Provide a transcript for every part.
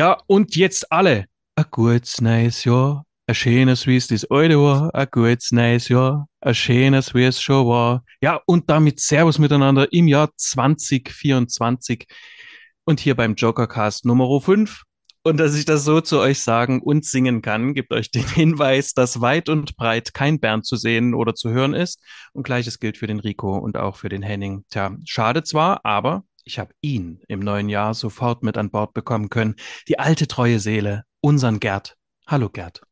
Ja, und jetzt alle. Ein gutes neues Jahr. Ein schönes, wie es das alte war. Ein gutes neues Jahr. Ein schönes, wie es schon war. Ja, und damit Servus miteinander im Jahr 2024. Und hier beim Jokercast Nummer 5. Und dass ich das so zu euch sagen und singen kann, gibt euch den Hinweis, dass weit und breit kein Bernd zu sehen oder zu hören ist. Und gleiches gilt für den Rico und auch für den Henning. Tja, schade zwar, aber ich habe ihn im neuen Jahr sofort mit an Bord bekommen können. Die alte treue Seele, unseren Gerd. Hallo Gerd.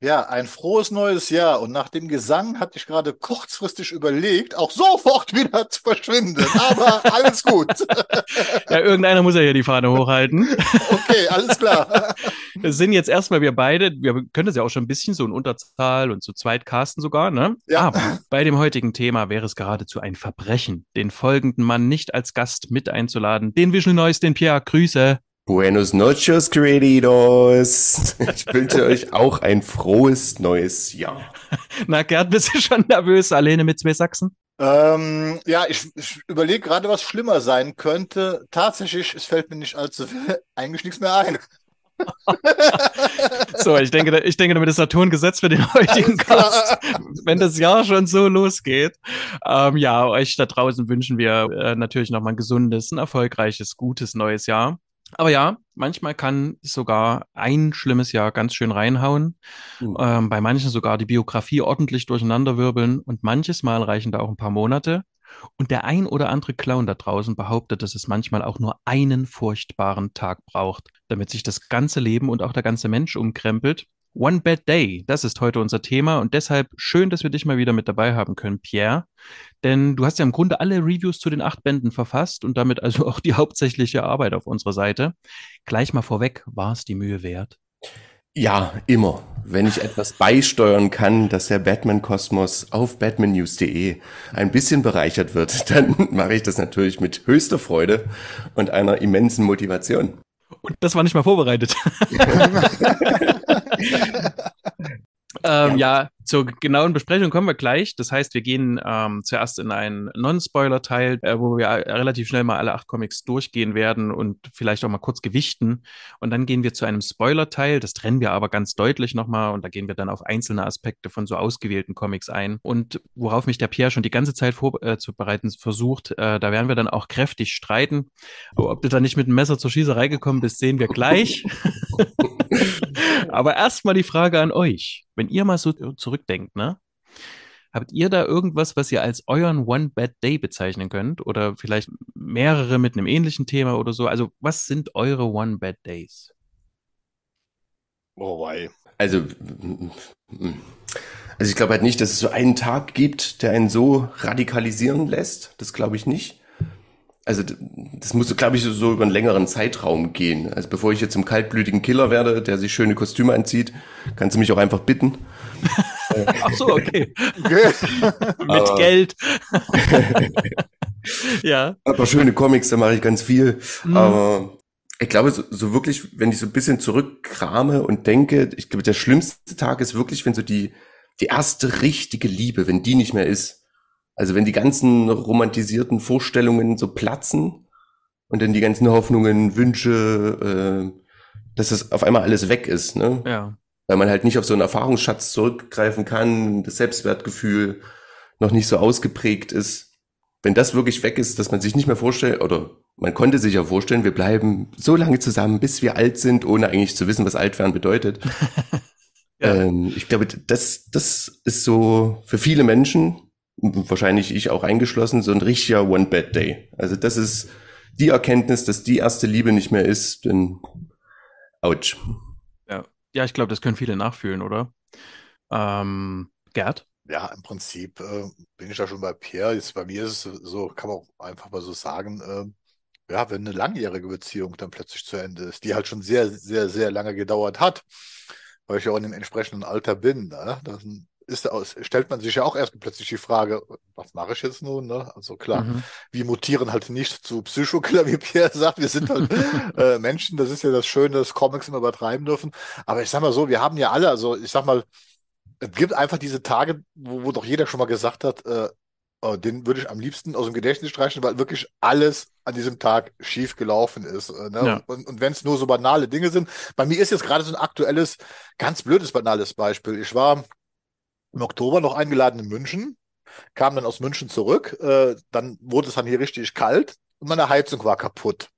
Ja, ein frohes neues Jahr. Und nach dem Gesang hatte ich gerade kurzfristig überlegt, auch sofort wieder zu verschwinden. Aber alles gut. ja, irgendeiner muss ja hier die Fahne hochhalten. okay, alles klar. Wir sind jetzt erstmal wir beide, wir können das ja auch schon ein bisschen so in Unterzahl und zu zweit casten sogar, ne? Ja. Aber bei dem heutigen Thema wäre es geradezu ein Verbrechen, den folgenden Mann nicht als Gast mit einzuladen. Den Visual Noise, den Pierre, Grüße. Buenos noches, queridos. Ich wünsche euch auch ein frohes neues Jahr. Na, Gerd, bist du schon nervös, alleine mit zwei Sachsen? Ähm, ja, ich, ich überlege gerade, was schlimmer sein könnte. Tatsächlich, es fällt mir nicht allzu eigentlich nichts mehr ein. so, ich denke, ich denke, damit ist der Ton gesetzt für den heutigen Cast. Wenn das Jahr schon so losgeht. Ähm, ja, euch da draußen wünschen wir äh, natürlich nochmal ein gesundes, ein erfolgreiches, gutes neues Jahr. Aber ja, manchmal kann sogar ein schlimmes Jahr ganz schön reinhauen. Mhm. Ähm, bei manchen sogar die Biografie ordentlich durcheinanderwirbeln und manches Mal reichen da auch ein paar Monate. Und der ein oder andere Clown da draußen behauptet, dass es manchmal auch nur einen furchtbaren Tag braucht, damit sich das ganze Leben und auch der ganze Mensch umkrempelt. One Bad Day, das ist heute unser Thema und deshalb schön, dass wir dich mal wieder mit dabei haben können, Pierre. Denn du hast ja im Grunde alle Reviews zu den acht Bänden verfasst und damit also auch die hauptsächliche Arbeit auf unserer Seite. Gleich mal vorweg, war es die Mühe wert? Ja, immer. Wenn ich etwas beisteuern kann, dass der Batman-Kosmos auf batmannews.de ein bisschen bereichert wird, dann mache ich das natürlich mit höchster Freude und einer immensen Motivation. Und das war nicht mal vorbereitet. ähm, ja. ja. Zur genauen Besprechung kommen wir gleich. Das heißt, wir gehen ähm, zuerst in einen Non-Spoiler-Teil, äh, wo wir relativ schnell mal alle acht Comics durchgehen werden und vielleicht auch mal kurz gewichten. Und dann gehen wir zu einem Spoiler-Teil. Das trennen wir aber ganz deutlich nochmal. Und da gehen wir dann auf einzelne Aspekte von so ausgewählten Comics ein. Und worauf mich der Pierre schon die ganze Zeit vorzubereiten äh, versucht, äh, da werden wir dann auch kräftig streiten. Aber ob du da nicht mit dem Messer zur Schießerei gekommen bist, sehen wir gleich. aber erstmal die Frage an euch. Wenn ihr mal so zurück zurückdenkt, ne? Habt ihr da irgendwas, was ihr als euren One Bad Day bezeichnen könnt? Oder vielleicht mehrere mit einem ähnlichen Thema oder so? Also, was sind eure One Bad Days? Oh, wei. Also, also ich glaube halt nicht, dass es so einen Tag gibt, der einen so radikalisieren lässt. Das glaube ich nicht. Also das muss, glaube ich, so über einen längeren Zeitraum gehen. Also bevor ich jetzt zum kaltblütigen Killer werde, der sich schöne Kostüme anzieht, kannst du mich auch einfach bitten. Ach so, okay. Mit Geld. ja. Aber schöne Comics, da mache ich ganz viel. Mhm. Aber ich glaube, so, so, wirklich, wenn ich so ein bisschen zurückkrame und denke, ich glaube, der schlimmste Tag ist wirklich, wenn so die, die erste richtige Liebe, wenn die nicht mehr ist. Also wenn die ganzen romantisierten Vorstellungen so platzen und dann die ganzen Hoffnungen, Wünsche, äh, dass das auf einmal alles weg ist, ne? Ja weil man halt nicht auf so einen Erfahrungsschatz zurückgreifen kann, das Selbstwertgefühl noch nicht so ausgeprägt ist. Wenn das wirklich weg ist, dass man sich nicht mehr vorstellt, oder man konnte sich ja vorstellen, wir bleiben so lange zusammen, bis wir alt sind, ohne eigentlich zu wissen, was alt werden bedeutet. ja. ähm, ich glaube, das, das ist so für viele Menschen, wahrscheinlich ich auch eingeschlossen, so ein richtiger One-Bad-Day. Also das ist die Erkenntnis, dass die erste Liebe nicht mehr ist, denn ouch. Ja, ich glaube, das können viele nachfühlen, oder? Ähm, Gerd? Ja, im Prinzip äh, bin ich da schon bei Pierre. Jetzt bei mir ist es so, kann man auch einfach mal so sagen, äh, ja, wenn eine langjährige Beziehung dann plötzlich zu Ende ist, die halt schon sehr, sehr, sehr lange gedauert hat, weil ich ja auch in dem entsprechenden Alter bin, ne? dann ist, stellt man sich ja auch erst plötzlich die Frage, was mache ich jetzt nun? Ne? Also klar, mhm. wir mutieren halt nicht zu Psychokiller, wie Pierre sagt. Wir sind halt äh, Menschen. Das ist ja das Schöne, dass Comics immer übertreiben dürfen. Aber ich sag mal so, wir haben ja alle, also ich sag mal, es gibt einfach diese Tage, wo, wo doch jeder schon mal gesagt hat, äh, Oh, den würde ich am liebsten aus dem Gedächtnis streichen, weil wirklich alles an diesem Tag schief gelaufen ist. äh, Ne? Ja. Und, und wenn es nur so banale Dinge sind, bei mir ist jetzt gerade so ein aktuelles, ganz blödes, banales Beispiel. Ich war im Oktober noch eingeladen in München, kam dann aus München zurück, äh, dann wurde es dann hier richtig kalt und meine Heizung war kaputt.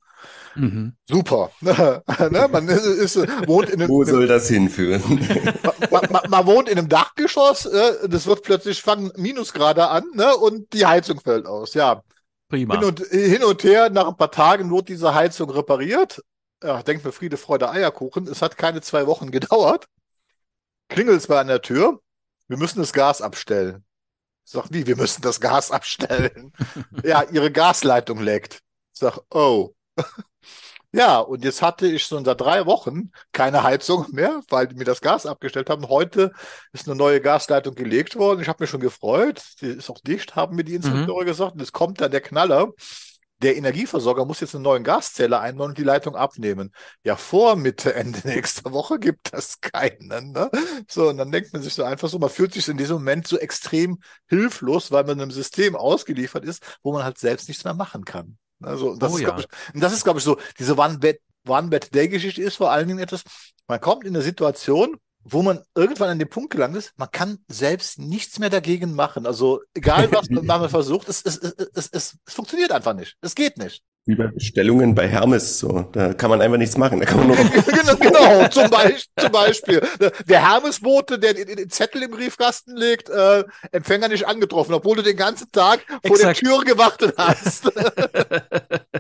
Mhm. Super. ne? Man ist, wohnt in einem, Wo soll das hinführen? man, man, man wohnt in einem Dachgeschoss, äh, das wird plötzlich fangen Minusgrade an, ne? Und die Heizung fällt aus. Ja, Prima. hin und, hin und her, nach ein paar Tagen wurde diese Heizung repariert. Ja, denkt mir Friede, Freude, Eierkuchen. Es hat keine zwei Wochen gedauert. Klingelt zwar an der Tür. Wir müssen das Gas abstellen. Ich sag, wie, wir müssen das Gas abstellen? ja, ihre Gasleitung leckt. Ich sag, oh. Ja, und jetzt hatte ich schon seit drei Wochen keine Heizung mehr, weil die mir das Gas abgestellt haben. Heute ist eine neue Gasleitung gelegt worden. Ich habe mich schon gefreut. Die ist auch dicht, haben mir die Instrukteure gesagt. Und jetzt kommt dann der Knaller. Der Energieversorger muss jetzt einen neuen Gaszähler einbauen und die Leitung abnehmen. Ja, vor Mitte, Ende nächster Woche gibt das keinen. Ne? So, und dann denkt man sich so einfach so, man fühlt sich in diesem Moment so extrem hilflos, weil man einem System ausgeliefert ist, wo man halt selbst nichts mehr machen kann. Also, das Oh ist, ja. ich, und das ist, glaube ich, so, diese One-Bed- One-Bed-Day-Geschichte ist vor allen Dingen etwas, man kommt in eine Situation, wo man irgendwann an den Punkt gelangt ist, man kann selbst nichts mehr dagegen machen. Also, egal was man mal versucht, es, es, es, es, funktioniert einfach nicht. Es geht nicht. Wie bei Bestellungen bei Hermes, so. Da kann man einfach nichts machen. Da kann man nur genau, genau, zum, Beispiel, zum Beispiel. Der Hermesbote, der den, den Zettel im Briefkasten legt, äh, Empfänger nicht angetroffen, obwohl du den ganzen Tag vor der Exakt. Tür gewartet hast.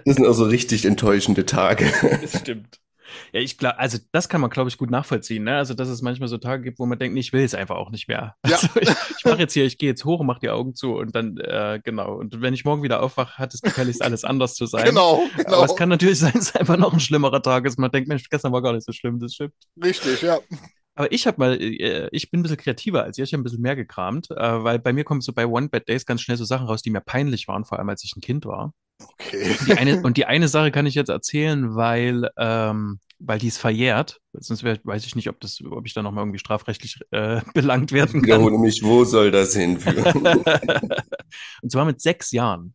Das sind also richtig enttäuschende Tage. Das stimmt. Ja, ich glaube, also das kann man, glaube ich, gut nachvollziehen. Ne? Also, dass es manchmal so Tage gibt, wo man denkt, ich will es einfach auch nicht mehr. Ja. Also, ich ich mache jetzt hier, ich gehe jetzt hoch und mache die Augen zu und dann, äh, genau. Und wenn ich morgen wieder aufwache, hat es gefälligst alles anders zu sein. genau, genau. Aber es kann natürlich sein, dass es einfach noch ein schlimmerer Tag ist. Man denkt, Mensch, gestern war gar nicht so schlimm, das stimmt. Richtig, ja. Aber ich habe mal, äh, ich bin ein bisschen kreativer als ihr, ich habe ein bisschen mehr gekramt, äh, weil bei mir kommen so bei One Bad Days ganz schnell so Sachen raus, die mir peinlich waren, vor allem als ich ein Kind war. Okay. Die eine, und die eine Sache kann ich jetzt erzählen, weil, ähm, weil die ist verjährt. Sonst wär, weiß ich nicht, ob, das, ob ich da nochmal irgendwie strafrechtlich äh, belangt werden kann. Wiederhole mich, wo soll das hinführen? und zwar mit sechs Jahren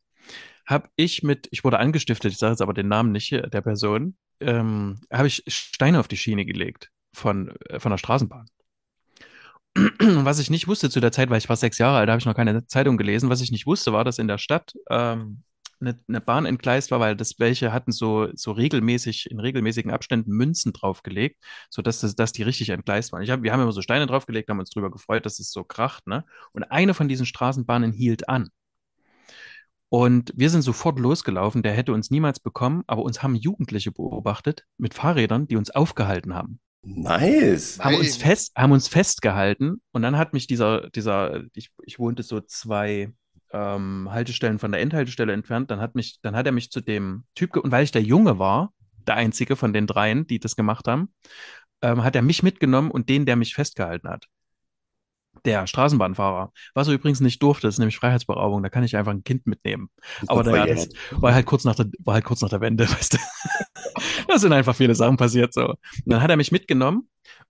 habe ich mit, ich wurde angestiftet, ich sage jetzt aber den Namen nicht äh, der Person, ähm, habe ich Steine auf die Schiene gelegt von, äh, von der Straßenbahn. Und was ich nicht wusste zu der Zeit, weil ich war sechs Jahre alt, da habe ich noch keine Zeitung gelesen. Was ich nicht wusste, war, dass in der Stadt ähm, eine, eine Bahn entgleist war, weil das welche hatten so, so regelmäßig, in regelmäßigen Abständen Münzen draufgelegt, sodass das, dass die richtig entgleist waren. Ich hab, wir haben immer so Steine draufgelegt, haben uns drüber gefreut, dass es so kracht, ne? Und eine von diesen Straßenbahnen hielt an. Und wir sind sofort losgelaufen, der hätte uns niemals bekommen, aber uns haben Jugendliche beobachtet mit Fahrrädern, die uns aufgehalten haben nice. haben uns Nein. fest, haben uns festgehalten und dann hat mich dieser, dieser, ich, ich wohnte so zwei ähm, Haltestellen von der Endhaltestelle entfernt, dann hat mich, dann hat er mich zu dem Typ, ge und weil ich der Junge war, der einzige von den dreien, die das gemacht haben, ähm, hat er mich mitgenommen und den, der mich festgehalten hat. Der Straßenbahnfahrer, was er übrigens nicht durfte, ist nämlich Freiheitsberaubung, da kann ich einfach ein Kind mitnehmen. Aber naja, das war halt kurz nach der, war halt kurz nach der Wende, weißt du. Da sind einfach viele Sachen passiert so. Und dann hat er mich mitgenommen,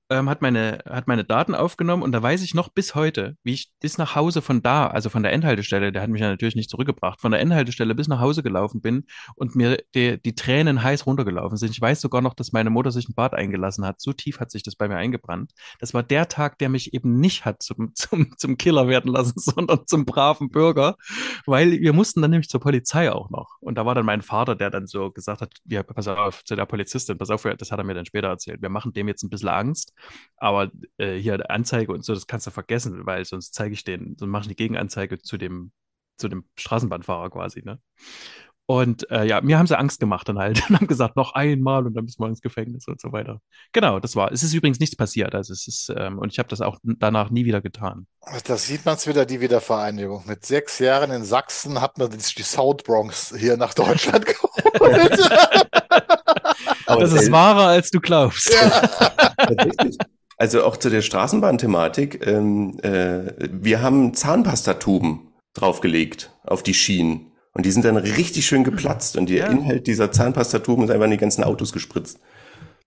ähm, hat meine, hat meine Daten aufgenommen und da weiß ich noch bis heute, wie ich bis nach Hause von da, also von der Endhaltestelle, der hat mich ja natürlich nicht zurückgebracht, von der Endhaltestelle bis nach Hause gelaufen bin und mir die, die Tränen heiß runtergelaufen sind. Ich weiß sogar noch, dass meine Mutter sich ein Bad eingelassen hat. So tief hat sich das bei mir eingebrannt. Das war der Tag, der mich eben nicht hat zum, zum, zum Killer werden lassen, sondern zum braven Bürger, weil wir mussten dann nämlich zur Polizei auch noch. Und da war dann mein Vater, der dann so gesagt hat, ja, pass auf, zu der Polizistin, pass auf, das hat er mir dann später erzählt. Wir machen dem jetzt ein bisschen Angst, aber äh, hier Anzeige und so, das kannst du vergessen, weil sonst zeige ich den, sonst mache ich die Gegenanzeige zu dem, zu dem Straßenbahnfahrer quasi, ne? Und äh, ja, mir haben sie Angst gemacht dann halt und haben gesagt, noch einmal und dann müssen wir ins Gefängnis und so weiter. Genau, das war. Es ist übrigens nichts passiert. Also es ist, ähm, und ich habe das auch danach nie wieder getan. Da sieht man es wieder, die Wiedervereinigung. Mit sechs Jahren in Sachsen hat man die South Bronx hier nach Deutschland geholt. Aber das ist wahrer, als du glaubst. Tatsächlich. Also auch zu der Straßenbahnthematik. Ähm, äh, wir haben Zahnpastatuben draufgelegt auf die Schienen. Und die sind dann richtig schön geplatzt. Und der Ja. Inhalt dieser Zahnpastatuben ist einfach in die ganzen Autos gespritzt.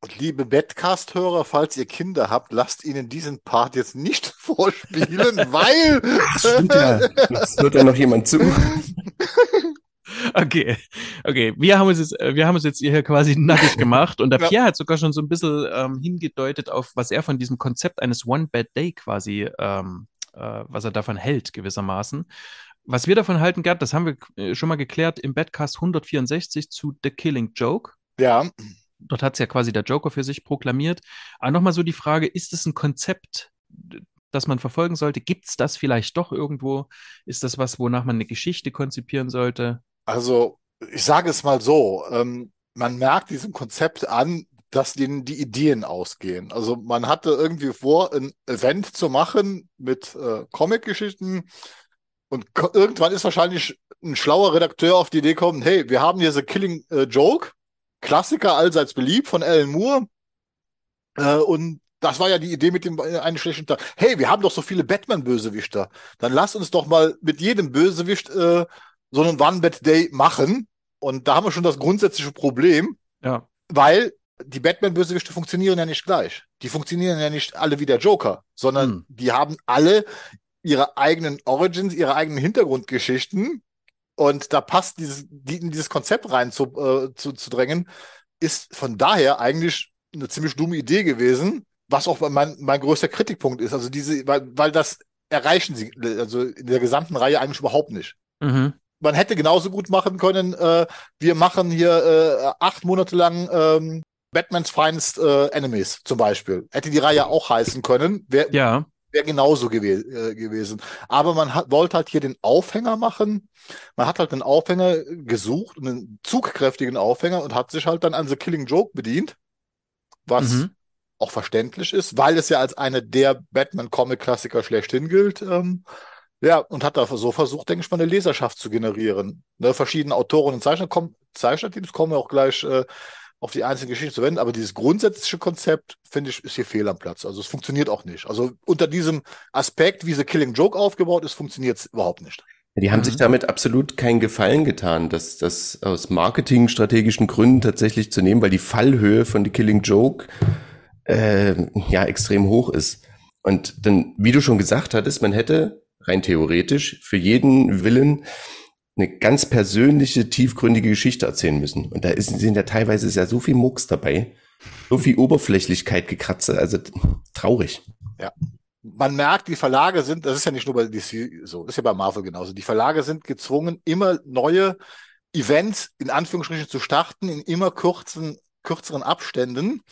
Und liebe Betcast-Hörer, falls ihr Kinder habt, lasst ihnen diesen Part jetzt nicht vorspielen, weil. Das stimmt ja. Das hört ja noch jemand zu. Okay, okay. Wir haben uns jetzt, äh, wir haben uns jetzt hier quasi nackig gemacht und der Ja. Pierre hat sogar schon so ein bisschen ähm, hingedeutet auf, was er von diesem Konzept eines One Bad Day quasi, ähm, äh, was er davon hält gewissermaßen. Was wir davon halten, Gerd, das haben wir äh, schon mal geklärt im Badcast 164 zu The Killing Joke. Ja, Dort hat es ja quasi der Joker für sich proklamiert. Aber nochmal so die Frage, ist es ein Konzept, das man verfolgen sollte? Gibt es das vielleicht doch irgendwo? Ist das was, wonach man eine Geschichte konzipieren sollte? Also ich sage es mal so, ähm, man merkt diesem Konzept an, dass denen die Ideen ausgehen. Also man hatte irgendwie vor, ein Event zu machen mit äh, Comic-Geschichten und irgendwann ist wahrscheinlich ein schlauer Redakteur auf die Idee gekommen, hey, wir haben hier The Killing äh, Joke, Klassiker allseits beliebt von Alan Moore äh, und das war ja die Idee mit dem äh, einen schlechten Tag. Hey, wir haben doch so viele Batman-Bösewichter. Dann lass uns doch mal mit jedem Bösewicht äh, so einen One-Bad-Day machen. Und da haben wir schon das grundsätzliche Problem, Ja. weil die Batman-Bösewichte funktionieren ja nicht gleich. Die funktionieren ja nicht alle wie der Joker, sondern Hm. die haben alle ihre eigenen Origins, ihre eigenen Hintergrundgeschichten. Und da passt dieses, die, in dieses Konzept rein zu, äh, zu, zu drängen, ist von daher eigentlich eine ziemlich dumme Idee gewesen, was auch mein, mein größter Kritikpunkt ist. Also diese, weil, weil das erreichen sie, also in der gesamten Reihe eigentlich überhaupt nicht Mhm. Man hätte genauso gut machen können, äh, wir machen hier äh, acht Monate lang ähm, Batmans Finest äh, Enemies zum Beispiel. Hätte die Reihe auch heißen können, wäre Ja. wär genauso gewe äh, gewesen. Aber man hat, wollte halt hier den Aufhänger machen. Man hat halt einen Aufhänger gesucht, einen zugkräftigen Aufhänger und hat sich halt dann an The Killing Joke bedient, was Mhm. auch verständlich ist, weil es ja als eine der Batman-Comic-Klassiker schlechthin gilt. Ähm, ja, und hat da so versucht, denke ich mal, eine Leserschaft zu generieren. Ne, verschiedene Autoren und Zeichner kommen, Zeichnerteams kommen ja auch gleich äh, auf die einzelnen Geschichten zu wenden, aber dieses grundsätzliche Konzept, finde ich, ist hier fehl am Platz. Also es funktioniert auch nicht. Also unter diesem Aspekt, wie The Killing Joke aufgebaut ist, funktioniert es überhaupt nicht. Die haben Mhm. sich damit absolut keinen Gefallen getan, das, das aus marketingstrategischen Gründen tatsächlich zu nehmen, weil die Fallhöhe von The Killing Joke äh, ja extrem hoch ist. Und dann, wie du schon gesagt hattest, man hätte rein theoretisch für jeden Willen eine ganz persönliche, tiefgründige Geschichte erzählen müssen. Und da ist, sind ja teilweise ist ja so viel Mucks dabei, so viel Oberflächlichkeit gekratzt, also traurig. Man merkt, die Verlage sind, das ist ja nicht nur bei DC so, das ist ja bei Marvel genauso. Die Verlage sind gezwungen, immer neue Events in Anführungsstrichen zu starten, in immer kurzen, kürzeren Abständen,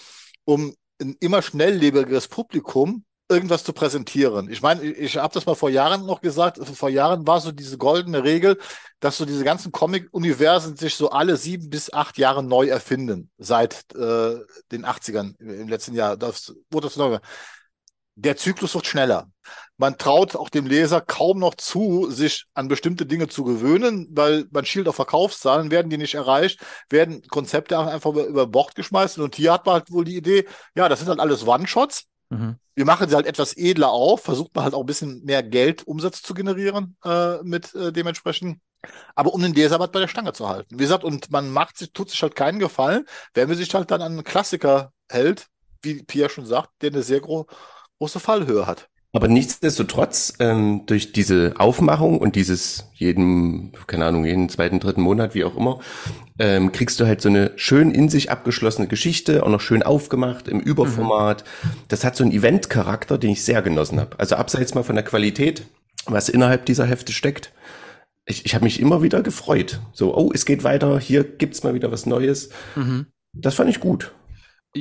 um ein immer schnelllebigeres Publikum irgendwas zu präsentieren. Ich meine, ich, habe das mal vor Jahren noch gesagt, vor Jahren war so diese goldene Regel, dass so diese ganzen Comic-Universen sich so alle sieben bis acht Jahre neu erfinden, seit äh, den 80ern im letzten Jahr. Das wurde das neu. Der Zyklus wird schneller. Man traut auch dem Leser kaum noch zu, sich an bestimmte Dinge zu gewöhnen, weil man schielt auf Verkaufszahlen, werden die nicht erreicht, werden Konzepte einfach über, über Bord geschmeißen. Und hier hat man halt wohl die Idee, ja, das sind halt alles One-Shots. Mhm. Wir machen sie halt etwas edler auf, versucht man halt auch ein bisschen mehr Geld, Umsatz zu generieren äh, mit äh, dementsprechend. Aber um den halt bei der Stange zu halten. Wie gesagt, und man macht sich, tut sich halt keinen Gefallen, wenn man sich halt dann an einen Klassiker hält, wie Pierre schon sagt, der eine sehr gro große Fallhöhe hat. Aber nichtsdestotrotz, ähm, durch diese Aufmachung und dieses jeden, keine Ahnung, jeden zweiten, dritten Monat, wie auch immer, ähm, kriegst du halt so eine schön in sich abgeschlossene Geschichte, auch noch schön aufgemacht im Überformat. Das hat so einen Event-Charakter, den ich sehr genossen habe. Also abseits mal von der Qualität, was innerhalb dieser Hefte steckt. Ich, ich habe mich immer wieder gefreut. So, oh, es geht weiter, hier gibt's mal wieder was Neues. Mhm. Das fand ich gut.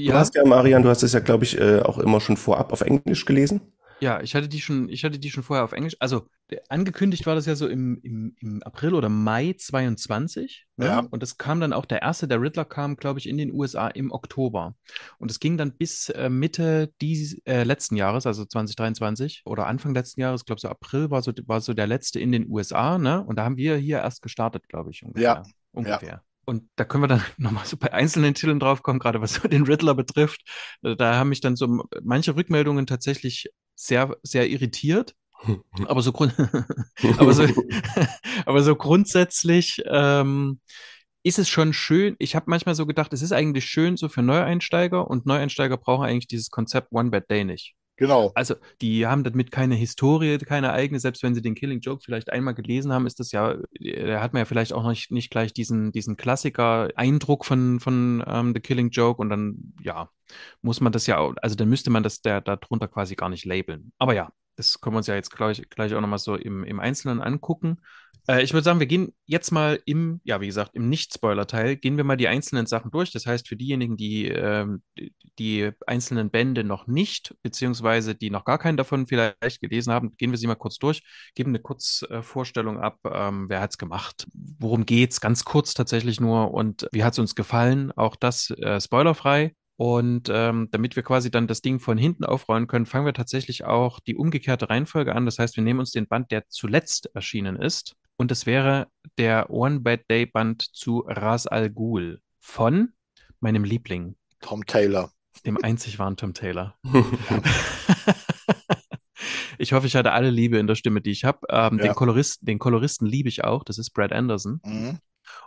Du Ja, hast ja, Marian, du hast es ja, glaube ich, äh, auch immer schon vorab auf Englisch gelesen. Ja, ich hatte die schon, ich hatte die schon vorher auf Englisch. Also der, angekündigt war das ja so im, im, im April oder Mai 22. Ne? Ja. Und es kam dann auch der erste, der Riddler kam, glaube ich, in den USA im Oktober. Und es ging dann bis äh, Mitte dieses äh, letzten Jahres, also 2023 oder Anfang letzten Jahres, ich glaube so April war so, war so der letzte in den USA, ne? Und da haben wir hier erst gestartet, glaube ich, ungefähr. Ja. Ungefähr. Und da können wir dann nochmal so bei einzelnen Titeln draufkommen, gerade was so den Riddler betrifft. Äh, Da haben mich dann so manche Rückmeldungen tatsächlich sehr, sehr irritiert. Aber so, grund aber so, aber so grundsätzlich ähm, ist es schon schön. Ich habe manchmal so gedacht, es ist eigentlich schön so für Neueinsteiger und Neueinsteiger brauchen eigentlich dieses Konzept One Bad Day nicht. Genau. Also, die haben damit keine Historie, keine eigene, selbst wenn sie den Killing Joke vielleicht einmal gelesen haben, ist das ja, da hat man ja vielleicht auch nicht, nicht gleich diesen, diesen Klassiker-Eindruck von, von ähm, The Killing Joke und dann, ja, muss man das ja, also dann müsste man das der, darunter quasi gar nicht labeln. Aber ja, das können wir uns ja jetzt gleich, gleich auch nochmal so im, im Einzelnen angucken. Äh, ich würde sagen, wir gehen jetzt mal im, ja, wie gesagt, im Nicht-Spoiler-Teil, gehen wir mal die einzelnen Sachen durch. Das heißt, für diejenigen, die ähm, die einzelnen Bände noch nicht, beziehungsweise die noch gar keinen davon vielleicht gelesen haben, gehen wir sie mal kurz durch, geben eine Kurzvorstellung ab, ähm, wer hat es gemacht, worum geht's, ganz kurz tatsächlich nur und wie hat es uns gefallen, auch das äh, spoilerfrei. Und ähm, damit wir quasi dann das Ding von hinten aufrollen können, fangen wir tatsächlich auch die umgekehrte Reihenfolge an. Das heißt, wir nehmen uns den Band, der zuletzt erschienen ist. Und das wäre der One Bad Day Band zu Ras Al Ghul von meinem Liebling. Tom Taylor. Dem einzig wahren Tom Taylor. ich hoffe, ich hatte alle Liebe in der Stimme, die ich habe. Ähm, ja. den, Koloristen, den Koloristen liebe ich auch. Das ist Brad Anderson. Mhm.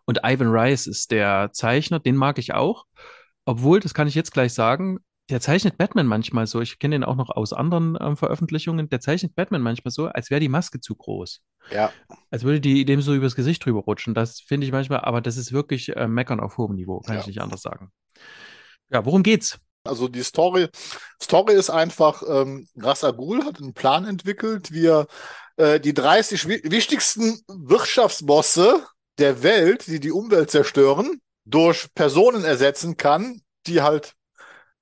Und Ivan Rice ist der Zeichner. Den mag ich auch. Obwohl, das kann ich jetzt gleich sagen, der zeichnet Batman manchmal so. Ich kenne den auch noch aus anderen ähm, Veröffentlichungen. Der zeichnet Batman manchmal so, als wäre die Maske zu groß. Ja. Als würde die dem so übers Gesicht drüber rutschen. Das finde ich manchmal, aber das ist wirklich äh, Meckern auf hohem Niveau, kann ja. ich nicht anders sagen. Ja, worum geht's? Also die Story, Story ist einfach, ähm, Ras Agul hat einen Plan entwickelt, wie er äh, die 30 wichtigsten Wirtschaftsbosse der Welt, die die Umwelt zerstören, durch Personen ersetzen kann, die halt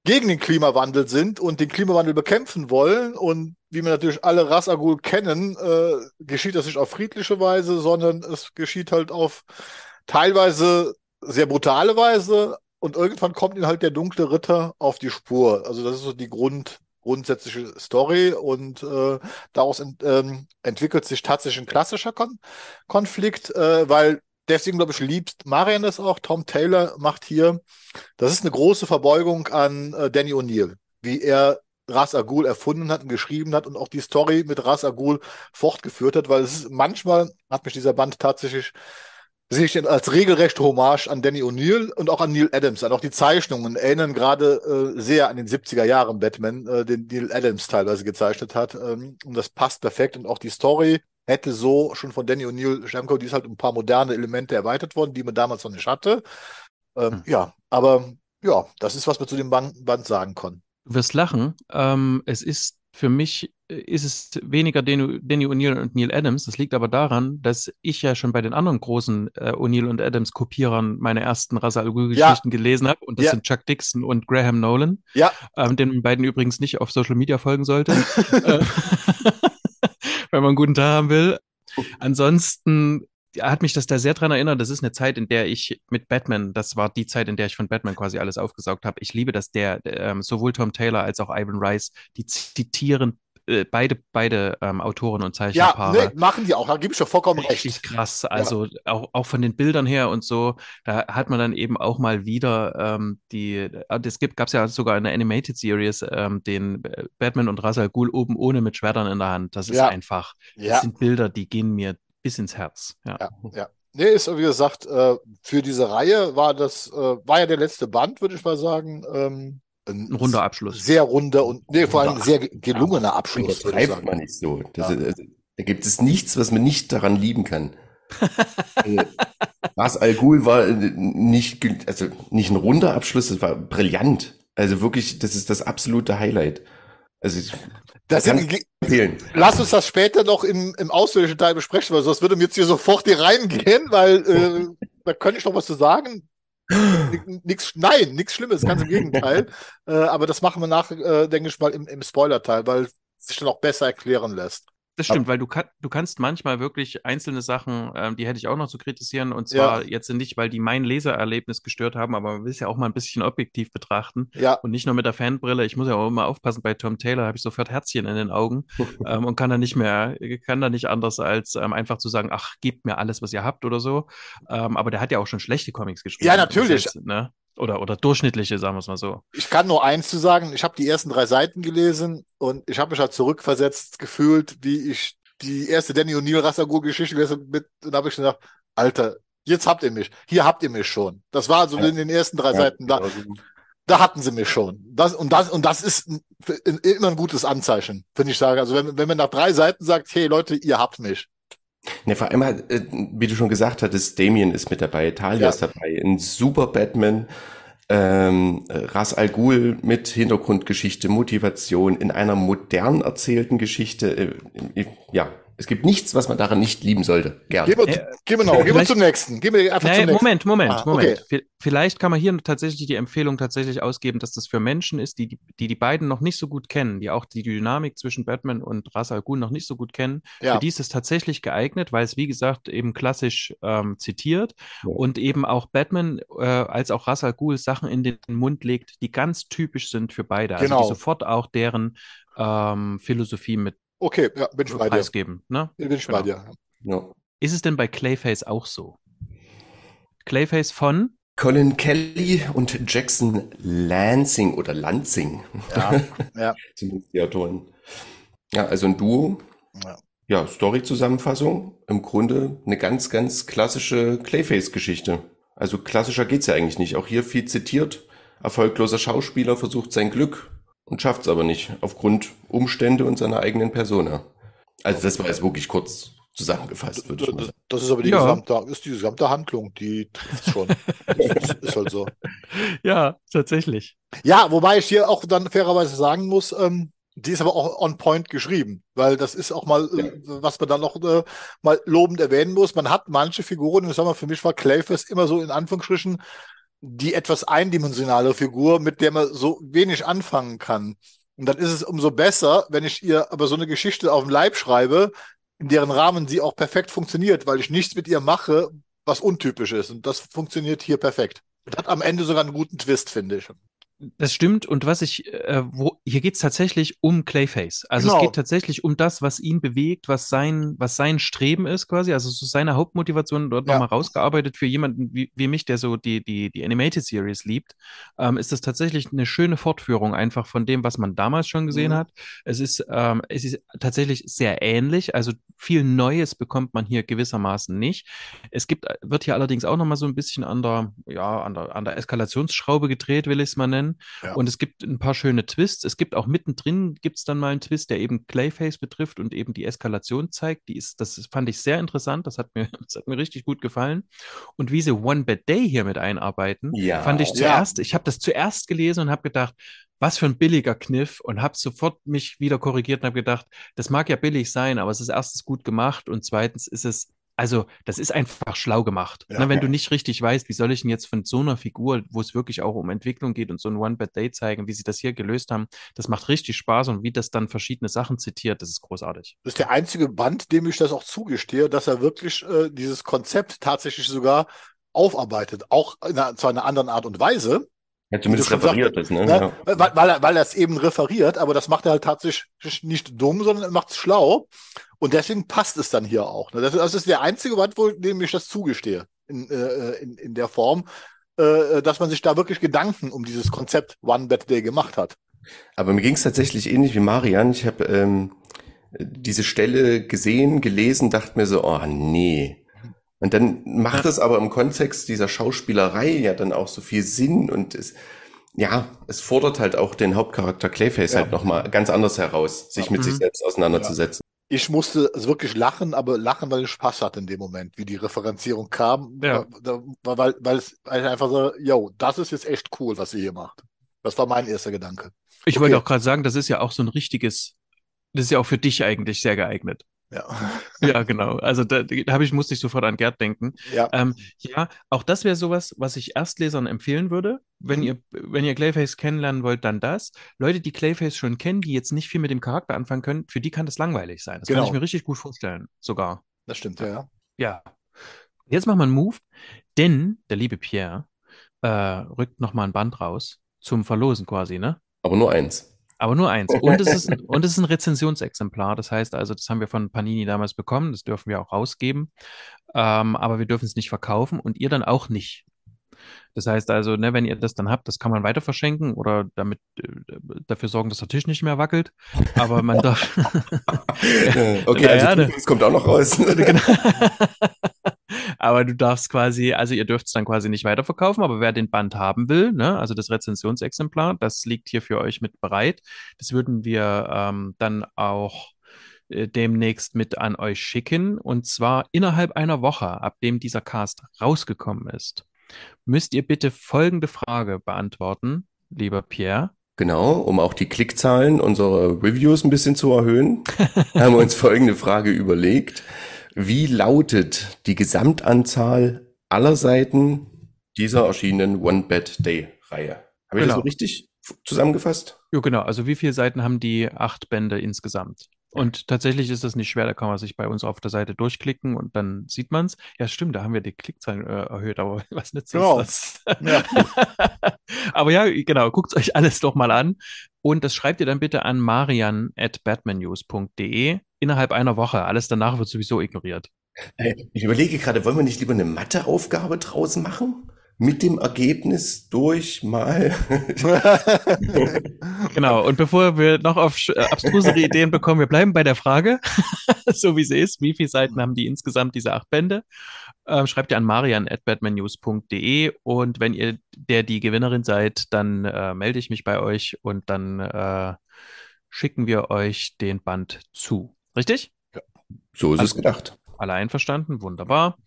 gegen den Klimawandel sind und den Klimawandel bekämpfen wollen. Und wie wir natürlich alle Rasagul kennen, äh, geschieht das nicht auf friedliche Weise, sondern es geschieht halt auf teilweise sehr brutale Weise. Und irgendwann kommt ihnen halt der dunkle Ritter auf die Spur. Also das ist so die Grund, grundsätzliche Story und äh, daraus ent, ähm, entwickelt sich tatsächlich ein klassischer Kon Konflikt, äh, weil deswegen, glaube ich, liebst Marian das auch. Tom Taylor macht hier, das ist eine große Verbeugung an äh, Danny O'Neill, wie er Ras Agul erfunden hat und geschrieben hat und auch die Story mit Ras Agul fortgeführt hat, weil es ist, manchmal hat mich dieser Band tatsächlich sehe ich als regelrecht Hommage an Danny O'Neill und auch an Neil Adams an. Auch die Zeichnungen erinnern gerade äh, sehr an den 70er Jahren Batman, äh, den Neil Adams teilweise gezeichnet hat. Ähm, und das passt perfekt. Und auch die Story hätte so schon von Danny O'Neill können. Die ist halt um ein paar moderne Elemente erweitert worden, die man damals noch nicht hatte. Ähm, hm. Ja, aber ja, das ist, was wir zu dem Band, Band sagen können. Du wirst lachen. Ähm, es ist für mich ist es weniger Danny, Danny O'Neill und Neil Adams. Das liegt aber daran, dass ich ja schon bei den anderen großen äh, O'Neill und Adams Kopierern meine ersten Rasa Al Ghul-Geschichten ja. gelesen habe. Und das ja. sind Chuck Dixon und Graham Nolan. Ja. Ähm, den beiden übrigens nicht auf Social Media folgen sollte. Äh, wenn man einen guten Tag haben will. Ansonsten hat mich das da sehr dran erinnert. Das ist eine Zeit, in der ich mit Batman, das war die Zeit, in der ich von Batman quasi alles aufgesaugt habe. Ich liebe, dass der, ähm, sowohl Tom Taylor als auch Ivan Rice, die zitieren äh, beide, beide ähm, Autoren und Zeichnerpaare. Ja, nee, machen die auch, da gebe ich doch vollkommen recht. Richtig krass, also ja. auch, auch von den Bildern her und so, da hat man dann eben auch mal wieder die, die, es gibt, gab es ja sogar eine Animated Series, ähm, den Batman und Ra's al Ghul oben ohne mit Schwertern in der Hand. Das ist ja. einfach, das ja. sind Bilder, die gehen mir bis ins Herz. Ja, ja. ja. Nee, ist wie gesagt, äh, für diese Reihe war das, war ja der letzte Band, würde ich mal sagen. Ähm, ein, runder Abschluss. Sehr runder und nee, vor allem sehr gelungener Abschluss. Das schreibt man nicht so. Das, ja. also, da gibt es nichts, was man nicht daran lieben kann. also, Ras Al Ghul war äh, nicht, also nicht ein runder Abschluss, es war brillant. Also wirklich, das ist das absolute Highlight. Also ich das empfehlen. Lass uns das später noch im, im ausführlichen Teil besprechen, weil sonst würde mir jetzt hier sofort hier reingehen, weil äh, da könnte ich noch was zu sagen. Nix, nein, nichts Schlimmes, ganz im Gegenteil. äh, aber das machen wir nach, äh, denke ich mal, im, im Spoiler-Teil, weil es sich dann auch besser erklären lässt. Das stimmt, weil du, kann, du kannst manchmal wirklich einzelne Sachen, ähm, die hätte ich auch noch zu kritisieren, und zwar ja. jetzt nicht, weil die mein Lesererlebnis gestört haben, aber man will es ja auch mal ein bisschen objektiv betrachten ja. und nicht nur mit der Fanbrille. Ich muss ja auch immer aufpassen, bei Tom Taylor habe ich sofort Herzchen in den Augen ähm, und kann da nicht mehr, kann da nicht anders als ähm, einfach zu sagen, ach, gebt mir alles, was ihr habt oder so. Ähm, aber der hat ja auch schon schlechte Comics geschrieben. Ja, natürlich. Jetzt, ne? Oder, oder durchschnittliche, sagen wir es mal so. Ich kann nur eins zu sagen, ich habe die ersten drei Seiten gelesen und ich habe mich halt zurückversetzt gefühlt, wie ich die erste Danny O'Neill Rassagur Geschichte gelesen mit, und habe ich gedacht, Alter, Jetzt habt ihr mich. Hier habt ihr mich schon. Das war so Ja. in den ersten drei Ja, Seiten. Da, genau da hatten sie mich schon. Das, und, das, und das ist ein, ein, immer ein gutes Anzeichen, finde ich sagen. Also wenn, wenn man nach drei Seiten sagt, hey Leute, ihr habt mich. Ne, vor allem, äh, wie du schon gesagt hattest, Damien ist mit dabei, Talia Ja. ist dabei, ein super Batman, ähm, Ras Al Ghul mit Hintergrundgeschichte, Motivation in einer modern erzählten Geschichte. Äh, äh, ja, es gibt nichts, was man daran nicht lieben sollte. Gerne. Gehen wir, gehen wir, noch, gehen wir zum nächsten. Gehen wir einfach Nee, zum nächsten. Moment, Moment, Ah, Moment. okay. Vielleicht kann man hier tatsächlich die Empfehlung tatsächlich ausgeben, dass das für Menschen ist, die die, die, die beiden noch nicht so gut kennen, die auch die Dynamik zwischen Batman und Ra's al Ghul noch nicht so gut kennen. Ja. Für die ist es tatsächlich geeignet, weil es, wie gesagt, eben klassisch ähm, zitiert Ja. und eben auch Batman äh, als auch Ra's al Ghul Sachen in den Mund legt, die ganz typisch sind für beide. Also Genau. die sofort auch deren ähm, Philosophie mit Okay, ja, bin ich bei dir. preisgeben. Ne? Bin ich Genau. bei dir. Ja. Ist es denn bei Clayface auch so? Clayface von Colin Kelly und Jackson Lansing oder Lansing, Ja, ja. zumindest die Autoren. Ja, also ein Duo. Ja. Ja, Story-Zusammenfassung. Im Grunde eine ganz, ganz klassische Clayface-Geschichte. Also klassischer geht's ja eigentlich nicht. Auch hier viel zitiert. Erfolgloser Schauspieler versucht sein Glück und schafft's aber nicht. Aufgrund Umstände und seiner eigenen Persona. Also das war jetzt wirklich kurz zusammengefasst, würde ich mal Das, sagen. das ist aber die Ja. gesamte, ist die gesamte Handlung, die trifft schon. ist, ist halt so. Ja, tatsächlich. Ja, wobei ich hier auch dann fairerweise sagen muss, ähm, die ist aber auch on point geschrieben, weil das ist auch mal, äh, was man dann noch äh, mal lobend erwähnen muss. Man hat manche Figuren, und ich sag mal, für mich war Clayface immer so in Anführungsstrichen die etwas eindimensionale Figur, mit der man so wenig anfangen kann. Und dann ist es umso besser, wenn ich ihr aber so eine Geschichte auf dem Leib schreibe, in deren Rahmen sie auch perfekt funktioniert, weil ich nichts mit ihr mache, was untypisch ist. Und das funktioniert hier perfekt. Und hat am Ende sogar einen guten Twist, finde ich. Das stimmt. Und was ich, äh, wo, hier geht's tatsächlich um Clayface. Also Genau. es geht tatsächlich um das, was ihn bewegt, was sein, was sein Streben ist quasi. Also so seine Hauptmotivation dort Ja. nochmal rausgearbeitet für jemanden wie, wie mich, der so die, die, die Animated Series liebt, ähm, ist das tatsächlich eine schöne Fortführung einfach von dem, was man damals schon gesehen Mhm. hat. Es ist, ähm, es ist tatsächlich sehr ähnlich. Also viel Neues bekommt man hier gewissermaßen nicht. Es gibt, wird hier allerdings auch nochmal so ein bisschen an der, ja, an der, an der Eskalationsschraube gedreht, will ich es mal nennen. Ja. Und es gibt ein paar schöne Twists. Es gibt auch mittendrin gibt es dann mal einen Twist, der eben Clayface betrifft und eben die Eskalation zeigt. Die ist, das fand ich sehr interessant. Das hat mir, das hat mir richtig gut gefallen. Und wie sie One Bad Day hier mit einarbeiten, Ja. fand ich Ja. zuerst, ich habe das zuerst gelesen und habe gedacht, was für ein billiger Kniff und habe sofort mich wieder korrigiert und habe gedacht, das mag ja billig sein, aber es ist erstens gut gemacht und zweitens ist es, also das ist einfach schlau gemacht. Ja. ne, wenn du nicht richtig weißt, wie soll ich denn jetzt von so einer Figur, wo es wirklich auch um Entwicklung geht und so ein One Bad Day zeigen, wie sie das hier gelöst haben, das macht richtig Spaß und wie das dann verschiedene Sachen zitiert, das ist großartig. Das ist der einzige Band, dem ich das auch zugestehe, dass er wirklich äh, dieses Konzept tatsächlich sogar aufarbeitet. Auch in einer, zwar in einer anderen Art und Weise, Ja, zumindest referiert es, ne? ne? Ja. weil, weil, er, weil er es eben referiert, aber das macht er halt tatsächlich nicht dumm, sondern er macht es schlau. Und deswegen passt es dann hier auch. Ne? Das, das ist der einzige Band, wo dem ich das zugestehe in, äh, in, in der Form, äh, dass man sich da wirklich Gedanken um dieses Konzept One Bad Day gemacht hat. Aber mir ging es tatsächlich ähnlich wie Marian. Ich habe ähm, diese Stelle gesehen, gelesen, dachte mir so, oh nee. Und dann macht es aber im Kontext dieser Schauspielerei ja dann auch so viel Sinn und es, ja, es fordert halt auch den Hauptcharakter Clayface Ja. halt nochmal ganz anders heraus, sich Ja. mit Mhm. sich selbst auseinanderzusetzen. Ich musste also wirklich lachen, aber lachen, weil ich Spaß hatte in dem Moment, wie die Referenzierung kam. Ja. Da, weil, weil, es, weil ich einfach so, yo, das ist jetzt echt cool, was sie hier macht. Das war mein erster Gedanke. Ich Okay. wollte auch gerade sagen, das ist ja auch so ein richtiges, das ist ja auch für dich eigentlich sehr geeignet. Ja. Ja, genau. Also da, da habe ich, musste ich sofort an Gerd denken. ja. Ähm, ja, auch das wäre sowas, was ich Erstlesern empfehlen würde. Wenn Mhm. ihr, wenn ihr Clayface kennenlernen wollt, dann das. Leute, die Clayface schon kennen, die jetzt nicht viel mit dem Charakter anfangen können, für die kann das langweilig sein. Das kann Genau. ich mir richtig gut vorstellen, sogar. Das stimmt, ja. ja. Ja. Jetzt machen wir einen Move, denn der liebe Pierre äh, rückt nochmal ein Band raus zum Verlosen quasi, ne? Aber nur eins. Aber nur eins. Und es ist ein, und es ist ein Rezensionsexemplar. Das heißt also, das haben wir von Panini damals bekommen. Das dürfen wir auch rausgeben. Ähm, aber wir dürfen es nicht verkaufen und ihr dann auch nicht. Das heißt also, ne, wenn ihr das dann habt, das kann man weiter verschenken oder damit äh, dafür sorgen, dass der Tisch nicht mehr wackelt. Aber man darf. Okay, also ne. das kommt auch noch raus. Genau. Aber du darfst quasi, also ihr dürft es dann quasi nicht weiterverkaufen, aber wer den Band haben will, ne, also das Rezensionsexemplar, das liegt hier für euch mit bereit. Das würden wir ähm, dann auch äh, demnächst mit an euch schicken. Und zwar innerhalb einer Woche, ab dem dieser Cast rausgekommen ist, müsst ihr bitte folgende Frage beantworten, lieber Pierre. Genau, um auch die Klickzahlen unserer Reviews ein bisschen zu erhöhen, haben wir uns folgende Frage überlegt. Wie lautet die Gesamtanzahl aller Seiten dieser erschienenen One-Bad-Day-Reihe? Habe ich Genau. das so richtig zusammengefasst? Ja, genau. Also wie viele Seiten haben die acht Bände insgesamt? Und tatsächlich ist das nicht schwer, da kann man sich bei uns auf der Seite durchklicken und dann sieht man es. Ja, stimmt, da haben wir die Klickzahlen äh, erhöht, aber was nützt Genau. das? Ja. aber ja, genau, guckt euch alles doch mal an. Und das schreibt ihr dann bitte an marian at batmannews.de innerhalb einer Woche. Alles danach wird sowieso ignoriert. Äh, Ich überlege gerade, wollen wir nicht lieber eine Matheaufgabe draus machen? Mit dem Ergebnis durch mal. Genau, und bevor wir noch auf äh, abstrusere Ideen bekommen, wir bleiben bei der Frage, so wie sie ist. Wie viele Seiten haben die insgesamt, diese acht Bände? Ähm, schreibt ihr an marian.batmannews.de und wenn ihr der die Gewinnerin seid, dann äh, melde ich mich bei euch und dann äh, schicken wir euch den Band zu. Richtig? So ist Also- es gedacht. Alle einverstanden? Wunderbar.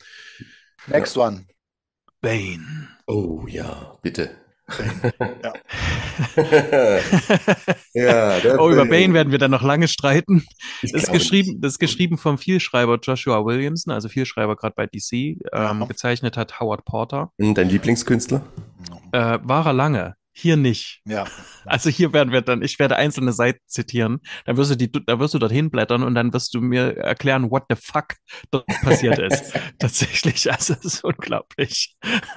Next one. Bane. Oh ja, bitte. Ja. ja, Oh, über Bane werden wir dann noch lange streiten. Ich Das ist, geschrieben, das ist geschrieben vom Vielschreiber Joshua Williamson, also Vielschreiber gerade bei DC. Ähm, Ja. gezeichnet hat Howard Porter. Dein Lieblingskünstler? Äh, war er lange. Hier nicht. Ja. Also hier werden wir dann, ich werde einzelne Seiten zitieren. Dann wirst du die, da wirst du dorthin blättern und dann wirst du mir erklären, what the fuck dort passiert ist. Tatsächlich, also das ist unglaublich.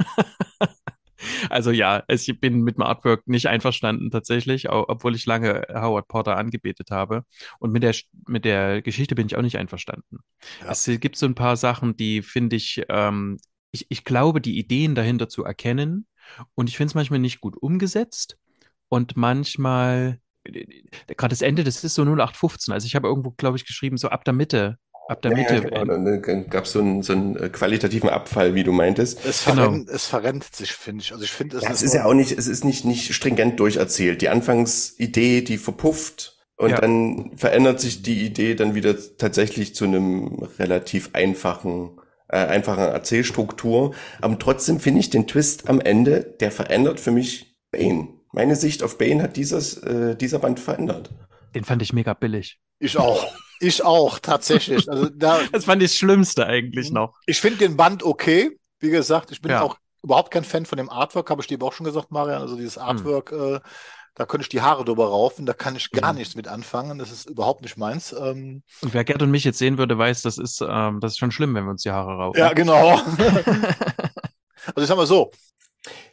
Also ja, es- ich bin mit dem Artwork nicht einverstanden tatsächlich, obwohl ich lange Howard Porter angebetet habe. Und mit der, mit der Geschichte bin ich auch nicht einverstanden. Ja. Es gibt so ein paar Sachen, die finde ich, ähm, ich, ich glaube, die Ideen dahinter zu erkennen. Und ich finde es manchmal nicht gut umgesetzt. Und manchmal, äh, gerade das Ende, das ist so 0815. Also ich habe irgendwo, glaube ich, geschrieben, so ab der Mitte. Ab der Ja, Mitte. ja, genau. Dann gab es so einen, so einen äh, qualitativen Abfall, wie du meintest. Es, Genau. verrennt, es verrennt sich, finde ich. Also ich finde, es Ja, es ist ja auch nicht, es ist nicht, nicht stringent durcherzählt. Die Anfangsidee, die verpufft und Ja. dann verändert sich die Idee dann wieder tatsächlich zu einem relativ einfachen, äh, einfachen Erzählstruktur. Aber trotzdem finde ich den Twist am Ende, der verändert für mich Bane. Meine Sicht auf Bane hat dieses, äh, dieser Band verändert. Den fand ich mega billig. Ich auch. Ich auch, tatsächlich. Also da, Das fand ich das Schlimmste eigentlich noch. ich finde den Band okay. Wie gesagt, ich bin Ja. auch überhaupt kein Fan von dem Artwork, habe ich dir aber auch schon gesagt, Marian. Also dieses Artwork, äh, da könnte ich die Haare drüber raufen, da kann ich gar Mhm. nichts mit anfangen. Das ist überhaupt nicht meins. Ähm, Und wer Gerd und mich jetzt sehen würde, weiß, das ist, ähm, das ist schon schlimm, wenn wir uns die Haare raufen. ja, genau. Also ich sag mal so,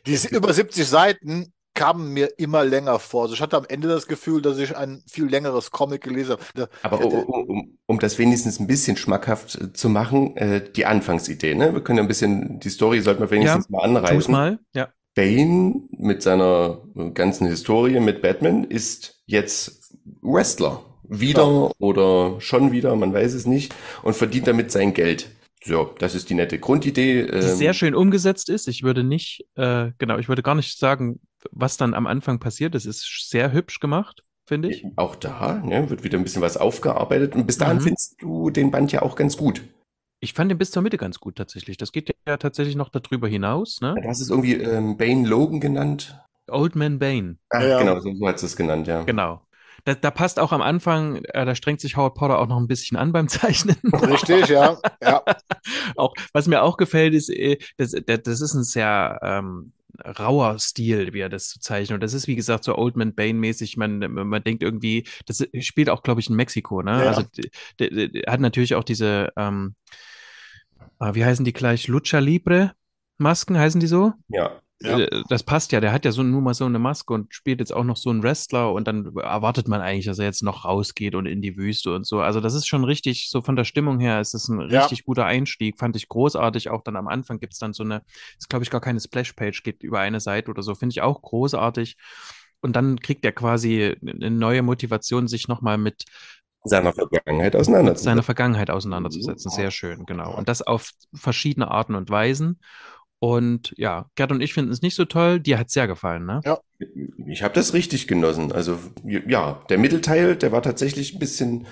diese über 70 Seiten kamen mir immer länger vor. Also ich hatte am Ende das Gefühl, dass ich ein viel längeres Comic gelesen habe. Aber Ja, um, um, um, das wenigstens ein bisschen schmackhaft äh, zu machen, äh, die Anfangsidee, ne? Wir können ja ein bisschen, die Story sollten wir wenigstens mal Tu's anreißen. mal. Ja. Bane mit seiner ganzen Historie mit Batman ist jetzt Wrestler. Wieder oder schon wieder, man weiß es nicht, und verdient damit sein Geld. So, das ist die nette Grundidee. Die ähm, sehr schön umgesetzt ist. Ich würde nicht, äh, genau, ich würde gar nicht sagen, was dann am Anfang passiert. Es ist sehr hübsch gemacht, finde ich. Auch da ne, wird wieder ein bisschen was aufgearbeitet. Und bis dahin Mhm. findest du den Band ja auch ganz gut. Ich fand den bis zur Mitte ganz gut tatsächlich. Das geht ja tatsächlich noch darüber hinaus, ne? Du hast es irgendwie ähm, Bane Logan genannt. Old Man Bane. Ach, Ja. genau, so, so hat es genannt, ja. Genau. Da, da passt auch am Anfang, äh, da strengt sich Howard Potter auch noch ein bisschen an beim Zeichnen. Richtig, ja. ja. auch, was mir auch gefällt, ist, äh, das, das, das ist ein sehr ähm, rauer Stil, wie er das zu zeichnen. Und das ist, wie gesagt, so Old Man Bane-mäßig. Man, man denkt irgendwie, das spielt auch, glaube ich, in Mexiko, ne? Ja. Also, hat natürlich auch diese, ähm, ah, wie heißen die gleich? Lucha Libre Masken, heißen die so? Ja. Ja. Äh, Das passt ja, der hat ja so nur mal so eine Maske und spielt jetzt auch noch so einen Wrestler und dann erwartet man eigentlich, dass er jetzt noch rausgeht und in die Wüste und so. Also das ist schon richtig, so von der Stimmung her ist das ein Ja. richtig guter Einstieg, fand ich großartig. Auch dann am Anfang gibt's dann so eine, ist glaube ich gar keine Splash-Page, geht über eine Seite oder so, finde ich auch großartig. Und dann kriegt er quasi eine neue Motivation, sich nochmal mit seiner Vergangenheit auseinanderzusetzen. seiner Vergangenheit auseinanderzusetzen. Sehr schön, genau. Und das auf verschiedene Arten und Weisen. Und ja, Gerd und ich finden es nicht so toll. Dir hat es sehr gefallen, ne? Ja. Ich habe das richtig genossen. Also ja, der Mittelteil, der war tatsächlich ein bisschen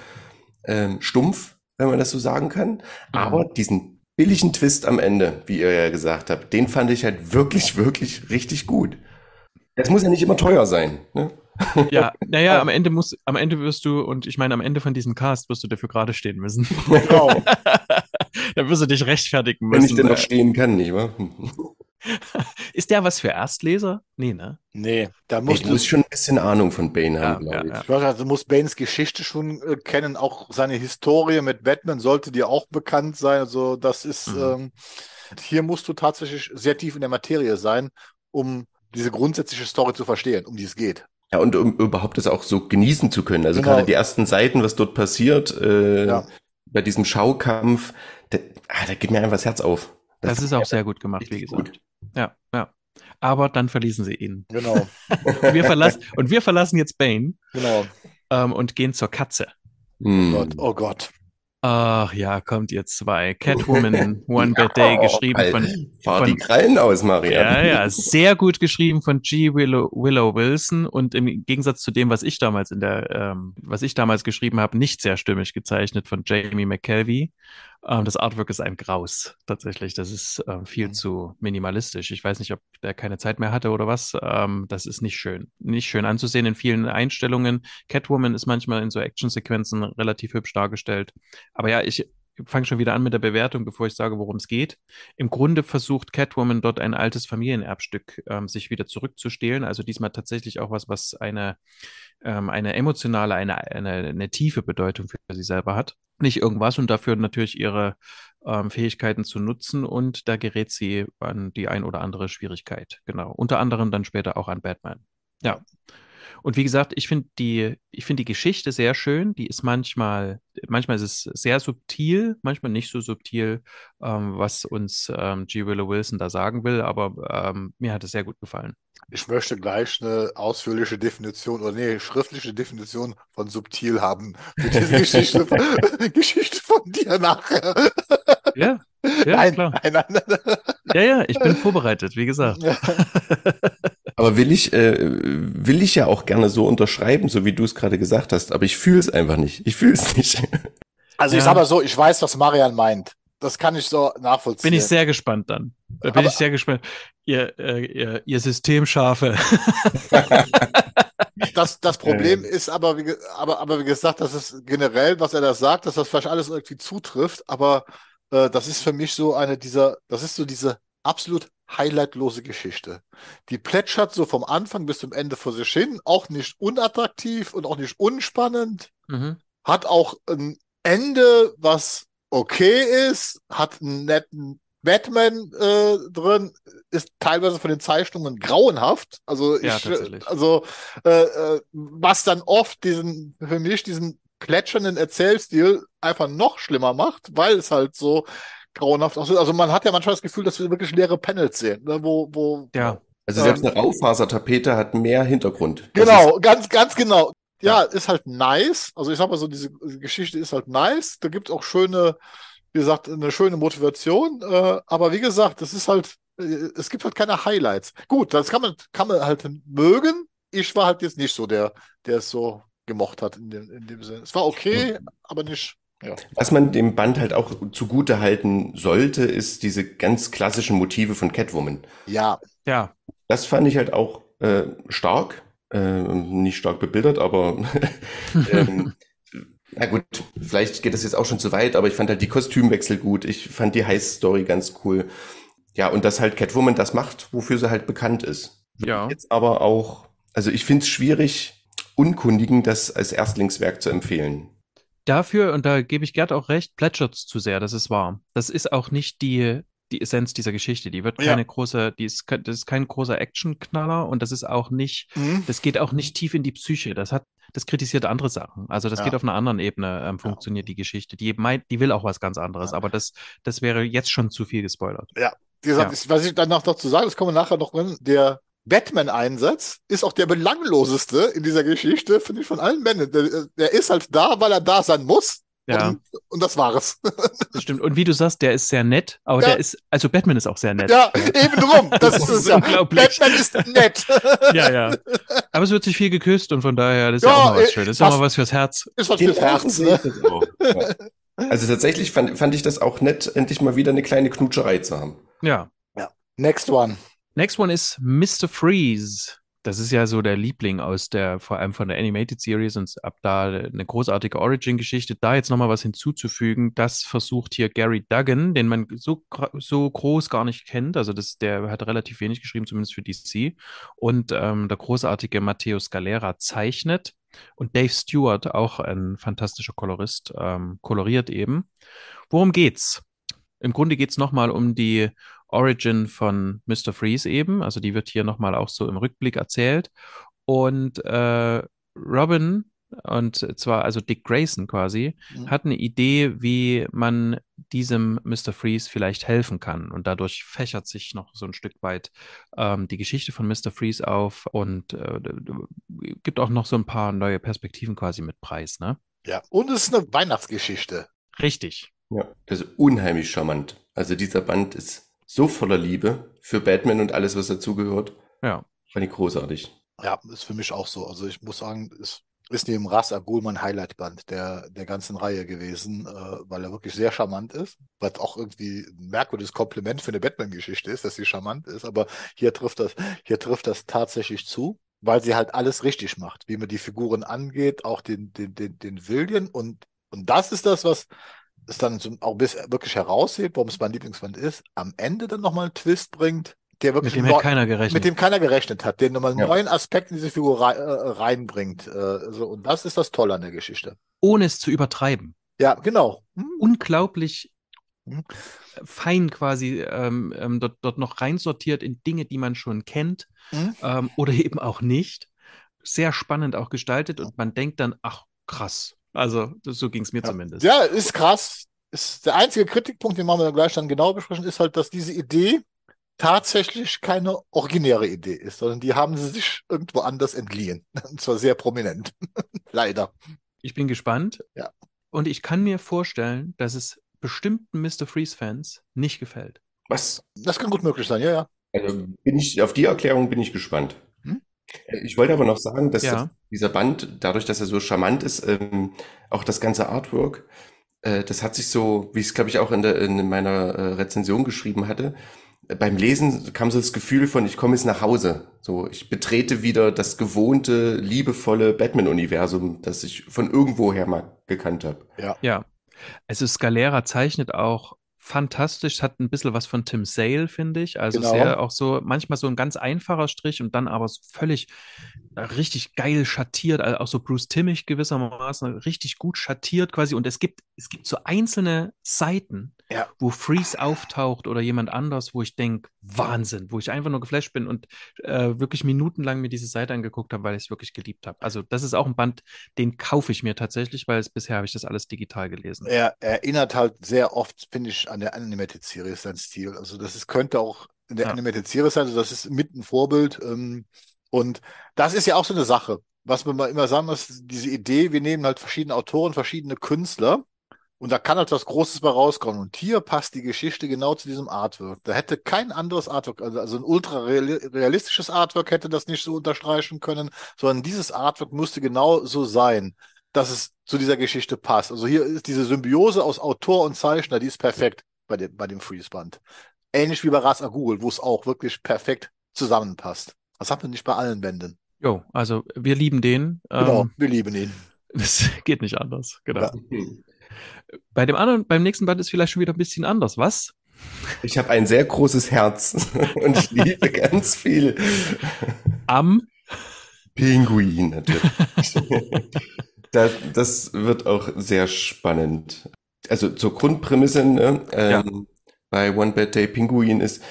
ähm, stumpf, wenn man das so sagen kann. Aber diesen billigen Twist am Ende, wie ihr ja gesagt habt, den fand ich halt wirklich, wirklich richtig gut. Es muss ja nicht immer teuer sein. Ne? Ja, naja, am Ende muss, am Ende wirst du, und ich meine, am Ende von diesem Cast wirst du dafür gerade stehen müssen. Genau. da wirst du dich rechtfertigen Wenn ich müssen. denn noch stehen kann, nicht wahr? Ist der was für Erstleser? Nee, ne? Nee, da Ich musst du, muss schon ein bisschen Ahnung von Bane Ja, haben, ja, glaube ich. ja. ich also du musst Banes Geschichte schon äh, kennen, auch seine Historie mit Batman sollte dir auch bekannt sein. Also das ist, Mhm. ähm, hier musst du tatsächlich sehr tief in der Materie sein, um diese grundsätzliche Story zu verstehen, um die es geht. Ja, und um überhaupt das auch so genießen zu können. Also Genau. gerade die ersten Seiten, was dort passiert, äh, Ja. bei diesem Schaukampf, da, ah, da geht mir einfach das Herz auf. Das ist auch sehr gut gemacht, wie gesagt. Ja, ja. Aber dann verließen sie ihn. Genau, Und wir verlassen, und wir verlassen jetzt Bane genau. ähm, und gehen zur Katze. Hm. Gott, oh Gott. Ach ja, kommt ihr zwei. Catwoman One Bad Day, geschrieben Alter, von Fahr von- die Krallen aus, Marian. Ja, ja, sehr gut geschrieben von G. Willow, Willow Wilson und im Gegensatz zu dem, was ich damals in der, ähm, was ich damals geschrieben habe, nicht sehr stimmig gezeichnet von Jamie McKelvey. Ähm, das Artwork ist ein Graus, tatsächlich. Das ist ähm, viel Mhm. zu minimalistisch. Ich weiß nicht, ob der keine Zeit mehr hatte oder was. Ähm, das ist nicht schön. Nicht schön anzusehen in vielen Einstellungen. Catwoman ist manchmal in so Actionsequenzen relativ hübsch dargestellt. Aber ja, ich fange schon wieder an mit der Bewertung, bevor ich sage, worum es geht. Im Grunde versucht Catwoman dort ein altes Familienerbstück ähm, sich wieder zurückzustehlen. Also diesmal tatsächlich auch was, was eine, ähm, eine emotionale, eine, eine, eine tiefe Bedeutung für sie selber hat. Nicht irgendwas und dafür natürlich ihre ähm, Fähigkeiten zu nutzen und da gerät sie an die ein oder andere Schwierigkeit. Genau. Unter anderem dann später auch an Batman. Ja. Und wie gesagt, ich finde die, ich finde die Geschichte sehr schön. Die ist manchmal, manchmal ist es sehr subtil, manchmal nicht so subtil, ähm, was uns ähm, G. Willow Wilson da sagen will, aber ähm, mir hat es sehr gut gefallen. Ich möchte gleich eine ausführliche Definition oder nee, schriftliche Definition von subtil haben für diese Geschichte, Geschichte von dir nachher. Ja, ja, nein, klar. nein, nein. Ja, ja, ich bin vorbereitet, wie gesagt. Aber will ich, äh, will ich ja auch gerne so unterschreiben, so wie du es gerade gesagt hast, aber ich fühle es einfach nicht. Ich fühle es nicht. Also ich Ja. sag mal so, ich weiß, was Marian meint. Das kann ich so nachvollziehen. Bin ich sehr gespannt dann. Da bin Aber- ich sehr gespannt. Ihr, äh, ihr, ihr Systemschafe. Das, das Problem ist aber wie, aber, aber wie gesagt, das ist generell, was er da sagt, dass das vielleicht alles irgendwie zutrifft, aber äh, das ist für mich so eine dieser, das ist so diese absolut highlightlose Geschichte. Die plätschert so vom Anfang bis zum Ende vor sich hin, auch nicht unattraktiv und auch nicht unspannend, mhm. hat auch ein Ende, was okay ist, hat einen netten Batman äh, drin, ist teilweise von den Zeichnungen grauenhaft. Also Ja, ich, also äh, äh, was dann oft diesen, für mich diesen plätschernden Erzählstil einfach noch schlimmer macht, weil es halt so grauenhaft aussieht. Also man hat ja manchmal das Gefühl, dass wir wirklich leere Panels sehen, ne, wo, wo Ja. Also selbst eine Raufasertapete hat mehr Hintergrund. Genau, ganz, ganz genau. Ja, ist halt nice. Also ich sag mal so, diese Geschichte ist halt nice. Da gibt auch schöne, wie gesagt, eine schöne Motivation. Äh, aber wie gesagt, das ist halt, äh, es gibt halt keine Highlights. Gut, das kann man, kann man halt mögen. Ich war halt jetzt nicht so der, der es so gemocht hat in dem, in dem Sinne. Es war okay, aber nicht. Ja. Was man dem Band halt auch zugute halten sollte, ist diese ganz klassischen Motive von Catwoman. Ja, Ja. Das fand ich halt auch äh, stark. Äh, nicht stark bebildert, aber ähm, na gut, vielleicht geht das jetzt auch schon zu weit, aber ich fand halt die Kostümwechsel gut. Ich fand die Heist-Story ganz cool. Ja, und dass halt Catwoman das macht, wofür sie halt bekannt ist. Ja. Jetzt aber auch, also ich finde es schwierig, Unkundigen das als Erstlingswerk zu empfehlen. Dafür, und da gebe ich Gerd auch recht, plätschert's zu sehr, das ist wahr. Das ist auch nicht die, die Essenz dieser Geschichte. Die wird Ja. keine große, die ist, das ist kein großer Actionknaller und das ist auch nicht, Mhm. das geht auch nicht tief in die Psyche. Das hat, das kritisiert andere Sachen. Also das Ja. geht auf einer anderen Ebene, ähm, funktioniert die Geschichte. Die meint, die will auch was ganz anderes, Ja. aber das, das wäre jetzt schon zu viel gespoilert. Wie gesagt, Ja. was ich danach noch zu sagen, das kommen wir nachher noch drin, der Batman-Einsatz ist auch der belangloseste in dieser Geschichte, finde ich, von allen Männern. Der, der ist halt da, weil er da sein muss. Ja. Und, und das war es. Das stimmt. Und wie du sagst, der ist sehr nett, aber Ja. der ist, also Batman ist auch sehr nett. Ja, eben drum. Das, Das ist ist es ja. unglaublich. Batman ist nett. ja, ja. Aber es wird sich viel geküsst und von daher, das ist Ja, ja auch mal was äh, Schönes. Das ist ja fast- mal was fürs Herz. Ist was fürs Herz, ne? auch. Ja. Also tatsächlich fand, fand ich das auch nett, endlich mal wieder eine kleine Knutscherei zu haben. Ja. Next one. Next one ist Mr. Freeze. Das ist ja so der Liebling aus der, vor allem von der Animated Series und ab da eine großartige Origin-Geschichte. Da jetzt nochmal was hinzuzufügen, das versucht hier Gary Duggan, den man so, so groß gar nicht kennt. Also das, der hat relativ wenig geschrieben, zumindest für DC. Und ähm, der großartige Matteo Scalera zeichnet. Und Dave Stewart, auch ein fantastischer Kolorist, ähm, koloriert eben. Worum geht's? Im Grunde geht's nochmal um die Origin von Mr. Freeze eben. Also die wird hier nochmal auch so im Rückblick erzählt. Und äh, Robin, und zwar also Dick Grayson quasi, Mhm. hat eine Idee, wie man diesem Mr. Freeze vielleicht helfen kann. Und dadurch fächert sich noch so ein Stück weit ähm, die Geschichte von Mr. Freeze auf und äh, gibt auch noch so ein paar neue Perspektiven quasi mit Preis, ne? Ja. Und es ist eine Weihnachtsgeschichte. Richtig. Ja. Das ist unheimlich charmant. Also dieser Band ist so voller Liebe für Batman und alles, was dazugehört. Ja. Fand ich großartig. Ja, ist für mich auch so. Also ich muss sagen, es ist neben Ras Al Ghul mein Highlightband der, der ganzen Reihe gewesen, äh, weil er wirklich sehr charmant ist. Was auch irgendwie ein merkwürdiges Kompliment für eine Batman-Geschichte ist, dass sie charmant ist. Aber hier trifft das, hier trifft das tatsächlich zu, weil sie halt alles richtig macht, wie man die Figuren angeht, auch den, den, den, den Villian. Und, und das ist das, was es dann so auch bis wirklich heraushebt, warum es mein Lieblingsband ist, am Ende dann nochmal einen Twist bringt, der wirklich Mit dem neu- hätte keiner gerechnet. mit dem keiner gerechnet hat, der nochmal einen Ja. neuen Aspekt in diese Figur rei äh, reinbringt. Äh, so, und das ist das Tolle an der Geschichte. ohne es zu übertreiben. Ja, genau. Hm? unglaublich Mhm. fein quasi ähm, ähm, dort, dort noch reinsortiert in Dinge, die man schon kennt Mhm. ähm, oder eben auch nicht. Sehr spannend auch gestaltet und man denkt dann, ach krass. Also das, so ging es mir Ja. zumindest. Ja, ist krass. Ist der einzige Kritikpunkt, den machen wir dann gleich dann genau besprechen, ist halt, dass diese Idee tatsächlich keine originäre Idee ist, sondern die haben sie sich irgendwo anders entliehen. Und zwar sehr prominent. Leider. Ich bin gespannt. Ja. Und ich kann mir vorstellen, dass es bestimmten Mr. Freeze-Fans nicht gefällt. Was? Das kann gut möglich sein, ja, ja. Also bin ich, auf die Erklärung bin ich gespannt. Äh, Ich wollte aber noch sagen, dass Ja. das, dieser Band, dadurch, dass er so charmant ist, ähm, auch das ganze Artwork, äh, das hat sich so, wie ich es glaube ich auch in, der, in meiner äh, Rezension geschrieben hatte, äh, beim Lesen kam so das Gefühl von, ich komme jetzt nach Hause. So, ich betrete wieder das gewohnte, liebevolle Batman-Universum, das ich von irgendwoher mal gekannt habe. Ja. Also Scalera zeichnet auch fantastisch, hat ein bisschen was von Tim Sale, finde ich. Also Genau. sehr auch so, manchmal so ein ganz einfacher Strich und dann aber so völlig richtig geil schattiert, also auch so Bruce Timmich gewissermaßen richtig gut schattiert quasi. Und es gibt, es gibt so einzelne Seiten, Ja. wo Freeze auftaucht oder jemand anders, wo ich denke, Wahnsinn, wo ich einfach nur geflasht bin und äh, wirklich minutenlang mir diese Seite angeguckt habe, weil ich es wirklich geliebt habe. Also das ist auch ein Band, den kaufe ich mir tatsächlich, weil es bisher habe ich das alles digital gelesen. Er erinnert halt sehr oft, finde ich, an der Animated Series, sein Stil. Also das ist, könnte auch in der Ja. Animated Series sein, also das ist mit ein Vorbild. Ähm, und das ist ja auch so eine Sache, was man mal immer sagen muss, diese Idee, wir nehmen halt verschiedene Autoren, verschiedene Künstler und da kann halt was Großes bei rauskommen. Und hier passt die Geschichte genau zu diesem Artwork. Da hätte kein anderes Artwork, also, also ein ultra reali- realistisches Artwork hätte das nicht so unterstreichen können, sondern dieses Artwork musste genau so sein dass es zu dieser Geschichte passt. Also hier ist diese Symbiose aus Autor und Zeichner, die ist perfekt bei dem, bei dem Freeze-Band. Ähnlich wie bei Ras Al Ghul, wo es auch wirklich perfekt zusammenpasst. Das hat man nicht bei allen Bänden. Jo, also wir lieben den. Genau, Ähm, wir lieben ihn. es geht nicht anders. Genau. Ja. Bei dem anderen, beim nächsten Band ist vielleicht schon wieder ein bisschen anders. Was? Ich habe ein sehr großes Herz und ich liebe ganz viel Am Pinguin natürlich. das, das wird auch sehr spannend. Also zur Grundprämisse ne, ähm, bei One Bad Day Pinguin ist,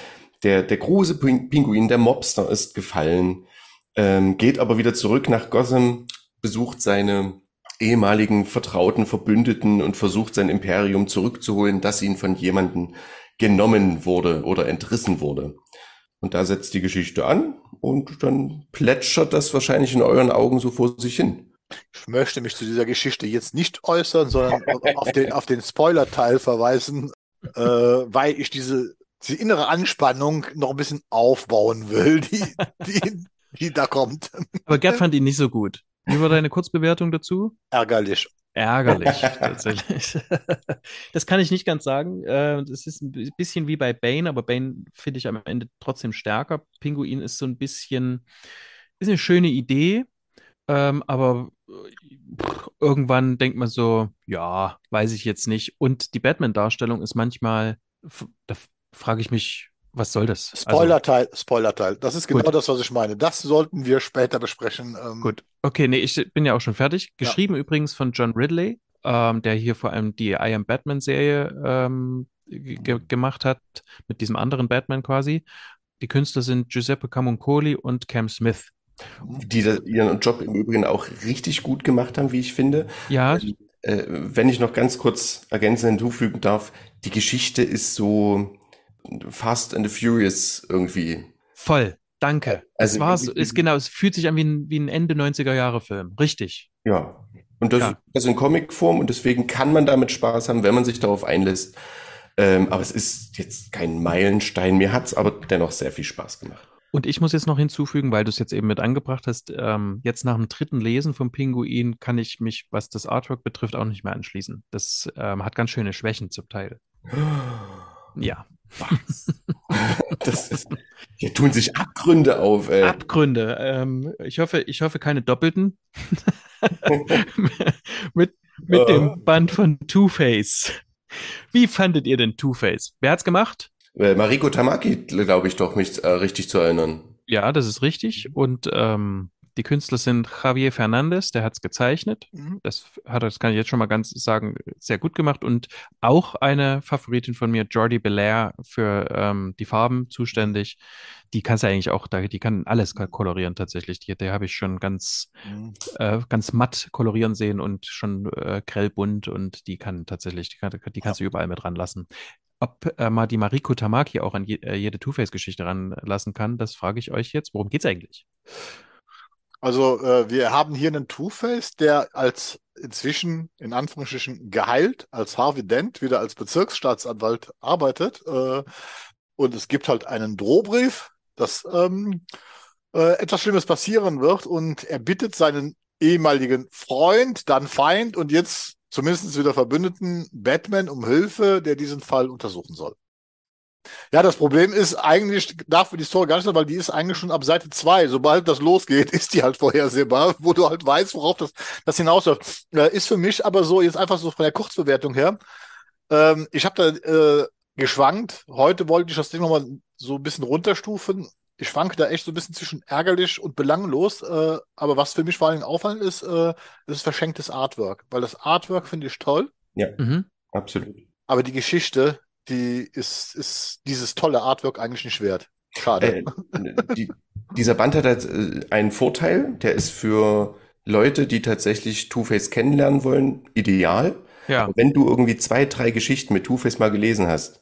der, der große Pin- Pinguin, der Mobster ist gefallen, ähm, geht aber wieder zurück nach Gotham, besucht seine ehemaligen Vertrauten, Verbündeten und versucht sein Imperium zurückzuholen, das ihn von jemandem genommen wurde oder entrissen wurde. Und da setzt die Geschichte an und dann plätschert das wahrscheinlich in euren Augen so vor sich hin. Ich möchte mich zu dieser Geschichte jetzt nicht äußern, sondern auf den, auf den Spoiler-Teil verweisen, äh, weil ich diese, diese innere Anspannung noch ein bisschen aufbauen will, die, die, die da kommt. Aber Gerd fand ihn nicht so gut. Wie war deine Kurzbewertung dazu? Ärgerlich. Ärgerlich, tatsächlich. das kann ich nicht ganz sagen. Äh, Das ist ein bisschen wie bei Bane, aber Bane finde ich am Ende trotzdem stärker. Pinguin ist so ein bisschen, ist eine schöne Idee, ähm, aber äh, irgendwann denkt man so, ja, weiß ich jetzt nicht. Und die Batman-Darstellung ist manchmal, frage ich mich, was soll das? Also, Spoiler-Teil, Spoiler-Teil. Das ist genau Gut. das, was ich meine. Das sollten wir später besprechen. Ähm, Gut, okay, nee, ich bin ja auch schon fertig. Ja. Geschrieben übrigens von John Ridley, ähm, der hier vor allem die I Am Batman-Serie ähm, ge gemacht hat, mit diesem anderen Batman quasi. Die Künstler sind Giuseppe Camuncoli und Cam Smith. Die da ihren Job im Übrigen auch richtig gut gemacht haben, wie ich finde. Ja, Äh, wenn ich noch ganz kurz ergänzend hinzufügen darf, die Geschichte ist so Fast and the Furious irgendwie. voll. Danke. Also es war so, ist genau, es fühlt sich an wie ein, wie ein Ende 90er Jahre Film. Richtig. Ja. Und das, Ja. das in Comicform und deswegen kann man damit Spaß haben, wenn man sich darauf einlässt. Ähm, aber es ist jetzt kein Meilenstein. Mir hat's aber dennoch sehr viel Spaß gemacht. Und ich muss jetzt noch hinzufügen, weil du es jetzt eben mit angebracht hast, ähm, jetzt nach dem dritten Lesen vom Pinguin kann ich mich, was das Artwork betrifft, auch nicht mehr anschließen. Das ähm, hat ganz schöne Schwächen zum Teil. Ja. Das ist, hier tun sich Abgründe auf, ey. Abgründe. Ähm, ich hoffe, ich hoffe keine doppelten. mit mit Oh. dem Band von Two-Face. Wie fandet ihr denn Two-Face? Wer hat's gemacht? Äh, Mariko Tamaki, glaube ich doch, mich äh, richtig zu erinnern. Ja, das ist richtig. Und ähm, die Künstler sind Javier Fernandez, der hat's gezeichnet. Mhm. Das hat das kann ich jetzt schon mal ganz sagen, sehr gut gemacht. Und auch eine Favoritin von mir, Jordi Belair, für ähm, die Farben zuständig. Die kannst du eigentlich auch, die kann alles kolorieren tatsächlich. Die, der habe ich schon ganz, Mhm. äh, ganz matt kolorieren sehen und schon äh, grellbunt und die kann tatsächlich, die, kann, die kannst du überall mit ranlassen. Ob äh, mal die Mariko Tamaki auch an je, äh, jede Two-Face-Geschichte ranlassen kann, das frage ich euch jetzt. Worum geht's eigentlich? Also äh, wir haben hier einen Two-Face, der als inzwischen in Anführungsstrichen geheilt, als Harvey Dent wieder als Bezirksstaatsanwalt arbeitet. Äh, und es gibt halt einen Drohbrief, dass ähm, äh, etwas Schlimmes passieren wird und er bittet seinen ehemaligen Freund, dann Feind und jetzt zumindest wieder Verbündeten Batman um Hilfe, der diesen Fall untersuchen soll. Ja, das Problem ist, eigentlich darf man die Story gar nicht sein, weil die ist eigentlich schon ab Seite zwei. Sobald das losgeht, ist die halt vorhersehbar, wo du halt weißt, worauf das, das hinausläuft. Äh, ist für mich aber so, jetzt einfach so von der Kurzbewertung her. Ähm, ich habe da äh, geschwankt. Heute wollte ich das Ding nochmal so ein bisschen runterstufen. Ich schwanke da echt so ein bisschen zwischen ärgerlich und belanglos. Äh, aber was für mich vor allen Dingen auffallend ist, äh, das ist verschenktes Artwork. Weil das Artwork finde ich toll, Mhm. Absolut. aber die Geschichte, die ist, ist dieses tolle Artwork eigentlich nicht wert. Schade. Äh, die, dieser Band hat halt, äh, einen Vorteil, der ist für Leute, die tatsächlich Two-Face kennenlernen wollen, ideal. Ja. Wenn du irgendwie zwei, drei Geschichten mit Two-Face mal gelesen hast,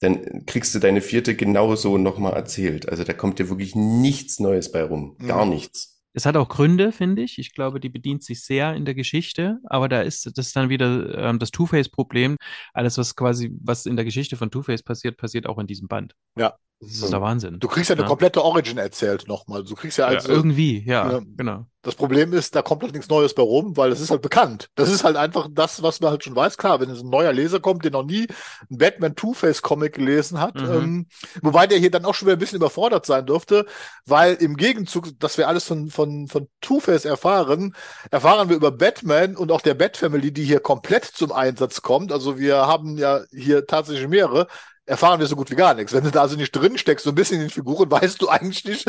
dann kriegst du deine vierte genauso nochmal erzählt. Also da kommt dir wirklich nichts Neues bei rum. Gar Mhm. nichts. Es hat auch Gründe, finde ich. Ich glaube, die bedient sich sehr in der Geschichte, aber da ist das dann wieder ähm, das Two-Face-Problem. Alles, was quasi, was in der Geschichte von Two-Face passiert, passiert auch in diesem Band. Ja. Das ist der Wahnsinn. Du kriegst ja eine Ja. komplette Origin erzählt nochmal. Du kriegst ja ja, also, irgendwie, ja, Ja. genau. das Problem ist, da kommt halt nichts Neues bei rum, weil es ist halt bekannt. Das ist halt einfach das, was man halt schon weiß. Klar, wenn es ein neuer Leser kommt, der noch nie einen Batman Two-Face-Comic gelesen hat, Mhm. ähm, wobei der hier dann auch schon wieder ein bisschen überfordert sein dürfte, weil im Gegenzug, dass wir alles von, von, von Two-Face erfahren, erfahren wir über Batman und auch der Bat-Family, die hier komplett zum Einsatz kommt. Also wir haben ja hier tatsächlich mehrere, erfahren wir so gut wie gar nichts. Wenn du da also nicht drin steckst, so ein bisschen in den Figuren, weißt du eigentlich nicht,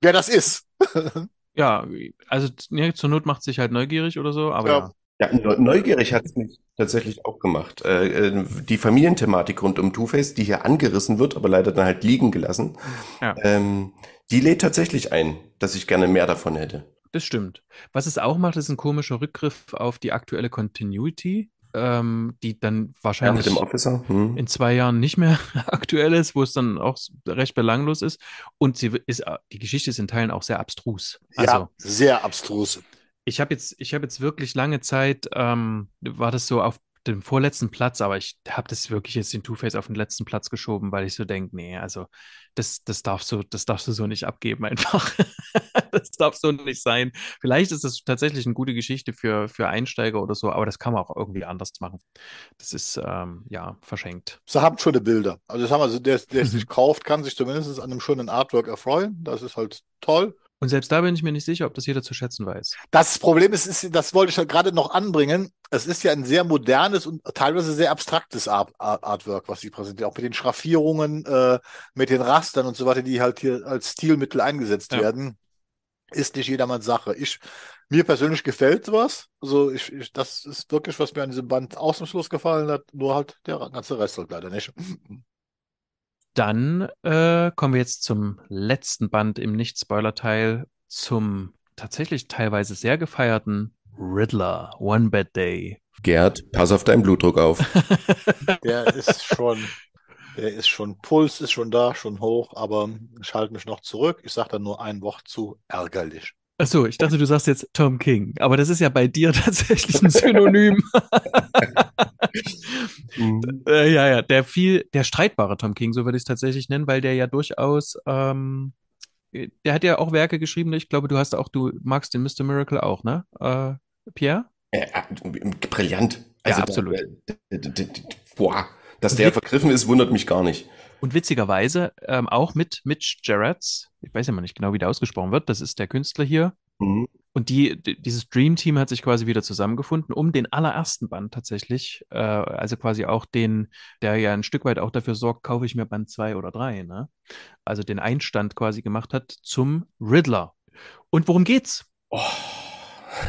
wer das ist. Ja, also nee, zur Not macht sich halt neugierig oder so, aber Ja. ja. Ja, neu- neugierig hat es mich tatsächlich auch gemacht. Äh, äh, die Familienthematik rund um Two-Face, die hier angerissen wird, aber leider dann halt liegen gelassen, Ja. ähm, die lädt tatsächlich ein, dass ich gerne mehr davon hätte. Das stimmt. Was es auch macht, ist ein komischer Rückgriff auf die aktuelle Continuity. Ähm, die dann Ja, wahrscheinlich Officer. Hm. in zwei Jahren nicht mehr aktuell ist, wo es dann auch recht belanglos ist. Und sie ist, äh, die Geschichte ist in Teilen auch sehr abstrus. Also, Ja, sehr abstrus. ich habe jetzt, ich habe jetzt wirklich lange Zeit, ähm, war das so auf dem vorletzten Platz, aber ich habe das wirklich jetzt den Two-Face auf den letzten Platz geschoben, weil ich so denke, nee, also das, das darfst du, das darfst du so nicht abgeben einfach. Das darf so nicht sein. Vielleicht ist es tatsächlich eine gute Geschichte für, für Einsteiger oder so, aber das kann man auch irgendwie anders machen. Das ist, ähm, ja, verschenkt. Sie haben schöne Bilder. Also, das haben also der, der sich kauft, kann sich zumindest an einem schönen Artwork erfreuen. Das ist halt toll. Und selbst da bin ich mir nicht sicher, ob das jeder zu schätzen weiß. Das Problem ist, ist, das wollte ich ja gerade noch anbringen. Es ist ja ein sehr modernes und teilweise sehr abstraktes Art, Art, Artwork, was sie präsentieren. Auch mit den Schraffierungen, äh, mit den Rastern und so weiter, die halt hier als Stilmittel eingesetzt Ja. werden. Ist nicht jedermanns Sache. Ich, mir persönlich gefällt was. Also ich, ich, das ist wirklich, was mir an diesem Band ausnahmslos gefallen hat. Nur halt der ganze Rest halt leider nicht. Dann äh, kommen wir jetzt zum letzten Band im Nicht-Spoiler-Teil, zum tatsächlich teilweise sehr gefeierten Riddler, One Bad Day. Gerd, pass auf deinen Blutdruck auf. Der ist schon, der ist schon, Puls ist schon da, schon hoch, aber ich halte mich noch zurück. Ich sage da nur ein Wort zu, ärgerlich. Achso, ich dachte, du sagst jetzt Tom King, aber das ist ja bei dir tatsächlich ein Synonym. Mhm. äh, ja, ja, der viel, der streitbare Tom King, so würde ich es tatsächlich nennen, weil der ja durchaus, ähm, der hat ja auch Werke geschrieben. Ich glaube, du hast auch, du magst den Mr. Miracle auch, ne? Äh, Pierre? Äh, äh, brillant. Ja, Also absolut. Da, da, da, da, boah, dass der vergriffen ist, wundert mich gar nicht. Und witzigerweise ähm, auch mit Mitch Gerrits, ich weiß ja mal nicht genau, wie der ausgesprochen wird, das ist der Künstler hier. Mhm. Und die, die, dieses Dream Team hat sich quasi wieder zusammengefunden, um den allerersten Band tatsächlich, äh, also quasi auch den, der ja ein Stück weit auch dafür sorgt, kaufe ich mir Band zwei oder drei, ne? Also den Einstand quasi gemacht hat zum Riddler. Und worum geht's? Oh.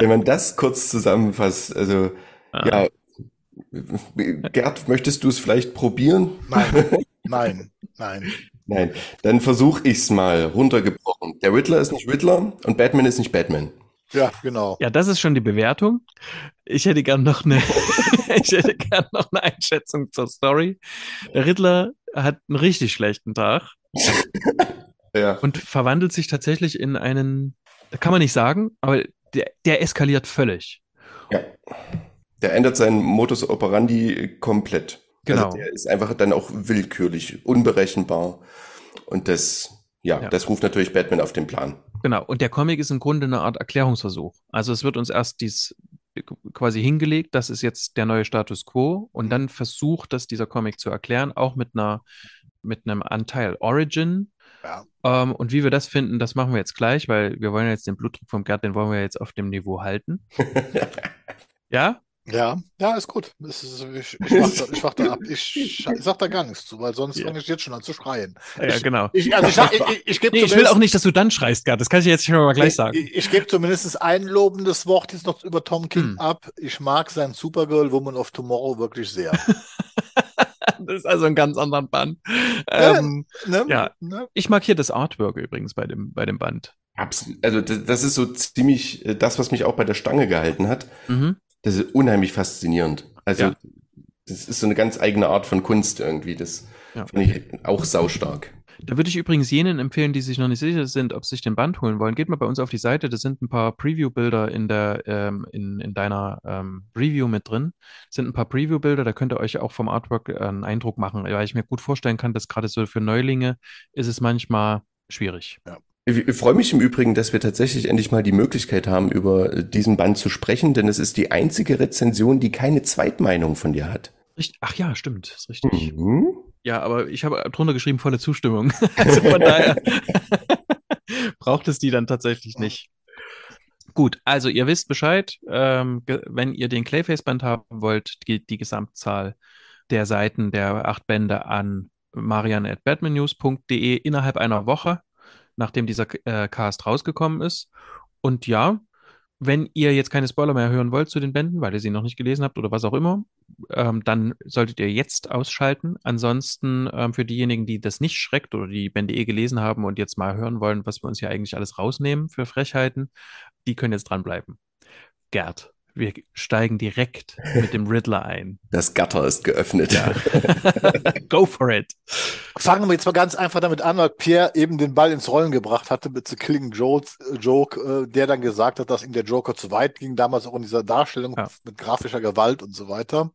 Wenn man das kurz zusammenfasst, also Ah. ja, Gerd, möchtest du es vielleicht probieren? Nein, nein, nein. Nein, dann versuche ich es mal runtergebrochen. Der Riddler ist nicht Riddler und Batman ist nicht Batman. Ja, genau. Ja, das ist schon die Bewertung. Ich hätte gern noch eine, ich hätte gern noch eine Einschätzung zur Story. Der Riddler hat einen richtig schlechten Tag Ja. und verwandelt sich tatsächlich in einen, kann man nicht sagen, aber der, der eskaliert völlig. ja. Der ändert seinen Modus operandi komplett. Genau. Also der ist einfach dann auch willkürlich, unberechenbar. Und das, ja, Ja. das ruft natürlich Batman auf den Plan. Genau. Und der Comic ist im Grunde eine Art Erklärungsversuch. Also es wird uns erst dies quasi hingelegt, das ist jetzt der neue Status quo und dann versucht das dieser Comic zu erklären, auch mit einer, mit einem Anteil Origin. Ja. Ähm, und wie wir das finden, das machen wir jetzt gleich, weil wir wollen jetzt den Blutdruck vom Gerd, den wollen wir jetzt auf dem Niveau halten. Ja? Ja, ja, ist gut. Ist, ich, ich, warte, ich warte ab. Ich, ich sag da gar nichts zu, weil sonst Ja. fange ich jetzt schon an zu schreien. Ja, Ich- genau. Ich, also ich, sag, ich, ich, Nee, ich will auch nicht, dass du dann schreist, Gerd. Das kann ich jetzt schon mal gleich sagen. Ich, ich gebe zumindest ein lobendes Wort jetzt noch über Tom King Hm. ab. Ich mag sein Supergirl Woman of Tomorrow wirklich sehr. Das ist also ein ganz anderer Band. Ähm, Ne? Ja. Ne? ich mag hier das Artwork übrigens bei dem, bei dem Band. Absolut. Also das, das ist so ziemlich äh, das, was mich auch bei der Stange gehalten hat. Mhm. Das ist unheimlich faszinierend. Also Ja. das ist so eine ganz eigene Art von Kunst irgendwie. Das Ja. fand ich auch saustark. Da würde ich übrigens jenen empfehlen, die sich noch nicht sicher sind, ob sie sich den Band holen wollen. Geht mal bei uns auf die Seite, da sind ein paar Preview-Bilder in der, ähm, in, in deiner ähm, Review mit drin. Sind ein paar Preview-Bilder, da könnt ihr euch auch vom Artwork äh, einen Eindruck machen, weil ich mir gut vorstellen kann, dass gerade so für Neulinge ist es manchmal schwierig. Ich, ich freue mich im Übrigen, dass wir tatsächlich endlich mal die Möglichkeit haben, über diesen Band zu sprechen, denn es ist die einzige Rezension, die keine Zweitmeinung von dir hat. Ach ja, stimmt, ist richtig. Mhm. Ja, aber ich habe drunter geschrieben, volle Zustimmung. Also von daher braucht es die dann tatsächlich nicht. Gut, also ihr wisst Bescheid, ähm, wenn ihr den Clayface-Band haben wollt, geht die Gesamtzahl der Seiten der acht Bände an marian.batmannews.de innerhalb einer Woche, nachdem dieser äh, Cast rausgekommen ist. Und ja, wenn ihr jetzt keine Spoiler mehr hören wollt zu den Bänden, weil ihr sie noch nicht gelesen habt oder was auch immer, ähm, dann solltet ihr jetzt ausschalten. Ansonsten ähm, für diejenigen, die das nicht schreckt oder die Bände eh gelesen haben und jetzt mal hören wollen, was wir uns hier eigentlich alles rausnehmen für Frechheiten, die können jetzt dranbleiben. Gerd, Wir steigen direkt mit dem Riddler ein. Das Gatter ist geöffnet. Ja. Go for it. Fangen wir jetzt mal ganz einfach damit an, weil Pierre eben den Ball ins Rollen gebracht hatte mit The Killing Joke, Joke äh, der dann gesagt hat, dass ihm der Joker zu weit ging, damals auch in dieser Darstellung ja. mit grafischer Gewalt und so weiter.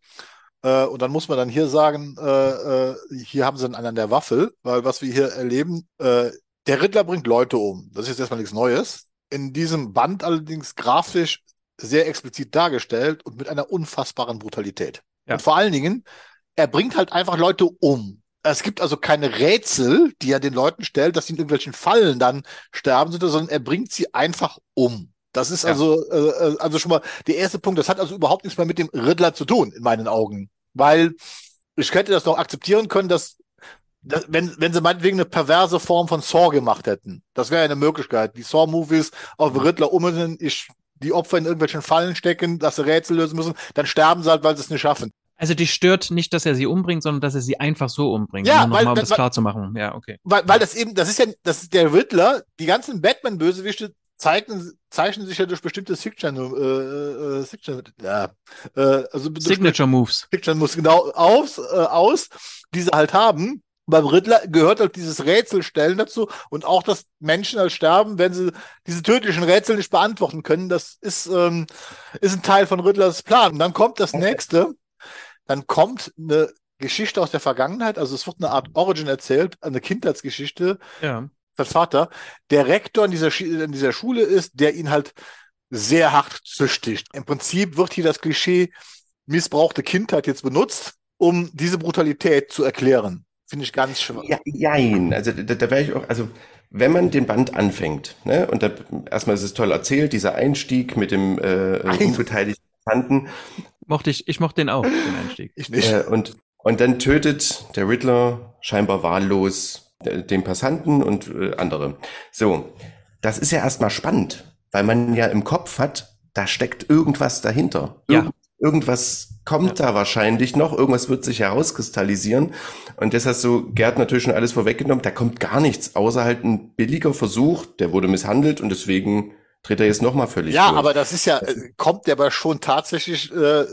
Äh, und dann muss man dann hier sagen, äh, äh hier haben sie einen an der Waffel, weil was wir hier erleben, äh, der Riddler bringt Leute um. Das ist jetzt erstmal nichts Neues. In diesem Band allerdings grafisch sehr explizit dargestellt und mit einer unfassbaren Brutalität. Ja. Und vor allen Dingen, er bringt halt einfach Leute um. Es gibt also keine Rätsel, die er den Leuten stellt, dass sie in irgendwelchen Fallen dann sterben, sondern er bringt sie einfach um. Das ist ja. also, äh, äh, also schon mal der erste Punkt. Das hat also überhaupt nichts mehr mit dem Riddler zu tun, in meinen Augen. Weil ich hätte das noch akzeptieren können, dass, dass wenn, wenn sie meinetwegen eine perverse Form von Saw gemacht hätten. Das wäre eine Möglichkeit. Die Saw-Movies auf Riddler um ich die Opfer in irgendwelchen Fallen stecken, dass sie Rätsel lösen müssen, dann sterben sie halt, weil sie es nicht schaffen. Also die stört nicht, dass er sie umbringt, sondern dass er sie einfach so umbringt. Ja, weil, um das weil, klar zu machen. Ja, okay. Weil, weil das eben, das ist ja, das ist der Riddler, die ganzen Batman-Bösewichte zeichnen, zeichnen sich ja durch bestimmte Signature, äh, äh, Signature, ja, äh, also Signature Moves. Signature Moves genau aus, äh, aus, die sie halt haben beim Riddler gehört halt dieses Rätselstellen dazu und auch, dass Menschen halt sterben, wenn sie diese tödlichen Rätsel nicht beantworten können. Das ist, ähm, ist ein Teil von Riddlers Plan. Und dann kommt das nächste, dann kommt eine Geschichte aus der Vergangenheit, also es wird eine Art Origin erzählt, eine Kindheitsgeschichte. Ja. Sein Vater, der Rektor in dieser, in dieser Schule ist, der ihn halt sehr hart züchtigt. Im Prinzip wird hier das Klischee missbrauchte Kindheit jetzt benutzt, um diese Brutalität zu erklären. Finde ich ganz schwach. Ja, jein. Also da, da wäre ich auch, also wenn man den Band anfängt, ne, und da, erstmal ist es toll erzählt, dieser Einstieg mit dem äh, unbeteiligten Tanten. Mochte ich, ich mochte den auch, den Einstieg. Ich nicht. Äh, und, und dann tötet der Riddler scheinbar wahllos den Passanten und äh, andere. So, das ist ja erstmal spannend, weil man ja im Kopf hat, da steckt irgendwas dahinter. Ja. Irgendwas kommt ja. da wahrscheinlich noch, irgendwas wird sich herauskristallisieren. Und das hast du Gerd natürlich schon alles vorweggenommen. Da kommt gar nichts, außer halt ein billiger Versuch, der wurde misshandelt und deswegen dreht er jetzt nochmal völlig Ja, durch. aber das ist ja, kommt der aber schon tatsächlich, äh,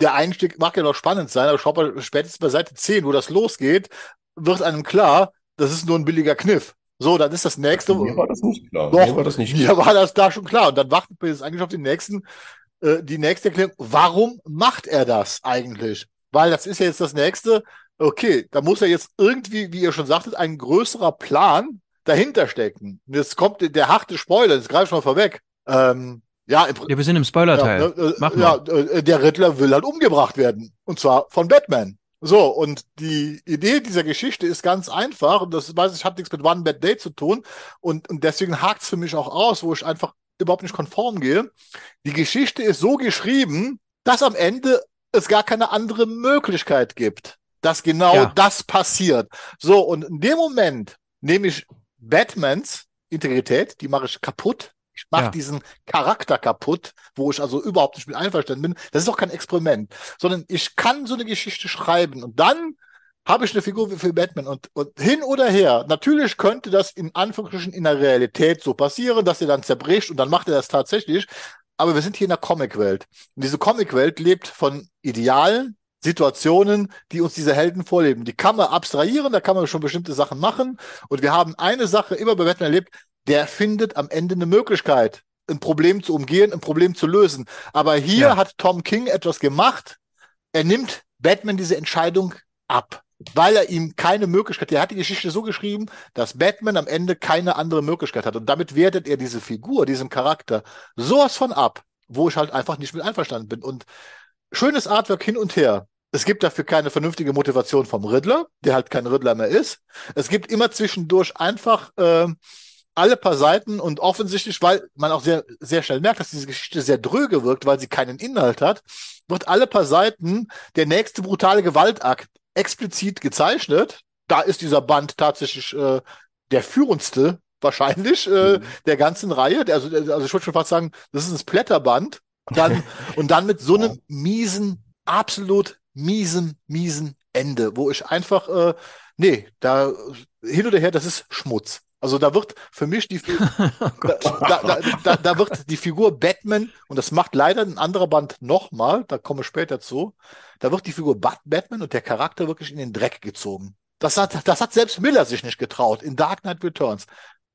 der Einstieg mag ja noch spannend sein, aber schau mal, spätestens bei Seite 10, wo das losgeht, wird einem klar, das ist nur ein billiger Kniff. So, dann ist das nächste. Mir war das nicht klar. Doch, mir war das nicht klar. Mir war das da schon klar. Und dann wartet man jetzt eigentlich auf den nächsten äh, die nächste Erklärung, warum macht er das eigentlich? Weil das ist ja jetzt das nächste, okay, da muss ja jetzt irgendwie, wie ihr schon sagtet, ein größerer Plan dahinter stecken. Und jetzt kommt der harte Spoiler, das greife ich mal vorweg. Ähm, ja, ja, wir sind im Spoiler-Teil. Ja, ne, äh, ja, äh, der Riddler will halt umgebracht werden. Und zwar von Batman. So, und die Idee dieser Geschichte ist ganz einfach. Und das weiß ich, hat nichts mit One Bad Day zu tun. Und, und deswegen hakt es für mich auch aus, wo ich einfach überhaupt nicht konform gehe. Die Geschichte ist so geschrieben, dass am Ende es gar keine andere Möglichkeit gibt, dass genau ja. das passiert. So, und in dem Moment nehme ich Batmans Integrität, die mache ich kaputt. Ich mache ja. diesen Charakter kaputt, wo ich also überhaupt nicht mit einverstanden bin. Das ist doch kein Experiment, sondern ich kann so eine Geschichte schreiben und dann habe ich eine Figur wie für Batman und, und hin oder her. Natürlich könnte das in Anführungsstrichen in der Realität so passieren, dass er dann zerbricht und dann macht er das tatsächlich. Aber wir sind hier in der Comicwelt. Und diese Comicwelt lebt von Idealen, Situationen, die uns diese Helden vorleben. Die kann man abstrahieren, da kann man schon bestimmte Sachen machen. Und wir haben eine Sache immer bei Batman erlebt, der findet am Ende eine Möglichkeit, ein Problem zu umgehen, ein Problem zu lösen. Aber hier ja. hat Tom King etwas gemacht. Er nimmt Batman diese Entscheidung ab weil er ihm keine Möglichkeit, er hat die Geschichte so geschrieben, dass Batman am Ende keine andere Möglichkeit hat. Und damit wertet er diese Figur, diesen Charakter sowas von ab, wo ich halt einfach nicht mit einverstanden bin. Und schönes Artwork hin und her. Es gibt dafür keine vernünftige Motivation vom Riddler, der halt kein Riddler mehr ist. Es gibt immer zwischendurch einfach äh, alle paar Seiten und offensichtlich, weil man auch sehr, sehr schnell merkt, dass diese Geschichte sehr dröge wirkt, weil sie keinen Inhalt hat, wird alle paar Seiten der nächste brutale Gewaltakt explizit gezeichnet. Da ist dieser Band tatsächlich äh, der führendste wahrscheinlich äh, mhm. der ganzen Reihe. Also, also ich würde schon fast sagen, das ist ein Splatterband. Dann, und dann mit so einem miesen, absolut miesen, miesen Ende, wo ich einfach, äh, nee, da hin oder her, das ist Schmutz. Also da wird für mich die oh da, da, da, da, wird die Figur Batman, und das macht leider ein anderer Band nochmal, da komme ich später zu, da wird die Figur Batman und der Charakter wirklich in den Dreck gezogen. Das hat, das hat selbst Miller sich nicht getraut in Dark Knight Returns.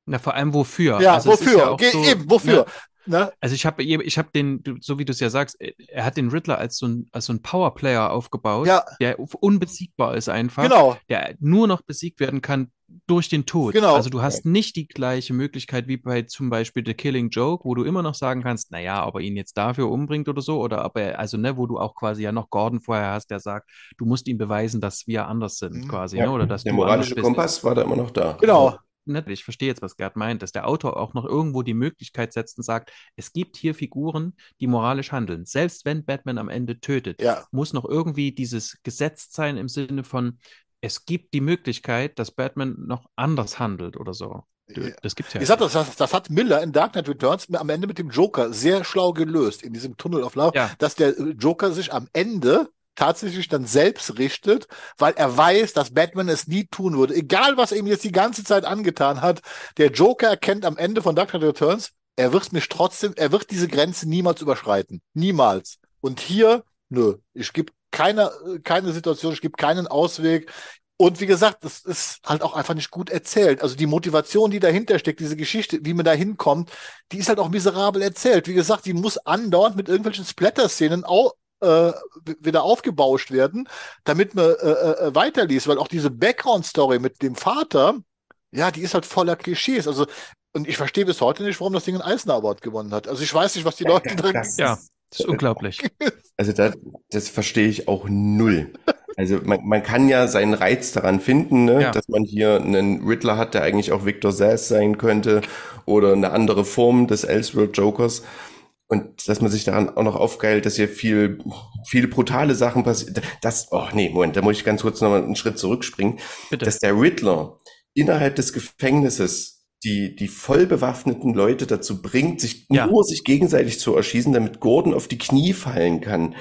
Na, vor allem wofür? Ja, also wofür? Ja so, Eben, wofür? Ne? Ne? Also ich habe ich hab den, so wie du es ja sagst, er hat den Riddler als so ein, als so ein Powerplayer aufgebaut, ja. der unbesiegbar ist einfach, genau. der nur noch besiegt werden kann durch den Tod. Genau. Also du hast nicht die gleiche Möglichkeit wie bei zum Beispiel The Killing Joke, wo du immer noch sagen kannst, naja, ob er ihn jetzt dafür umbringt oder so, oder ob er, also ne, wo du auch quasi ja noch Gordon vorher hast, der sagt, du musst ihm beweisen, dass wir anders sind, mhm. quasi, ja. ne? Oder dass der moralische Kompass war da immer noch da. Genau ne, ich verstehe jetzt, was Gerd meint, dass der Autor auch noch irgendwo die Möglichkeit setzt und sagt, es gibt hier Figuren, die moralisch handeln. Selbst wenn Batman am Ende tötet, ja. muss noch irgendwie dieses Gesetz sein im Sinne von, es gibt die Möglichkeit, dass Batman noch anders handelt oder so. Das gibt's ja. Ich sag das, das, das hat Miller in Dark Knight Returns am Ende mit dem Joker sehr schlau gelöst in diesem Tunnel of Love, ja. dass der Joker sich am Ende tatsächlich dann selbst richtet, weil er weiß, dass Batman es nie tun würde. Egal, was er ihm jetzt die ganze Zeit angetan hat, der Joker erkennt am Ende von Dark Knight Returns, er wird mich trotzdem, er wird diese Grenze niemals überschreiten. Niemals. Und hier, nö, ich gebe keine, keine Situation, ich gebe keinen Ausweg. Und wie gesagt, das ist halt auch einfach nicht gut erzählt. Also die Motivation, die dahinter steckt, diese Geschichte, wie man da hinkommt, die ist halt auch miserabel erzählt. Wie gesagt, die muss andauernd mit irgendwelchen Splatter-Szenen äh, wieder aufgebauscht werden, damit man äh, äh, weiterliest, weil auch diese Background-Story mit dem Vater, ja, die ist halt voller Klischees. Also, und ich verstehe bis heute nicht, warum das Ding einen Eisner Award gewonnen hat. Also ich weiß nicht, was die Leute drin. Ja, das ist unglaublich. Also da, das verstehe ich auch null. Also man, man kann ja seinen Reiz daran finden, ne? Ja. dass man hier einen Riddler hat, der eigentlich auch Victor Sass sein könnte oder eine andere Form des Elseworld Jokers. Und dass man sich daran auch noch aufgeilt, dass hier viel, viele brutale Sachen passieren. Das, oh nee, Moment, da muss ich ganz kurz noch mal einen Schritt zurückspringen. Bitte. Dass der Riddler innerhalb des Gefängnisses die, die voll bewaffneten Leute dazu bringt, sich ja. nur sich gegenseitig zu erschießen, damit Gordon auf die Knie fallen kann.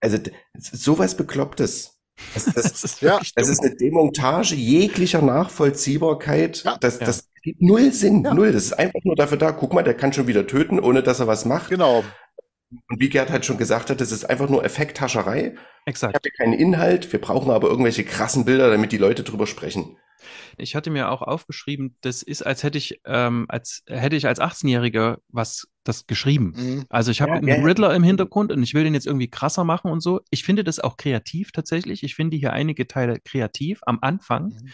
Also sowas Beklopptes. Das, das, das, ist, ja, das ist eine Demontage jeglicher Nachvollziehbarkeit. Ja, das, ja. das gibt null Sinn, ja. null. Das ist einfach nur dafür da, guck mal, der kann schon wieder töten, ohne dass er was macht. Genau. Und wie Gerd halt schon gesagt hat, das ist einfach nur Effekthascherei. Exakt. Ich habe keinen Inhalt, wir brauchen aber irgendwelche krassen Bilder, damit die Leute drüber sprechen. Ich hatte mir auch aufgeschrieben, das ist, als hätte ich, ähm, als hätte ich als 18-Jähriger was das geschrieben. Mhm. Also ich habe ja, einen ja, Riddler im Hintergrund und ich will den jetzt irgendwie krasser machen und so. Ich finde das auch kreativ tatsächlich. Ich finde hier einige Teile kreativ am Anfang, mhm.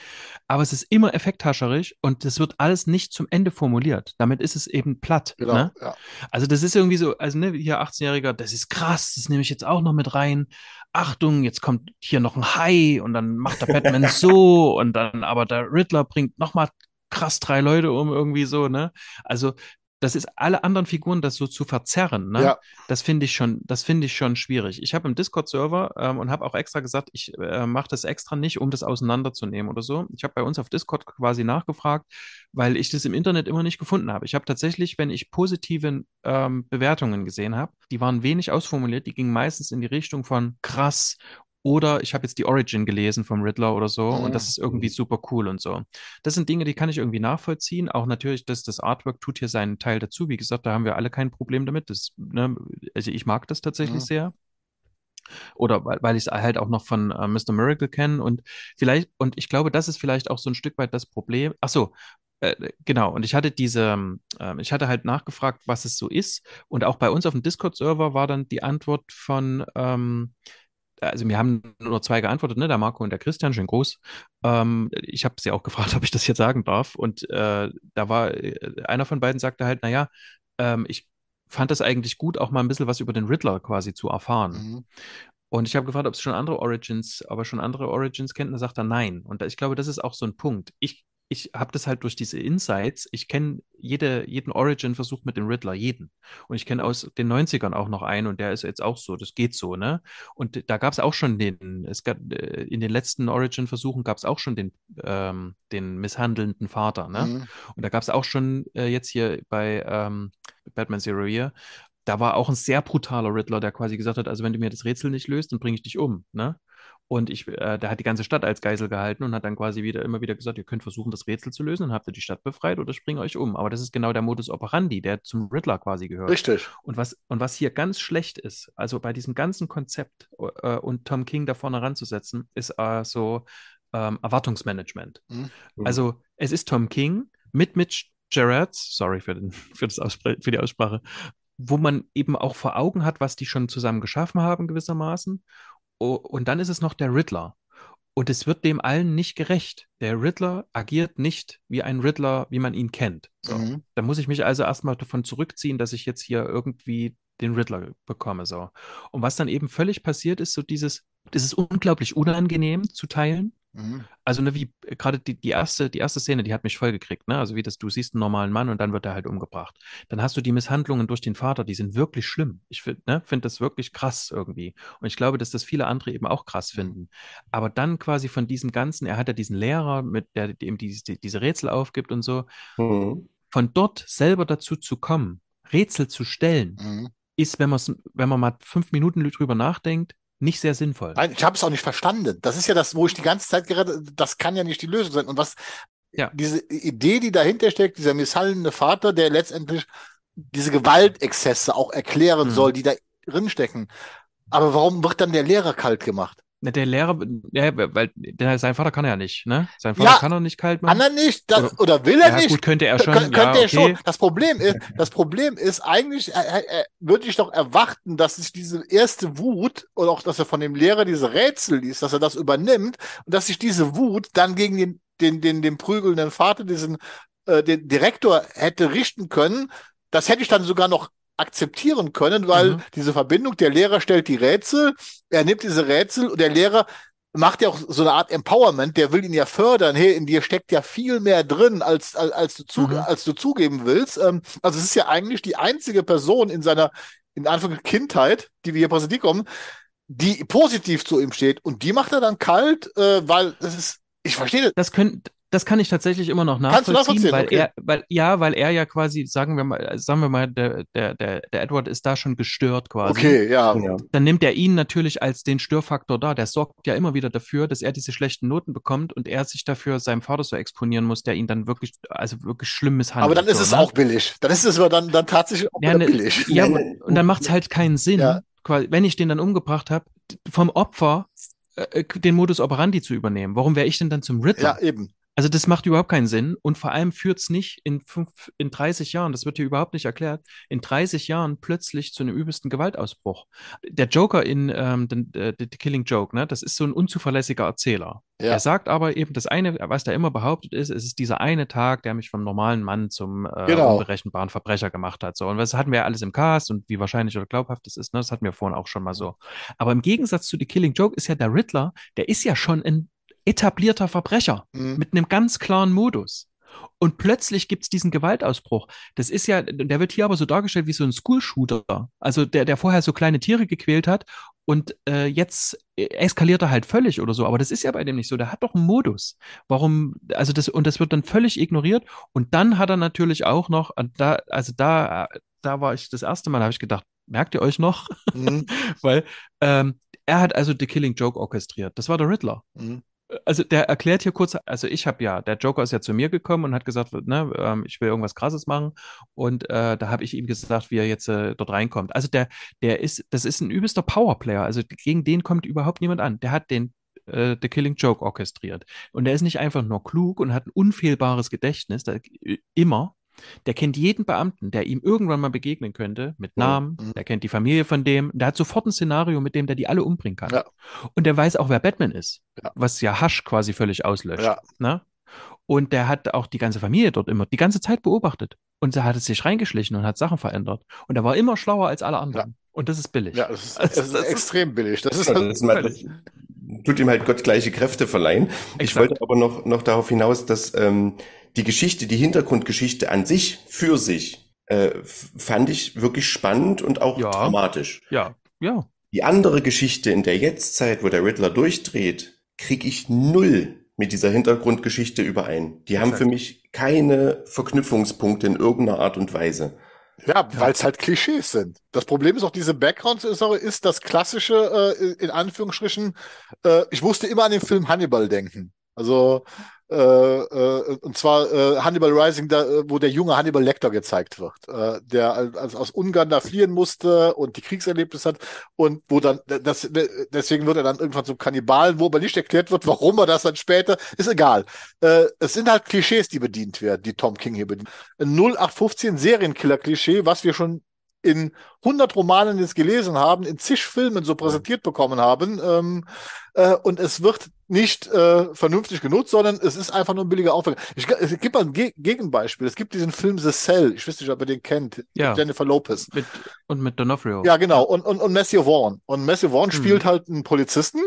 aber es ist immer effekthascherisch und es wird alles nicht zum Ende formuliert. Damit ist es eben platt. Genau, ne? ja. Also das ist irgendwie so, also ne, hier 18-Jähriger, das ist krass, das nehme ich jetzt auch noch mit rein. Achtung, jetzt kommt hier noch ein Hai und dann macht der Batman so und dann aber der Riddler bringt nochmal krass drei Leute um irgendwie so, ne? Also das ist alle anderen Figuren das so zu verzerren, ne? Ja. Das finde ich schon, das finde ich schon schwierig. Ich habe im Discord-Server ähm, und habe auch extra gesagt, ich äh, mache das extra nicht, um das auseinanderzunehmen oder so. Ich habe bei uns auf Discord quasi nachgefragt, weil ich das im Internet immer nicht gefunden habe. Ich habe tatsächlich, wenn ich positive ähm, Bewertungen gesehen habe, die waren wenig ausformuliert, die gingen meistens in die Richtung von krass oder ich habe jetzt die Origin gelesen vom Riddler oder so mhm. und das ist irgendwie super cool und so. Das sind Dinge, die kann ich irgendwie nachvollziehen. Auch natürlich, dass das Artwork tut hier seinen Teil dazu. Wie gesagt, da haben wir alle kein Problem damit. Das, ne, also ich mag das tatsächlich mhm. sehr. Oder weil, weil ich es halt auch noch von äh, Mr. Miracle kenne und vielleicht, und ich glaube, das ist vielleicht auch so ein Stück weit das Problem. Ach so, äh, genau, und ich hatte diese, äh, ich hatte halt nachgefragt, was es so ist. Und auch bei uns auf dem Discord-Server war dann die Antwort von, ähm, also wir haben nur zwei geantwortet, ne? Der Marco und der Christian, schön groß. Ähm, ich habe sie auch gefragt, ob ich das jetzt sagen darf. Und äh, da war äh, einer von beiden sagte halt, naja, ähm, ich fand das eigentlich gut, auch mal ein bisschen was über den Riddler quasi zu erfahren. Mhm. Und ich habe gefragt, ob es schon andere Origins, aber schon andere Origins kennt. Und da sagt er nein. Und ich glaube, das ist auch so ein Punkt. Ich ich habe das halt durch diese Insights, ich kenne jede, jeden Origin-Versuch mit dem Riddler, jeden. Und ich kenne aus den 90ern auch noch einen und der ist jetzt auch so, das geht so, ne? Und da gab es auch schon den, es gab äh, in den letzten Origin-Versuchen gab es auch schon den, ähm, den misshandelnden Vater, ne? Mhm. Und da gab es auch schon äh, jetzt hier bei ähm, Batman Zero Year, da war auch ein sehr brutaler Riddler, der quasi gesagt hat, also wenn du mir das Rätsel nicht löst, dann bringe ich dich um, ne? Und ich, äh, der hat die ganze Stadt als Geisel gehalten und hat dann quasi wieder immer wieder gesagt, ihr könnt versuchen, das Rätsel zu lösen, dann habt ihr die Stadt befreit oder springt euch um. Aber das ist genau der Modus operandi, der zum Riddler quasi gehört. Richtig. Und was, und was hier ganz schlecht ist, also bei diesem ganzen Konzept äh, und Tom King da vorne ranzusetzen, ist äh, so ähm, Erwartungsmanagement. Mhm. Also es ist Tom King mit Mitch Gerrards, sorry für, den, für, das Ausspr für die Aussprache, wo man eben auch vor Augen hat, was die schon zusammen geschaffen haben gewissermaßen. O- Und dann ist es noch der Riddler. Und es wird dem allen nicht gerecht. Der Riddler agiert nicht wie ein Riddler, wie man ihn kennt. So. Mhm. Da muss ich mich also erstmal davon zurückziehen, dass ich jetzt hier irgendwie den Riddler bekomme. So. Und was dann eben völlig passiert, ist so dieses, das ist unglaublich unangenehm zu teilen. Mhm. Also, ne, wie äh, gerade die, die erste, die erste Szene, die hat mich voll gekriegt, ne? Also wie das, du siehst einen normalen Mann und dann wird er halt umgebracht. Dann hast du die Misshandlungen durch den Vater, die sind wirklich schlimm. Ich finde, ne, finde das wirklich krass irgendwie. Und ich glaube, dass das viele andere eben auch krass finden. Aber dann quasi von diesem Ganzen, er hat ja diesen Lehrer, mit der dem diese, diese Rätsel aufgibt und so, Mhm. von dort selber dazu zu kommen, Rätsel zu stellen, Mhm. Ist, wenn man wenn man mal fünf Minuten drüber nachdenkt, nicht sehr sinnvoll. Nein, ich habe es auch nicht verstanden. Das ist ja das, wo ich die ganze Zeit gerade, das kann ja nicht die Lösung sein. Und was, Ja. diese Idee, die dahinter steckt, dieser misshandelnde Vater, der letztendlich diese Gewaltexzesse auch erklären Mhm. soll, die da drin stecken. Aber warum wird dann der Lehrer kalt gemacht? Na, Der Lehrer, ja, weil der, sein Vater kann er ja nicht, ne? Sein Vater Ja, kann er nicht kalt Kann machen. er nicht? Das, Oder- oder will er ja, nicht? gut, könnte er schon. Kön- könnte ja, er okay. schon. Das Problem ist, das Problem ist eigentlich, äh, äh, würde ich doch erwarten, dass sich diese erste Wut oder auch, dass er von dem Lehrer diese Rätsel liest, dass er das übernimmt und dass sich diese Wut dann gegen den, den, den, den prügelnden Vater, diesen, äh, den Direktor hätte richten können. Das hätte ich dann sogar noch akzeptieren können, weil Mhm. diese Verbindung, der Lehrer stellt die Rätsel, er nimmt diese Rätsel und der Lehrer macht ja auch so eine Art Empowerment, der will ihn ja fördern. Hey, in dir steckt ja viel mehr drin, als, als, als, du, zu, Mhm. als du zugeben willst. Ähm, also es ist ja eigentlich die einzige Person in seiner, in Anführungszeichen Kindheit, die wir hier präsentiert kommen, die positiv zu ihm steht. Und die macht er dann kalt, äh, weil es ist, ich verstehe das. Das können, das kann ich tatsächlich immer noch Kannst du nachvollziehen, nachvollziehen, weil okay. er, weil, ja, weil er ja quasi, sagen wir mal, sagen wir mal, der, der, der, der Edward ist da schon gestört quasi. Okay, ja. Ja. Dann nimmt er ihn natürlich als den Störfaktor da. Der sorgt ja immer wieder dafür, dass er diese schlechten Noten bekommt und er sich dafür seinem Vater so exponieren muss, der ihn dann wirklich, also wirklich schlimm misshandelt. Aber dann ist so, es ne? auch billig. Dann ist es aber dann, dann tatsächlich auch Ja, ne, billig. ja, Nein, und dann macht es halt keinen Sinn, Ja. quasi, wenn ich den dann umgebracht habe, vom Opfer äh, den Modus operandi zu übernehmen. Warum wäre ich denn dann zum Riddler? Ja, eben. Also das macht überhaupt keinen Sinn und vor allem führt es nicht in, fünf, in 30 Jahren, das wird hier überhaupt nicht erklärt, in 30 Jahren plötzlich zu einem übelsten Gewaltausbruch. Der Joker in ähm, den, äh, The Killing Joke, ne, das ist so ein unzuverlässiger Erzähler. Ja. Er sagt aber eben, das eine, was der immer behauptet ist, es ist dieser eine Tag, der mich vom normalen Mann zum äh, Genau. unberechenbaren Verbrecher gemacht hat. So. Und das hatten wir ja alles im Cast und wie wahrscheinlich oder glaubhaft das ist, ne, das hatten wir vorhin auch schon mal so. Aber im Gegensatz zu The Killing Joke ist ja der Riddler, der ist ja schon ein etablierter Verbrecher Mhm. mit einem ganz klaren Modus. Und plötzlich gibt es diesen Gewaltausbruch. Das ist ja, der wird hier aber so dargestellt wie so ein School-Shooter. Also der, der vorher so kleine Tiere gequält hat und äh, jetzt eskaliert er halt völlig oder so. Aber das ist ja bei dem nicht so. Der hat doch einen Modus. Warum, also das, und das wird dann völlig ignoriert. Und dann hat er natürlich auch noch, da, also da, da war ich das erste Mal, habe ich gedacht, merkt ihr euch noch? Mhm. Weil ähm, er hat also The Killing Joke orchestriert. Das war der Riddler Mhm. Also der erklärt hier kurz, also ich habe ja, der Joker ist ja zu mir gekommen und hat gesagt, ne, ähm, ich will irgendwas Krasses machen und äh, da habe ich ihm gesagt, wie er jetzt äh, dort reinkommt. Also der, der ist, das ist ein übelster Powerplayer, also gegen den kommt überhaupt niemand an. Der hat den äh, The Killing Joke orchestriert und der ist nicht einfach nur klug und hat ein unfehlbares Gedächtnis, da, immer. Der kennt jeden Beamten, der ihm irgendwann mal begegnen könnte, mit Namen, Mhm. der kennt die Familie von dem, der hat sofort ein Szenario, mit dem der die alle umbringen kann. Ja. Und der weiß auch, wer Batman ist, Ja. was ja Hasch quasi völlig auslöscht. Ja. Ne? Und der hat auch die ganze Familie dort immer die ganze Zeit beobachtet. Und er hat es sich reingeschlichen und hat Sachen verändert. Und er war immer schlauer als alle anderen. Und das ist billig. Ja, das ist, Also, das ist das ist- extrem billig. Das ist Ja, halt, das, ist mal- das tut ihm halt Gott gleiche Kräfte verleihen. Ich Exakt. wollte aber noch, noch darauf hinaus, dass ähm, die Geschichte, die Hintergrundgeschichte an sich, für sich, äh, fand ich wirklich spannend und auch Ja. dramatisch. Ja, ja. Die andere Geschichte in der Jetztzeit, wo der Riddler durchdreht, kriege ich null mit dieser Hintergrundgeschichte überein. Die haben Exakt. für mich keine Verknüpfungspunkte in irgendeiner Art und Weise. Ja, weil es halt Klischees sind. Das Problem ist auch, diese Background-Story ist das klassische, äh, in Anführungsstrichen, äh, ich musste immer an den Film Hannibal denken. Also äh, äh, und zwar äh, Hannibal Rising, da, äh, wo der junge Hannibal Lecter gezeigt wird, äh, der als aus Ungarn da fliehen musste und die Kriegserlebnis hat und wo dann das deswegen wird er dann irgendwann zum Kannibalen, wo aber nicht erklärt wird, warum er das dann später ist egal. Es sind halt Klischees, die bedient werden, die Tom King hier bedient. Ein 0815 Serienkiller-Klischee, was wir schon in 100 Romanen jetzt gelesen haben, in zig Filmen so präsentiert bekommen haben. Ähm, äh, und es wird nicht äh, vernünftig genutzt, sondern es ist einfach nur ein billiger Aufwand. Ich, es gibt mal ein Ge Gegenbeispiel. Es gibt diesen Film The Cell. Ich weiß nicht, ob ihr den kennt. Ja. Jennifer Lopez. Mit, und mit D'Onofrio. Ja, genau. Und, und, und Matthew Vaughn. Und Matthew Vaughn mhm. spielt halt einen Polizisten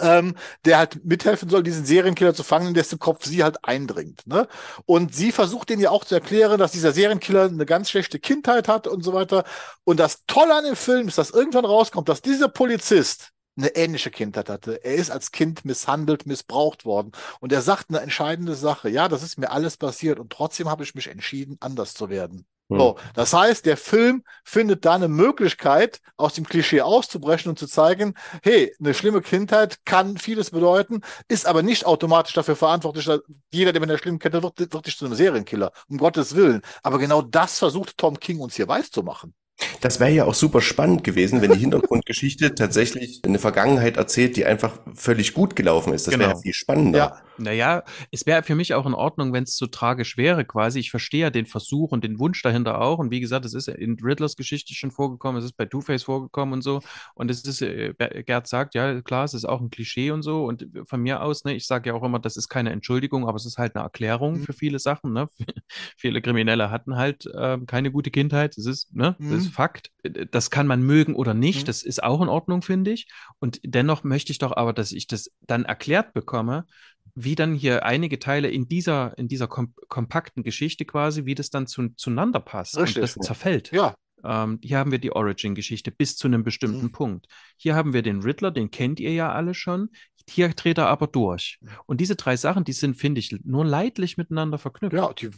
ähm, der halt mithelfen soll, diesen Serienkiller zu fangen, dessen Kopf sie halt eindringt. Ne? Und sie versucht den ja auch zu erklären, dass dieser Serienkiller eine ganz schlechte Kindheit hat und so weiter. Und das Tolle an dem Film ist, dass irgendwann rauskommt, dass dieser Polizist eine ähnliche Kindheit hatte. Er ist als Kind misshandelt, missbraucht worden. Und er sagt eine entscheidende Sache. Ja, das ist mir alles passiert. Und trotzdem habe ich mich entschieden, anders zu werden. Hm. So, das heißt, der Film findet da eine Möglichkeit, aus dem Klischee auszubrechen und zu zeigen, hey, eine schlimme Kindheit kann vieles bedeuten, ist aber nicht automatisch dafür verantwortlich, dass jeder, der mit einer schlimmen Kindheit wird, wird nicht zu einem Serienkiller, um Gottes Willen. Aber genau das versucht Tom King uns hier weiß zu machen. Das wäre ja auch super spannend gewesen, wenn die Hintergrundgeschichte tatsächlich eine Vergangenheit erzählt, die einfach völlig gut gelaufen ist. Das genau. wäre viel spannender. Ja. Naja, es wäre für mich auch in Ordnung, wenn es so tragisch wäre, quasi. Ich verstehe ja den Versuch und den Wunsch dahinter auch. Und wie gesagt, es ist in Riddlers Geschichte schon vorgekommen, es ist bei Two-Face vorgekommen und so. Und es ist, äh, Gerd sagt, ja, klar, es ist auch ein Klischee und so. Und von mir aus, ne, ich sage ja auch immer, das ist keine Entschuldigung, aber es ist halt eine Erklärung mhm. für viele Sachen. Ne? viele Kriminelle hatten halt ähm, keine gute Kindheit. Das ist, ne, mhm. das ist Fakt. Das kann man mögen oder nicht. Mhm. Das ist auch in Ordnung, finde ich. Und dennoch möchte ich doch aber, dass ich das dann erklärt bekomme, wie dann hier einige Teile in dieser, in dieser kom kompakten Geschichte quasi, wie das dann zu, zueinander passt Richtig. und das zerfällt. Ja. Ähm, hier haben wir die Origin-Geschichte bis zu einem bestimmten mhm. Punkt. Hier haben wir den Riddler, den kennt ihr ja alle schon. Hier dreht er aber durch. Und diese drei Sachen, die sind, finde ich, nur leidlich miteinander verknüpft. Ja, die...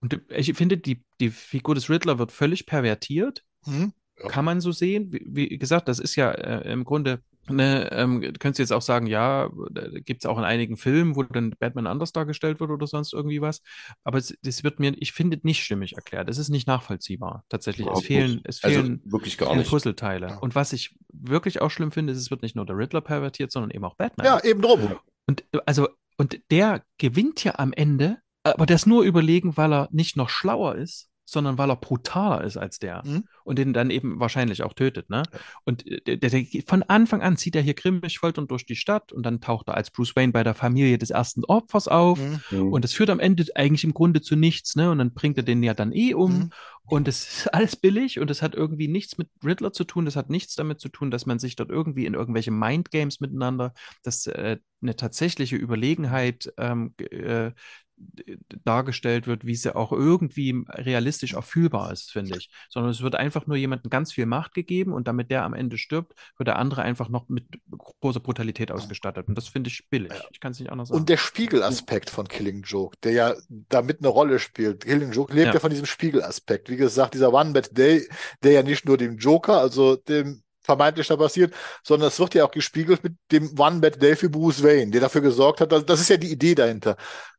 Und ich finde, die, die Figur des Riddler wird völlig pervertiert. Mhm. Ja. Kann man so sehen. Wie, wie, gesagt, das ist ja äh, im Grunde Ne, ähm, könntest du jetzt auch sagen, ja, gibt es auch in einigen Filmen, wo dann Batman anders dargestellt wird oder sonst irgendwie was. Aber es, das wird mir, ich finde, nicht stimmig erklärt. Es ist nicht nachvollziehbar. Tatsächlich. es fehlen, es also fehlen also wirklich gar nicht. Puzzleteile. Und was ich wirklich auch schlimm finde, ist, es wird nicht nur der Riddler pervertiert, sondern eben auch Batman. Ja, eben drum. Und also, und der gewinnt ja am Ende, aber der ist nur überlegen, weil er nicht noch schlauer ist, sondern weil er brutaler ist als der mhm. und den dann eben wahrscheinlich auch tötet. Ne? Und der, der, der, von Anfang an zieht er hier grimmig folternd durch die Stadt und dann taucht er als Bruce Wayne bei der Familie des ersten Opfers auf mhm. und das führt am Ende eigentlich im Grunde zu nichts. Ne? Und dann bringt er den ja dann eh um mhm. und es ist alles billig und es hat irgendwie nichts mit Riddler zu tun. Das hat nichts damit zu tun, dass man sich dort irgendwie in irgendwelche Mindgames miteinander, dass äh, eine tatsächliche Überlegenheit ähm, äh, dargestellt wird, wie sie auch irgendwie realistisch erfüllbar ist, finde ich. Sondern es wird einfach nur jemandem ganz viel Macht gegeben und damit der am Ende stirbt, wird der andere einfach noch mit großer Brutalität ausgestattet. Und das finde ich billig. Ich kann es nicht anders sagen. Und der Spiegelaspekt von Killing Joke, der ja damit eine Rolle spielt. Killing Joke lebt ja, ja von diesem Spiegelaspekt. Wie gesagt, dieser One-Bad-Day, der ja nicht nur dem Joker, also dem vermeintlich da passiert, sondern es wird ja auch gespiegelt mit dem One Bad Day für Bruce Wayne, der dafür gesorgt hat. Das ist ja die Idee dahinter.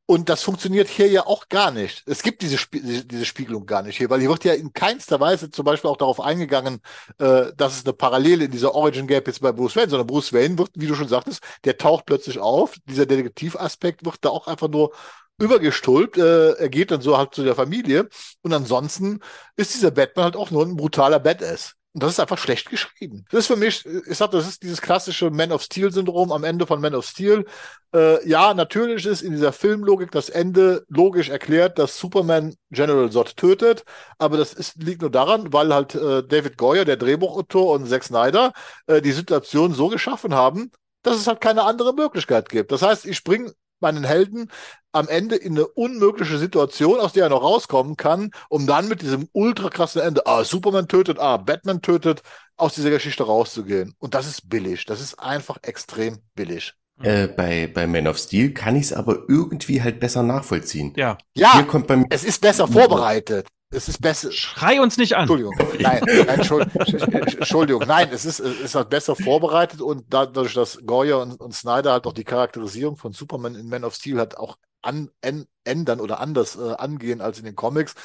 Und das funktioniert hier ja auch gar nicht. Es gibt diese, Spie diese Spiegelung gar nicht hier, weil hier wird ja in keinster Weise zum Beispiel auch darauf eingegangen, äh, dass es eine Parallele in dieser Origin Gap jetzt bei Bruce Wayne, sondern Bruce Wayne wird, wie du schon sagtest, der taucht plötzlich auf. Dieser Detektivaspekt wird da auch einfach nur übergestülpt. Äh, er geht dann so halt zu der Familie. Und ansonsten ist dieser Batman halt auch nur ein brutaler Badass. Und das ist einfach schlecht geschrieben. Das ist für mich, ich sag, das ist dieses klassische Man of Steel-Syndrom am Ende von Man of Steel. Äh, ja, natürlich ist in dieser Filmlogik das Ende logisch erklärt, dass Superman General Zod tötet, aber das ist, liegt nur daran, weil halt äh, David Goyer, der Drehbuchautor und Zack Snyder äh, die Situation so geschaffen haben, dass es halt keine andere Möglichkeit gibt. Das heißt, ich springe meinen Helden am Ende in eine unmögliche Situation, aus der er noch rauskommen kann, um dann mit diesem ultra krassen Ende, ah, Superman tötet, ah, Batman tötet, aus dieser Geschichte rauszugehen. Und das ist billig. Das ist einfach extrem billig. Äh, bei, bei Man of Steel kann ich es aber irgendwie halt besser nachvollziehen. Ja. Ja, Hier kommt bei es ist besser vorbereitet. Es ist besser. Schrei uns nicht an. Entschuldigung. Nein, nein Entschuldigung. Entschuldigung. Nein, es ist, es ist halt besser vorbereitet und dadurch, dass Goyer und, und Snyder halt auch die Charakterisierung von Superman in Man of Steel hat auch an, en, ändern oder anders äh, angehen als in den Comics,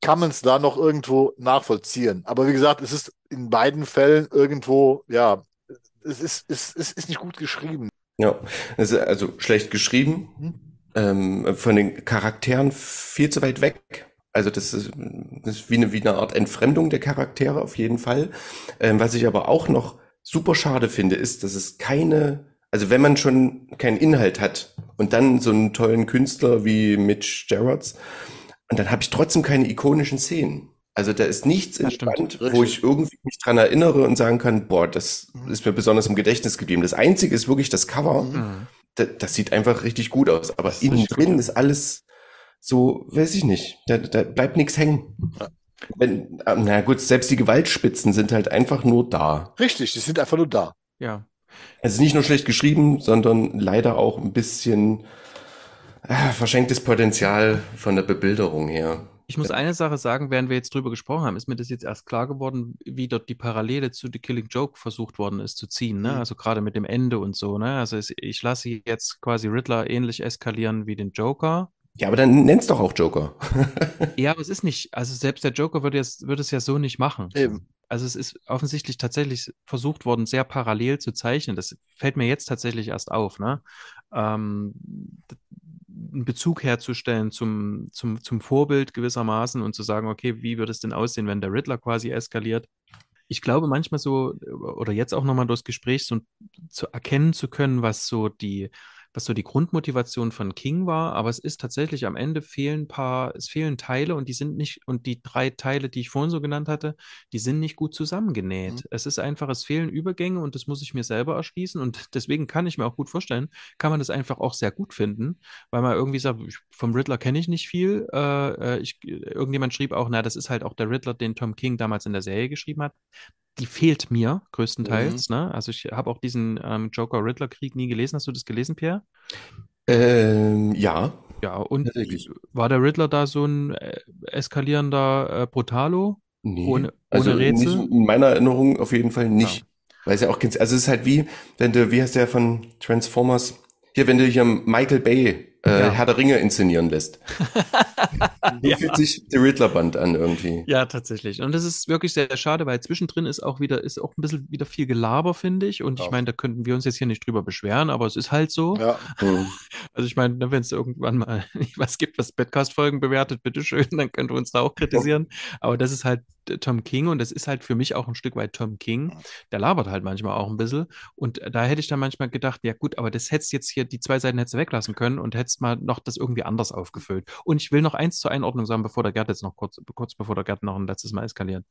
kann man es da noch irgendwo nachvollziehen. Aber wie gesagt, es ist in beiden Fällen irgendwo, ja, es ist, es, es ist nicht gut geschrieben. Ja, also, also schlecht geschrieben, hm? ähm, von den Charakteren viel zu weit weg. Also das ist, das ist wie, eine, wie eine Art Entfremdung der Charaktere auf jeden Fall. Ähm, was ich aber auch noch super schade finde, ist, dass es keine, also wenn man schon keinen Inhalt hat und dann so einen tollen Künstler wie Mitch Gerards, und dann habe ich trotzdem keine ikonischen Szenen. Also da ist nichts Das entspannt, stimmt. wo ich irgendwie mich dran erinnere und sagen kann, boah, das ist mir besonders im Gedächtnis geblieben. Das Einzige ist wirklich das Cover. Mhm. Das, das sieht einfach richtig gut aus. Aber innen drin gut, ist alles so, weiß ich nicht. Da, da bleibt nichts hängen. Ja. Wenn, äh, na gut, selbst die Gewaltspitzen sind halt einfach nur da. Richtig, die sind einfach nur da. Ja. Es ist nicht nur schlecht geschrieben, sondern leider auch ein bisschen äh, verschenktes Potenzial von der Bebilderung her. Ich muss eine Sache sagen, während wir jetzt drüber gesprochen haben, ist mir das jetzt erst klar geworden, wie dort die Parallele zu The Killing Joke versucht worden ist zu ziehen, ne? Mhm. Also gerade mit dem Ende und so, ne? Also es, ich lasse jetzt quasi Riddler ähnlich eskalieren wie den Joker. Ja, aber dann nenn's doch auch Joker. Ja, aber es ist nicht, also selbst der Joker würde jetzt, würde es ja so nicht machen. Eben. Also es ist offensichtlich tatsächlich versucht worden, sehr parallel zu zeichnen. Das fällt mir jetzt tatsächlich erst auf, ne? Ähm, einen Bezug herzustellen zum, zum, zum Vorbild gewissermaßen und zu sagen, okay, wie würde es denn aussehen, wenn der Riddler quasi eskaliert? Ich glaube manchmal so, oder jetzt auch nochmal durchs Gespräch, so zu erkennen zu können, was so die, was so die Grundmotivation von King war, aber es ist tatsächlich am Ende fehlen ein paar, es fehlen Teile und die sind nicht, und die drei Teile, die ich vorhin so genannt hatte, die sind nicht gut zusammengenäht. Mhm. Es ist einfach, es fehlen Übergänge und das muss ich mir selber erschließen und deswegen kann ich mir auch gut vorstellen, kann man das einfach auch sehr gut finden, weil man irgendwie sagt, vom Riddler kenne ich nicht viel. Äh, äh, ich, irgendjemand schrieb auch, na, das ist halt auch der Riddler, den Tom King damals in der Serie geschrieben hat. Die fehlt mir größtenteils. Ne? Also ich habe auch diesen ähm, Joker-Riddler-Krieg nie gelesen. Hast du das gelesen, Pierre? Ähm, ja. Ja, und war der Riddler da so ein äh, eskalierender äh, Brutalo? Nee. Ohne- also ohne Rätsel? Nicht, in meiner Erinnerung auf jeden Fall nicht. Weil es ja auch, also es ist halt wie, wenn du, wie heißt der von Transformers? Hier, wenn du hier Michael Bay äh, Ja. Herr der Ringe inszenieren lässt. So Ja. fühlt sich der Riddler-Band an irgendwie. Ja, tatsächlich. Und das ist wirklich sehr schade, weil zwischendrin ist auch wieder, ist auch ein bisschen wieder viel Gelaber, finde ich. Und ich Ja. meine, da könnten wir uns jetzt hier nicht drüber beschweren, aber es ist halt so. Ja. Also ich meine, wenn es irgendwann mal was gibt, was Podcast-Folgen bewertet, bitteschön, dann könnt ihr uns da auch kritisieren. Aber das ist halt Tom King und das ist halt für mich auch ein Stück weit Tom King. Der labert halt manchmal auch ein bisschen. Und da hätte ich dann manchmal gedacht, ja gut, aber das hättest jetzt hier, die zwei Seiten hättest du weglassen können und hättest mal noch das irgendwie anders aufgefüllt. Und ich will noch eins zur Einordnung sagen, bevor der Gerd jetzt noch kurz, kurz bevor der Gerd noch ein letztes Mal eskaliert.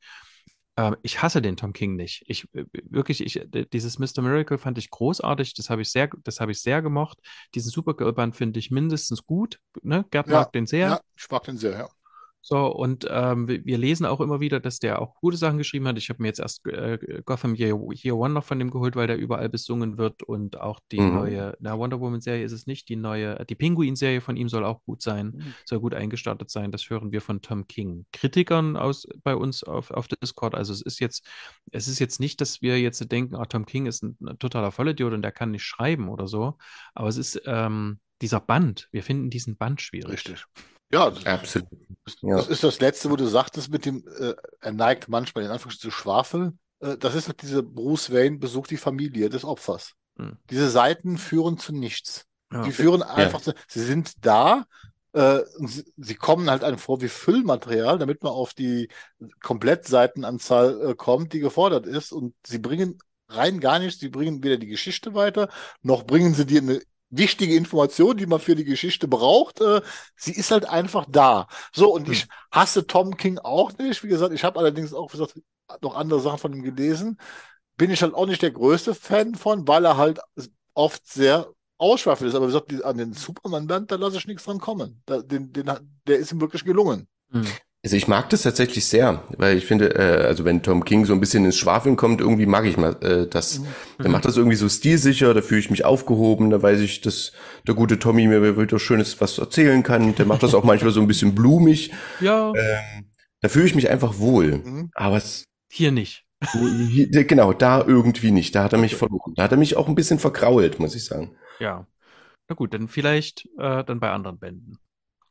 Ähm, ich hasse den Tom King nicht. Ich äh, wirklich, ich, äh, dieses Mr. Miracle fand ich großartig. Das habe ich sehr, das habe ich sehr gemocht. Diesen Supergirl-Band finde ich mindestens gut. Ne? Gerd Ja, mag den sehr. Ja, ich mag den sehr, ja. So, und ähm, wir lesen auch immer wieder, dass der auch gute Sachen geschrieben hat. Ich habe mir jetzt erst äh, Gotham Year, Year One noch von dem geholt, weil der überall besungen wird und auch die Mhm. neue, na, Wonder Woman-Serie ist es nicht, die neue, die Pinguin-Serie von ihm soll auch gut sein, Mhm. soll gut eingestartet sein. Das hören wir von Tom King. Kritikern aus bei uns auf, auf Discord. Also es ist jetzt, es ist jetzt nicht, dass wir jetzt denken, ah, Tom King ist ein, ein totaler Vollidiot und der kann nicht schreiben oder so. Aber es ist ähm, dieser Band, wir finden diesen Band schwierig. Richtig. Ja, Absolut. das Ja. das ist das Letzte, wo du sagtest, mit dem, äh, er neigt manchmal in Anführungsstrichen zu schwafeln. Äh, das ist diese Bruce Wayne besucht die Familie des Opfers. Hm. Diese Seiten führen zu nichts. Ja. Die führen einfach zu, sie sind da, äh, sie kommen halt einem vor wie Füllmaterial, damit man auf die Komplettseitenanzahl äh, kommt, die gefordert ist. Und sie bringen rein gar nichts. Sie bringen weder die Geschichte weiter, noch bringen sie dir eine wichtige Information, die man für die Geschichte braucht. Äh, sie ist halt einfach da. So, und ich hasse Tom King auch nicht. Wie gesagt, ich habe allerdings auch wie gesagt, noch andere Sachen von ihm gelesen. Bin ich halt auch nicht der größte Fan von, weil er halt oft sehr ausschweifend ist. Aber wie gesagt, an den Superman-Band, da lasse ich nichts dran kommen. Da, den, den, der ist ihm wirklich gelungen. Hm. Also ich mag das tatsächlich sehr, weil ich finde, äh, also wenn Tom King so ein bisschen ins Schwafeln kommt, irgendwie mag ich mal äh, das. Der macht das irgendwie so stilsicher, da fühle ich mich aufgehoben, da weiß ich, dass der gute Tommy mir wieder Schönes was erzählen kann. Der macht das auch manchmal so ein bisschen blumig. Ja, Ähm, Da fühle ich mich einfach wohl. Mhm. Aber es. Hier nicht. genau, da irgendwie nicht. Da hat er mich verloren. Da hat er mich auch ein bisschen vergrault, muss ich sagen. Ja. Na gut, dann vielleicht äh, dann bei anderen Bänden.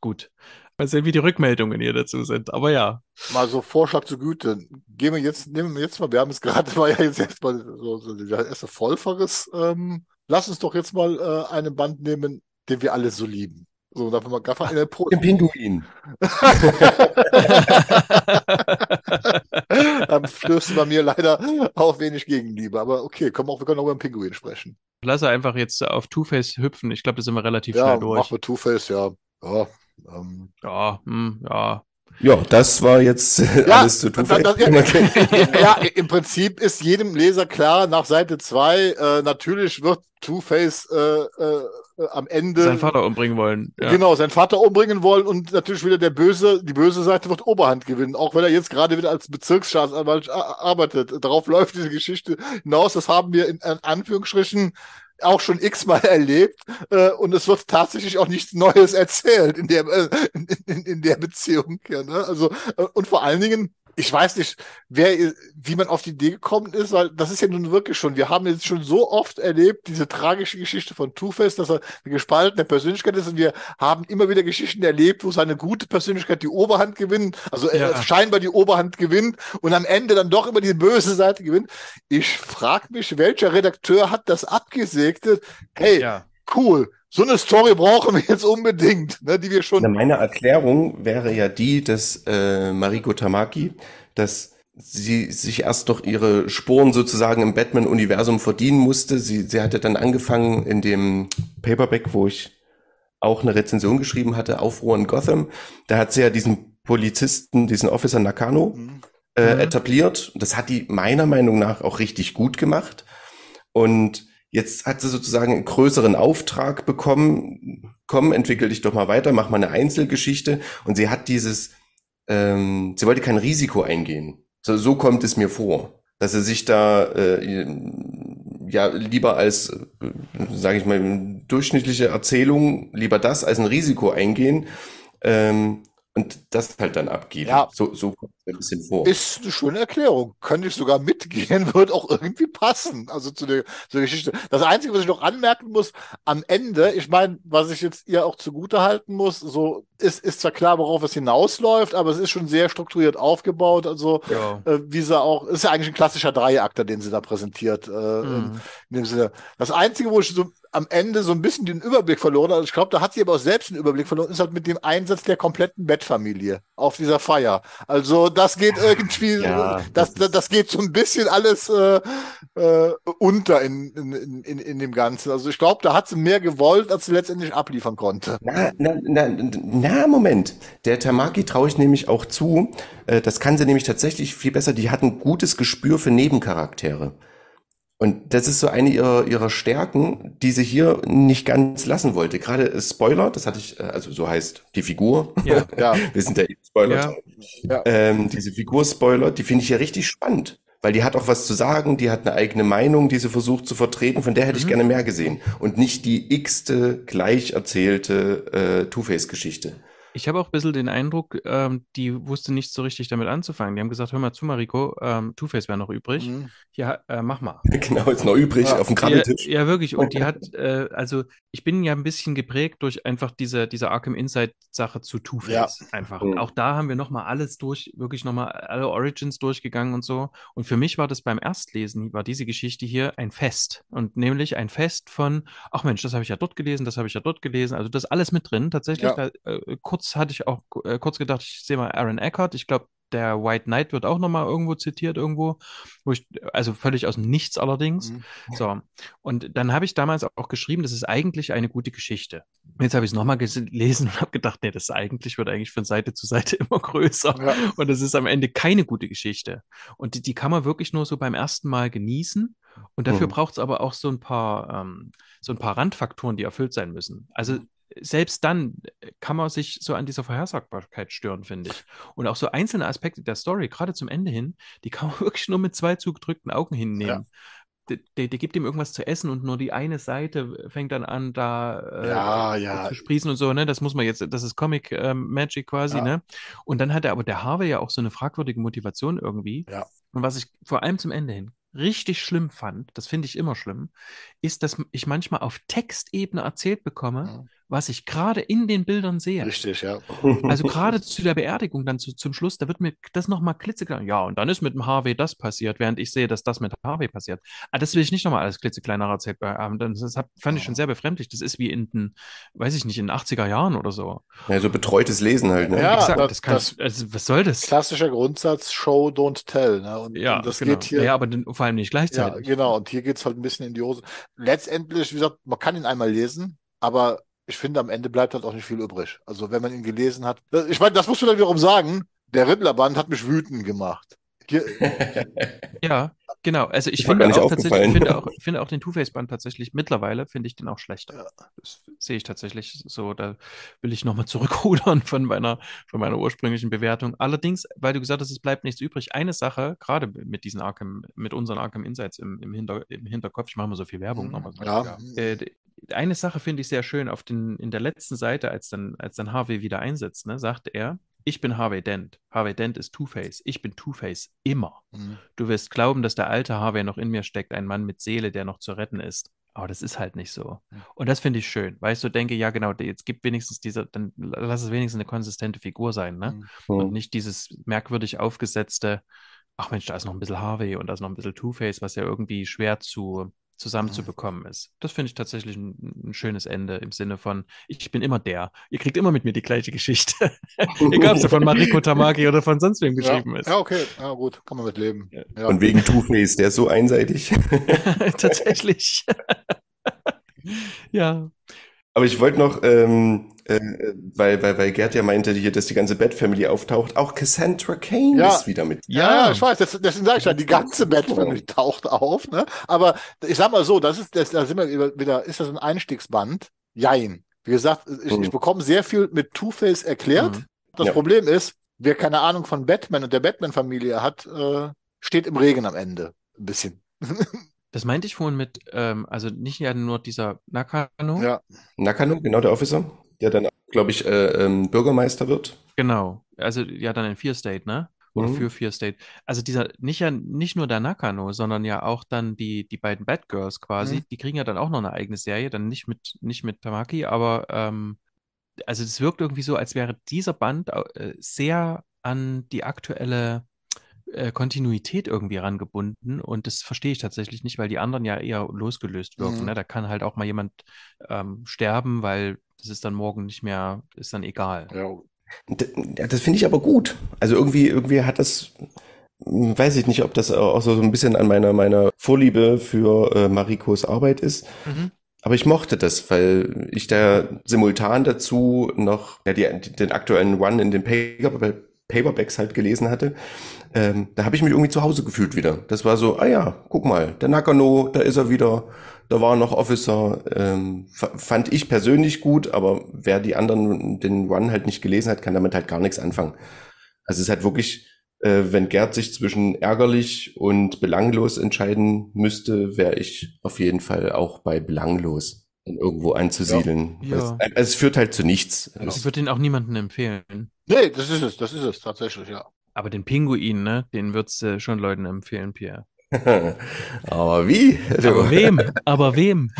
Gut. Mal sehen, wie die Rückmeldungen hier dazu sind. Aber ja. Mal so Vorschlag zur Güte. Gehen wir jetzt, nehmen wir jetzt mal, wir haben es gerade, war ja jetzt erstmal so, so der erste Vollfaches. Ähm, lass uns doch jetzt mal äh, einen Band nehmen, den wir alle so lieben. So, da wir Gaffer in der Po. Den Pinguin. Dann stößt du bei mir leider auf wenig Gegenliebe. Aber okay, komm auch, wir können auch über den Pinguin sprechen. Lass einfach jetzt auf Two-Face hüpfen. Ich glaube, da sind wir relativ ja, schnell durch. Ja, mach mit Two-Face, ja. Ja, ähm. ja, hm, ja. Ja, das war jetzt ja, alles zu tun. Das, ja, ja, im Prinzip ist jedem Leser klar, nach Seite 2, äh, natürlich wird Two-Face äh, äh, am Ende seinen Vater umbringen wollen. Ja. Genau, seinen Vater umbringen wollen und natürlich wieder der böse, die böse Seite wird Oberhand gewinnen, auch wenn er jetzt gerade wieder als Bezirksstaatsanwalt arbeitet. Darauf läuft diese Geschichte hinaus. Das haben wir in Anführungsstrichen auch schon x-mal erlebt äh, und es wird tatsächlich auch nichts Neues erzählt in der, äh, in, in, in der Beziehung. Ja, ne? Also, äh, und vor allen Dingen, ich weiß nicht, wer, wie man auf die Idee gekommen ist, weil das ist ja nun wirklich schon, wir haben jetzt schon so oft erlebt, diese tragische Geschichte von Two-Face, dass er eine gespaltene Persönlichkeit ist und wir haben immer wieder Geschichten erlebt, wo seine gute Persönlichkeit die Oberhand gewinnt, also ja. scheinbar die Oberhand gewinnt und am Ende dann doch immer die böse Seite gewinnt. Ich frage mich, welcher Redakteur hat das abgesegnet? Hey, ja. cool, so eine Story brauchen wir jetzt unbedingt, ne, die wir schon. Meine Erklärung wäre ja die, dass äh, Mariko Tamaki, dass sie sich erst doch ihre Spuren sozusagen im Batman-Universum verdienen musste. Sie, sie hatte dann angefangen in dem Paperback, wo ich auch eine Rezension geschrieben hatte, Aufruhr in Gotham. Da hat sie ja diesen Polizisten, diesen Officer Nakano mhm. äh, mhm. etabliert. Das hat die meiner Meinung nach auch richtig gut gemacht. Und Jetzt hat sie sozusagen einen größeren Auftrag bekommen. Komm, entwickel dich doch mal weiter, mach mal eine Einzelgeschichte. Und sie hat dieses, ähm, sie wollte kein Risiko eingehen. So, so kommt es mir vor, dass sie sich da äh, ja lieber als, äh, sage ich mal, durchschnittliche Erzählung lieber das als ein Risiko eingehen. Ähm, und das halt dann abgeben. Ja. So, so kommt es ein bisschen vor. Ist eine schöne Erklärung. Könnte ich sogar mitgehen, wird auch irgendwie passen. Also zu der, zu der Geschichte. Das Einzige, was ich noch anmerken muss, am Ende, ich meine, was ich jetzt ihr auch zugute halten muss, so ist, ist zwar klar, worauf es hinausläuft, aber es ist schon sehr strukturiert aufgebaut. Also, ja. äh, wie sie auch, ist ja eigentlich ein klassischer Dreiakter, den sie da präsentiert. Äh, mhm. in dem Sinne. Das Einzige, wo ich so am Ende so ein bisschen den Überblick verloren hat. Also ich glaube, da hat sie aber auch selbst den Überblick verloren, ist halt mit dem Einsatz der kompletten Bettfamilie auf dieser Feier. Also das geht irgendwie, ja, das, das, das, geht so ein bisschen alles äh, äh, unter in, in, in, in dem Ganzen. Also ich glaube, da hat sie mehr gewollt, als sie letztendlich abliefern konnte. Na, na, na, na Moment. Der Tamaki traue ich nämlich auch zu. Äh, das kann sie nämlich tatsächlich viel besser. Die hat ein gutes Gespür für Nebencharaktere. Und das ist so eine ihrer, ihrer Stärken, die sie hier nicht ganz lassen wollte. Gerade Spoiler, das hatte ich, äh, also so heißt die Figur. Ja, ja. Wir sind der Spoiler. Ja. ja. Ähm, diese Figur-Spoiler, die finde ich ja richtig spannend. Weil die hat auch was zu sagen, die hat eine eigene Meinung, die sie versucht zu vertreten, von der hätte mhm. ich gerne mehr gesehen. Und nicht die x-te gleich erzählte äh, Two-Face-Geschichte. Ich habe auch ein bisschen den Eindruck, ähm, die wusste nicht so richtig damit anzufangen. Die haben gesagt, hör mal zu, Mariko, ähm, Two-Face wäre noch übrig. Mhm. Ja, äh, mach mal. Genau, ist noch übrig ja. auf dem Krabbeltisch. Ja, ja, wirklich. Und die hat, äh, also ich bin ja ein bisschen geprägt durch einfach diese, diese Arkham Insight-Sache zu Two-Face. Ja. Einfach. Mhm. Auch da haben wir nochmal alles durch, wirklich nochmal alle Origins durchgegangen und so. Und für mich war das beim Erstlesen, war diese Geschichte hier ein Fest. Und nämlich ein Fest von, ach Mensch, das habe ich ja dort gelesen, das habe ich ja dort gelesen. Also das alles mit drin. Tatsächlich, ja. da, äh, kurz kurz hatte ich auch äh, kurz gedacht, ich sehe mal Aaron Eckhart. Ich glaube, der White Knight wird auch nochmal irgendwo zitiert, irgendwo, wo ich, also völlig aus dem Nichts allerdings. Mhm. So. Und dann habe ich damals auch geschrieben, das ist eigentlich eine gute Geschichte. Jetzt habe ich es nochmal gelesen und habe gedacht, nee, das eigentlich wird eigentlich von Seite zu Seite immer größer. Ja. Und das ist am Ende keine gute Geschichte. Und die, die kann man wirklich nur so beim ersten Mal genießen. Und dafür mhm. braucht es aber auch so ein paar, ähm, so ein paar Randfaktoren, die erfüllt sein müssen. Also mhm selbst dann äh, kann man sich so an dieser Vorhersagbarkeit stören, finde ich. Und auch so einzelne Aspekte der Story, gerade zum Ende hin, die kann man wirklich nur mit zwei zugedrückten Augen hinnehmen. Ja. der, gibt ihm irgendwas zu essen und nur die eine Seite fängt dann an, da äh, Ja, ja. zu sprießen und so, ne? Das muss man jetzt, das ist Comic ähm, Magic quasi, ne? Und dann hat er aber der Harvey ja auch so eine fragwürdige Motivation irgendwie. Ja. Und was ich vor allem zum Ende hin richtig schlimm fand, das finde ich immer schlimm, ist, dass ich manchmal auf Textebene erzählt bekomme, Mhm. Was ich gerade in den Bildern sehe. Richtig, ja. Also gerade zu der Beerdigung dann zu, zum Schluss, da wird mir das nochmal klitzeklein. Ja, und dann ist mit dem Harvey das passiert, während ich sehe, dass das mit Harvey passiert. Ah, das will ich nicht nochmal alles klitzeklein nacherzählt haben. Das das hat, fand ich schon sehr befremdlich. Das ist wie in den, weiß ich nicht, in den 80er Jahren oder so. Ja, so betreutes Lesen halt, ne? Ja, Exakt, das- das, kann, das- also, was soll das? Klassischer Grundsatz, Show, don't tell. Ne? Und, Ja, und das genau. geht hier. Ja, aber den, vor allem nicht Ja, gleichzeitig. genau. Und hier geht's halt ein bisschen in die Hose. Letztendlich, wie gesagt, man kann ihn einmal lesen, aber ich finde, am Ende bleibt halt auch nicht viel übrig. Also, wenn man ihn gelesen hat, ich meine, das musst du dann wiederum sagen, der Riddlerband hat mich wütend gemacht. Ja, genau. Also ich finde auch tatsächlich, finde auch, finde auch den Two-Face-Band tatsächlich, mittlerweile finde ich den auch schlechter. Ja. Das sehe ich tatsächlich so. Da will ich nochmal zurückrudern von meiner, von meiner ursprünglichen Bewertung. Allerdings, weil du gesagt hast, es bleibt nichts übrig, eine Sache, gerade mit diesen Arkham, mit unseren Arkham Insights im, im, Hinter, im Hinterkopf, ich mache mal so viel Werbung nochmal. Mhm. ja, Äh, eine Sache finde ich sehr schön auf den, in der letzten Seite, als dann, als dann Harvey wieder einsetzt, ne, sagt er, ich bin Harvey Dent. Harvey Dent ist Two-Face. Ich bin Two-Face immer. Mhm. Du wirst glauben, dass der alte Harvey noch in mir steckt, ein Mann mit Seele, der noch zu retten ist. Aber das ist halt nicht so. Mhm. Und das finde ich schön, weil ich so denke, ja genau, jetzt gibt wenigstens diese, dann lass es wenigstens eine konsistente Figur sein, ne? Mhm. Und nicht dieses merkwürdig aufgesetzte, ach Mensch, da ist noch ein bisschen Harvey und da ist noch ein bisschen Two-Face, was ja irgendwie schwer zu zusammenzubekommen ist. Das finde ich tatsächlich ein, ein schönes Ende im Sinne von, ich bin immer der. Ihr kriegt immer mit mir die gleiche Geschichte. Egal, ob sie von Mariko Tamaki oder von sonst wem Ja, geschrieben ist. ja, okay, ja, gut, kann man mit leben. Ja. Ja. Und wegen Two-Face, der ist so einseitig. Tatsächlich. ja. Aber ich wollte noch, ähm, äh, weil, weil, weil Gerd ja meinte hier, dass die ganze Bat-Family auftaucht, auch Cassandra Kane Ja. ist wieder mit. Ja, ja, ich weiß, das, deswegen sage ich ja, die ganze Batman taucht auf, ne? Aber ich sag mal so, das ist, das, da sind wir wieder- wieder, ist das ein Einstiegsband? Jein. Wie gesagt, ich, Mhm. ich bekomme sehr viel mit Two-Face erklärt. Mhm. Das Ja. Problem ist, wer keine Ahnung von Batman und der Batman-Familie hat, äh, steht im Regen am Ende. Ein bisschen. Das meinte ich vorhin mit, ähm, also nicht ja nur dieser Nakano. Ja. Nakano, genau der Officer, der dann, glaube ich, äh, ähm, Bürgermeister wird. Genau. Also ja dann in Fear State, ne? Oder Mhm. für Fear State. Also dieser, nicht ja, nicht nur der Nakano, sondern ja auch dann die, die beiden Batgirls quasi, Mhm. die kriegen ja dann auch noch eine eigene Serie, dann nicht mit, nicht mit Tamaki, aber ähm, also es wirkt irgendwie so, als wäre dieser Band äh, sehr an die aktuelle äh, Kontinuität irgendwie rangebunden und das verstehe ich tatsächlich nicht, weil die anderen ja eher losgelöst wirken. Mhm. Ne? Da kann halt auch mal jemand ähm, sterben, weil das ist dann morgen nicht mehr, ist dann egal. Ja. Das finde ich aber gut. Also irgendwie, irgendwie hat das, hm, weiß ich nicht, ob das auch so so ein bisschen an meiner, meiner Vorliebe für äh, Marikos Arbeit ist. Mhm. Aber ich mochte das, weil ich da simultan dazu noch ja, die, den aktuellen One in den Paper, Paperbacks halt gelesen hatte. Ähm, da habe ich mich irgendwie zu Hause gefühlt wieder. Das war so, ah ja, guck mal, der Nakano, da ist er wieder. Da war noch Officer. Ähm, fa- fand ich persönlich gut, aber wer die anderen den One halt nicht gelesen hat, kann damit halt gar nichts anfangen. Also es ist halt wirklich, äh, wenn Gerd sich zwischen ärgerlich und belanglos entscheiden müsste, wäre ich auf jeden Fall auch bei belanglos irgendwo anzusiedeln. Ja. Es, also es führt halt zu nichts. Ich würde den auch niemandem empfehlen. Nee, das ist es, das ist es tatsächlich, ja. Aber den Pinguin, ne, den würdest du schon Leuten empfehlen, Pierre. Aber wie? Du- Aber wem? Aber wem?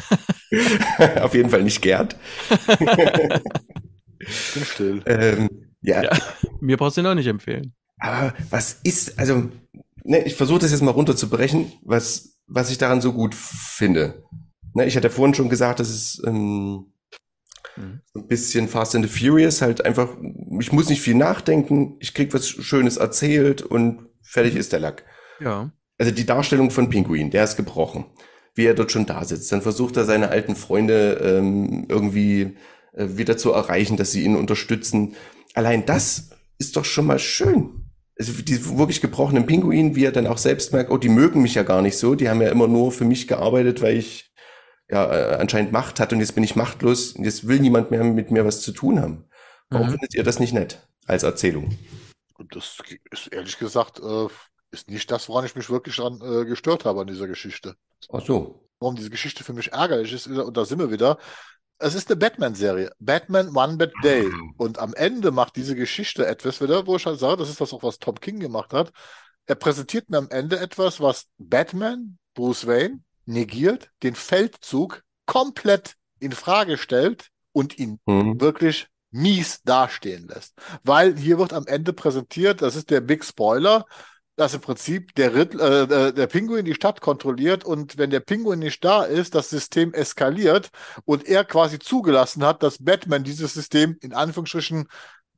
auf jeden Fall nicht Gerd. Ich bin still. Ähm, ja, Ja. Mir brauchst du den auch nicht empfehlen. aber was ist, also, ne, ich versuche das jetzt mal runterzubrechen, was, was ich daran so gut finde. Ne, ich hatte vorhin schon gesagt, dass es ähm, Mhm. ein bisschen Fast and the Furious, halt einfach, ich muss nicht viel nachdenken, ich krieg was Schönes erzählt und fertig ist der Lack. Ja. Also die Darstellung von Pinguin, der ist gebrochen. Wie er dort schon da sitzt. Dann versucht er seine alten Freunde ähm, irgendwie äh, wieder zu erreichen, dass sie ihn unterstützen. Allein das ist doch schon mal schön. Also die wirklich gebrochenen Pinguin, wie er dann auch selbst merkt, oh, die mögen mich ja gar nicht so. Die haben ja immer nur für mich gearbeitet, weil ich ja äh, anscheinend Macht hatte und jetzt bin ich machtlos und jetzt will niemand mehr mit mir was zu tun haben. Warum Mhm. findet ihr das nicht nett als Erzählung? Und das ist ehrlich gesagt, äh, ist nicht das, woran ich mich wirklich dran äh, gestört habe an dieser Geschichte. Ach so. Warum diese Geschichte für mich ärgerlich ist, und da sind wir wieder. Es ist eine Batman-Serie. Batman One Bad Day. Und am Ende macht diese Geschichte etwas wieder, wo ich halt sage, das ist das auch, was Tom King gemacht hat. Er präsentiert mir am Ende etwas, was Batman, Bruce Wayne, negiert, den Feldzug komplett in Frage stellt und ihn Mhm. wirklich mies dastehen lässt. Weil hier wird am Ende präsentiert, das ist der Big Spoiler, dass im Prinzip der, Ritt, äh, äh, der Pinguin die Stadt kontrolliert und wenn der Pinguin nicht da ist, das System eskaliert und er quasi zugelassen hat, dass Batman dieses System in Anführungsstrichen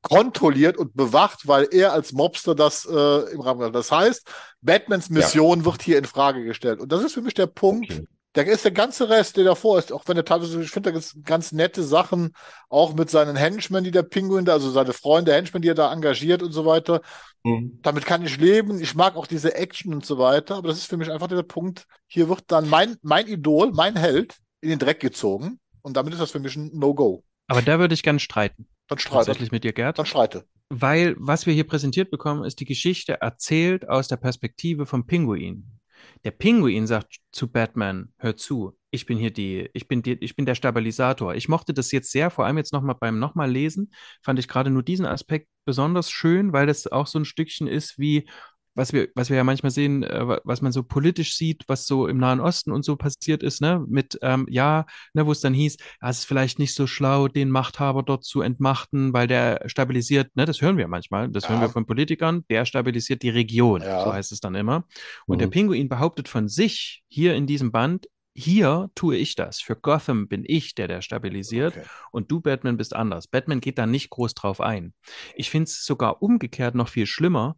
kontrolliert und bewacht, weil er als Mobster das äh, im Rahmen hat. Das heißt, Batmans Mission wird hier in Frage gestellt. Und das ist für mich der Punkt, Okay. da ist der ganze Rest, der davor ist, auch wenn er teilweise, ich finde, da gibt ganz nette Sachen, auch mit seinen Henchmen, die der Pinguin da, also seine Freunde, Henchmen, die er da engagiert und so weiter. Mhm. Damit kann ich leben. Ich mag auch diese Action und so weiter. Aber das ist für mich einfach der Punkt. Hier wird dann mein, mein Idol, mein Held in den Dreck gezogen. Und damit ist das für mich ein No-Go. Aber da würde ich gerne streiten. Dann streite. Tatsächlich mit dir, Gerd. Dann streite. Weil was wir hier präsentiert bekommen, ist die Geschichte erzählt aus der Perspektive vom Pinguin. Der Pinguin sagt zu Batman, hör zu, ich bin hier die, ich bin die, ich bin der Stabilisator. Ich mochte das jetzt sehr, vor allem jetzt nochmal beim nochmal lesen, fand ich gerade nur diesen Aspekt besonders schön, weil das auch so ein Stückchen ist wie, was wir, was wir ja manchmal sehen, äh, wa- was man so politisch sieht, was so im Nahen Osten und so passiert ist, ne, mit, ähm, ja, ne, wo es dann hieß, ja, es ist vielleicht nicht so schlau, den Machthaber dort zu entmachten, weil der stabilisiert, ne, das hören wir manchmal, das Ja. hören wir von Politikern, der stabilisiert die Region, Ja. so heißt es dann immer. Und der Mhm. Pinguin behauptet von sich hier in diesem Band, hier tue ich das. Für Gotham bin ich der, der stabilisiert Okay. und du, Batman, bist anders. Batman geht da nicht groß drauf ein. Ich finde es sogar umgekehrt noch viel schlimmer.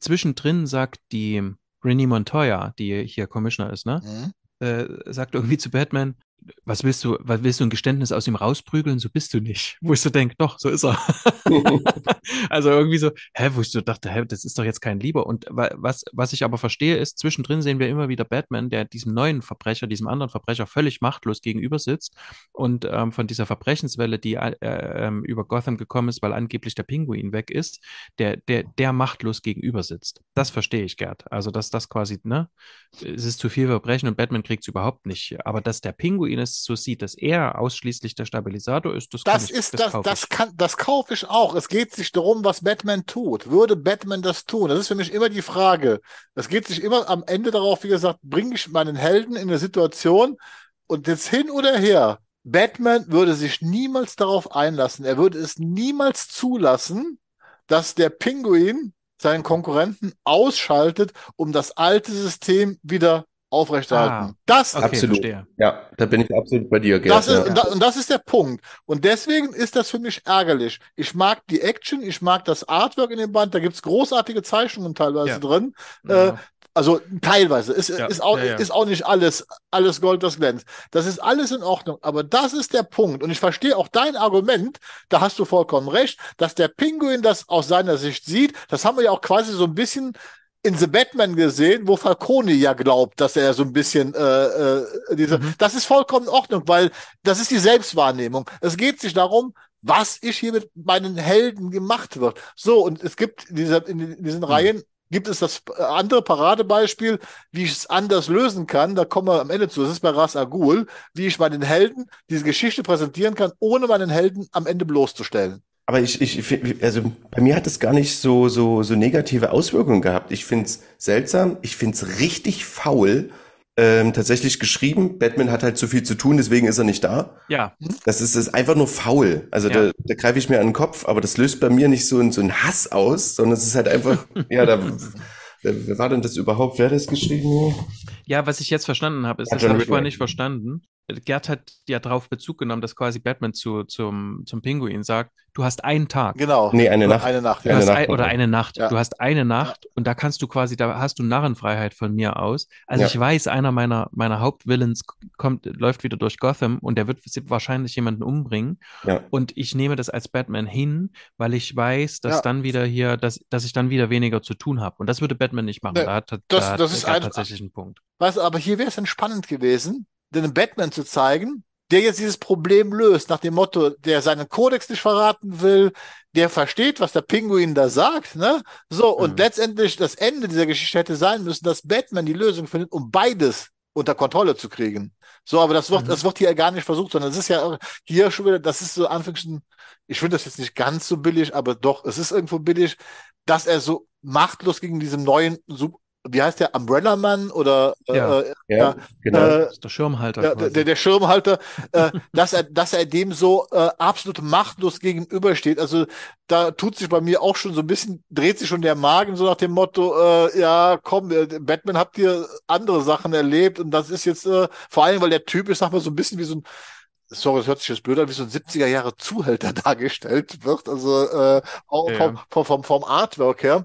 Zwischendrin sagt die Rennie Montoya, die hier Commissioner ist, ne? Mhm. äh, sagt irgendwie zu Batman, was willst du, was willst du ein Geständnis aus ihm rausprügeln? So bist du nicht. Wo ich so denke, doch, so ist er. also irgendwie so, hä, wo ich so dachte, hä, das ist doch jetzt kein Lieber. Und wa- was, was ich aber verstehe, ist, zwischendrin sehen wir immer wieder Batman, der diesem neuen Verbrecher, diesem anderen Verbrecher völlig machtlos gegenüber sitzt und ähm, von dieser Verbrechenswelle, die äh, ähm, über Gotham gekommen ist, weil angeblich der Pinguin weg ist, der, der, der machtlos gegenüber sitzt. Das verstehe ich, Gerd. Also, dass das quasi, ne, es ist zu viel Verbrechen und Batman kriegt es überhaupt nicht. Aber dass der Pinguin es so sieht, dass er ausschließlich der Stabilisator ist, das, kann Das ich, ist, das, kaufe das ich. kann, das kaufe ich auch. Es geht sich darum, was Batman tut. Würde Batman das tun? Das ist für mich immer die Frage. Es geht sich immer am Ende darauf, wie gesagt, bringe ich meinen Helden in eine Situation und jetzt hin oder her. Batman würde sich niemals darauf einlassen. Er würde es niemals zulassen, dass der Pinguin seinen Konkurrenten ausschaltet, um das alte System wieder aufrechterhalten. Ah, das Okay, Absolut. verstehe. Ja, da bin ich absolut bei dir, Gerd. das ist, ja. und, da, und das ist der Punkt. Und deswegen ist das für mich ärgerlich. Ich mag die Action, ich mag das Artwork in dem Band, da gibt's großartige Zeichnungen teilweise Ja. drin. Äh, Ja. Also teilweise. Ist, Ja, ist, auch, ja, ja. ist auch nicht alles, alles Gold, das glänzt. Das ist alles in Ordnung. Aber das ist der Punkt. Und ich verstehe auch dein Argument, da hast du vollkommen recht, dass der Pinguin das aus seiner Sicht sieht. Das haben wir ja auch quasi so ein bisschen in The Batman gesehen, wo Falcone ja glaubt, dass er so ein bisschen äh, äh, diese. Mhm. Das ist vollkommen in Ordnung, weil das ist die Selbstwahrnehmung. Es geht sich darum, was ich hier mit meinen Helden gemacht wird. So, und es gibt in, dieser, in diesen Reihen gibt es das äh, andere Paradebeispiel, wie ich es anders lösen kann. Da kommen wir am Ende zu. Das ist bei Ras Al Ghul, wie ich meinen Helden diese Geschichte präsentieren kann, ohne meinen Helden am Ende bloßzustellen. Aber ich, ich, also bei mir hat es gar nicht so, so, so negative Auswirkungen gehabt. Ich find's seltsam, ich find's richtig faul. Ähm, tatsächlich geschrieben, Batman hat halt zu viel zu tun, deswegen ist er nicht da. Ja, Das ist, ist einfach nur faul. Also Ja. da, da greife ich mir an den Kopf, aber das löst bei mir nicht so, ein- so einen Hass aus, sondern es ist halt einfach, ja, da, wer, wer war denn das überhaupt? Wer hat das geschrieben? Ja, was ich jetzt verstanden habe, ist, Ja, das habe ich vorher nicht verstanden. Gerd hat ja darauf Bezug genommen, dass quasi Batman zu, zum, zum Pinguin sagt, du hast einen Tag. Genau. Nee, eine Nacht. Eine Nacht, Du ja. Eine hast Nacht ein, oder eine Nacht. Ja. Du hast eine Nacht und da kannst du quasi, da hast du Narrenfreiheit von mir aus. Also Ja. ich weiß, einer meiner, meiner Hauptvillains kommt, läuft wieder durch Gotham und der wird wahrscheinlich jemanden umbringen. Ja. Und ich nehme das als Batman hin, weil ich weiß, dass Ja. dann wieder hier, dass, dass ich dann wieder weniger zu tun habe. Und das würde Batman nicht machen. Nee, da hat, da das- hat das ist ein- tatsächlich ein Punkt. Weißt du, aber hier wäre es dann spannend gewesen, den Batman zu zeigen, der jetzt dieses Problem löst, nach dem Motto, der seinen Kodex nicht verraten will, der versteht, was der Pinguin da sagt, ne? So, und Mhm. letztendlich das Ende dieser Geschichte hätte sein müssen, dass Batman die Lösung findet, um beides unter Kontrolle zu kriegen. So, aber das wird, Mhm. das wird hier gar nicht versucht, sondern es ist ja hier schon wieder, das ist so Anführungsstrichen, ich finde das jetzt nicht ganz so billig, aber doch, es ist irgendwo billig, dass er so machtlos gegen diesen neuen, wie heißt der, Umbrella Man oder äh, Ja. äh, Ja, genau. äh, Das ist der Schirmhalter ja, quasi. der, der Schirmhalter, äh, dass er, dass er dem so äh, absolut machtlos gegenübersteht. Also da tut sich bei mir auch schon so ein bisschen, dreht sich schon der Magen so nach dem Motto, äh, ja, komm, äh, Batman habt ihr andere Sachen erlebt und das ist jetzt äh, vor allem, weil der Typ ist, sag mal, so ein bisschen wie so ein Sorry, das hört sich jetzt blöd an, wie so ein 70er Jahre Zuhälter dargestellt wird, also äh, auch Ja, vom, ja. vom, vom, vom Artwork her.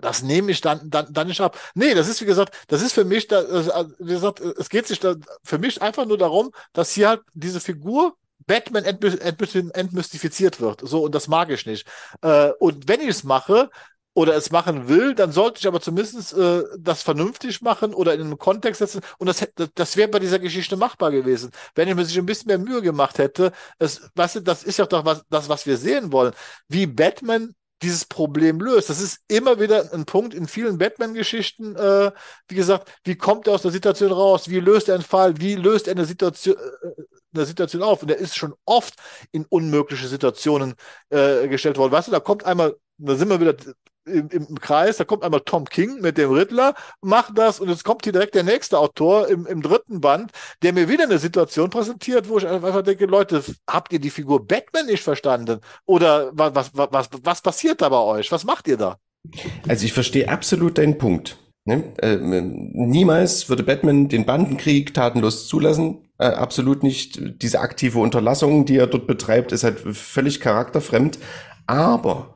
Das nehme ich dann, dann, dann nicht ab. Nee, das ist, wie gesagt, das ist für mich, da, äh, wie gesagt, es geht sich da für mich einfach nur darum, dass hier halt diese Figur Batman entmy entmy entmystifiziert wird. So, und das mag ich nicht. Äh, und wenn ich es mache, oder es machen will, dann sollte ich aber zumindest äh, das vernünftig machen oder in einen Kontext setzen. Und das, das wäre bei dieser Geschichte machbar gewesen. Wenn ich mir sich ein bisschen mehr Mühe gemacht hätte, es, weißt du, das ist ja doch was, das, was wir sehen wollen. Wie Batman dieses Problem löst. Das ist immer wieder ein Punkt in vielen Batman-Geschichten. Äh, wie gesagt, wie kommt er aus der Situation raus? Wie löst er einen Fall? Wie löst er eine Situation, äh, eine Situation auf? Und er ist schon oft in unmögliche Situationen äh, gestellt worden. Weißt du, da kommt einmal, da sind wir wieder im, im Kreis, da kommt einmal Tom King mit dem Riddler, macht das und jetzt kommt hier direkt der nächste Autor im, im dritten Band, der mir wieder eine Situation präsentiert, wo ich einfach denke, Leute, habt ihr die Figur Batman nicht verstanden? Oder was, was, was, was passiert da bei euch? Was macht ihr da? Also ich verstehe absolut deinen Punkt. Ne? Ähm, niemals würde Batman den Bandenkrieg tatenlos zulassen. Äh, absolut nicht. Diese aktive Unterlassung, die er dort betreibt, ist halt völlig charakterfremd. Aber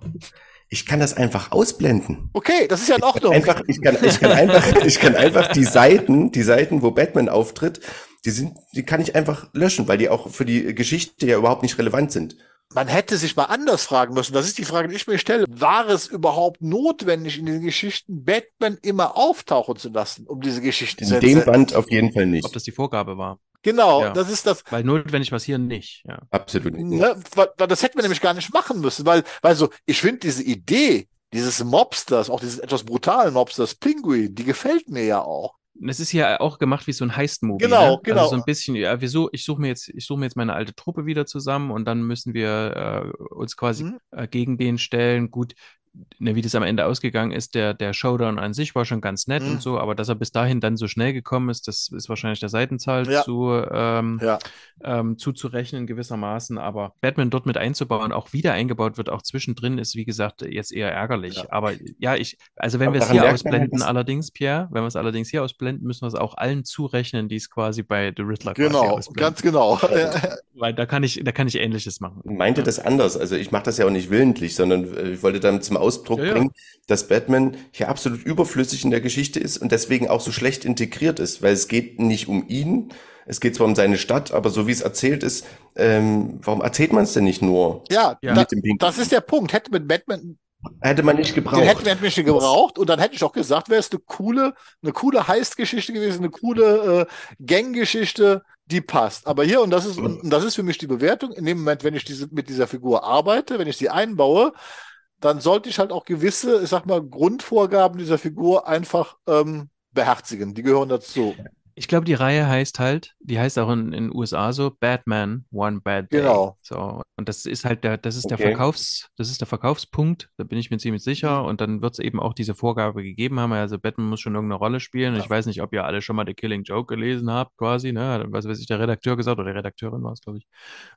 ich kann das einfach ausblenden. Okay, das ist ja in Ordnung. Einfach, ich kann, ich kann einfach, ich kann einfach die Seiten, die Seiten, wo Batman auftritt, die sind, die kann ich einfach löschen, weil die auch für die Geschichte ja überhaupt nicht relevant sind. Man hätte sich mal anders fragen müssen. Das ist die Frage, die ich mir stelle. War es überhaupt notwendig, in den Geschichten Batman immer auftauchen zu lassen, um diese Geschichten zu In dem? Band auf jeden Fall nicht. Ob das die Vorgabe war. Genau, Ja. das ist das. Weil notwendig war es hier nicht. Ja. Absolut nicht. Ne, weil, weil das hätten wir nämlich gar nicht machen müssen, weil, weil so, ich finde diese Idee dieses Mobsters, auch dieses etwas brutalen Mobsters Pinguin, die gefällt mir ja auch. Es ist hier auch gemacht wie so ein Heist-Movie. Genau, ne? genau. Also so ein bisschen, ja, wir so, ich suche mir jetzt, ich suche mir jetzt meine alte Truppe wieder zusammen und dann müssen wir äh, uns quasi Mhm. äh, gegen den stellen. Gut, ne, wie das am Ende ausgegangen ist, der, der Showdown an sich war schon ganz nett Mhm. und so, aber dass er bis dahin dann so schnell gekommen ist, das ist wahrscheinlich der Seitenzahl Ja. zu, ähm, Ja. ähm, zuzurechnen gewissermaßen. Aber Batman dort mit einzubauen, auch wieder eingebaut wird, auch zwischendrin, ist wie gesagt jetzt eher ärgerlich. Ja. Aber ja, ich, also wenn wir es hier merkt man, ausblenden, dass- allerdings, Pierre, wenn wir es allerdings hier ausblenden, müssen wir es auch allen zurechnen, die es quasi bei The Riddler Genau, ausblenden. ganz genau. Weil da kann ich, da kann ich Ähnliches machen. meinte das anders. Also ich mache das ja auch nicht willentlich, sondern äh, ich wollte damit zum Ausdruck Ja, ja. bringen, dass Batman hier absolut überflüssig in der Geschichte ist und deswegen auch so schlecht integriert ist, weil es geht nicht um ihn. Es geht zwar um seine Stadt, aber so wie es erzählt ist, ähm, warum erzählt man es denn nicht nur ja, Ja. da, mit dem Pinguin? das ist der Punkt. Hätte mit Batman, Hätte man nicht den gebraucht. hätten wir nicht gebraucht und dann hätte ich auch gesagt, wäre es eine coole, eine coole Heist-Geschichte gewesen, eine coole äh, Gang-Geschichte, die passt. Aber hier, und das ist, und das ist für mich die Bewertung, in dem Moment, wenn ich diese, mit dieser Figur arbeite, wenn ich sie einbaue, dann sollte ich halt auch gewisse, ich sag mal, Grundvorgaben dieser Figur einfach ähm, beherzigen. Die gehören dazu. Ich glaube, die Reihe heißt halt, die heißt auch in den USA so, Batman One Bad Day. Genau. So. Und das ist halt der, das ist der Okay. Verkaufs, das ist der Verkaufspunkt, da bin ich mir ziemlich sicher. Und dann wird es eben auch diese Vorgabe gegeben haben. Also Batman muss schon irgendeine Rolle spielen. Ja. Ich weiß nicht, ob ihr alle schon mal The Killing Joke gelesen habt, quasi, ne? Was weiß ich, der Redakteur gesagt oder die Redakteurin war es, glaube ich.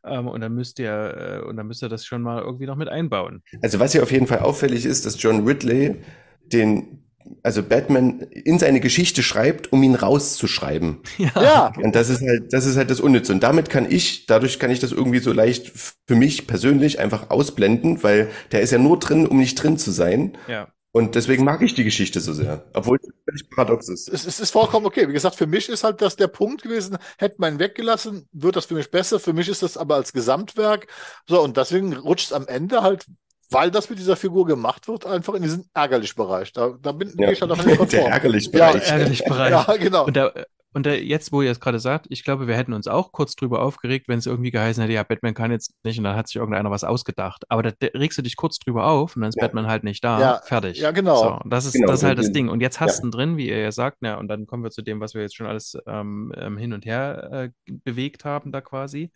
Ähm, und dann müsst ihr, äh, und dann müsst ihr das schon mal irgendwie noch mit einbauen. Also was hier auf jeden Fall auffällig ist, dass John Ridley den, also Batman in seine Geschichte schreibt, um ihn rauszuschreiben. Ja, Und das ist halt, das ist halt das Unnütze. Und damit kann ich, dadurch kann ich das irgendwie so leicht für mich persönlich einfach ausblenden, weil der ist ja nur drin, um nicht drin zu sein. Ja. Und deswegen mag ich die Geschichte so sehr. Obwohl es völlig paradox ist. es, es ist vollkommen okay. Wie gesagt, für mich ist halt das der Punkt gewesen, hätte man ihn weggelassen, wird das für mich besser. Für mich ist das aber als Gesamtwerk. So, und deswegen rutscht es am Ende halt, weil das mit dieser Figur gemacht wird, einfach in diesen ärgerlich Bereich. Da, da bin Ja. ich halt auch nicht Der konform. ärgerlich Ja, Bereich. Ärgerlich Bereich. Ja, genau. Und der, Und äh, jetzt, wo ihr es gerade sagt, ich glaube, wir hätten uns auch kurz drüber aufgeregt, wenn es irgendwie geheißen hätte, ja, Batman kann jetzt nicht und dann hat sich irgendeiner was ausgedacht. Aber da da regst du dich kurz drüber auf und dann ist Ja. Batman halt nicht da. Ja, Fertig. ja, genau. So, und das ist, Genau, das ist halt das Ding. Und jetzt hast ja. du ihn drin, wie ihr ja sagt, ja, und dann kommen wir zu dem, was wir jetzt schon alles ähm, ähm, hin und her äh, bewegt haben, da quasi.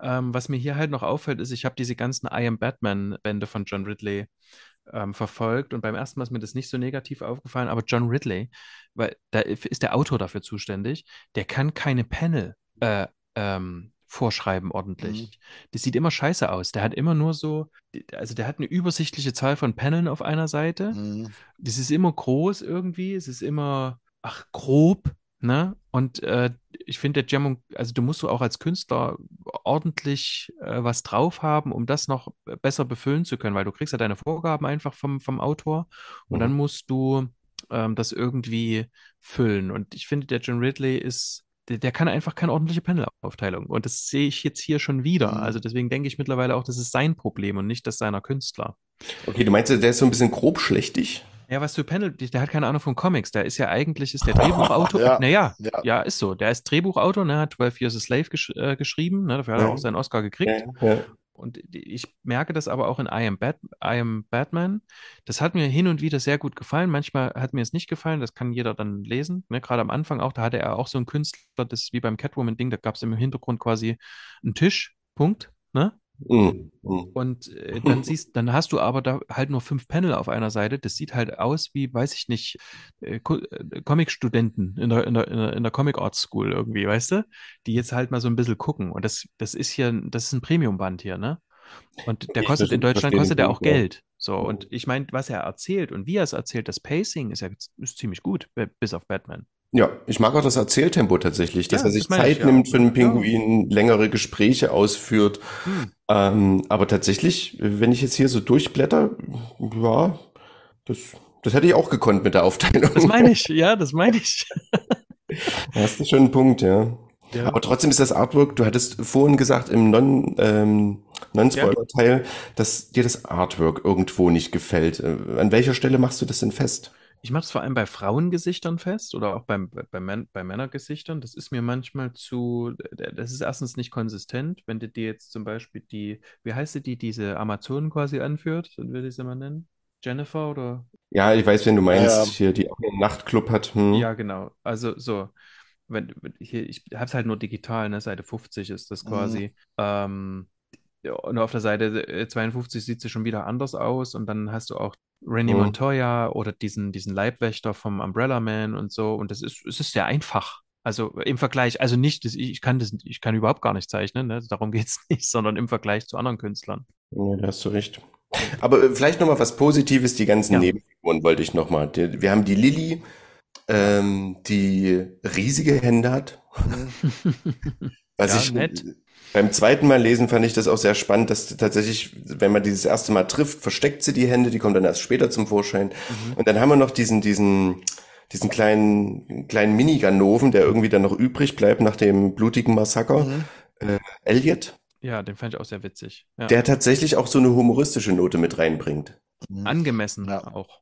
Ähm, was mir hier halt noch auffällt, ist, ich habe diese ganzen I Am Batman-Bände von John Ridley ähm, verfolgt und beim ersten Mal ist mir das nicht so negativ aufgefallen, aber John Ridley, weil da ist der Autor dafür zuständig, der kann keine Panel äh, ähm, vorschreiben ordentlich. Mhm. Das sieht immer scheiße aus. Der hat immer nur so, also der hat eine übersichtliche Zahl von Paneln auf einer Seite. Mhm. Das ist immer groß irgendwie, es ist immer, ach, grob, ne? Und äh, ich finde, der Jammung, also du musst du auch als Künstler ordentlich äh, was drauf haben, um das noch besser befüllen zu können, weil du kriegst ja deine Vorgaben einfach vom, vom Autor und Mhm. dann musst du ähm, das irgendwie füllen. Und ich finde, der John Ridley ist, der, der kann einfach keine ordentliche Panelaufteilung. Und das sehe ich jetzt hier schon wieder. Mhm. Also deswegen denke ich mittlerweile auch, das ist sein Problem und nicht das seiner Künstler. Okay, du meinst, der ist so ein bisschen grob schlechtig? Ja, was für Panel, der hat keine Ahnung von Comics. Der ist ja eigentlich, ist der Drehbuchautor. Ja, naja, ja. ja. ist so. Der ist Drehbuchautor, ne, hat 12 Years a Slave gesch äh, geschrieben, ne, dafür hat er auch seinen Oscar gekriegt. Und ich merke das aber auch in I Am, Bat I Am Batman. Das hat mir hin und wieder sehr gut gefallen. Manchmal hat mir es nicht gefallen. Das kann jeder dann lesen. Ne? Gerade am Anfang auch, da hatte er auch so einen Künstler, das wie beim Catwoman-Ding, da gab es im Hintergrund quasi einen Tisch, Punkt. Ne? Mhm. Mhm. Und äh, dann siehst, dann hast du aber da halt nur fünf Panel auf einer Seite. Das sieht halt aus wie, weiß ich nicht, äh, Co- äh, Comic-Studenten in der, in der, in der, Comic Art School irgendwie, weißt du? Die jetzt halt mal so ein bisschen gucken. Und das, das ist hier, das ist ein Premium-Band hier, ne? Und der kostet in Deutschland kostet der Punkt, auch ja. Geld. So, Mhm. und ich meine, was er erzählt und wie er es erzählt, das Pacing ist ja ist ziemlich gut, bi- bis auf Batman. Ja, ich mag auch das Erzähltempo tatsächlich, dass Ja, er sich das meine ich, Zeit ja. nimmt für einen Pinguin, längere Gespräche ausführt. Hm. Ähm, aber tatsächlich, wenn ich jetzt hier so durchblätter, ja, das, das hätte ich auch gekonnt mit der Aufteilung. Das meine ich, ja, das meine ich. Da hast du schon einen Punkt, ja. Ja. Aber trotzdem ist das Artwork, du hattest vorhin gesagt im Non, ähm, Non-Spoiler-Teil, dass dir das Artwork irgendwo nicht gefällt. Äh, An welcher Stelle machst du das denn fest? Ich mache es vor allem bei Frauengesichtern fest oder auch beim, bei, Män bei Männergesichtern. Das ist mir manchmal zu, das ist erstens nicht konsistent, wenn du dir jetzt zum Beispiel die, wie heißt sie, die diese Amazonen quasi anführt, so will ich sie mal nennen? Jennifer oder? Ja, ich weiß, wen du meinst, Ja. hier, die auch einen Nachtclub hat. Hm. Ja, genau. Also so, wenn, wenn- hier, ich habe es halt nur digital, ne? Seite 50 ist das Mhm. quasi. Ähm, ja, und auf der Seite äh, 52 sieht sie schon wieder anders aus und dann hast du auch Rennie Mhm. Montoya oder diesen, diesen Leibwächter vom Umbrella Man und so und das ist, es ist sehr einfach. Also im Vergleich, also nicht, das, ich kann das, ich kann überhaupt gar nicht zeichnen, ne? Darum geht's nicht, sondern im Vergleich zu anderen Künstlern. Ja, da hast du recht. Aber äh, vielleicht noch mal was Positives, die ganzen Ja. Nebenfiguren wollte ich noch mal. Die- Wir haben die Lilly, ähm, die riesige Hände hat. Was Ja, ich nett. beim zweiten Mal lesen fand ich das auch sehr spannend, dass tatsächlich, wenn man dieses erste Mal trifft, versteckt sie die Hände, die kommen dann erst später zum Vorschein. Mhm. Und dann haben wir noch diesen, diesen, diesen kleinen, kleinen Mini-Ganoven, der irgendwie dann noch übrig bleibt nach dem blutigen Massaker. Mhm. Äh, Elliot, Ja, den fand ich auch sehr witzig. Ja. der tatsächlich auch so eine humoristische Note mit reinbringt. Mhm. Angemessen Ja. auch.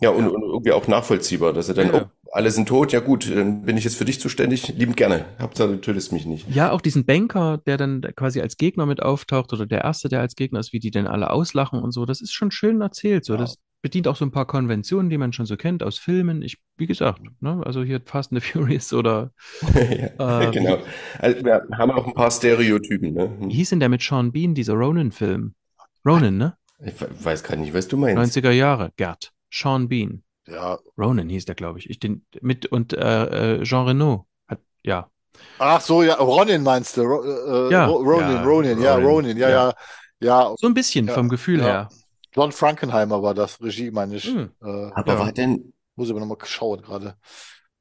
Ja, und, und irgendwie auch nachvollziehbar, dass er dann, Ja, ja. oh, alle sind tot, ja gut, dann bin ich jetzt für dich zuständig, liebend gerne. Hauptsache, du tötest mich nicht. Ja, auch diesen Banker, der dann quasi als Gegner mit auftaucht oder der Erste, der als Gegner ist, wie die denn alle auslachen und so, das ist schon schön erzählt. So, Ja. das bedient auch so ein paar Konventionen, die man schon so kennt aus Filmen. Ich, wie gesagt, ne, also hier Fast and the Furious oder ja, Äh, genau. Also wir haben auch ein paar Stereotypen, ne? wie hieß denn der mit Sean Bean, dieser Ronin-Film? Ronin, ne? Ich we- weiß gar nicht, was du meinst. 90er Jahre, Gerd. Sean Bean. Ja. Ronin hieß der, glaube ich. ich den, mit und äh, äh, Jean Reno hat, ja. Ach so, ja, Ronin meinst du? Ro äh, Ja. Ro- Ronin, Ja, Ronin, ja, Ronin, Ronin, ja, ja. ja. Ja, So ein bisschen Ja, vom Gefühl ja. her. John Frankenheimer war das, Regie, meine ich. Hm. Äh, Aber Ja. war denn, muss ich aber nochmal schauen gerade.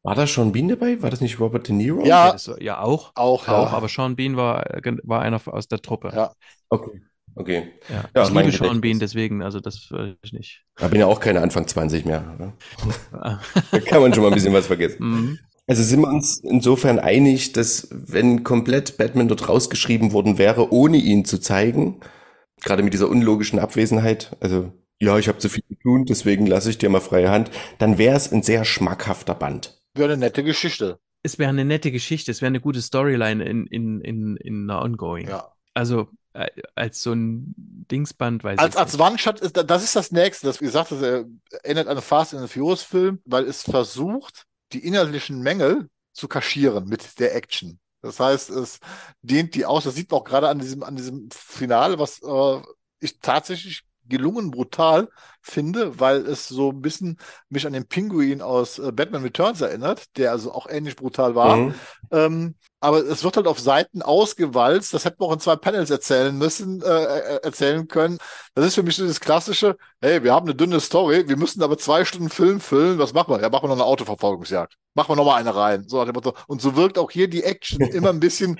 war da Sean Bean dabei? War das nicht Robert De Niro? Ja. Das war- ja, auch. Auch, ja. Auch, aber Sean Bean war, äh, war einer aus der Truppe. Ja. Okay. Okay. Ja. Ja, ich liebe Sean. Bean, deswegen, also das weiß ich nicht. Da bin ja auch keine Anfang 20 mehr. oder? Da kann man schon mal ein bisschen was vergessen. Mhm. Also sind wir uns insofern einig, dass wenn komplett Batman dort rausgeschrieben worden wäre, ohne ihn zu zeigen, gerade mit dieser unlogischen Abwesenheit, also ja, ich habe zu viel zu tun, deswegen lasse ich dir mal freie Hand, dann wäre es ein sehr schmackhafter Band. Wäre eine nette Geschichte. es wäre eine nette Geschichte, es wäre eine gute Storyline in, in, in, in einer Ongoing. Ja. Also äh, als so ein Dingsband, weiß Als, ich als. One-Shot, ist, das ist das Nächste. Das, wie gesagt, das äh, erinnert an einen Fast and the Furious-Film, weil es versucht, die inhaltlichen Mängel zu kaschieren mit der Action. Das heißt, es dehnt die aus. Das sieht man auch gerade an diesem, an diesem Finale, was äh, ich tatsächlich gelungen brutal finde, weil es so ein bisschen mich an den Pinguin aus äh, Batman Returns erinnert, der also auch ähnlich brutal war. Mhm. Ähm, aber es wird halt auf Seiten ausgewalzt. Das hätten wir auch in zwei Panels erzählen müssen, äh, äh, erzählen können. Das ist für mich so das klassische, hey, wir haben eine dünne Story, wir müssen aber zwei Stunden Film füllen. Was machen wir? Ja, machen wir noch eine Autoverfolgungsjagd. Machen wir noch mal eine rein. So. Und so wirkt auch hier die Action immer ein bisschen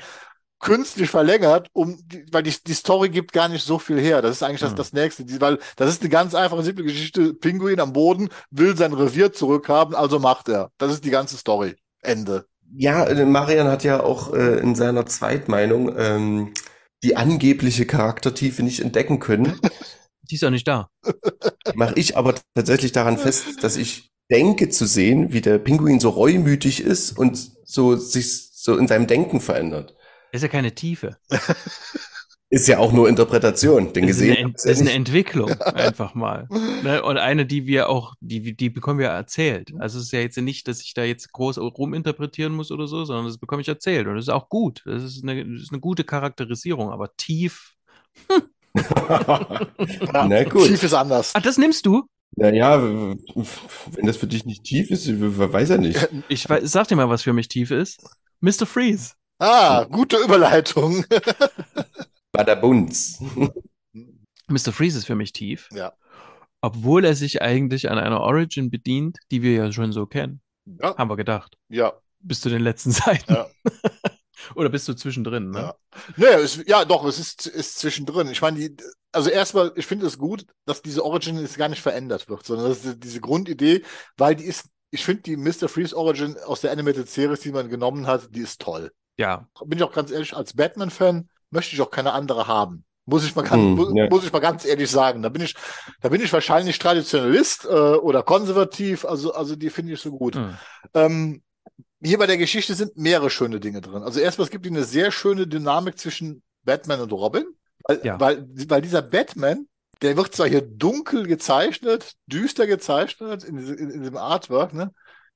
künstlich verlängert, um, weil die, die Story gibt gar nicht so viel her. Das ist eigentlich das, Hm. das Nächste. Die, weil das ist eine ganz einfache, simple Geschichte. Pinguin am Boden will sein Revier zurückhaben, also macht er. Das ist die ganze Story. Ende. Ja, äh, Marian hat ja auch äh, in seiner Zweitmeinung ähm, die angebliche Charaktertiefe nicht entdecken können. Die ist auch nicht da. Mache ich aber tatsächlich daran fest, dass ich denke zu sehen, wie der Pinguin so reumütig ist und so sich so in seinem Denken verändert. Ist ja keine Tiefe. Ist ja auch nur Interpretation, denn Das ist eine, gesehen. Ent hab's das ist ja eine. Entwicklung, einfach mal. Ne? Und eine, die wir auch, die, die bekommen wir erzählt. Also es ist ja jetzt nicht, dass ich da jetzt groß ruminterpretieren muss oder so, sondern das bekomme ich erzählt. Und das ist auch gut. Das ist eine, das ist eine gute Charakterisierung, aber tief. Na gut. Tief ist anders. Ah, das nimmst du? Naja, wenn das für dich nicht tief ist, weiß er nicht. Ich weiß, sag dir mal, was für mich tief ist. Mr. Freeze. Ah, gute Überleitung. Badabunz. Mr. Freeze ist für mich tief. Ja. Obwohl er sich eigentlich an einer Origin bedient, die wir ja schon so kennen. Ja, Haben wir gedacht. ja, Bis zu den letzten Seiten. ja. Oder bist du zwischendrin, ne? Ja. Naja, es, ja, doch, es ist, ist zwischendrin. Ich meine, die, also erstmal, ich finde es gut, dass diese Origin jetzt gar nicht verändert wird, sondern dass die- diese Grundidee, weil die ist, ich finde die Mr. Freeze Origin aus der Animated Series, die man genommen hat, die ist toll. Ja. Bin ich auch ganz ehrlich, als Batman-Fan möchte ich auch keine andere haben. Muss ich mal ganz, Hm, mu- ja. muss ich mal ganz ehrlich sagen. Da bin ich, da bin ich wahrscheinlich Traditionalist äh, oder konservativ, also, also die finde ich so gut. Hm. Ähm, hier bei der Geschichte sind mehrere schöne Dinge drin. Also erstmal, es gibt eine sehr schöne Dynamik zwischen Batman und Robin, weil, Ja. weil, weil dieser Batman, der wird zwar hier dunkel gezeichnet, düster gezeichnet in, in, in diesem Artwork, ne?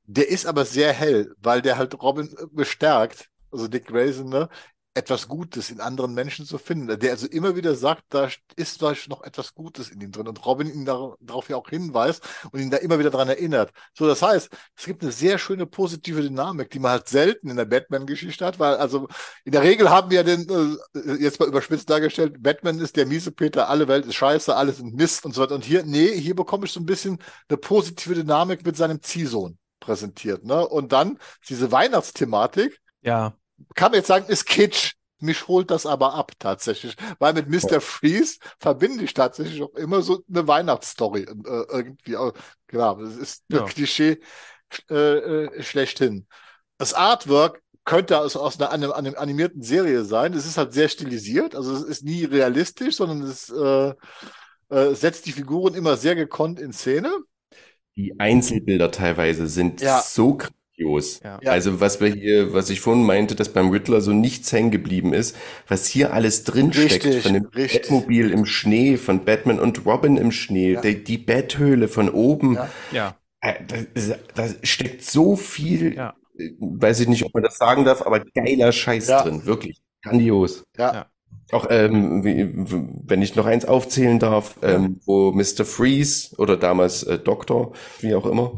Der ist aber sehr hell, weil der halt Robin äh, bestärkt, also Dick Grayson, ne? etwas Gutes in anderen Menschen zu finden. Der also immer wieder sagt, da ist vielleicht noch etwas Gutes in ihm drin und Robin ihn dar- darauf ja auch hinweist und ihn da immer wieder dran erinnert. So, das heißt, es gibt eine sehr schöne positive Dynamik, die man halt selten in der Batman-Geschichte hat, weil also in der Regel haben wir den, äh, jetzt mal überspitzt dargestellt, Batman ist der miese Peter, alle Welt ist scheiße, alles ist Mist und so weiter. Und hier, nee, hier bekomme ich so ein bisschen eine positive Dynamik mit seinem Ziehsohn präsentiert. Ne? Und dann diese Weihnachtsthematik, Ja. kann man jetzt sagen, ist Kitsch. Mich holt das aber ab tatsächlich, weil mit Mr. Freeze verbinde ich tatsächlich auch immer so eine Weihnachtsstory äh, irgendwie. Klar, das ist Ja. ein Klischee äh, äh, schlechthin. Das Artwork könnte aus, aus einer, anim- anim- animierten Serie sein. Es ist halt sehr stilisiert, also es ist nie realistisch, sondern es äh, äh, setzt die Figuren immer sehr gekonnt in Szene. Die Einzelbilder teilweise sind Ja. so grandios. Ja. Also was wir hier, was ich vorhin meinte, dass beim Riddler so nichts hängen geblieben ist, was hier alles drinsteckt, Richtig, von dem richtig. Batmobil im Schnee, von Batman und Robin im Schnee, Ja. die, die Betthöhle von oben, Ja. Ja. äh, da, steckt so viel, Ja. äh, weiß ich nicht, ob man das sagen darf, aber geiler Scheiß Ja. drin, wirklich grandios. Ja. Ja. Auch ähm, wie, wenn ich noch eins aufzählen darf, ähm, wo Mr. Freeze oder damals äh, Doktor, wie auch immer,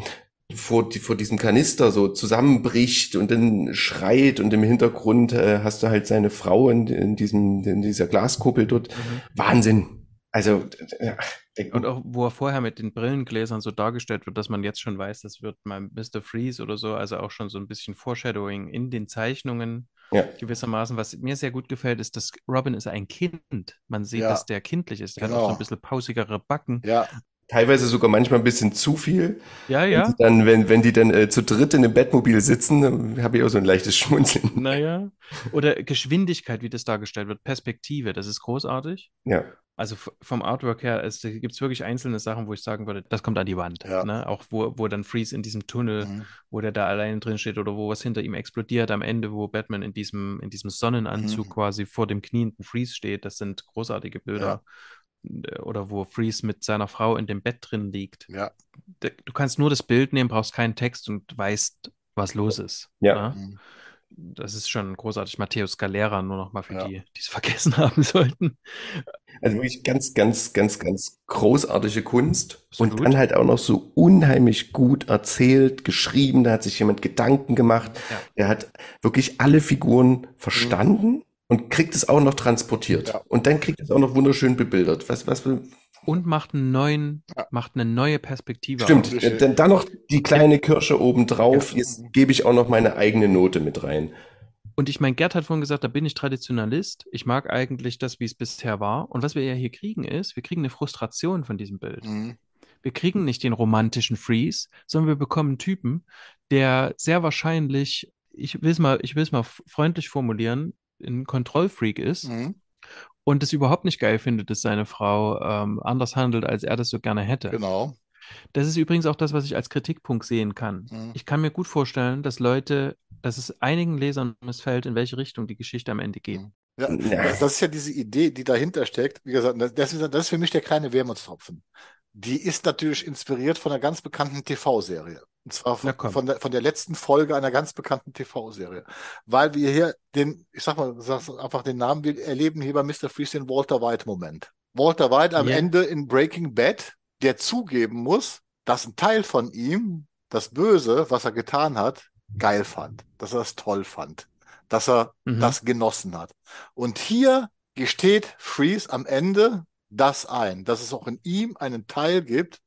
vor, die, vor diesem Kanister so zusammenbricht und dann schreit und im Hintergrund äh, hast du halt seine Frau in, in diesem in dieser Glaskuppel dort. Mhm. Wahnsinn. Also äh, Und auch, wo er vorher mit den Brillengläsern so dargestellt wird, dass man jetzt schon weiß, das wird mal Mr. Freeze oder so, also auch schon so ein bisschen Foreshadowing in den Zeichnungen ja. gewissermaßen. Was mir sehr gut gefällt, ist, dass Robin ist ein Kind. Man sieht, Ja. dass der kindlich ist. Der hat auch so Genau. ein bisschen pausigere Backen. Ja, teilweise sogar manchmal ein bisschen zu viel. Ja, ja. dann, wenn, wenn die dann äh, zu dritt in einem Bettmobil sitzen, dann habe ich auch so ein leichtes Schmunzeln. Naja. Oder Geschwindigkeit, wie das dargestellt wird, Perspektive, das ist großartig. Ja. Also vom Artwork her gibt es wirklich einzelne Sachen, wo ich sagen würde, das kommt an die Wand. Ja. Ne? Auch wo, wo dann Freeze in diesem Tunnel, Mhm. wo der da alleine drin steht oder wo was hinter ihm explodiert am Ende, wo Batman in diesem, in diesem Sonnenanzug Mhm. quasi vor dem knienden Freeze steht. Das sind großartige Bilder. Oder wo Freeze mit seiner Frau in dem Bett drin liegt. Ja. Du kannst nur das Bild nehmen, brauchst keinen Text und weißt, was los ist. Ja. Ne? Mhm. Das ist schon großartig. Matthäus Galera, nur noch mal für Ja. die, die es vergessen haben sollten. Also wirklich ganz, ganz, ganz, ganz großartige Kunst. Absolut. Und dann halt auch noch so unheimlich gut erzählt, geschrieben. Da hat sich jemand Gedanken gemacht. Ja. Der hat wirklich alle Figuren verstanden und kriegt es auch noch transportiert. Ja. Und dann kriegt es auch noch wunderschön bebildert. Was, was, Und macht einen neuen, Ja. macht eine neue Perspektive. stimmt. auf. Dann, dann noch die kleine Kirsche obendrauf. Ja. Jetzt gebe ich auch noch meine eigene Note mit rein. Und ich meine, Gerd hat vorhin gesagt, da bin ich Traditionalist. Ich mag eigentlich das, wie es bisher war. Und was wir ja hier kriegen ist, wir kriegen eine Frustration von diesem Bild. Mhm. Wir kriegen nicht den romantischen Freeze, sondern wir bekommen einen Typen, der sehr wahrscheinlich, ich will es mal, ich will es mal freundlich formulieren, ein Kontrollfreak ist Mhm. und es überhaupt nicht geil findet, dass seine Frau ähm, anders handelt, als er das so gerne hätte. Genau. Das ist übrigens auch das, was ich als Kritikpunkt sehen kann. Mhm. Ich kann mir gut vorstellen, dass Leute, dass es einigen Lesern missfällt, in welche Richtung die Geschichte am Ende geht. Ja, das ist ja diese Idee, die dahinter steckt. Wie gesagt, das das ist, das ist für mich der kleine Wermutstropfen. Die ist natürlich inspiriert von einer ganz bekannten TV-Serie. Und zwar von, von, der, von der letzten Folge einer ganz bekannten TV-Serie. Weil wir hier den, ich sag mal, sag's einfach den Namen, wir erleben hier bei Mr. Freeze den Walter White-Moment. Walter White am Ja. Ende in Breaking Bad, der zugeben muss, dass ein Teil von ihm das Böse, was er getan hat, geil fand. Dass er es toll fand. Dass er Mhm. das genossen hat. Und hier gesteht Freeze am Ende das ein, dass es auch in ihm einen Teil gibt,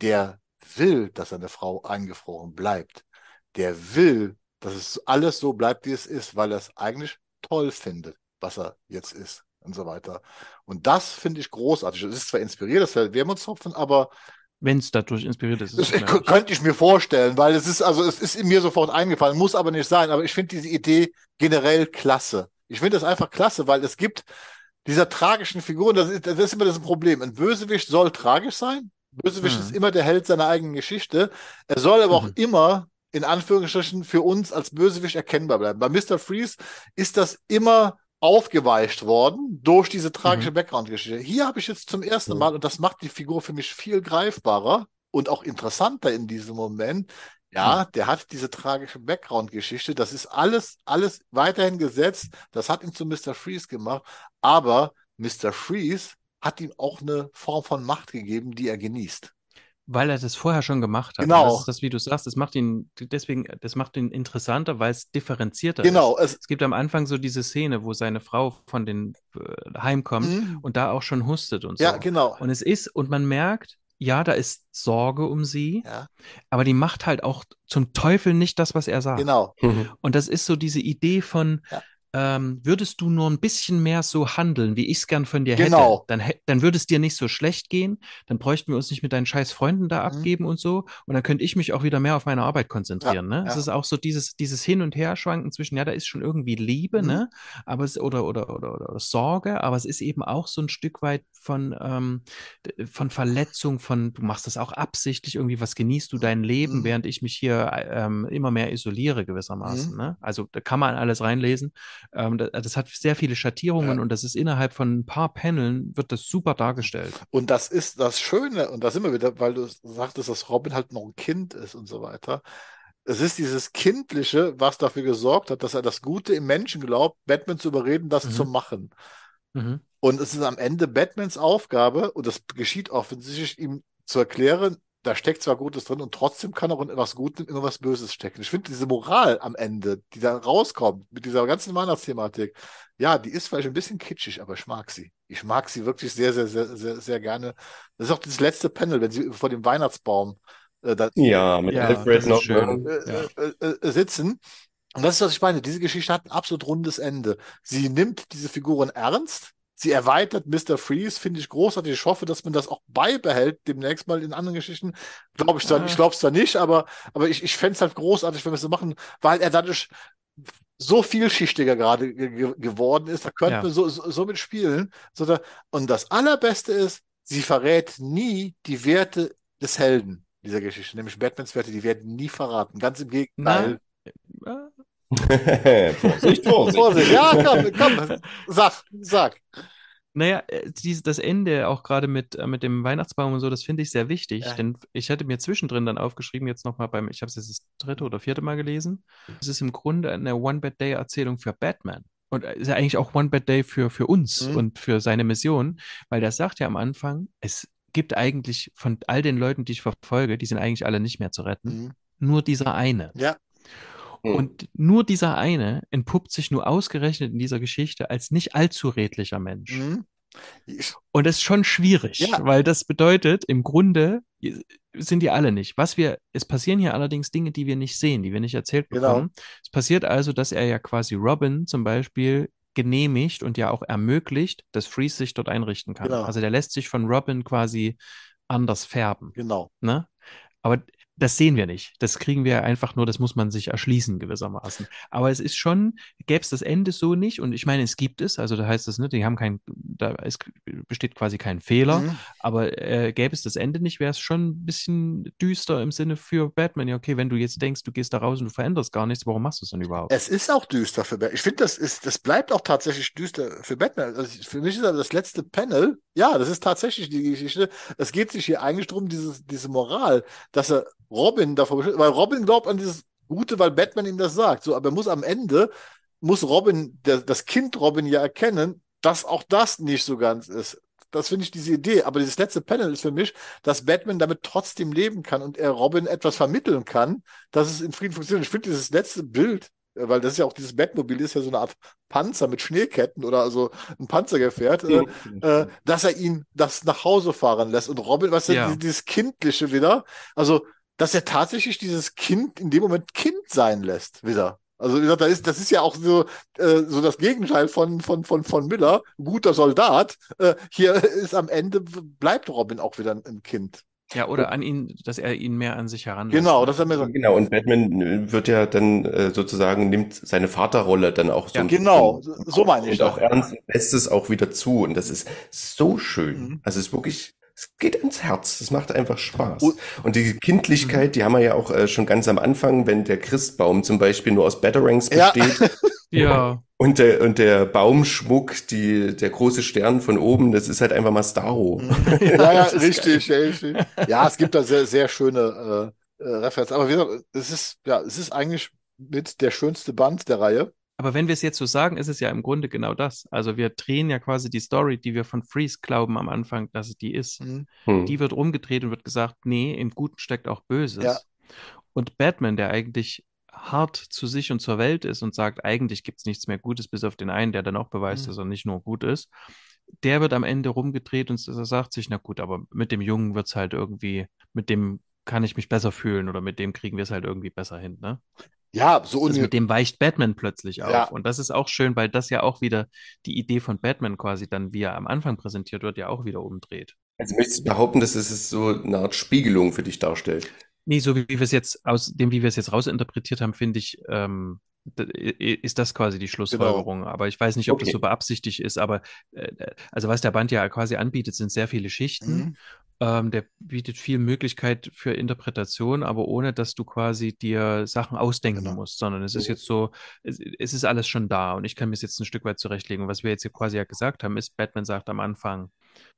der will, dass seine Frau eingefroren bleibt. Der will, dass es alles so bleibt, wie es ist, weil er es eigentlich toll findet, was er jetzt ist und so weiter. Und das finde ich großartig. Es ist zwar inspiriert, das ist Wermutstropfen, aber Wenn es dadurch inspiriert ist. ist das könnte ich mir vorstellen, weil es ist, also es ist in mir sofort eingefallen, muss aber nicht sein. Aber ich finde diese Idee generell klasse. Ich finde das einfach klasse, weil es gibt dieser tragischen Figuren, das ist, das ist immer das Problem. Ein Bösewicht soll tragisch sein. Bösewicht Hm. ist immer der Held seiner eigenen Geschichte. Er soll aber auch Mhm. immer in Anführungsstrichen für uns als Bösewicht erkennbar bleiben. Bei Mr. Freeze ist das immer aufgeweicht worden durch diese tragische Mhm. Background-Geschichte. Hier habe ich jetzt zum ersten Mhm. Mal, und das macht die Figur für mich viel greifbarer und auch interessanter in diesem Moment. Ja, der hat diese tragische Background-Geschichte. Das ist alles, alles weiterhin gesetzt. Das hat ihn zu Mr. Freeze gemacht. Aber Mr. Freeze hat ihm auch eine Form von Macht gegeben, die er genießt. Weil er das vorher schon gemacht hat. Genau. Und das ist das, wie du sagst, das macht ihn, deswegen, das macht ihn interessanter, weil es differenzierter Genau. ist. Es, Es gibt am Anfang so diese Szene, wo seine Frau von den äh, heimkommt Mhm. und da auch schon hustet und so. ja, genau. Und es ist, und man merkt, ja, da ist Sorge um sie, Ja, aber die macht halt auch zum Teufel nicht das, was er sagt. genau. Mhm. Und das ist so diese Idee von, Ja. Ähm, würdest du nur ein bisschen mehr so handeln, wie ich es gern von dir Genau. hätte, dann, dann würde es dir nicht so schlecht gehen, dann bräuchten wir uns nicht mit deinen scheiß Freunden da Mhm. abgeben und so, und dann könnte ich mich auch wieder mehr auf meine Arbeit konzentrieren. ne? Es ja. ist auch so dieses, dieses Hin- und Herschwanken zwischen, ja, da ist schon irgendwie Liebe, Mhm. ne? Aber es, oder, oder, oder, oder, oder Sorge, aber es ist eben auch so ein Stück weit von, ähm, von Verletzung, von, du machst das auch absichtlich, irgendwie, was genießt du dein Leben, Mhm. während ich mich hier ähm, immer mehr isoliere gewissermaßen. Mhm. Ne? Also da kann man alles reinlesen. Ähm, das, das hat sehr viele Schattierungen Ja. und das ist innerhalb von ein paar Paneln wird das super dargestellt. Und das ist das Schöne, und da sind wir wieder, weil du sagtest, dass Robin halt noch ein Kind ist und so weiter. Es ist dieses Kindliche, was dafür gesorgt hat, dass er das Gute im Menschen glaubt, Batman zu überreden, das Mhm. zu machen. Mhm. Und es ist am Ende Batmans Aufgabe, und das geschieht offensichtlich, ihm zu erklären, da steckt zwar Gutes drin und trotzdem kann auch in etwas Gutem immer was Böses stecken. Ich finde diese Moral am Ende, die da rauskommt, mit dieser ganzen Weihnachtsthematik, ja, die ist vielleicht ein bisschen kitschig, aber ich mag sie. Ich mag sie wirklich sehr, sehr, sehr, sehr, sehr gerne. Das ist auch das letzte Panel, wenn sie vor dem Weihnachtsbaum äh, da, Ja, mit Ja, Alfred noch. schön. ne? äh, äh, äh, sitzen. Und das ist, was ich meine. Diese Geschichte hat ein absolut rundes Ende. Sie nimmt diese Figuren ernst. Sie erweitert Mr. Freeze, finde ich großartig. Ich hoffe, dass man das auch beibehält, demnächst mal in anderen Geschichten. Glaube ich Ah. ich glaube es zwar nicht, aber, aber ich, ich fände es halt großartig, wenn wir es so machen, weil er dadurch so vielschichtiger gerade ge ge geworden ist. Da könnte Ja. man so, so, so mit spielen. So da, und das Allerbeste ist, sie verrät nie die Werte des Helden dieser Geschichte, nämlich Batmans Werte, die werden nie verraten. Ganz im Gegenteil. Na, Vorsicht, Vorsicht. Vorsicht, ja, komm, komm, sag, sag. Naja, äh, das Ende auch gerade mit, äh, mit dem Weihnachtsbaum und so, das finde ich sehr wichtig, Ja. denn ich hatte mir zwischendrin dann aufgeschrieben, jetzt nochmal beim, ich habe es jetzt das dritte oder vierte Mal gelesen. Es ist im Grunde eine One-Bad-Day-Erzählung für Batman. Und äh, ist ja eigentlich auch One-Bad-Day für, für uns Mhm. und für seine Mission, weil der sagt ja am Anfang, es gibt eigentlich von all den Leuten, die ich verfolge, die sind eigentlich alle nicht mehr zu retten, Mhm. nur dieser eine. Ja, Hm. Und nur dieser eine entpuppt sich nur ausgerechnet in dieser Geschichte als nicht allzu redlicher Mensch. mhm. Und das ist schon schwierig, Ja. weil das bedeutet, im Grunde sind die alle nicht. Was wir, es passieren hier allerdings Dinge, die wir nicht sehen, die wir nicht erzählt Genau. bekommen. Es passiert also, dass er ja quasi Robin zum Beispiel genehmigt und ja auch ermöglicht, dass Freeze sich dort einrichten kann. Genau. Also der lässt sich von Robin quasi anders färben. genau. Ne? Aber das sehen wir nicht. Das kriegen wir einfach nur, das muss man sich erschließen gewissermaßen. Aber es ist schon, gäbe es das Ende so nicht, und ich meine, es gibt es, also da heißt es, ne, die haben kein, da ist, besteht quasi kein Fehler, Mhm. aber äh, gäbe es das Ende nicht, wäre es schon ein bisschen düster im Sinne für Batman. Ja, okay, wenn du jetzt denkst, du gehst da raus und du veränderst gar nichts, warum machst du es dann überhaupt? Es ist auch düster für Batman. Ich finde, das ist, das bleibt auch tatsächlich düster für Batman. Also für mich ist das letzte Panel, ja, das ist tatsächlich die Geschichte. Es geht sich hier eigentlich darum, dieses, diese Moral, dass er Robin davor beschützt, weil Robin glaubt an dieses Gute, weil Batman ihm das sagt. So, aber er muss am Ende, muss Robin, der, das Kind Robin ja erkennen, dass auch das nicht so ganz ist. Das finde ich diese Idee. Aber dieses letzte Panel ist für mich, dass Batman damit trotzdem leben kann und er Robin etwas vermitteln kann, dass es in Frieden funktioniert. Ich finde dieses letzte Bild, äh, weil das ist ja auch dieses Batmobil ist ja so eine Art Panzer mit Schneeketten oder also ein Panzergefährt, äh, äh, dass er ihn das nach Hause fahren lässt. Und Robin, was Ja. ja. dieses Kindliche wieder, also dass er tatsächlich dieses Kind in dem Moment Kind sein lässt wieder. Also wie gesagt, das ist, das ist ja auch so, äh, so das Gegenteil von, von, von, von Miller, ein guter Soldat. Äh, hier ist am Ende, bleibt Robin auch wieder ein, ein Kind. Ja, oder an ihn, dass er ihn mehr an sich heranlässt. Genau, das haben wir so. Genau, und Batman äh, wird ja dann äh, sozusagen, nimmt seine Vaterrolle dann auch so Ja, Genau, so meine ich und auch ernst lässt es auch wieder zu. Und das ist so schön. Mhm. Also es ist wirklich, es geht ins Herz. Es macht einfach Spaß. Und- die Kindlichkeit, die haben wir ja auch äh, schon ganz am Anfang, wenn der Christbaum zum Beispiel nur aus Batarangs Ja. besteht Ja, und der, und der Baumschmuck, die, der große Stern von oben, das ist halt einfach mal Starro. Ja, ja, ist richtig, ja, richtig. Ja, es gibt da sehr, sehr schöne äh, äh, Referenzen. Aber wie gesagt, es ist, ja, es ist eigentlich mit der schönste Band der Reihe. Aber wenn wir es jetzt so sagen, ist es ja im Grunde genau das. Also wir drehen ja quasi die Story, die wir von Freeze glauben am Anfang, dass es die ist. Mhm. Hm. Die wird rumgedreht und wird gesagt, nee, im Guten steckt auch Böses. Ja. Und Batman, der eigentlich hart zu sich und zur Welt ist und sagt, eigentlich gibt es nichts mehr Gutes, bis auf den einen, der dann auch beweist, Mhm. dass er nicht nur gut ist, der wird am Ende rumgedreht und er sagt sich, na gut, aber mit dem Jungen wird es halt irgendwie, mit dem kann ich mich besser fühlen oder mit dem kriegen wir es halt irgendwie besser hin, ne? Ja, so Also uni mit dem weicht Batman plötzlich auf. Ja. Und das ist auch schön, weil das ja auch wieder die Idee von Batman quasi dann, wie er am Anfang präsentiert wird, ja auch wieder umdreht. Also möchtest du behaupten, dass es so eine Art Spiegelung für dich darstellt? Nee, so wie wir es jetzt aus dem, wie wir es jetzt rausinterpretiert haben, finde ich, ähm, ist das quasi die Schlussfolgerung. Aber ich weiß nicht, ob das Okay. so beabsichtigt ist. Aber äh, also was der Band ja quasi anbietet, sind sehr viele Schichten. Mhm. Ähm, der bietet viel Möglichkeit für Interpretation, aber ohne, dass du quasi dir Sachen ausdenken Genau. musst, sondern es ist Mhm. jetzt so, es, es ist alles schon da und ich kann mir es jetzt ein Stück weit zurechtlegen. Und was wir jetzt hier quasi ja gesagt haben, ist, Batman sagt am Anfang,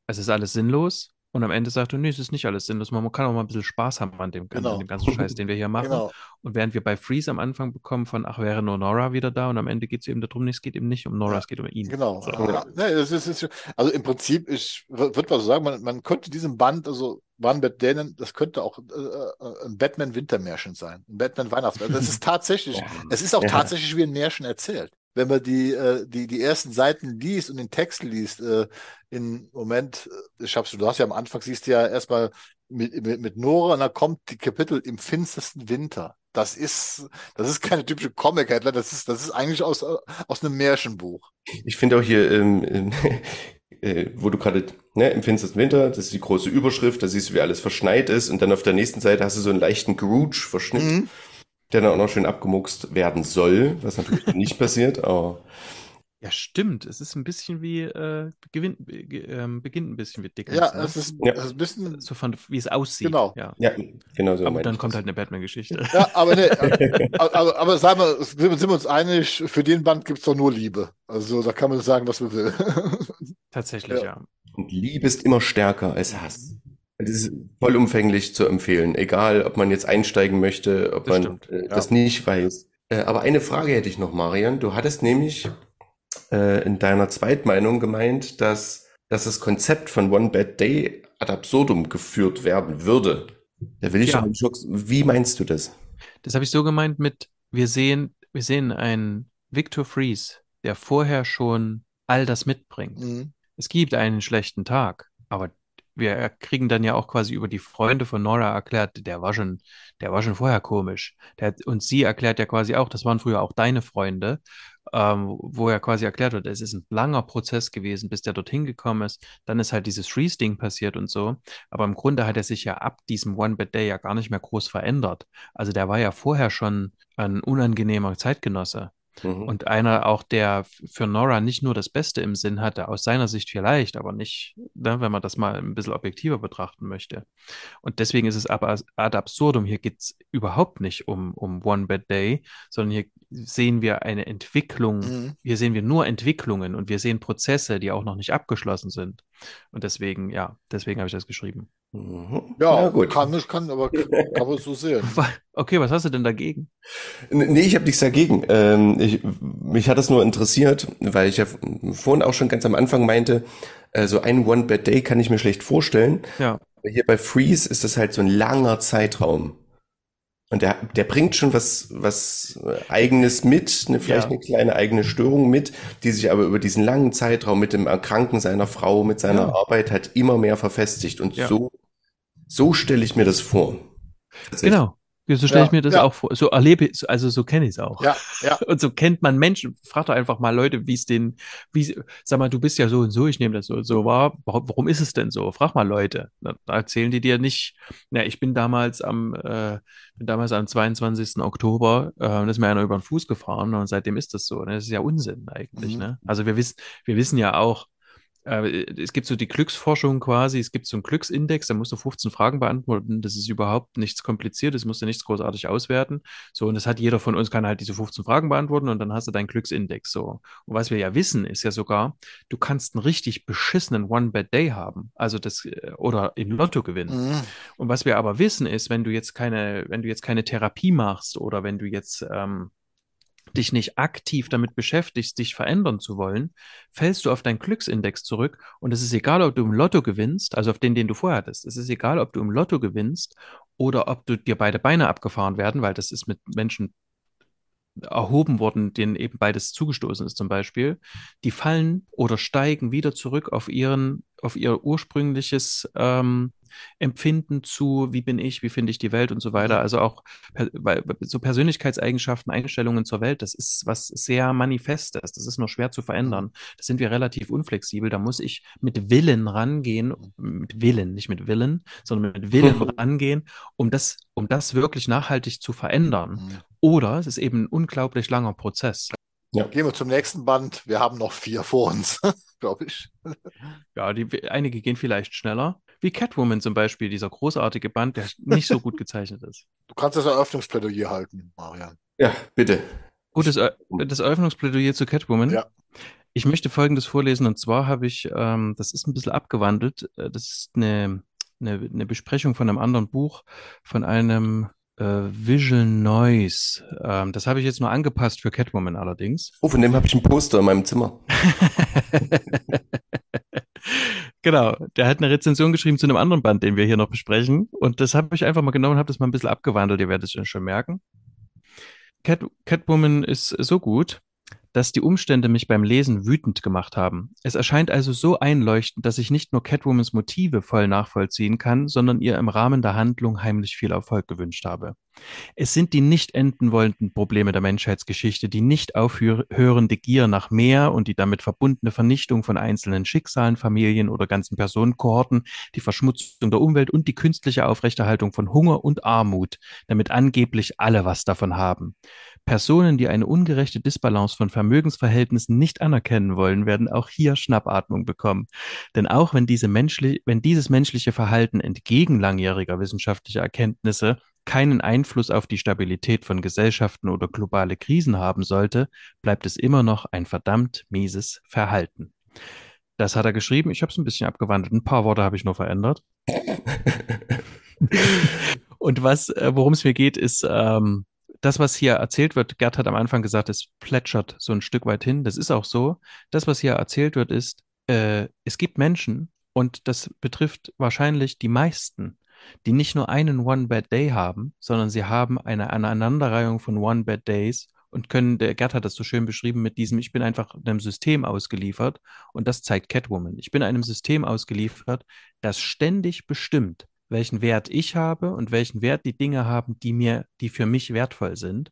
es ist alles sinnlos. Und am Ende sagt er, nee, es ist nicht alles sinnlos. Man kann auch mal ein bisschen Spaß haben an dem, Genau. an dem ganzen Scheiß, den wir hier machen. Genau. Und während wir bei Freeze am Anfang bekommen von, ach, wäre nur Nora wieder da und am Ende geht es eben darum, nee, es geht eben nicht um Nora, es geht um ihn. Genau. So. Ja, nee, das ist, ist, also im Prinzip, ich würde mal so sagen, man, man könnte diesem Band, also One Bad nennen, das könnte auch äh, äh, ein Batman-Wintermärchen sein. Ein Batman-Weihnachtsmärchen. Das ist tatsächlich, es ist auch Ja. tatsächlich wie ein Märchen erzählt. Wenn man die, äh, die, die ersten Seiten liest und den Text liest, äh, im Moment, äh, ich hab's, du hast ja am Anfang, siehst du ja erstmal mit, mit, mit Nora und dann kommt die Kapitel im finstersten Winter. das ist, das ist keine typische Comic-Headline, das ist, das ist eigentlich aus, aus einem Märchenbuch. Ich finde auch hier, ähm, ähm, äh, wo du gerade ne, im finstersten Winter, das ist die große Überschrift, da siehst du, wie alles verschneit ist und dann auf der nächsten Seite hast du so einen leichten Scrooge-Verschnitt, mhm. Der dann auch noch schön abgemuckst werden soll, was natürlich nicht passiert, aber ja, stimmt. Es ist ein bisschen wie, äh, gewinn, äh, beginnt ein bisschen wie Dickens. Ja, ne? es, ist, ja. es ist ein bisschen. So von, wie es aussieht. Genau. Ja, ja genau so. Aber dann kommt halt eine Batman-Geschichte. Ja, aber ne, aber, aber, aber sagen wir, sind wir uns einig, für den Band gibt es doch nur Liebe. Also da kann man sagen, was man will. Tatsächlich, ja. ja. Und Liebe ist immer stärker als Hass. Das ist vollumfänglich zu empfehlen, egal ob man jetzt einsteigen möchte, ob das man äh, das nicht weiß. Äh, aber eine Frage hätte ich noch, Marian. Du hattest nämlich äh, in deiner Zweitmeinung gemeint, dass, dass das Konzept von One Bad Day ad absurdum geführt werden würde. Da will ich ja. schon, wie meinst du das? Das habe ich so gemeint mit, wir sehen, wir sehen einen Victor Fries, der vorher schon all das mitbringt. Mhm. Es gibt einen schlechten Tag, aber wir kriegen dann ja auch quasi über die Freunde von Nora erklärt, der war schon, der war schon vorher komisch. Der, und sie erklärt ja quasi auch, das waren früher auch deine Freunde ähm, wo er quasi erklärt wird, es ist ein langer Prozess gewesen, bis der dorthin gekommen ist. Dann ist halt dieses Freeze-Ding passiert und so. Aber im Grunde hat er sich ja ab diesem One-Bad-Day ja gar nicht mehr groß verändert. Also der war ja vorher schon ein unangenehmer Zeitgenosse. Mhm. Und einer auch, der für Nora nicht nur das Beste im Sinn hatte, aus seiner Sicht vielleicht, aber nicht, ne, wenn man das mal ein bisschen objektiver betrachten möchte. Und deswegen ist es aber ad absurdum. Hier geht es überhaupt nicht um, um One Bad Day, sondern hier sehen wir eine Entwicklung. Mhm. Hier sehen wir nur Entwicklungen und wir sehen Prozesse, die auch noch nicht abgeschlossen sind. Und deswegen, ja, deswegen habe ich das geschrieben. Mhm. Ja, ja, gut. Kann, ich kann, aber kann man so sehen. Okay, was hast du denn dagegen? Nee, ich habe nichts dagegen. Ähm, ich, mich hat das nur interessiert, weil ich ja vorhin auch schon ganz am Anfang meinte, äh, so ein One-Bad-Day kann ich mir schlecht vorstellen. Ja. Hier bei Freeze ist das halt so ein langer Zeitraum. Und der, der bringt schon was, was eigenes mit, eine, vielleicht ja. eine kleine eigene Störung mit, die sich aber über diesen langen Zeitraum mit dem Erkranken seiner Frau, mit seiner ja. Arbeit halt immer mehr verfestigt. Und ja. so, so stelle ich mir das vor. Genau. So stelle ich mir das auch vor. So erlebe ich, also so kenne ich es auch. Ja, ja. Und so kennt man Menschen. Frag doch einfach mal Leute, wie es den, wie, sag mal, du bist ja so und so, ich nehme das so und so wahr. Warum, warum ist es denn so? Frag mal Leute. Da, erzählen die dir nicht, ja, ich bin damals am, äh, bin damals am 22. Oktober, äh, ist mir einer über den Fuß gefahren und seitdem ist das so. Das ist ja Unsinn eigentlich, mhm. ne? Also wir wissen, wir wissen ja auch, äh, es gibt so die Glücksforschung quasi, es gibt so einen Glücksindex, da musst du 15 Fragen beantworten, das ist überhaupt nichts Kompliziertes, musst du nichts großartig auswerten. So, und das hat jeder von uns, kann halt diese 15 Fragen beantworten und dann hast du deinen Glücksindex. So. Und was wir ja wissen, ist ja sogar, du kannst einen richtig beschissenen One-Bad-Day haben, also das, äh, oder im Lotto gewinnen. Mhm. Und was wir aber wissen, ist, wenn du jetzt keine, wenn du jetzt keine Therapie machst oder wenn du jetzt, ähm, dich nicht aktiv damit beschäftigst, dich verändern zu wollen, fällst du auf deinen Glücksindex zurück und es ist egal, ob du im Lotto gewinnst, also auf den, den du vorher hattest. Es ist egal, ob du im Lotto gewinnst oder ob du dir beide Beine abgefahren werden, weil das ist mit Menschen erhoben worden, denen eben beides zugestoßen ist zum Beispiel, die fallen oder steigen wieder zurück auf ihren, auf ihr ursprüngliches ähm, Empfinden zu, wie bin ich, wie finde ich die Welt und so weiter. Also auch weil, so Persönlichkeitseigenschaften, Einstellungen zur Welt, das ist was sehr Manifestes. Das ist nur schwer zu verändern. Da sind wir relativ unflexibel. Da muss ich mit Willen rangehen, mit Willen, nicht mit Willen, sondern mit Willen rangehen, um das, um das wirklich nachhaltig zu verändern. Mhm. Oder es ist eben ein unglaublich langer Prozess. Ja. Gehen wir zum nächsten Band. Wir haben noch vier vor uns, glaube ich. Ja, die, einige gehen vielleicht schneller. Wie Catwoman zum Beispiel, dieser großartige Band, der nicht so gut gezeichnet ist. Du kannst das Eröffnungsplädoyer halten, Marian. Ja, bitte. Gut, das, das Eröffnungsplädoyer zu Catwoman. Ja. Ich möchte Folgendes vorlesen, und zwar habe ich, ähm, das ist ein bisschen abgewandelt, äh, das ist eine, eine, eine Besprechung von einem anderen Buch, von einem äh, Visual Noise. Ähm, das habe ich jetzt nur angepasst für Catwoman allerdings. Oh, von dem habe ich ein Poster in meinem Zimmer. Genau, der hat eine Rezension geschrieben zu einem anderen Band, den wir hier noch besprechen. Und das habe ich einfach mal genommen und habe das mal ein bisschen abgewandelt. Ihr werdet es schon merken. Cat, Catwoman ist so gut, dass die Umstände mich beim Lesen wütend gemacht haben. Es erscheint also so einleuchtend, dass ich nicht nur Catwomans Motive voll nachvollziehen kann, sondern ihr im Rahmen der Handlung heimlich viel Erfolg gewünscht habe. Es sind die nicht enden wollenden Probleme der Menschheitsgeschichte, die nicht aufhörende Gier nach mehr und die damit verbundene Vernichtung von einzelnen Schicksalen, Familien oder ganzen Personenkohorten, die Verschmutzung der Umwelt und die künstliche Aufrechterhaltung von Hunger und Armut, damit angeblich alle was davon haben. Personen, die eine ungerechte Disbalance von Vermögensverhältnissen nicht anerkennen wollen, werden auch hier Schnappatmung bekommen. Denn auch wenn, diese menschli wenn dieses menschliche Verhalten entgegen langjähriger wissenschaftlicher Erkenntnisse keinen Einfluss auf die Stabilität von Gesellschaften oder globale Krisen haben sollte, bleibt es immer noch ein verdammt mieses Verhalten. Das hat er geschrieben. Ich habe es ein bisschen abgewandelt. Ein paar Worte habe ich nur verändert. Und was, äh, worum es mir geht, ist ähm, das, was hier erzählt wird. Gerd hat am Anfang gesagt, es plätschert so ein Stück weit hin. Das ist auch so. Das, was hier erzählt wird, ist, äh, es gibt Menschen und das betrifft wahrscheinlich die meisten die nicht nur einen One-Bad-Day haben, sondern sie haben eine Aneinanderreihung von One-Bad-Days und können, der Gerd hat das so schön beschrieben mit diesem, ich bin einfach einem System ausgeliefert und das zeigt Catwoman. Ich bin einem System ausgeliefert, das ständig bestimmt, welchen Wert ich habe und welchen Wert die Dinge haben, die mir, die für mich wertvoll sind.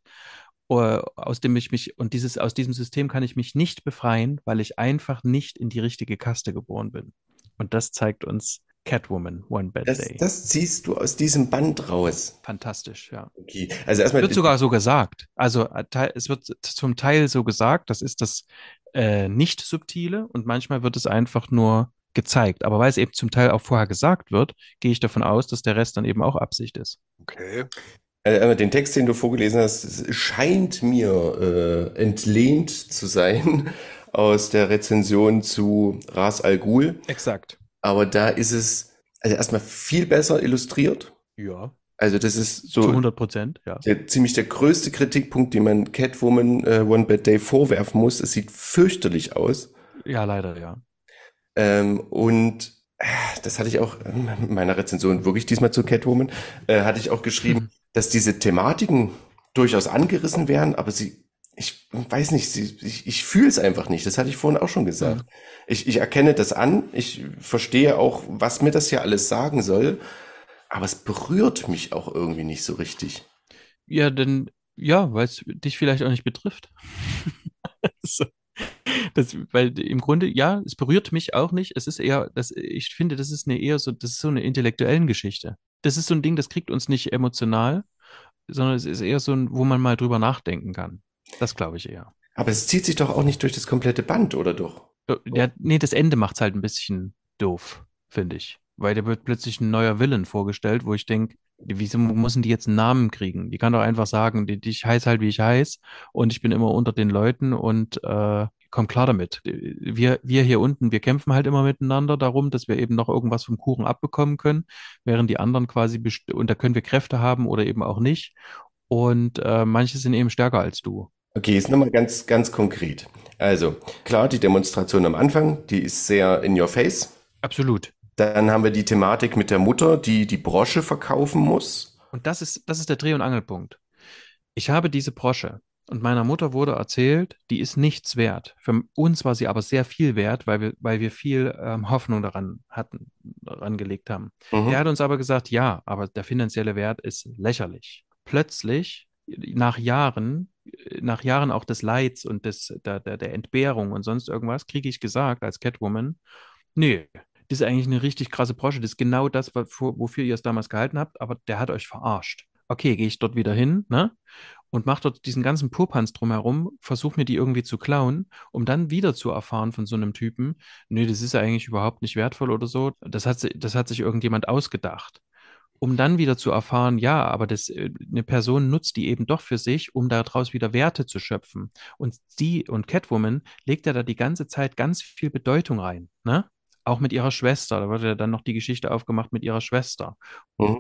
Uh, aus dem ich mich, und dieses, aus diesem System kann ich mich nicht befreien, weil ich einfach nicht in die richtige Kaste geboren bin. Und das zeigt uns Catwoman, One Bad das, Day. Das ziehst du aus diesem Band raus. Fantastisch, ja. Okay. Also erstmal. Wird sogar so gesagt. Also äh, es wird zum Teil so gesagt, das ist das äh, nicht subtile und manchmal wird es einfach nur gezeigt. Aber weil es eben zum Teil auch vorher gesagt wird, gehe ich davon aus, dass der Rest dann eben auch Absicht ist. Okay. Also den Text, den du vorgelesen hast, scheint mir äh, entlehnt zu sein aus der Rezension zu Ras Al Ghul. Exakt. Aber da ist es also erstmal viel besser illustriert. Ja. Also das ist so Zu 100 Prozent, ja. Der, ziemlich der größte Kritikpunkt, den man Catwoman äh, One Bad Day vorwerfen muss. Es sieht fürchterlich aus. Ja, leider, ja. Ähm, und äh, das hatte ich auch in meiner Rezension wirklich diesmal zu Catwoman, äh, hatte ich auch geschrieben, hm. dass diese Thematiken durchaus angerissen werden, aber sie ich weiß nicht, ich, ich fühle es einfach nicht. Das hatte ich vorhin auch schon gesagt. Mhm. Ich, ich erkenne das an, ich verstehe auch, was mir das hier alles sagen soll, aber es berührt mich auch irgendwie nicht so richtig. Ja, denn, ja, weil es dich vielleicht auch nicht betrifft. so. Das, weil im Grunde, ja, es berührt mich auch nicht. Es ist eher, das, ich finde, das ist eine eher so, das ist so eine intellektuellen Geschichte. Das ist so ein Ding, das kriegt uns nicht emotional, sondern es ist eher so ein, wo man mal drüber nachdenken kann. Das glaube ich eher. Aber es zieht sich doch auch nicht durch das komplette Band, oder doch? Ja, nee, das Ende macht es halt ein bisschen doof, finde ich. Weil da wird plötzlich ein neuer Villain vorgestellt, wo ich denke, wieso müssen die jetzt einen Namen kriegen? Die kann doch einfach sagen, die, ich heiße halt, wie ich heiße und ich bin immer unter den Leuten und äh, komm klar damit. Wir, wir hier unten, wir kämpfen halt immer miteinander darum, dass wir eben noch irgendwas vom Kuchen abbekommen können, während die anderen quasi, und da können wir Kräfte haben oder eben auch nicht. Und äh, manche sind eben stärker als du. Okay, jetzt nochmal ganz, ganz konkret. Also, klar, die Demonstration am Anfang, die ist sehr in your face. Absolut. Dann haben wir die Thematik mit der Mutter, die die Brosche verkaufen muss. Und das ist, das ist der Dreh- und Angelpunkt. Ich habe diese Brosche und meiner Mutter wurde erzählt, die ist nichts wert. Für uns war sie aber sehr viel wert, weil wir, weil wir viel ähm, Hoffnung daran hatten, daran gelegt haben. Mhm. Er hat uns aber gesagt, ja, aber der finanzielle Wert ist lächerlich. Plötzlich, nach Jahren, nach Jahren auch des Leids und des, der, der, der Entbehrung und sonst irgendwas, kriege ich gesagt als Catwoman, nee, das ist eigentlich eine richtig krasse Brosche. Das ist genau das, wofür ihr es damals gehalten habt, aber der hat euch verarscht. Okay, gehe ich dort wieder hin, ne? Und mache dort diesen ganzen Purpans drumherum, versuche mir die irgendwie zu klauen, um dann wieder zu erfahren von so einem Typen, nee, das ist ja eigentlich überhaupt nicht wertvoll oder so. Das hat, das hat sich irgendjemand ausgedacht um dann wieder zu erfahren, ja, aber das, äh, eine Person nutzt die eben doch für sich, um daraus wieder Werte zu schöpfen. Und sie und Catwoman legt ja da die ganze Zeit ganz viel Bedeutung rein, ne? Auch mit ihrer Schwester. Da wird ja dann noch die Geschichte aufgemacht mit ihrer Schwester. Mhm.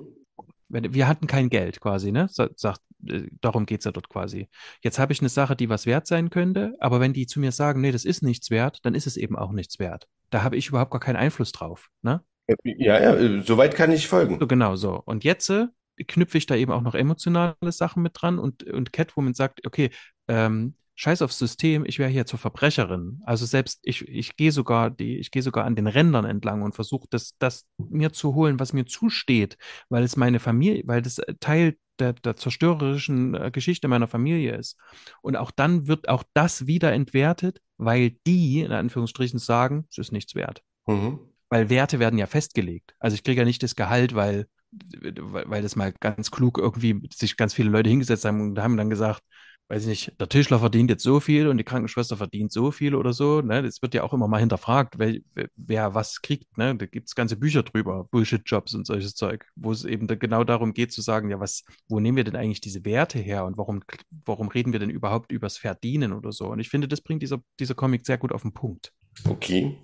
Wir hatten kein Geld quasi, ne? Sagt, äh, darum geht's ja dort quasi. Jetzt habe ich eine Sache, die was wert sein könnte, aber wenn die zu mir sagen, nee, das ist nichts wert, dann ist es eben auch nichts wert. Da habe ich überhaupt gar keinen Einfluss drauf, ne? Ja, ja, soweit kann ich folgen. So, genau so. Und jetzt äh, knüpfe ich da eben auch noch emotionale Sachen mit dran und, und Catwoman sagt, okay, ähm, scheiß aufs System, ich wäre hier zur Verbrecherin. Also selbst ich, ich gehe sogar die, ich gehe sogar an den Rändern entlang und versuche das, das mir zu holen, was mir zusteht, weil es meine Familie, weil das Teil der, der zerstörerischen äh, Geschichte meiner Familie ist. Und auch dann wird auch das wieder entwertet, weil die, in Anführungsstrichen, sagen, es ist nichts wert. Mhm. Weil Werte werden ja festgelegt. Also ich kriege ja nicht das Gehalt, weil, weil, weil das mal ganz klug irgendwie sich ganz viele Leute hingesetzt haben und haben dann gesagt, weiß ich nicht, der Tischler verdient jetzt so viel und die Krankenschwester verdient so viel oder so. Ne? Das wird ja auch immer mal hinterfragt, wer, wer was kriegt. Ne? Da gibt es ganze Bücher drüber, Bullshit-Jobs und solches Zeug, wo es eben da genau darum geht zu sagen, ja, was, wo nehmen wir denn eigentlich diese Werte her und warum, warum reden wir denn überhaupt übers Verdienen oder so? Und ich finde, das bringt dieser, dieser Comic sehr gut auf den Punkt. Okay.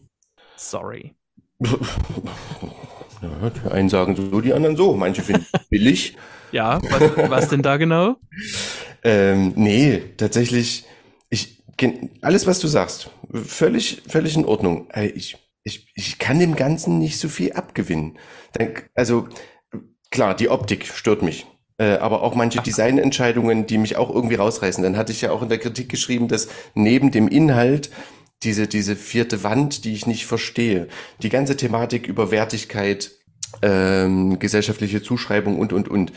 Sorry. Ja, die einen sagen so, die anderen so. Manche finden billig. Ja, was, was denn da genau? Ähm, nee, tatsächlich, ich, alles, was du sagst, völlig, völlig in Ordnung. Ich, ich, ich kann dem Ganzen nicht so viel abgewinnen. Also, klar, die Optik stört mich. Äh, aber auch manche Designentscheidungen, die mich auch irgendwie rausreißen. Dann hatte ich ja auch in der Kritik geschrieben, dass neben dem Inhalt diese, diese vierte Wand, die ich nicht verstehe, die ganze Thematik über Wertigkeit, ähm, gesellschaftliche Zuschreibung und, und, und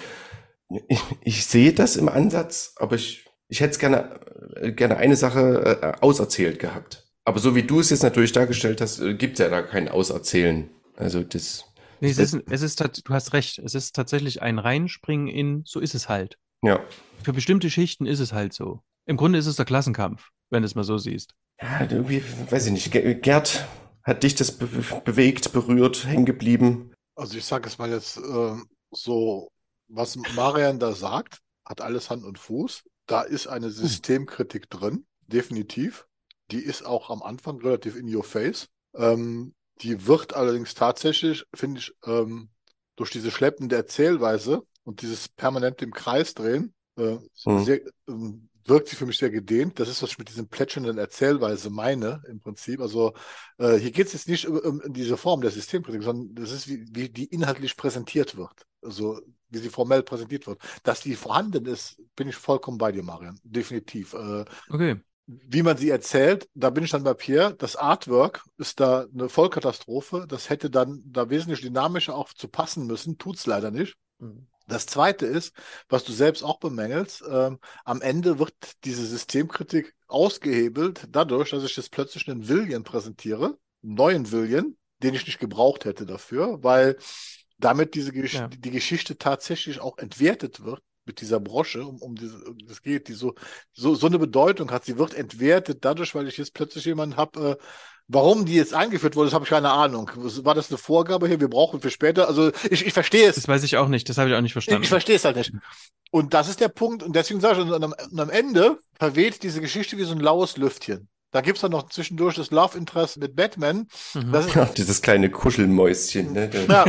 ich, ich sehe das im Ansatz, aber ich, ich hätte es gerne, äh, gerne eine Sache äh, auserzählt gehabt. Aber so wie du es jetzt natürlich dargestellt hast, äh, gibt es ja da kein Auserzählen. Also das. Nee, es ist, es ist, du hast recht. Es ist tatsächlich ein Reinspringen in, so ist es halt. Ja. Für bestimmte Schichten ist es halt so. Im Grunde ist es der Klassenkampf, wenn du es mal so siehst. Ja, irgendwie, weiß ich nicht. Gerd, hat dich das be bewegt, berührt, hängen geblieben? Also ich sage es mal jetzt äh, so was Marian da sagt, hat alles Hand und Fuß. Da ist eine hm. Systemkritik drin, definitiv. Die ist auch am Anfang relativ in your face. Ähm, die wird allerdings tatsächlich, finde ich, ähm, durch diese schleppende Erzählweise und dieses permanente im Kreis drehen, äh, mhm. sehr, ähm, wirkt sie für mich sehr gedehnt. Das ist, was ich mit diesem plätschernden Erzählweise meine, im Prinzip. Also äh, hier geht es jetzt nicht um, um, diese Form der Systemkritik, sondern das ist, wie, wie die inhaltlich präsentiert wird. Also wie sie formell präsentiert wird. Dass die vorhanden ist, bin ich vollkommen bei dir, Marian. Definitiv. Äh, okay. Wie man sie erzählt, da bin ich dann bei Pierre. Das Artwork ist da eine Vollkatastrophe. Das hätte dann da wesentlich dynamischer auch zu passen müssen. Tut's leider nicht. Mhm. Das zweite ist, was du selbst auch bemängelst, ähm, am Ende wird diese Systemkritik ausgehebelt dadurch, dass ich jetzt plötzlich einen Villian präsentiere, einen neuen Villian, den ich nicht gebraucht hätte dafür, weil damit diese Gesch ja. die Geschichte tatsächlich auch entwertet wird mit dieser Brosche, um, um diese, das geht, die so, so, so eine Bedeutung hat. Sie wird entwertet dadurch, weil ich jetzt plötzlich jemanden habe, äh, Warum die jetzt eingeführt wurde, das habe ich keine Ahnung. War das eine Vorgabe hier? Wir brauchen für später. Also ich, ich verstehe es. Das weiß ich auch nicht. Das habe ich auch nicht verstanden. Ich, ich verstehe es halt nicht. Und das ist der Punkt. Und deswegen sage ich, und am, und am Ende verweht diese Geschichte wie so ein laues Lüftchen. Da gibt es dann noch zwischendurch das Love Interest mit Batman. Mhm. Das ist, ja, dieses kleine Kuschelmäuschen. Ne? Ja,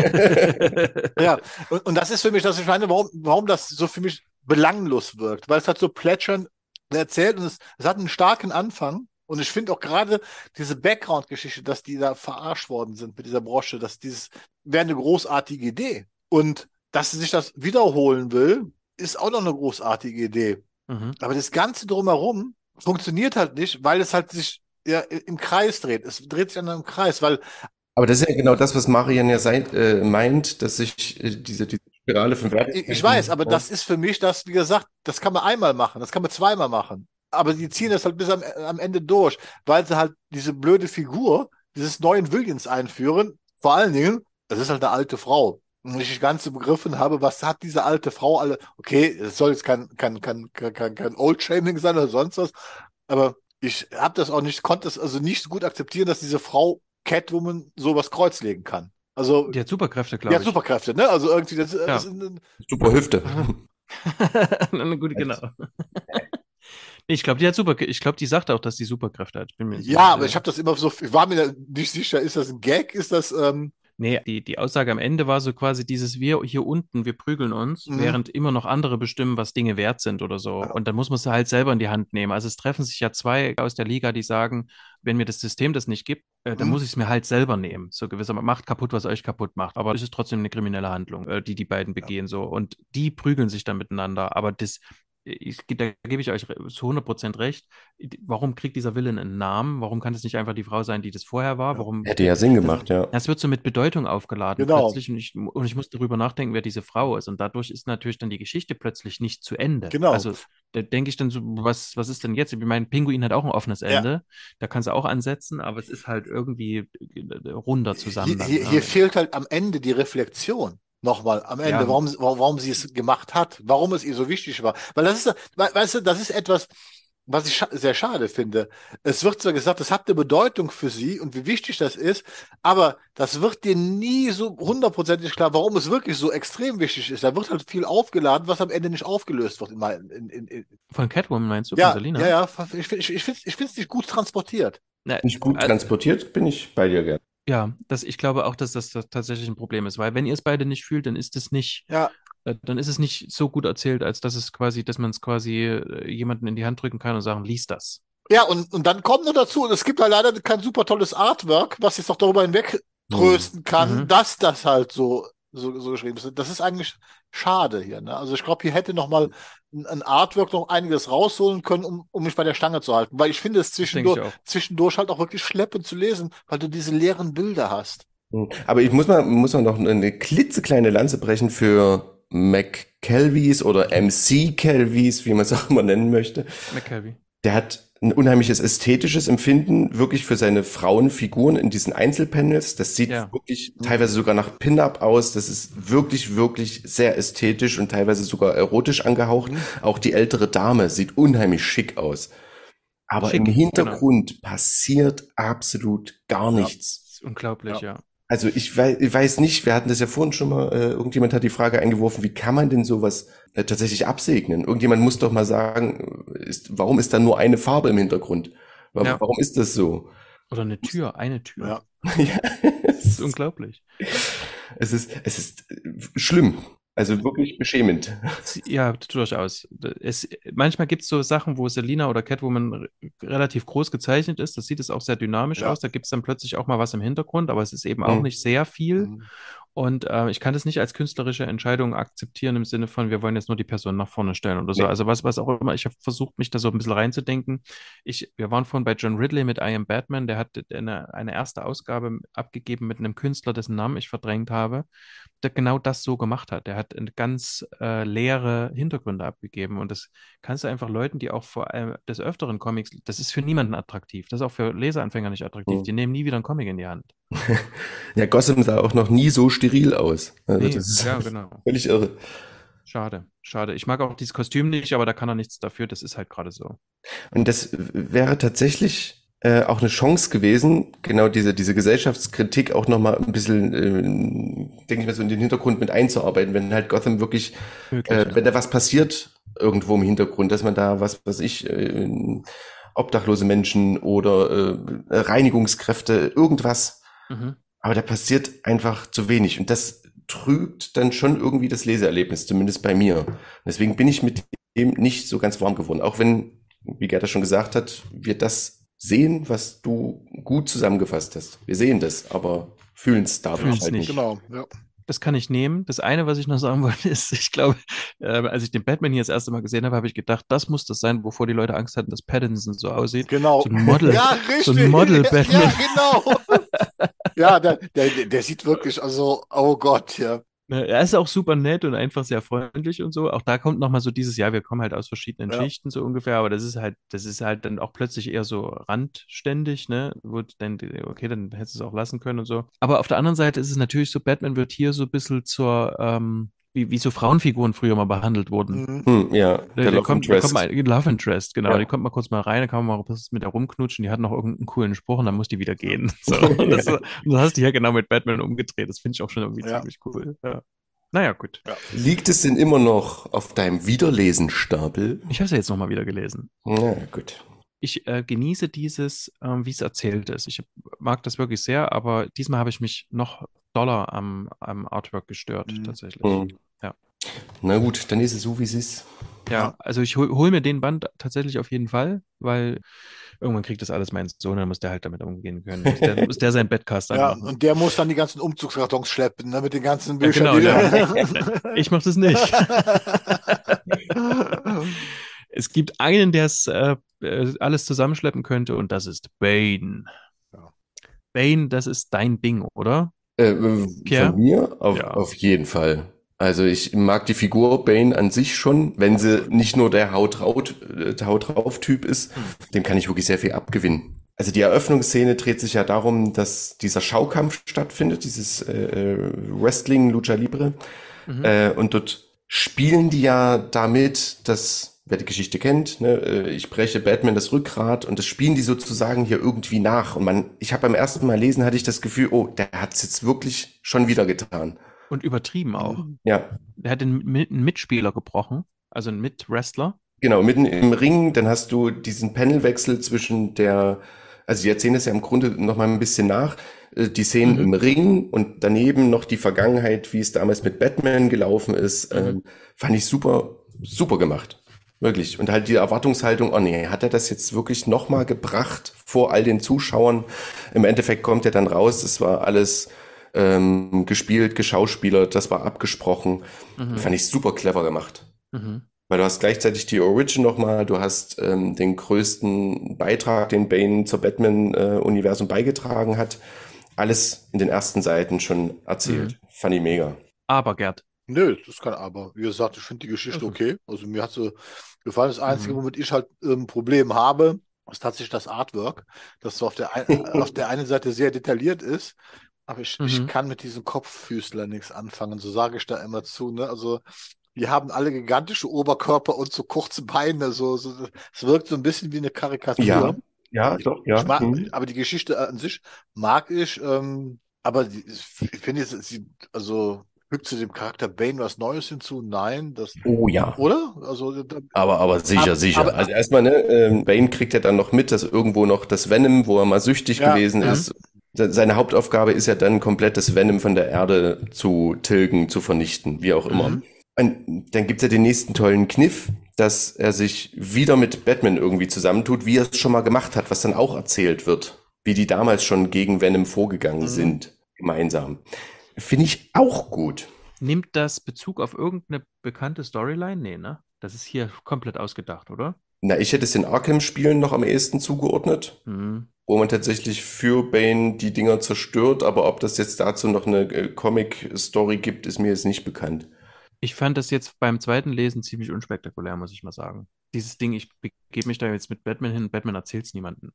ja. Und, und, das ist für mich, dass ich meine, warum, warum das so für mich belanglos wirkt. Weil es hat so plätschern erzählt und es, es hat einen starken Anfang und ich finde auch gerade diese Background-Geschichte, dass die da verarscht worden sind mit dieser Brosche, dass dieses wäre eine großartige Idee. Und dass sie sich das wiederholen will, ist auch noch eine großartige Idee. Mhm. Aber das Ganze drumherum funktioniert halt nicht, weil es halt sich ja, im Kreis dreht. Es dreht sich an einem Kreis, weil. Aber das ist ja genau das, was Marian ja sein, äh, meint, dass sich äh, diese, diese Spirale von Wert. Ich, ich weiß, aber das ist für mich das, wie gesagt, das kann man einmal machen, das kann man zweimal machen aber die ziehen das halt bis am, am Ende durch, weil sie halt diese blöde Figur dieses neuen Williams einführen. Vor allen Dingen, das ist halt eine alte Frau. Und ich ganz so begriffen habe, was hat diese alte Frau alle, okay, es soll jetzt kein, kein, kein, kein, kein Old-Shaming sein oder sonst was, aber ich habe das auch nicht, konnte es also nicht so gut akzeptieren, dass diese Frau Catwoman sowas kreuzlegen kann. Also, die hat Superkräfte, glaube ich. Die hat Superkräfte, ne? Also irgendwie, das, ja. das ist Super Hüfte. Eine gute, genau. Ich glaube, die hat super. Ich glaube, die sagt auch, dass die Superkräfte hat. ja, aber ich habe das immer so. Ich war mir nicht sicher, ist das ein Gag? Ist das. Ähm Nee, die, die Aussage am Ende war so quasi dieses Wir hier unten, wir prügeln uns, mhm. während immer noch andere bestimmen, was Dinge wert sind oder so. Ja. Und dann muss man sie halt selber in die Hand nehmen. Also es treffen sich ja zwei aus der Liga, die sagen, wenn mir das System das nicht gibt, äh, dann mhm. muss ich es mir halt selber nehmen. So gewissermaßen macht kaputt, was euch kaputt macht. Aber es ist trotzdem eine kriminelle Handlung, äh, die die beiden begehen ja. so. Und die prügeln sich dann miteinander. Aber das, ich, da gebe ich euch zu 100% recht. Warum kriegt dieser Villain einen Namen? Warum kann es nicht einfach die Frau sein, die das vorher war? Warum, Hätte ja Sinn gemacht, ja. Das wird so mit Bedeutung aufgeladen Genau. plötzlich und ich, und ich muss darüber nachdenken, wer diese Frau ist. Und dadurch ist natürlich dann die Geschichte plötzlich nicht zu Ende. Genau. Also da denke ich dann so, was, was ist denn jetzt? Ich meine, Pinguin hat auch ein offenes Ja. Ende. Da kannst du auch ansetzen, aber es ist halt irgendwie äh, runder zusammen. Hier, dann, hier, ne? hier fehlt halt am Ende die Reflexion. Nochmal am Ende, Ja. warum, warum, warum sie es gemacht hat, warum es ihr so wichtig war. Weil das ist, we- weißt du, das ist etwas, was ich scha sehr schade finde. Es wird zwar gesagt, es hat eine Bedeutung für sie und wie wichtig das ist, aber das wird dir nie so hundertprozentig klar, warum es wirklich so extrem wichtig ist. Da wird halt viel aufgeladen, was am Ende nicht aufgelöst wird. In, in, in, in, Von Catwoman meinst du, ja, von Selina? ja, ja, ich, ich, ich finde es nicht gut transportiert. Na, Nicht gut also- transportiert, bin ich bei dir, gern. Ja, das, ich glaube auch, dass das, das tatsächlich ein Problem ist, weil wenn ihr es beide nicht fühlt, dann ist es nicht, Ja, äh, dann ist es nicht so gut erzählt, als dass es quasi, dass man es quasi äh, jemanden in die Hand drücken kann und sagen, lies das. Ja, und, und dann kommt noch dazu, und es gibt halt leider kein super tolles Artwork, was jetzt noch darüber hinweg trösten kann, Mhm. dass das halt so, so, so geschrieben ist. Das ist eigentlich schade hier. Ne? Also ich glaube, hier hätte noch mal ein, ein Artwork noch einiges rausholen können, um, um mich bei der Stange zu halten. Weil ich finde es zwischendurch, zwischendurch halt auch wirklich schleppend zu lesen, weil du diese leeren Bilder hast. Hm. Aber ich muss mal, muss mal noch eine klitzekleine Lanze brechen für McKelvies oder MC Kelvies, wie man es auch immer nennen möchte. McCavey. Der hat ein unheimliches ästhetisches Empfinden wirklich für seine Frauenfiguren in diesen Einzelpanels. Das sieht Ja. wirklich teilweise sogar nach Pin-Up aus. Das ist wirklich, wirklich sehr ästhetisch und teilweise sogar erotisch angehaucht. Auch die ältere Dame sieht unheimlich schick aus. Aber Schick, im Hintergrund passiert absolut gar Ja. nichts. Das ist unglaublich, ja. Also ich weiß, ich weiß nicht, wir hatten das ja vorhin schon mal, äh, irgendjemand hat die Frage eingeworfen, wie kann man denn sowas äh, tatsächlich absegnen? Irgendjemand muss doch mal sagen, ist, warum ist da nur eine Farbe im Hintergrund? Warum, Ja. warum ist das so? Oder eine Tür, eine Tür. Ja. ja, Das es, ist ist, unglaublich. es ist, es ist äh, schlimm. Also wirklich beschämend. Ja, durchaus. Es, manchmal gibt es so Sachen, wo Selina oder Catwoman relativ groß gezeichnet ist. Das sieht es auch sehr dynamisch Ja. aus. Da gibt es dann plötzlich auch mal was im Hintergrund, aber es ist eben auch Mhm. nicht sehr viel. Mhm. Und äh, ich kann das nicht als künstlerische Entscheidung akzeptieren im Sinne von, wir wollen jetzt nur die Person nach vorne stellen oder so. Nee. Also was, was auch immer. Ich habe versucht, mich da so ein bisschen reinzudenken. Ich, wir waren vorhin bei John Ridley mit I Am Batman. Der hat eine, eine erste Ausgabe abgegeben mit einem Künstler, dessen Namen ich verdrängt habe, genau das so gemacht hat. Der hat ganz äh, leere Hintergründe abgegeben. Und das kannst du einfach Leuten, die auch vor allem des Öfteren Comics, das ist für niemanden attraktiv. Das ist auch für Leseranfänger nicht attraktiv. Mhm. Die nehmen nie wieder einen Comic in die Hand. Ja, Gotham sah auch noch nie so steril aus. Also Nee, das ist ja, genau. völlig irre. Schade, schade. Ich mag auch dieses Kostüm nicht, aber da kann er nichts dafür. Das ist halt gerade so. Und das wäre tatsächlich äh, auch eine Chance gewesen, genau diese, diese Gesellschaftskritik auch nochmal ein bisschen, äh, denke ich mal, so in den Hintergrund mit einzuarbeiten, wenn halt Gotham wirklich, Möglich. äh, wenn da was passiert irgendwo im Hintergrund, dass man da, was weiß ich, äh, obdachlose Menschen oder äh, Reinigungskräfte, irgendwas, Mhm. aber da passiert einfach zu wenig. Und das trübt dann schon irgendwie das Leseerlebnis, zumindest bei mir. Deswegen bin ich mit dem nicht so ganz warm geworden. Auch wenn, wie Gerda schon gesagt hat, wir das sehen, was du gut zusammengefasst hast. Wir sehen das, aber fühlen es dadurch Fühlen's halt nicht. nicht. Genau, ja. Das kann ich nehmen. Das eine, was ich noch sagen wollte, ist, ich glaube, äh, als ich den Batman hier das erste Mal gesehen habe, habe ich gedacht, das muss das sein, wovor die Leute Angst hatten, dass Pattinson so aussieht. Genau. So ein Model. Ja, richtig. so ein Model-Batman. Ja, genau. ja, der, der, der sieht wirklich, also, oh Gott, ja. Ne, Er ist auch super nett und einfach sehr freundlich und so. Auch da kommt nochmal so dieses, ja, wir kommen halt aus verschiedenen Ja. Schichten so ungefähr, aber das ist halt, das ist halt dann auch plötzlich eher so randständig, ne? Wo dann, okay, dann hättest du es auch lassen können und so. Aber auf der anderen Seite ist es natürlich so, Batman wird hier so ein bisschen zur, ähm, wie, wie so Frauenfiguren früher mal behandelt wurden. Mhm. Hm, ja, Der, der der Love kommt, der Interest. kommt mal, Love Interest, genau. Ja. Die kommt mal kurz mal rein, da kann man mal mit der rumknutschen, die hat noch irgendeinen coolen Spruch und dann muss die wieder gehen. So, und das, und das hast du hier genau mit Batman umgedreht. Das finde ich auch schon irgendwie Ja. ziemlich cool. Ja. Naja, gut. Liegt es denn immer noch auf deinem Wiederlesenstapel? Ich habe es ja jetzt nochmal wieder gelesen. Na gut. Ich äh, genieße dieses, ähm, wie es erzählt ist. Ich mag das wirklich sehr, aber diesmal habe ich mich noch doller am, am Artwork gestört, Mhm. tatsächlich. Hm. Ja. Na gut, dann ist es so, wie es ist. Ja, also ich hol, hol mir den Band tatsächlich auf jeden Fall, weil irgendwann kriegt das alles mein Sohn, dann muss der halt damit umgehen können. Muss der, muss der sein Bettcast Ja, und der muss dann die ganzen Umzugskartons schleppen, ne, mit den ganzen Ja, Büchern. genau, die ja. Ich mach das nicht. es gibt einen, der es äh, alles zusammenschleppen könnte, und das ist Bane. Ja. Bane, das ist dein Ding, oder? Äh, Pierre? von mir auf, Ja. auf jeden Fall. Also ich mag die Figur Bane an sich schon, wenn sie nicht nur der Haut, Haut, Haut drauf Typ ist, dem kann ich wirklich sehr viel abgewinnen. Also die Eröffnungsszene dreht sich ja darum, dass dieser Schaukampf stattfindet, dieses äh, äh, Wrestling Lucha Libre. Mhm. Äh, und dort spielen die ja damit, dass, wer die Geschichte kennt, ne, äh, ich breche Batman das Rückgrat und das spielen die sozusagen hier irgendwie nach. Und man, ich habe beim ersten Mal lesen, hatte ich das Gefühl, oh, der hat es jetzt wirklich schon wieder getan. Und übertrieben auch. Ja, Er hat einen, Mi- einen Mitspieler gebrochen, also einen Mitwrestler. genau, mitten im Ring, dann hast du diesen Panelwechsel zwischen der, also die erzählen das ja im Grunde noch mal ein bisschen nach, äh, die Szenen Mhm. im Ring und daneben noch die Vergangenheit, wie es damals mit Batman gelaufen ist, Mhm. ähm, fand ich super, super gemacht. Wirklich. Und halt die Erwartungshaltung, oh nee, hat er das jetzt wirklich nochmal gebracht vor all den Zuschauern? Im Endeffekt kommt er dann raus, es war alles ähm, gespielt, geschauspielert, das war abgesprochen. Mhm. Fand ich super clever gemacht. Mhm. Weil du hast gleichzeitig die Origin nochmal, du hast ähm, den größten Beitrag, den Bane zur Batman-Universum beigetragen hat. Alles in den ersten Seiten schon erzählt. Fand ich mega. Aber Gerd, Nö, das ist kein Aber. Wie gesagt, ich finde die Geschichte Also. okay. Also mir hat sie gefallen. Das Einzige, Mhm. womit ich halt ein Problem habe, ist tatsächlich das Artwork, das so auf der, ein, auf der einen Seite sehr detailliert ist. Aber ich, ich Mhm. kann mit diesem Kopffüßler nichts anfangen. So sage ich da immer zu. Ne? Also die haben alle gigantische Oberkörper und so kurze Beine. So, so, es wirkt so ein bisschen wie eine Karikatur. Ja, ja, doch, ja. Ich mag, Mhm. aber die Geschichte an sich mag ich, ähm, aber die, ich finde jetzt, sie, also fügt zu dem Charakter Bane was Neues hinzu? Nein, das, Oh ja. oder? Also, da, Aber, aber sicher, Aber- sicher. aber- also erstmal, ne, ähm, Bane kriegt ja dann noch mit, dass irgendwo noch das Venom, wo er mal süchtig Ja, gewesen ja. ist. Se- Seine Hauptaufgabe ist ja dann komplett das Venom von der Erde zu tilgen, zu vernichten, wie auch immer. Mhm. Und dann gibt's ja den nächsten tollen Kniff, dass er sich wieder mit Batman irgendwie zusammentut, wie er es schon mal gemacht hat, was dann auch erzählt wird, wie die damals schon gegen Venom vorgegangen Mhm. sind, gemeinsam. Finde ich auch gut. nimmt das Bezug auf irgendeine bekannte Storyline? Nee, ne? Das ist hier komplett ausgedacht, oder? Na, ich hätte es den Arkham-Spielen noch am ehesten zugeordnet. Mhm. Wo man tatsächlich für Bane die Dinger zerstört, aber ob das jetzt dazu noch eine äh, Comic-Story gibt, ist mir jetzt nicht bekannt. Ich fand das jetzt beim zweiten Lesen ziemlich unspektakulär, muss ich mal sagen. Dieses Ding, ich begebe mich da jetzt mit Batman hin, Batman erzählt's niemandem.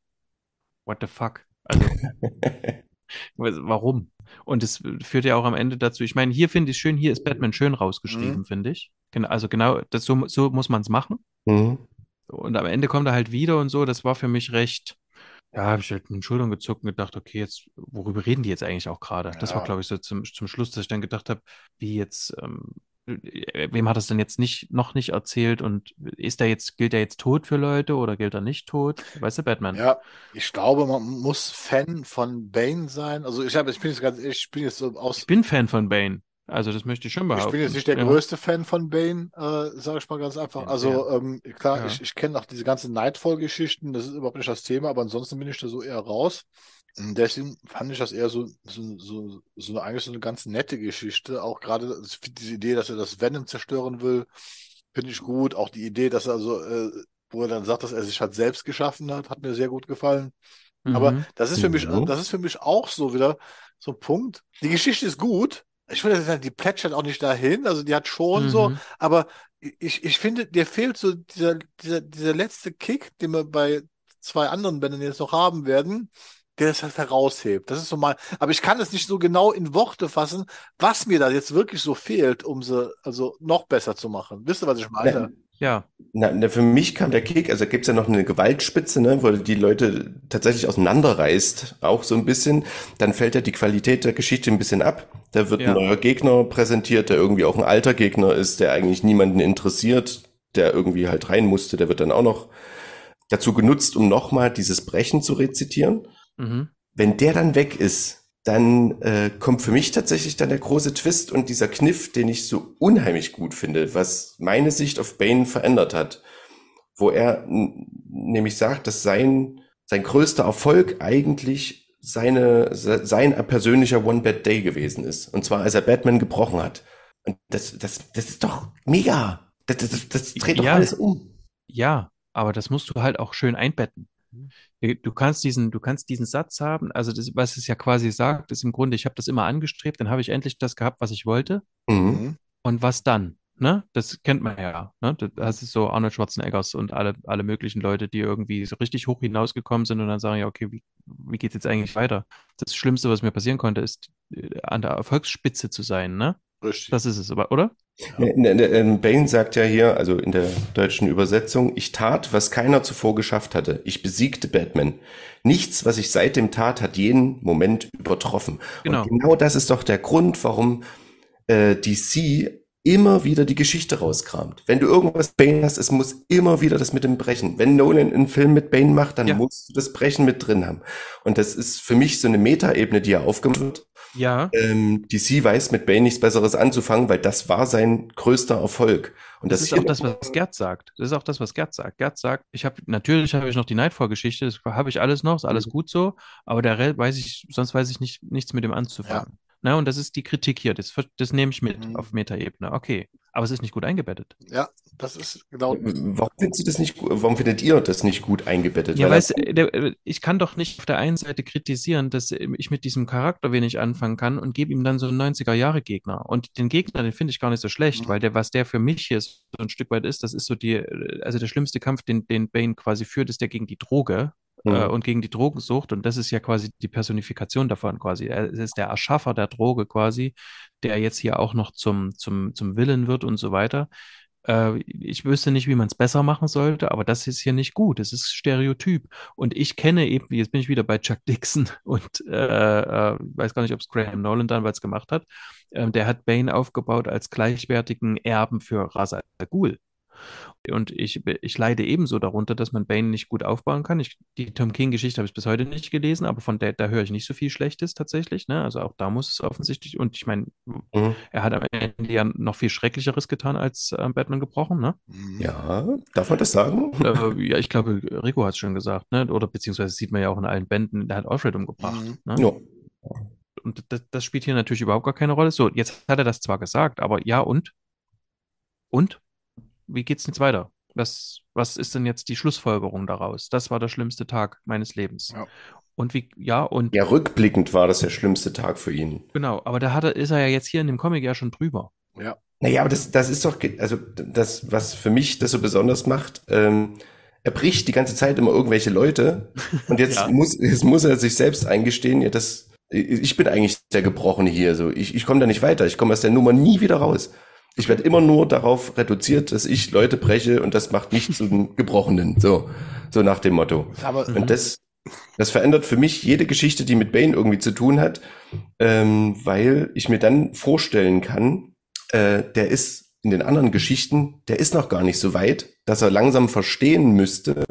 What the fuck? Also, warum? Und es führt ja auch am Ende dazu, ich meine, hier finde ich schön, hier ist Batman schön rausgeschrieben, Mhm. finde ich. Genau, also genau, das, so, so muss man es machen. Mhm. Und am Ende kommt er halt wieder und so, das war für mich recht, ja, habe ich halt mit den Schultern gezuckt und gedacht, okay, jetzt, worüber reden die jetzt eigentlich auch gerade? Das war, Ja. glaube ich, so zum, zum Schluss, dass ich dann gedacht habe, wie jetzt, ähm, äh, wem hat das denn jetzt nicht, noch nicht erzählt und ist er jetzt, gilt er jetzt tot für Leute oder gilt er nicht tot? Weißt du, Batman? ja, ich glaube, man muss Fan von Bane sein. Also ich habe, ich bin jetzt ganz, ich bin jetzt so aus, Ich bin Fan von Bane. Also das möchte ich schon ich behaupten. bin jetzt nicht der Ja. größte Fan von Bane, äh, sage ich mal ganz einfach. Ja, Also ähm, klar, Ja. ich, ich kenne auch diese ganzen Nightfall-Geschichten, das ist überhaupt nicht das Thema, aber ansonsten bin ich da so eher raus. Und deswegen fand ich das eher so, so, so, so eine, eigentlich so eine ganz nette Geschichte. Auch gerade diese Idee, dass er das Venom zerstören will, finde ich gut. Auch die Idee, dass er so, äh, wo er dann sagt, dass er sich halt selbst geschaffen hat, hat mir sehr gut gefallen. Aber Mhm. das ist für mich, das ist für mich auch so wieder so ein Punkt. Die Geschichte ist gut. Ich würde sagen, die plätschert auch nicht dahin. Also die hat schon so, Mhm. aber ich, ich finde, dir fehlt so dieser, dieser, dieser letzte Kick, den wir bei zwei anderen Bändern jetzt noch haben werden, der das halt heraushebt. Das ist so mal, aber ich kann es nicht so genau in Worte fassen, was mir da jetzt wirklich so fehlt, um sie also noch besser zu machen. Wisst ihr, was ich meine? Ja. Na, na, für mich kam der Kick, also gibt's ja noch eine Gewaltspitze, ne, wo die Leute tatsächlich auseinanderreißt, auch so ein bisschen. Dann fällt ja die Qualität der Geschichte ein bisschen ab. Da wird Ja. ein neuer Gegner präsentiert, der irgendwie auch ein alter Gegner ist, der eigentlich niemanden interessiert, der irgendwie halt rein musste. Der wird dann auch noch dazu genutzt, um nochmal dieses Brechen zu rezitieren. Mhm. Wenn der dann weg ist, dann äh, kommt für mich tatsächlich dann der große Twist und dieser Kniff, den ich so unheimlich gut finde, was meine Sicht auf Bane verändert hat, wo er nämlich sagt, dass sein sein größter Erfolg eigentlich seine se- sein persönlicher One Bad Day gewesen ist, und zwar als er Batman gebrochen hat. Und das das das ist doch mega. Das, das, das dreht doch Ja. alles um. Ja, aber das musst du halt auch schön einbetten. Du kannst diesen, du kannst diesen Satz haben, also das, was es ja quasi sagt, ist im Grunde, ich habe das immer angestrebt, dann habe ich endlich das gehabt, was ich wollte. Mhm. Mhm. Und was dann? Ne? Das kennt man ja. Ne? Das ist so Arnold Schwarzeneggers und alle, alle möglichen Leute, die irgendwie so richtig hoch hinausgekommen sind und dann sagen, ja, okay, wie, wie geht's jetzt eigentlich weiter? Das Schlimmste, was mir passieren konnte, ist äh, an der Erfolgsspitze zu sein, ne? Richtig. Das ist es, aber, oder? Ne, ne, ne, ähm, Bane sagt ja hier, also in der deutschen Übersetzung, ich tat, was keiner zuvor geschafft hatte. Ich besiegte Batman. Nichts, was ich seitdem tat, hat jeden Moment übertroffen. Genau. Und genau das ist doch der Grund, warum äh, DC immer wieder die Geschichte rauskramt. Wenn du irgendwas Bane hast, es muss immer wieder das mit dem Brechen. Wenn Nolan einen Film mit Bane macht, dann Ja. musst du das Brechen mit drin haben. Und das ist für mich so eine Metaebene, die er aufgemacht wird. Ja. Ähm, DC weiß mit Bane nichts Besseres anzufangen, weil das war sein größter Erfolg. Und Das das, ist auch das, was Gerd sagt. Das ist auch das, was Gerd sagt. Gerd sagt, ich habe natürlich habe ich noch die Nightfall-Geschichte, das habe ich alles noch, ist alles gut so, aber der weiß ich, sonst weiß ich nicht, nichts mit dem anzufangen. Na, und das ist die Kritik hier. Das, das nehme ich mit Mhm. auf Metaebene. Okay. Aber es ist nicht gut eingebettet. Ja, das ist genau. Warum findest du das nicht gut? Warum findet ihr das nicht gut eingebettet? Ja, Weil weißt der- äh, ich kann doch nicht auf der einen Seite kritisieren, dass ich mit diesem Charakter wenig anfangen kann und gebe ihm dann so einen 90er-Jahre-Gegner. Und den Gegner, den finde ich gar nicht so schlecht, Mhm. weil der, was der für mich hier so ein Stück weit ist, das ist so die, äh, also der schlimmste Kampf, den, den Bane quasi führt, ist der gegen die Droge Mhm. äh, und gegen die Drogensucht. Und das ist ja quasi die Personifikation davon quasi. Er ist der Erschaffer der Droge quasi, der jetzt hier auch noch zum, zum, zum Willen wird und so weiter. Äh, ich wüsste nicht, wie man es besser machen sollte, aber das ist hier nicht gut. Es ist Stereotyp. Und ich kenne eben, jetzt bin ich wieder bei Chuck Dixon und äh, äh, weiß gar nicht, ob es Graham Nolan damals gemacht hat. Ähm, der hat Bane aufgebaut als gleichwertigen Erben für Ra's al Ghul. Und ich, ich leide ebenso darunter, dass man Bane nicht gut aufbauen kann. Ich, die Tom King-Geschichte habe ich bis heute nicht gelesen, aber von der, da höre ich nicht so viel Schlechtes tatsächlich. Ne? Also auch da muss es offensichtlich, und ich meine, Mhm. er hat am Ende ja noch viel Schrecklicheres getan als äh, Batman gebrochen, ne? Mhm. Ja, darf man das sagen? äh, ja, ich glaube, Rico hat es schon gesagt, ne? Oder beziehungsweise sieht man ja auch in allen Bänden, der hat Alfred umgebracht. Mhm. Ne? Ja. Und das, das spielt hier natürlich überhaupt gar keine Rolle. So, jetzt hat er das zwar gesagt, aber ja und? Und? Wie geht's jetzt weiter? Was, was ist denn jetzt die Schlussfolgerung daraus? Das war der schlimmste Tag meines Lebens. Ja. Und wie, ja, und Ja, rückblickend war das der schlimmste Tag für ihn. genau, aber da hat er, ist er ja jetzt hier in dem Comic ja schon drüber. Ja. Naja, aber das, das ist doch, also das, was für mich das so besonders macht, ähm, er bricht die ganze Zeit immer irgendwelche Leute und jetzt Ja. muss, jetzt muss er sich selbst eingestehen, ja, das, ich bin eigentlich der Gebrochene hier, so, ich, ich komme da nicht weiter, ich komme aus der Nummer nie wieder raus. Ich werde immer nur darauf reduziert, dass ich Leute breche und das macht mich zum Gebrochenen, so, so nach dem Motto. Aber. Und das, das verändert für mich jede Geschichte, die mit Bane irgendwie zu tun hat, ähm, weil ich mir dann vorstellen kann, äh, der ist in den anderen Geschichten, der ist noch gar nicht so weit, dass er langsam verstehen müsste,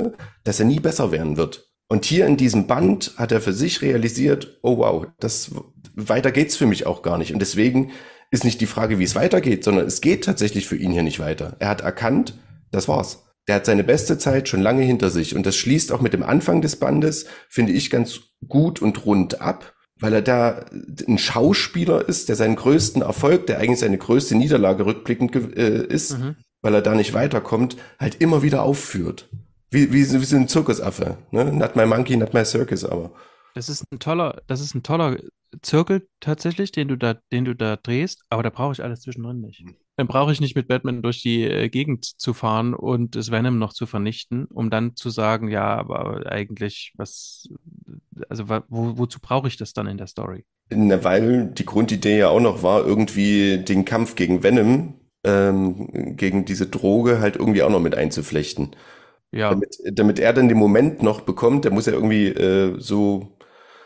dass er nie besser werden wird. Und hier in diesem Band hat er für sich realisiert, oh wow, das weiter geht's für mich auch gar nicht. Und deswegen ist nicht die Frage, wie es weitergeht, sondern es geht tatsächlich für ihn hier nicht weiter. Er hat erkannt, das war's. Der hat seine beste Zeit schon lange hinter sich. Und das schließt auch mit dem Anfang des Bandes, finde ich, ganz gut und rund ab, weil er da ein Schauspieler ist, der seinen größten Erfolg, der eigentlich seine größte Niederlage rückblickend äh, ist, Mhm. weil er da nicht weiterkommt, halt immer wieder aufführt. Wie, wie, so- wie so ein Zirkusaffe. Ne? Not my monkey, not my circus, aber. Das ist ein toller, das ist ein toller Zirkel tatsächlich, den du da, den du da drehst, aber da brauche ich alles zwischendrin nicht. Mhm. Dann brauche ich nicht mit Batman durch die äh, Gegend zu fahren und das Venom noch zu vernichten, um dann zu sagen, ja, aber eigentlich, was, also wo, wozu brauche ich das dann in der Story? Na, weil die Grundidee ja auch noch war, irgendwie den Kampf gegen Venom, ähm, gegen diese Droge halt irgendwie auch noch mit einzuflechten. Ja, Damit, damit er dann den Moment noch bekommt, der muss ja irgendwie äh, so,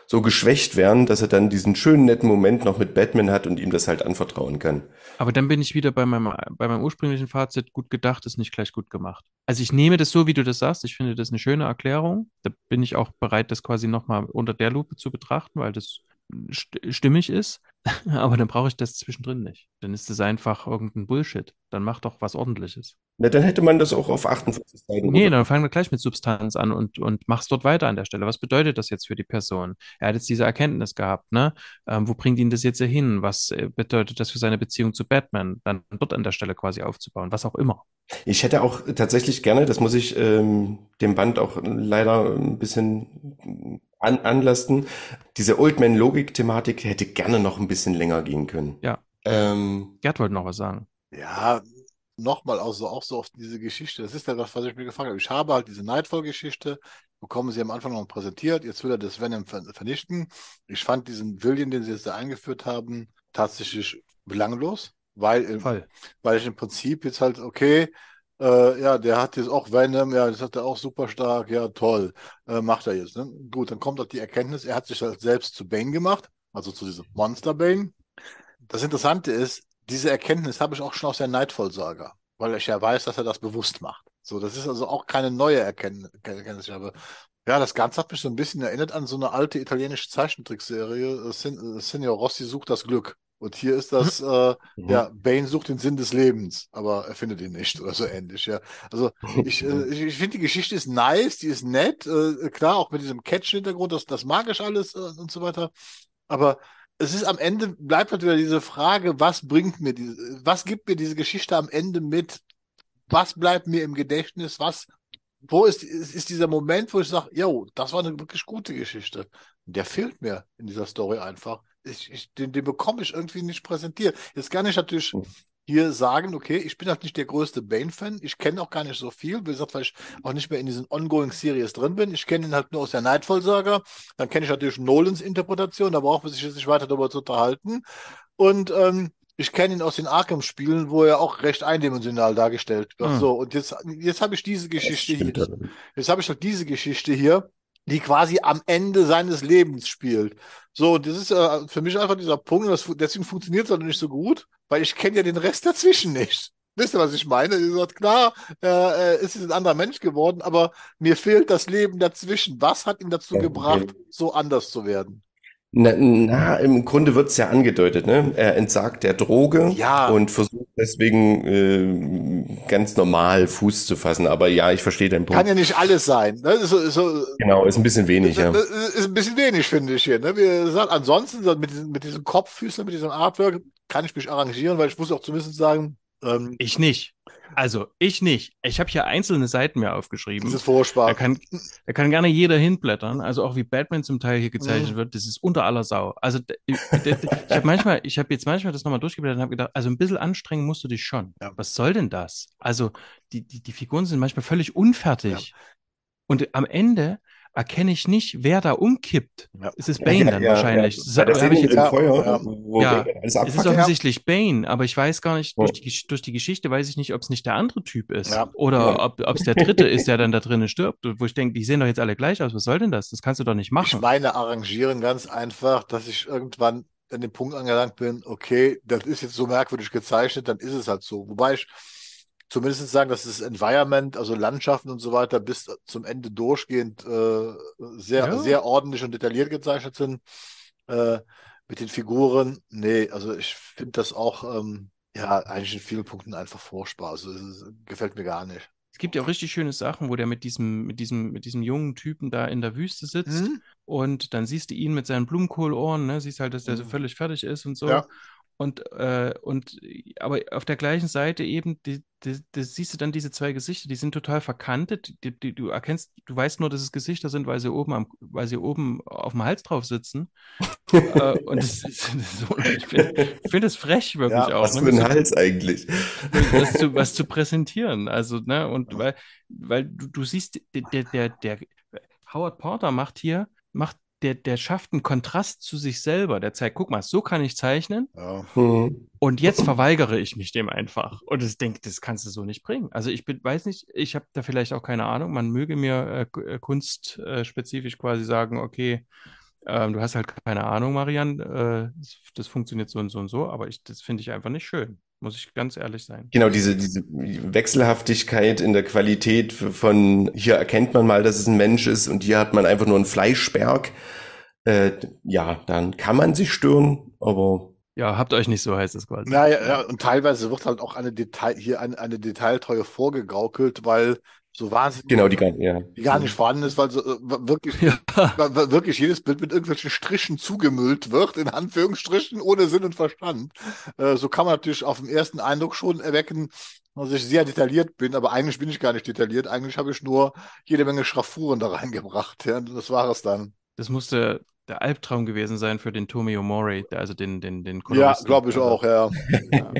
so geschwächt werden, dass er dann diesen schönen, netten Moment noch mit Batman hat und ihm das halt anvertrauen kann. aber dann bin ich wieder bei meinem, bei meinem ursprünglichen Fazit, gut gedacht ist nicht gleich gut gemacht. Also ich nehme das so, wie du das sagst, ich finde das eine schöne Erklärung. Da bin ich auch bereit, das quasi nochmal unter der Lupe zu betrachten, weil das st stimmig ist. Aber dann brauche ich das zwischendrin nicht. Dann ist es einfach irgendein Bullshit. Dann mach doch was Ordentliches. Na, dann hätte man das auch auf 48 Seiten. Nee, runter- dann fangen wir gleich mit Substanz an und, und mach's dort weiter an der Stelle. Was bedeutet das jetzt für die Person? Er hat jetzt diese Erkenntnis gehabt, ne? Ähm, wo bringt ihn das jetzt hier hin? Was äh, bedeutet das für seine Beziehung zu Batman? Dann dort an der Stelle quasi aufzubauen, was auch immer. Ich hätte auch tatsächlich gerne, das muss ich ähm, dem Band auch leider ein bisschen an, anlasten, diese Old Man-Logik-Thematik hätte gerne noch ein bisschen länger gehen können. Ja. Ähm, Gerd wollte noch was sagen. Ja, nochmal auch so, auch so auf diese Geschichte. Das ist ja das, was ich mir gefragt habe. Ich habe halt diese Nightfall-Geschichte, bekommen sie am Anfang noch präsentiert. Jetzt will er das Venom ver vernichten. Ich fand diesen Villain, den sie jetzt da eingeführt haben, tatsächlich belanglos, weil, im- Voll. weil ich im Prinzip jetzt halt, okay, äh, ja, der hat jetzt auch Venom, ja, das hat er auch super stark, ja, toll, äh, macht er jetzt. Ne? Gut, dann kommt halt die Erkenntnis, er hat sich halt selbst zu Bane gemacht, also zu diesem Monster Bane. Das Interessante ist, diese Erkenntnis habe ich auch schon aus der Nightfall-Saga, weil ich ja weiß, dass er das bewusst macht. So, das ist also auch keine neue Erkenntnis. Ich habe, ja, das Ganze hat mich so ein bisschen erinnert an so eine alte italienische Zeichentrickserie. äh, äh, Signor Rossi sucht das Glück. Und hier ist das, äh, Mhm. ja, Bane sucht den Sinn des Lebens, aber er findet ihn nicht oder so ähnlich, ja. Also ich, äh, ich, ich finde, die Geschichte ist nice, die ist nett, äh, klar, auch mit diesem Catch-Hintergrund, das, das mag ich alles äh, und so weiter. Aber es ist am Ende, bleibt halt wieder diese Frage, was bringt mir diese, was gibt mir diese Geschichte am Ende mit? Was bleibt mir im Gedächtnis? Was, wo ist, ist, ist dieser Moment, wo ich sage, yo, das war eine wirklich gute Geschichte? Der fehlt mir in dieser Story einfach. Ich, ich, den, den bekomme ich irgendwie nicht präsentiert. Jetzt kann ich natürlich Mhm. hier sagen, okay, ich bin halt nicht der größte Bane-Fan. Ich kenne auch gar nicht so viel. Wie gesagt, weil ich auch nicht mehr in diesen Ongoing-Series drin bin. Ich kenne ihn halt nur aus der Nightfall-Saga. Dann kenne ich natürlich Nolans Interpretation. Da braucht man sich jetzt nicht weiter darüber zu unterhalten. Und ähm, ich kenne ihn aus den Arkham-Spielen, wo er auch recht eindimensional dargestellt wird. Hm. So, und jetzt, jetzt habe ich diese Geschichte hier. Jetzt habe ich halt diese Geschichte hier, die quasi am Ende seines Lebens spielt. So, das ist äh, für mich einfach dieser Punkt, und das, deswegen funktioniert es halt nicht so gut, weil ich kenne ja den Rest dazwischen nicht. Wisst ihr, was ich meine? Ihr sagt, klar, äh, äh, ist jetzt ein anderer Mensch geworden, aber mir fehlt das Leben dazwischen. Was hat ihn dazu gebracht, so anders zu werden? Na, na, im Grunde wird's ja angedeutet, ne? Er entsagt der Droge Ja. und versucht deswegen äh, ganz normal Fuß zu fassen. Aber ja, ich verstehe deinen Kann Punkt. ja nicht alles sein. Ne? Ist So, ist so, Genau, ist ein bisschen wenig, ja. Das ist ein bisschen wenig, finde ich hier. Ne? Wie gesagt, ansonsten so mit diesem, mit diesem Kopffüßler, mit diesem Artwork kann ich mich arrangieren, weil ich muss auch zumindest sagen, ähm, Ich nicht. Also, ich nicht. Ich habe hier einzelne Seiten mir aufgeschrieben. das ist Da furchtbar. kann, da kann gerne jeder hinblättern. Also auch wie Batman zum Teil hier gezeichnet Mhm. wird, das ist unter aller Sau. Also ich, ich habe manchmal, ich habe jetzt manchmal das nochmal durchgeblättert und habe gedacht, also ein bisschen anstrengen musst du dich schon. Ja. Was soll denn das? Also die, die, die Figuren sind manchmal völlig unfertig. Und am Ende erkenne ich nicht, wer da umkippt. Ja. Es ist Bane dann wahrscheinlich. Ja, Das Szene ich jetzt, Ja, Feuer, ja. wo Ja, es ist offensichtlich Bane, aber ich weiß gar nicht, durch Ja. die, durch die Geschichte weiß ich nicht, ob es nicht der andere Typ ist. Ja. Oder Ja. ob es der dritte ist, der dann da drinnen stirbt. Wo ich denke, die sehen doch jetzt alle gleich aus. Was soll denn das? Das kannst du doch nicht Ich machen. meine arrangieren ganz einfach, dass ich irgendwann an dem Punkt angelangt bin, okay, das ist jetzt so merkwürdig gezeichnet, dann ist es halt so. Wobei ich zumindest sagen, dass das Environment, also Landschaften und so weiter, bis zum Ende durchgehend äh, sehr, Ja. sehr ordentlich und detailliert gezeichnet sind. Äh, mit den Figuren, nee, also ich finde das auch ähm, ja eigentlich in vielen Punkten einfach furchtbar. Also es gefällt mir gar nicht. Es gibt ja auch richtig schöne Sachen, wo der mit diesem, mit diesem, mit diesem jungen Typen da in der Wüste sitzt Hm? und dann siehst du ihn mit seinen Blumenkohlohren, ne? Siehst halt, dass der so Mhm. völlig fertig ist und so. Ja. Und, äh, und aber auf der gleichen Seite eben, die, die, die siehst du dann diese zwei Gesichter, die sind total verkantet. Die, die, du erkennst, du weißt nur, dass es Gesichter sind, weil sie oben am, weil sie oben auf dem Hals drauf sitzen. äh, und das ist, das so, ich finde find das frech wirklich Ja, auch. Was ne? für ein Hals eigentlich. was zu, was zu präsentieren. Also, ne, und weil, weil du, du siehst, der, der, der, der Howard Porter macht hier, macht, der, der schafft einen Kontrast zu sich selber. Der zeigt, guck mal, so kann ich zeichnen Ja. Mhm. und jetzt verweigere ich mich dem einfach. Und ich denke, das kannst du so nicht bringen. Also ich bin, weiß nicht, ich habe da vielleicht auch keine Ahnung. Man möge mir äh, äh, kunstspezifisch quasi sagen, okay, ähm, du hast halt keine Ahnung, Marian, äh, das, das funktioniert so und so und so, aber ich, das finde ich einfach nicht schön. Muss ich ganz ehrlich sein. Genau, diese, diese Wechselhaftigkeit in der Qualität von hier erkennt man mal, dass es ein Mensch ist und hier hat man einfach nur einen Fleischberg. Äh, ja, dann kann man sich stören, aber Ja, habt euch nicht so heißt es quasi. Naja, ja, und teilweise wird halt auch eine Detail, hier eine, eine Detailtreue vorgegaukelt, weil so wahnsinnig Genau, die gar, ja. die gar nicht vorhanden ist, weil so äh, wirklich, Ja. weil- weil wirklich jedes Bild mit irgendwelchen Strichen zugemüllt wird, in Anführungsstrichen, ohne Sinn und Verstand. Äh, so kann man natürlich auf den ersten Eindruck schon erwecken, dass ich sehr detailliert bin, aber eigentlich bin ich gar nicht detailliert. Eigentlich habe ich nur jede Menge Schraffuren da reingebracht. Ja, und das war es dann. Das musste der Albtraum gewesen sein für den Tomio Mori, der, also den, den, den Ja, Koloristen. glaube ich Also, auch, ja. Ja,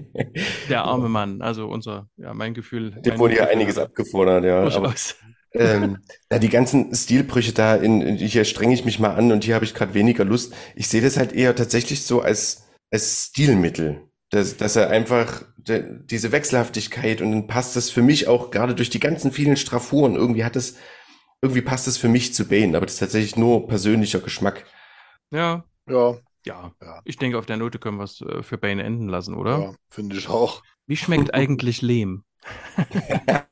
der arme Mann, also unser, ja, mein Gefühl. Dem wurde ja einiges abgefordert, ja. Aber, ähm, ja, die ganzen Stilbrüche da, in, in, hier strenge ich mich mal an und hier habe ich gerade weniger Lust. Ich sehe das halt eher tatsächlich so als, als Stilmittel. Dass, dass er einfach de, diese Wechselhaftigkeit und dann passt das für mich auch gerade durch die ganzen vielen Straffuren. Irgendwie hat es, irgendwie passt es für mich zu Bane, aber das ist tatsächlich nur persönlicher Geschmack. Ja, Ja, ja. Ja. Ich denke, auf der Note können wir es äh, für Bane enden lassen, oder? ja finde ich auch. Wie schmeckt eigentlich Lehm?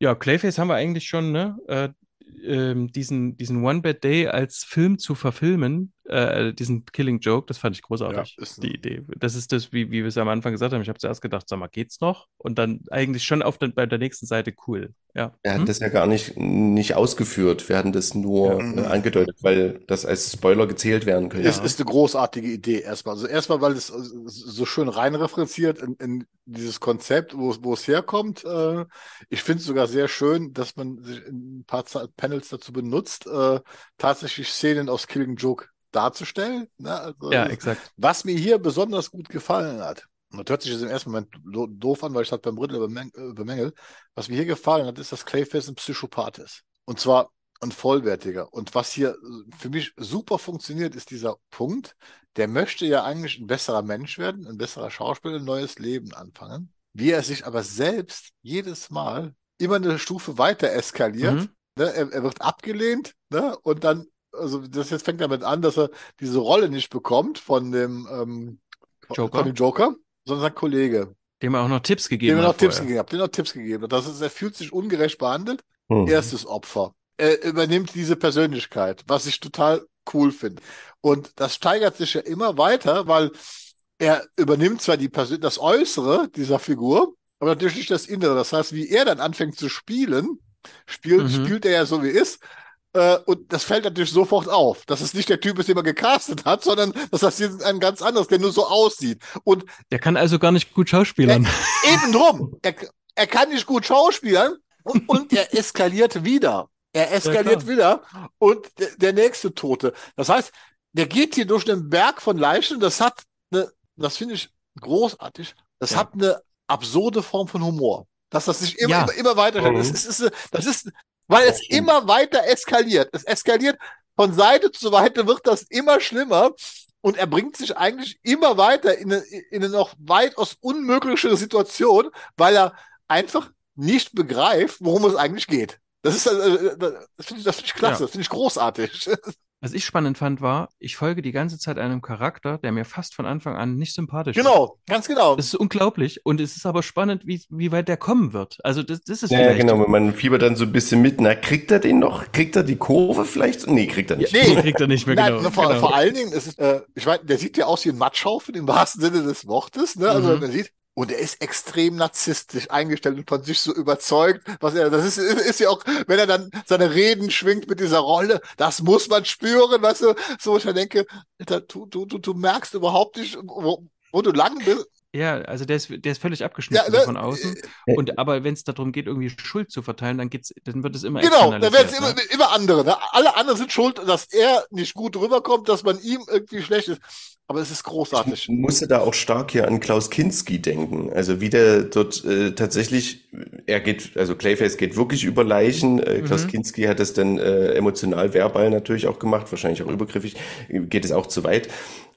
ja, Clayface haben wir eigentlich schon, ne? Äh, ähm, diesen, diesen One Bad Day als Film zu verfilmen, äh, diesen Killing Joke, das fand ich großartig, Ja, ist die Idee. Das ist das, wie, wie wir es am Anfang gesagt haben. Ich habe zuerst gedacht, sag mal, geht's noch? Und dann eigentlich schon auf der, bei der nächsten Seite cool. Ja. Er hat Hm? das ja gar nicht, nicht ausgeführt. Wir hatten das nur Ja. äh, angedeutet, weil das als Spoiler gezählt werden könnte. Es ist eine großartige Idee erstmal. Also erstmal, weil es äh, so schön reinreferenziert in, in dieses Konzept, wo, es- wo es herkommt. Äh, ich finde es sogar sehr schön, dass man sich in ein paar Panels dazu benutzt, äh, tatsächlich Szenen aus Killing Joke darzustellen. Ne? Also, Ja, exakt. was mir hier besonders gut gefallen hat, und das hört sich jetzt im ersten Moment do- doof an, weil ich das beim Riddler bemäng bemängel, was mir hier gefallen hat, ist, dass Clayface ein Psychopath ist. Und zwar ein vollwertiger. Und was hier äh, für mich super funktioniert, ist dieser Punkt, der möchte ja eigentlich ein besserer Mensch werden, ein besserer Schauspieler, ein neues Leben anfangen. Wie er sich aber selbst jedes Mal immer eine Stufe weiter eskaliert. Mhm. Ne? Er, er wird abgelehnt ne? und dann, also das jetzt fängt damit an, dass er diese Rolle nicht bekommt von dem ähm, Joker. von dem Joker, sondern sein Kollege, Dem er auch noch Tipps gegeben dem er noch hat. Tipps vorher. gegeben hat, dem er noch Tipps gegeben hat. Das ist, er fühlt sich ungerecht behandelt. Hm. Erstes Opfer. Er übernimmt diese Persönlichkeit, was ich total cool finde. Und das steigert sich ja immer weiter, weil er übernimmt zwar die Persön das Äußere dieser Figur, aber natürlich nicht das Innere. Das heißt, wie er dann anfängt zu spielen, spielt, Mhm. spielt er ja so wie er ist. Äh, und das fällt natürlich sofort auf, dass es nicht der Typ ist, den man gecastet hat, sondern dass das hier ein ganz anderes, der nur so aussieht. Und Der kann also gar nicht gut schauspielern. Eben drum. Er, er kann nicht gut schauspielern und, und er eskaliert wieder. Er eskaliert klar. wieder und der, der nächste Tote. Das heißt, der geht hier durch einen Berg von Leichen. Das hat eine, das finde ich großartig. Das Ja. hat eine absurde Form von Humor. Dass das sich immer, Ja. immer, immer weiter. Mhm. Das ist, das ist, das ist, weil es immer weiter eskaliert. Es eskaliert von Seite zu Seite wird das immer schlimmer. Und er bringt sich eigentlich immer weiter in eine, in eine noch weitaus unmöglichere Situation, weil er einfach nicht begreift, worum es eigentlich geht. Das ist, äh, das finde ich, das finde ich klasse, Ja. das finde ich großartig. Was ich spannend fand, war, ich folge die ganze Zeit einem Charakter, der mir fast von Anfang an nicht sympathisch ist. Genau, ganz genau. Das ist unglaublich und es ist aber spannend, wie, wie weit der kommen wird. Also das, das ist Ja, vielleicht. genau, man fiebert dann so ein bisschen mit. Na, kriegt er den noch? Kriegt er die Kurve vielleicht? Nee, kriegt er nicht. Nee. Nee, kriegt er nicht mehr Nein, genau. vor, genau. vor allen Dingen, es ist, äh, ich meine, der sieht ja aus wie ein Matschhaufen im wahrsten Sinne des Wortes, ne? Also Mhm. man sieht, und er ist extrem narzisstisch eingestellt und von sich so überzeugt, was er, das ist, ist ja auch, wenn er dann seine Reden schwingt mit dieser Rolle, das muss man spüren, weißt du, so, ich denke, du, du, du merkst überhaupt nicht, wo, wo du lang bist. Ja, also der ist, der ist völlig abgeschnitten Ja, ne? von außen. Und aber wenn es darum geht, irgendwie Schuld zu verteilen, dann geht's, dann wird es immer Genau, da werden es immer, ne? immer andere. Ne? Alle anderen sind schuld, dass er nicht gut rüberkommt, dass man ihm irgendwie schlecht ist. Aber es ist großartig. Ich musste da auch stark hier an Klaus Kinski denken. Also wie der dort äh, tatsächlich, er geht, also Clayface geht wirklich über Leichen. Äh, Klaus Mhm. Kinski hat das dann äh, emotional, verbal natürlich auch gemacht, wahrscheinlich auch übergriffig, äh, geht es auch zu weit.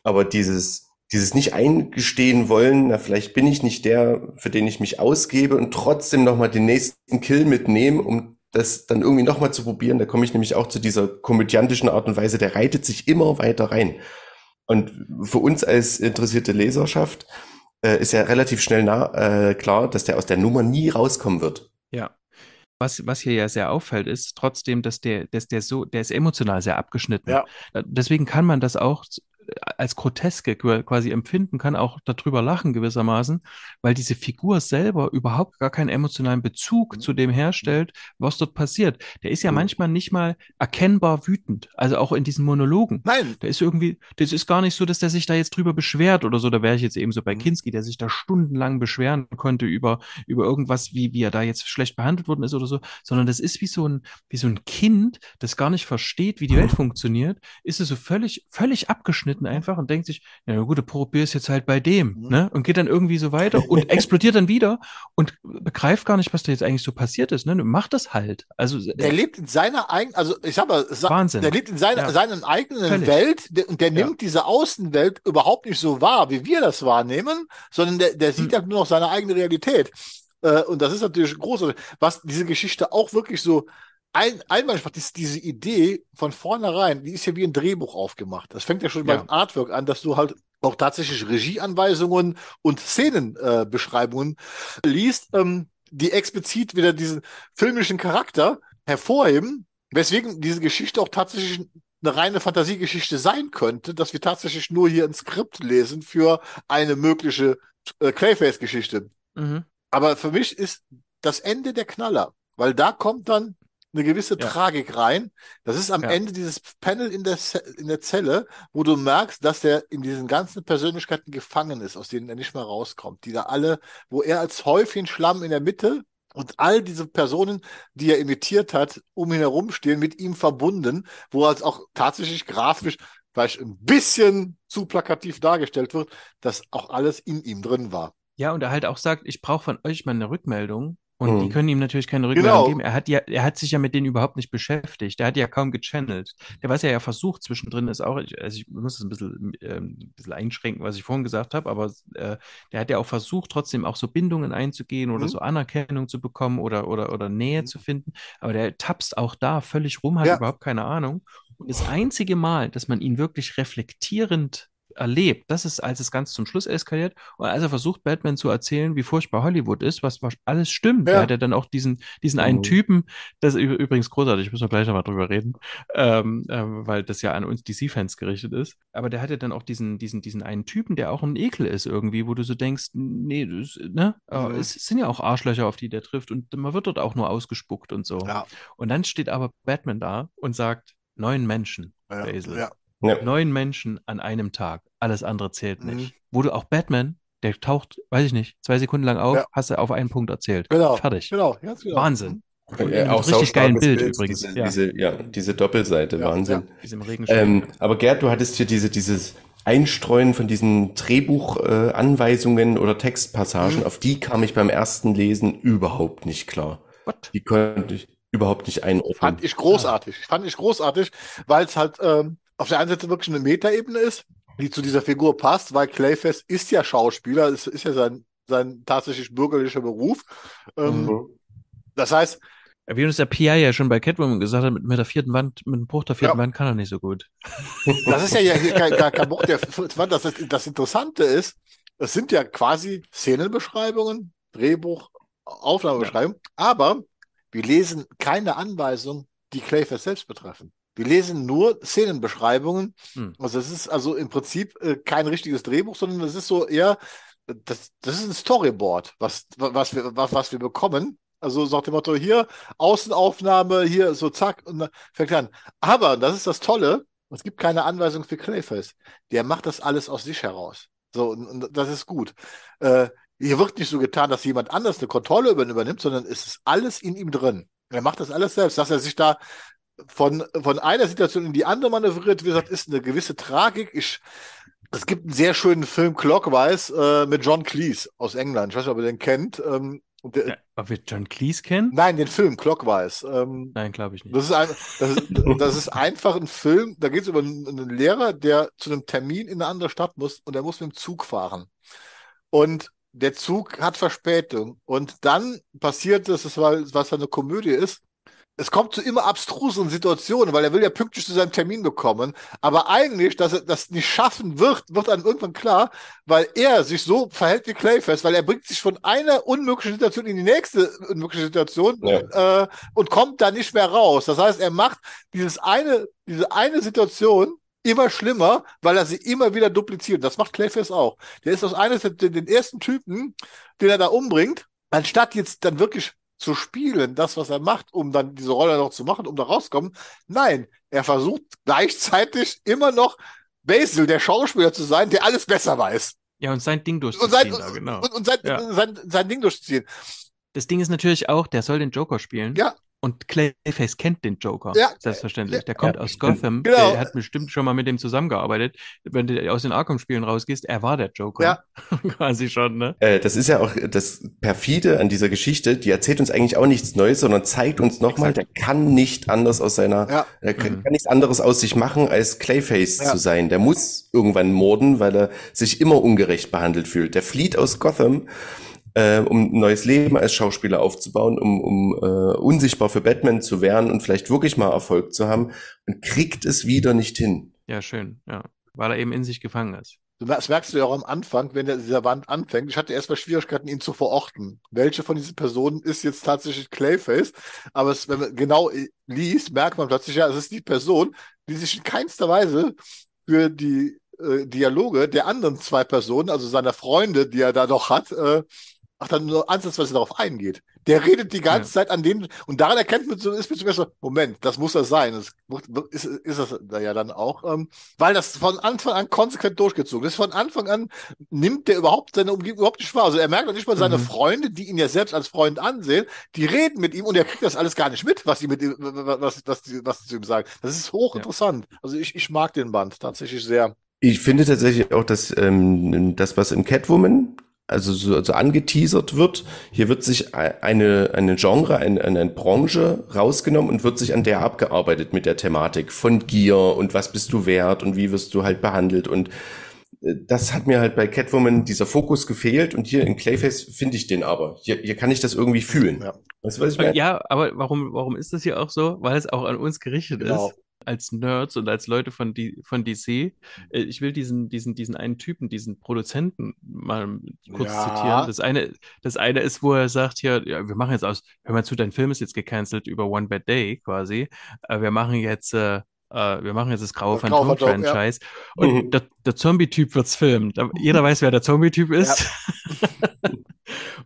Aber dieses, dieses nicht eingestehen wollen, na vielleicht bin ich nicht der, für den ich mich ausgebe und trotzdem nochmal den nächsten Kill mitnehmen, um das dann irgendwie nochmal zu probieren. Da komme ich nämlich auch zu dieser komödiantischen Art und Weise, der reitet sich immer weiter rein. Und für uns als interessierte Leserschaft äh, ist ja relativ schnell nah, äh, klar, dass der aus der Nummer nie rauskommen wird. Ja. Was, was hier ja sehr auffällt, ist trotzdem, dass der, dass der so, der ist emotional sehr abgeschnitten. Ja. Deswegen kann man das auch als Groteske quasi empfinden kann, auch darüber lachen gewissermaßen, weil diese Figur selber überhaupt gar keinen emotionalen Bezug zu dem herstellt, was dort passiert. Der ist ja Mhm. manchmal nicht mal erkennbar wütend, also auch in diesen Monologen. Nein, Der ist irgendwie, das ist gar nicht so, dass der sich da jetzt drüber beschwert oder so. Da wäre ich jetzt eben so bei Mhm. Kinski, der sich da stundenlang beschweren konnte über, über irgendwas, wie, wie er da jetzt schlecht behandelt worden ist oder so, sondern das ist wie so ein, wie so ein Kind, das gar nicht versteht, wie die Welt funktioniert, ist es so völlig, völlig abgeschnitten einfach und denkt sich, ja gut, der probier es jetzt halt bei dem, Mhm. ne? Und geht dann irgendwie so weiter und explodiert dann wieder und begreift gar nicht, was da jetzt eigentlich so passiert ist, ne? Und macht das halt. Also, der lebt in seiner eigenen, also ich sag mal, Wahnsinn. der lebt in seiner, Ja. seinen eigenen Völlig. Welt der, und der Ja. nimmt diese Außenwelt überhaupt nicht so wahr, wie wir das wahrnehmen, sondern der, der sieht Hm. halt nur noch seine eigene Realität. Äh, und das ist natürlich großartig. Was diese Geschichte auch wirklich so ein, macht, ist diese Idee von vornherein, die ist ja wie ein Drehbuch aufgemacht. Das fängt ja schon Ja. beim Artwork an, dass du halt auch tatsächlich Regieanweisungen und Szenenbeschreibungen äh, liest, ähm, die explizit wieder diesen filmischen Charakter hervorheben, weswegen diese Geschichte auch tatsächlich eine reine Fantasiegeschichte sein könnte, dass wir tatsächlich nur hier ein Skript lesen für eine mögliche äh, Clayface-Geschichte. mhm. Aber für mich ist das Ende der Knaller, weil da kommt dann eine gewisse Ja. Tragik rein. Das ist am Ja. Ende dieses Panel in der, in der Zelle, wo du merkst, dass er in diesen ganzen Persönlichkeiten gefangen ist, aus denen er nicht mehr rauskommt. Die da alle, wo er als Häufchen Schlamm in der Mitte und all diese Personen, die er imitiert hat, um ihn herum stehen, mit ihm verbunden, wo er als auch tatsächlich grafisch vielleicht ein bisschen zu plakativ dargestellt wird, dass auch alles in ihm drin war. Ja, und er halt auch sagt, ich brauche von euch mal eine Rückmeldung. Und die Mhm. können ihm natürlich keine Rückmeldung Genau. geben. Er hat ja, er hat sich ja mit denen überhaupt nicht beschäftigt. Er hat ja kaum gechannelt. Der, was er ja versucht zwischendrin ist auch, ich- also ich muss es ein bisschen, ähm, ein bisschen einschränken, was ich vorhin gesagt habe, aber äh, der hat ja auch versucht, trotzdem auch so Bindungen einzugehen oder Mhm. so Anerkennung zu bekommen oder, oder, oder Nähe Mhm. zu finden. Aber der tapst auch da völlig rum, hat Ja. überhaupt keine Ahnung. Und das einzige Mal, dass man ihn wirklich reflektierend erlebt, das ist, als es ganz zum Schluss eskaliert und als er versucht, Batman zu erzählen, wie furchtbar Hollywood ist, was, was alles stimmt. Ja. Er hat ja dann auch diesen, diesen einen Mhm. Typen, das ist übrigens großartig, müssen wir gleich nochmal drüber reden, ähm, ähm, weil das ja an uns DC-Fans gerichtet ist. Aber der hat ja dann auch diesen, diesen, diesen einen Typen, der auch ein Ekel ist irgendwie, wo du so denkst, nee, das, ne, Mhm. es sind ja auch Arschlöcher, auf die der trifft und man wird dort auch nur ausgespuckt und so. Ja, Und dann steht aber Batman da und sagt, neun Menschen, ja, Basil. ja. Ja. Neun Menschen an einem Tag. Alles andere zählt Mhm. nicht. Wo du auch Batman, der taucht, weiß ich nicht, zwei Sekunden lang auf, Ja. hast du auf einen Punkt erzählt. Genau. Fertig. Genau, ganz genau. Wahnsinn. In auch richtig geilen saustarkes Bild übrigens. Diese, ja. diese, ja, diese Doppelseite, Ja, Wahnsinn. Ähm, aber Gerd, du hattest hier diese, dieses Einstreuen von diesen Drehbuchanweisungen äh, oder Textpassagen, Mhm. auf die kam ich beim ersten Lesen überhaupt nicht klar. What? Die konnte ich überhaupt nicht einordnen. Fand ich großartig. Fand ich großartig, weil es halt ähm, auf der einen Seite wirklich eine Metaebene ist, die zu dieser Figur passt, weil Clayface ist ja Schauspieler, es ist ja sein, sein tatsächlich bürgerlicher Beruf. Ähm, Mhm. Das heißt, Wie uns der P.I. ja schon bei Catwoman gesagt hat, mit, mit der vierten Wand, mit dem Bruch der vierten Ja. Wand kann er nicht so gut. das ist ja hier kein, kein, kein Buch, der das, ist- das Interessante ist, es sind ja quasi Szenenbeschreibungen, Drehbuch, Aufnahmebeschreibung, aber wir lesen keine Anweisung, die Clayface selbst betreffen. Wir lesen nur Szenenbeschreibungen. Hm. Also es ist also im Prinzip äh, kein richtiges Drehbuch, sondern es ist so eher, das, das ist ein Storyboard, was, was, wir, was, was wir bekommen. Also sagt dem Motto, hier Außenaufnahme, hier so zack und fängt an. Aber, das ist das Tolle, es gibt keine Anweisung für Clayface. Der macht das alles aus sich heraus. So, und, und das ist gut. Äh, hier wird nicht so getan, dass jemand anders eine Kontrolle über ihn übernimmt, sondern es ist alles in ihm drin. Er macht das alles selbst, dass er sich da von, von einer Situation in die andere manövriert, wie gesagt, ist eine gewisse Tragik. Ich, es gibt einen sehr schönen Film Clockwise äh, mit John Cleese aus England. Ich weiß nicht, ob ihr den kennt. Ähm, der, Ja, ob wir John Cleese kennen? Nein, den Film Clockwise. Ähm, Nein, glaube ich nicht. das ist, ein, das, ist, das ist einfach ein Film, da geht es über einen, einen Lehrer, der zu einem Termin in eine andere Stadt muss und der muss mit dem Zug fahren. Und der Zug hat Verspätung. Und dann passiert es, das war, was eine Komödie ist, es kommt zu immer abstrusen Situationen, weil er will ja pünktlich zu seinem Termin bekommen. Aber eigentlich, dass er das nicht schaffen wird, wird dann irgendwann klar, weil er sich so verhält wie Clayface, weil er bringt sich von einer unmöglichen Situation in die nächste unmögliche Situation äh, und kommt da nicht mehr raus. Das heißt, er macht dieses eine, diese eine Situation immer schlimmer, weil er sie immer wieder dupliziert. Das macht Clayface auch. Der ist aus eines den, den ersten Typen, den er da umbringt, anstatt jetzt dann wirklich zu spielen, das, was er macht, um dann diese Rolle noch zu machen, um da rauszukommen. Nein, er versucht gleichzeitig immer noch Basil, der Schauspieler zu sein, der alles besser weiß. Ja, und sein Ding durchzuziehen, und sein, da, genau. Und, und sein, Ja. sein, sein Ding durchzuziehen. Das Ding ist natürlich auch, der soll den Joker spielen. Ja. Und Clayface kennt den Joker. Ja. Selbstverständlich. Der kommt aus Gotham. Genau. Der hat bestimmt schon mal mit dem zusammengearbeitet. Wenn du aus den Arkham-Spielen rausgehst, er war der Joker. Ja. Quasi schon, ne? Äh, das ist ja auch das perfide an dieser Geschichte. Die erzählt uns eigentlich auch nichts Neues, sondern zeigt uns nochmal, der kann nicht anders aus seiner, Ja. er kann, Mhm. kann nichts anderes aus sich machen, als Clayface Ja. zu sein. Der muss irgendwann morden, weil er sich immer ungerecht behandelt fühlt. Der flieht aus Gotham, äh, um ein neues Leben als Schauspieler aufzubauen, um, um äh, unsichtbar für Batman zu werden und vielleicht wirklich mal Erfolg zu haben und kriegt es wieder nicht hin. Ja, schön. Ja. Weil er eben in sich gefangen ist. Das merkst du ja auch am Anfang, wenn der, dieser Band anfängt. Ich hatte erstmal Schwierigkeiten, ihn zu verorten. Welche von diesen Personen ist jetzt tatsächlich Clayface? Aber es, wenn man genau äh, liest, merkt man plötzlich, ja, es ist die Person, die sich in keinster Weise für die äh, Dialoge der anderen zwei Personen, also seiner Freunde, die er da noch hat, äh, ach, dann nur ansatzweise darauf eingeht. Der redet die ganze Zeit an denen, und daran erkennt man so, ist mir so, Moment, das muss das sein. Das ist, ist das da ja dann auch, ähm, weil das von Anfang an konsequent durchgezogen ist. Von Anfang an nimmt der überhaupt seine Umgebung überhaupt nicht wahr. Also er merkt auch nicht mal seine Mhm. Freunde, die ihn ja selbst als Freund ansehen, die reden mit ihm und er kriegt das alles gar nicht mit, was sie mit ihm, was, was, was sie zu ihm sagen. Das ist hochinteressant. Also ich, ich mag den Band tatsächlich sehr. Ich finde tatsächlich auch, dass ähm, das, was im Catwoman also so, so angeteasert wird, hier wird sich eine, eine Genre, eine, eine Branche rausgenommen und wird sich an der abgearbeitet mit der Thematik von Gier und was bist du wert und wie wirst du halt behandelt und äh, das hat mir halt bei Catwoman dieser Fokus gefehlt und hier in Clayface finde ich den aber. Hier, hier kann ich das irgendwie fühlen. Ja. Weißt du, was ich meine? Ja, aber warum, warum ist das hier auch so? Weil es auch an uns gerichtet Genau. ist. Als Nerds und als Leute von, von DC. Äh, Ich will diesen, diesen, diesen einen Typen, diesen Produzenten mal kurz Ja. zitieren. Das eine, das eine ist, wo er sagt hier, ja, wir machen jetzt aus, hör mal zu, dein Film ist jetzt gecancelt über One Bad Day quasi. Äh, Wir machen jetzt, äh, äh, wir machen jetzt das Graue Das Graue Phantom, ja. Phantom-Franchise. Und Mhm. der, der Zombie-Typ wird's filmen. Da- Jeder weiß, wer der Zombie-Typ ist.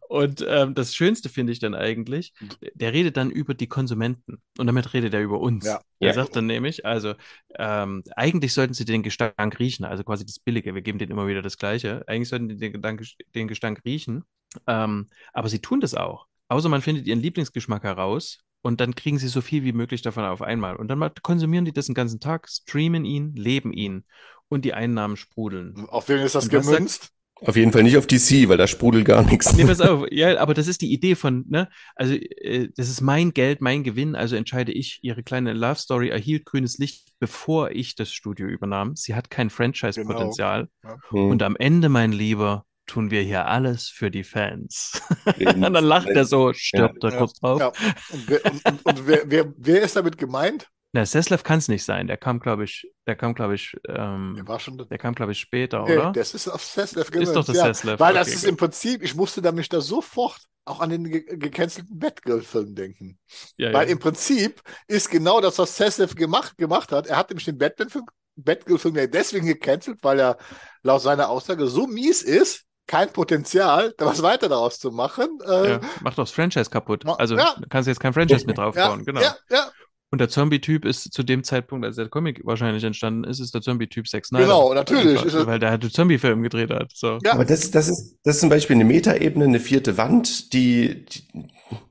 Und ähm, das Schönste finde ich dann eigentlich, der redet dann über die Konsumenten. Und damit redet er über uns. Ja. Er Ja. sagt dann nämlich, also ähm, eigentlich sollten sie den Gestank riechen, also quasi das Billige. Wir geben denen immer wieder das Gleiche. Eigentlich sollten die den, Gedank, den Gestank riechen. Ähm, aber sie tun das auch. Außer man findet ihren Lieblingsgeschmack heraus. Und dann kriegen sie so viel wie möglich davon auf einmal. Und dann mal konsumieren die das den ganzen Tag, streamen ihn, leben ihn. Und die Einnahmen sprudeln. Auf wen ist das gemünzt? Auf jeden Fall nicht auf DC, weil da sprudelt gar nichts. Nee, pass auf. Ja, aber das ist die Idee von, ne? Also, äh, das ist mein Geld, mein Gewinn, also entscheide ich. Ihre kleine Love Story erhielt grünes Licht, bevor ich das Studio übernahm. Sie hat kein Franchise-Potenzial. Hm. Und am Ende, mein Lieber, tun wir hier alles für die Fans. Und dann lacht er so, stirbt er Ja, kurz drauf. Ja. Und, wer, und, und, wer, wer, wer ist damit gemeint? Na, Seslev kann es nicht sein. Der kam, glaube ich, der kam, glaube ich, ähm, Der war schon. der kam, glaube ich, später, Nee, oder? das ist auf Seslev Ist gemünzt. doch das ja. Seslev. Weil das Okay, ist gut. im Prinzip, ich musste da mich da sofort auch an den ge gecancelten Batgirl-Film denken. Ja, Weil ja. im Prinzip ist genau das, was Seslev gemacht, gemacht hat. Er hat nämlich den Batman-Film, Batgirl-Film ja deswegen gecancelt, weil er laut seiner Aussage so mies ist, kein Potenzial, da was weiter daraus zu machen. Äh, ja, macht doch das Franchise kaputt. Ja. Also Ja. du kannst jetzt kein Franchise mit ja, draufbauen, genau. ja, ja, Und der Zombie-Typ ist zu dem Zeitpunkt, als der Comic wahrscheinlich entstanden ist, ist der Zombie-Typ Zack Snyder. Genau, natürlich. Einfach, weil der halt einen Zombie-Film gedreht hat. So. Ja. Aber das, das ist, das ist zum Beispiel eine Metaebene, eine vierte Wand, die, die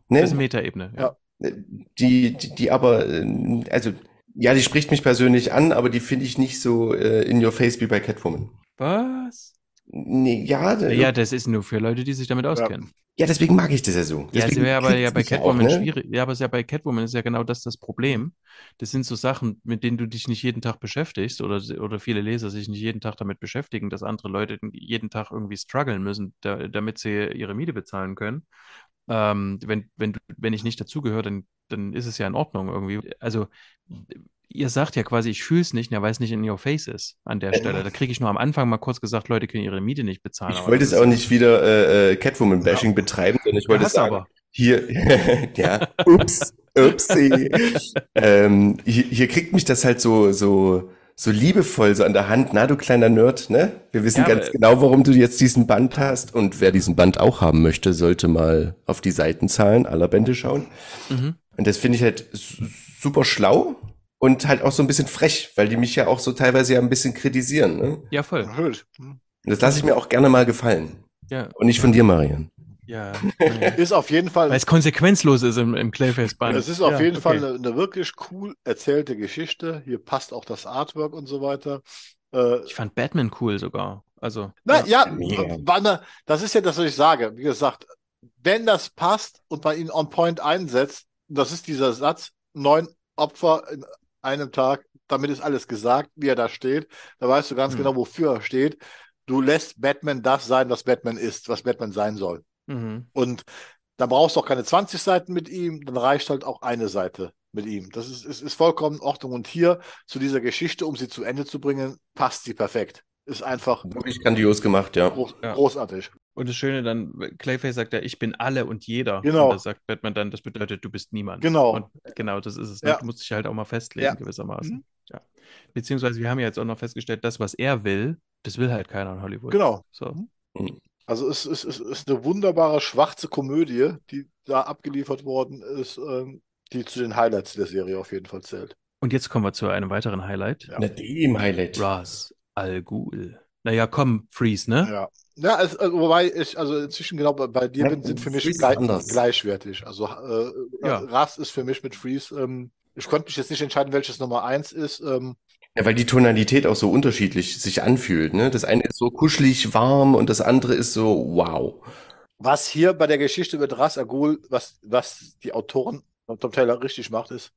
ne, Das ist Metaebene. Ja. Ja. die, die, die aber, äh, also, ja, die spricht mich persönlich an, aber die finde ich nicht so äh, in your face wie bei Catwoman. Was? Nee, ja, Ja, ja, das ist nur für Leute, die sich damit auskennen. ja, deswegen mag ich das ja so. Ja, es Deswegen wäre aber ja bei Catwoman auch, ne? schwierig. Ja, aber es ist ja bei Catwoman ist ja genau das das Problem. Das sind so Sachen, mit denen du dich nicht jeden Tag beschäftigst oder, oder viele Leser sich nicht jeden Tag damit beschäftigen, dass andere Leute jeden Tag irgendwie strugglen müssen, da, damit sie ihre Miete bezahlen können. Ähm, wenn, wenn, wenn ich nicht dazugehöre, dann, dann ist es ja in Ordnung irgendwie. Also, ihr sagt ja quasi, ich fühle es nicht, ja, weil es nicht in your face ist an der Stelle. Da kriege ich nur am Anfang mal kurz gesagt, Leute können ihre Miete nicht bezahlen. Ich wollte ist- auch nicht wieder äh, äh, Catwoman-Bashing betreiben, sondern ich wollte hast sagen, aber. hier, ja, ups, upsie. ähm, hier, hier kriegt mich das halt so, so, so liebevoll so an der Hand. Na, du kleiner Nerd, ne? Wir wissen Ja, ganz genau, warum du jetzt diesen Band hast. Und wer diesen Band auch haben möchte, sollte mal auf die Seitenzahlen aller Bände schauen. Mhm. Und das finde ich halt su- super schlau und halt auch so ein bisschen frech, weil die mich ja auch so teilweise ja ein bisschen kritisieren. Ne? Ja, voll. Hm. Das lasse ich mir auch gerne mal gefallen. Ja, Und nicht von dir, Marian. ja. Ist auf jeden Fall Weil es konsequenzlos ist im, im Clayface-Band. Es ist auf ja, jeden okay. Fall eine, eine wirklich cool erzählte Geschichte. Hier passt auch das Artwork und so weiter. Äh, Ich fand Batman cool sogar. Also. na ja, war eine, das ist ja das, was ich sage. Wie gesagt, wenn das passt und man ihn on point einsetzt, das ist dieser Satz, neun Opfer in einem Tag, damit ist alles gesagt, wie er da steht. Da weißt du ganz Hm. genau, wofür er steht. Du lässt Batman das sein, was Batman ist, was Batman sein soll. Mhm. Und dann brauchst du auch keine 20 Seiten mit ihm, dann reicht halt auch eine Seite mit ihm. Das ist, ist, ist vollkommen in Ordnung. Und hier zu dieser Geschichte, um sie zu Ende zu bringen, passt sie perfekt. Ist einfach Wirklich grandios gemacht, ja. groß, Ja. großartig. Und das Schöne dann, Clayface sagt ja, ich bin alle und jeder. Genau. Und das sagt Batman dann, das bedeutet, du bist niemand. Genau. Und genau, das ist es. Ne? Ja. Du musst dich halt auch mal festlegen, Ja. gewissermaßen. Mhm. Ja. Beziehungsweise, wir haben ja jetzt auch noch festgestellt, das, was er will, das will halt keiner in Hollywood. Genau. So. Also es ist, es ist eine wunderbare schwarze Komödie, die da abgeliefert worden ist, ähm, die zu den Highlights der Serie auf jeden Fall zählt. Und jetzt kommen wir zu einem weiteren Highlight. Ja. Na, dem Highlight. Ras Al Ghul. Naja, komm, Freeze, ne? Ja. Ja, also, wobei ich, also inzwischen genau bei, bei dir Ja, bin, sind für mich gleich, gleichwertig. Also äh, Ja. Ras ist für mich mit Freeze, ähm, ich konnte mich jetzt nicht entscheiden, welches Nummer eins ist. Ähm, Ja, weil die Tonalität auch so unterschiedlich sich anfühlt. Ne? Das eine ist so kuschelig warm und das andere ist so wow. was hier bei der Geschichte mit Ras Al Ghul, was, was die Autoren Tom Taylor richtig macht, ist,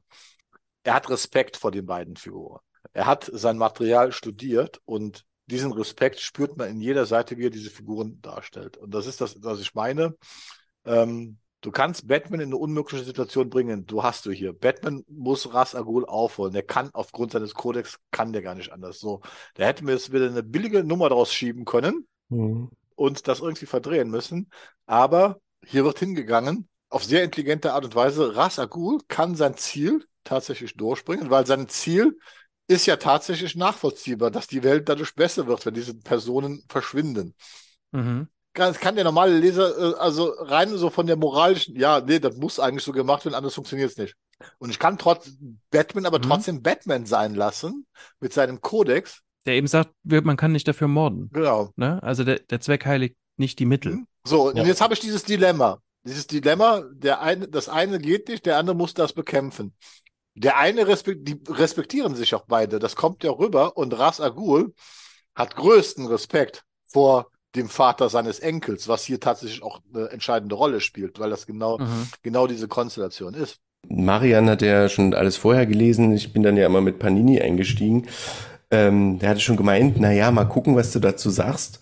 er hat Respekt vor den beiden Figuren. Er hat sein Material studiert und diesen Respekt spürt man in jeder Seite, wie er diese Figuren darstellt. Und das ist das, was ich meine. Ähm, du kannst Batman in eine unmögliche Situation bringen. Du hast du hier. Batman muss Ras Al Ghul aufholen. Der kann aufgrund seines Kodex kann der gar nicht anders. So, da hätten wir jetzt wieder eine billige Nummer draus schieben können und das irgendwie verdrehen müssen. Aber hier wird hingegangen, auf sehr intelligente Art und Weise. Ras Al Ghul kann sein Ziel tatsächlich durchbringen, weil sein Ziel ist ja tatsächlich nachvollziehbar, dass die Welt dadurch besser wird, wenn diese Personen verschwinden. Mhm. Kann, kann der normale Leser, äh, also rein so von der moralischen, ja, nee, das muss eigentlich so gemacht werden, anders funktioniert es nicht. Und ich kann trotz Batman aber Mhm. trotzdem Batman sein lassen mit seinem Kodex. Der eben sagt, man kann nicht dafür morden. Genau. Ne? Also der, der Zweck heiligt nicht die Mittel. Mhm. So, Ja. und jetzt habe ich dieses Dilemma. Dieses Dilemma, der eine, das eine geht nicht, der andere muss das bekämpfen. Der eine respekt, die respektieren sich auch beide. Das kommt ja rüber und Ras Al Ghul hat größten Respekt vor dem Vater seines Enkels, was hier tatsächlich auch eine entscheidende Rolle spielt, weil das genau, Mhm. genau diese Konstellation ist. Marian hat ja schon alles vorher gelesen. Ich bin dann ja immer mit Panini eingestiegen. Ähm, der hatte schon gemeint, na ja, mal gucken, was du dazu sagst.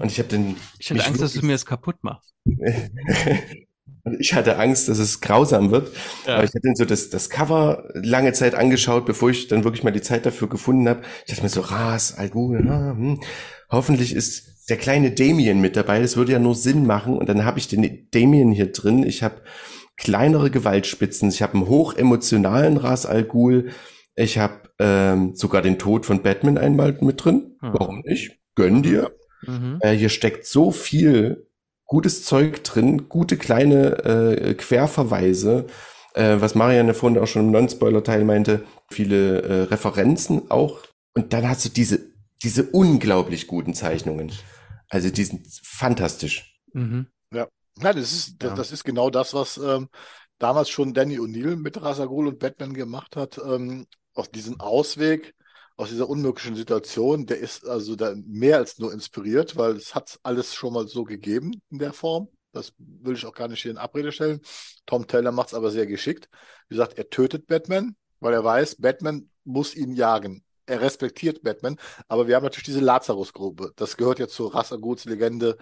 Und ich habe dann, Ich hatte Angst, dass du mir das kaputt machst. Und ich hatte Angst, dass es grausam wird. Ja. Aber ich hatte dann so das, das Cover lange Zeit angeschaut, bevor ich dann wirklich mal die Zeit dafür gefunden habe. Ich dachte mir so, Ras, Al Ghul, hm. hoffentlich ist der kleine Damien mit dabei. Das würde ja nur Sinn machen. Und dann habe ich den Damien hier drin. Ich habe kleinere Gewaltspitzen. Ich habe einen hochemotionalen Ras Al Ghul. Ich habe ähm, sogar den Tod von Batman einmal mit drin. Hm. Warum nicht? Gönn dir. Mhm. Äh, hier steckt so viel gutes Zeug drin, gute kleine äh, Querverweise, äh, was Marianne vorhin auch schon im Non-Spoiler-Teil meinte, viele äh, Referenzen auch. Und dann hast du diese, diese unglaublich guten Zeichnungen. Also die sind fantastisch. Mhm. Ja, das ist, das, Ja. das ist genau das, was ähm, damals schon Danny O'Neill mit Ra's al Ghul und Batman gemacht hat. Ähm, auf diesen Ausweg aus dieser unmöglichen Situation, der ist also da mehr als nur inspiriert, weil es hat alles schon mal so gegeben in der Form. Das will ich auch gar nicht hier in Abrede stellen. Tom Taylor macht es aber sehr geschickt. Wie gesagt, er tötet Batman, weil er weiß, Batman muss ihn jagen. Er respektiert Batman, aber wir haben natürlich diese Lazarus-Gruppe. Das gehört ja zur Ra's al Ghuls Legende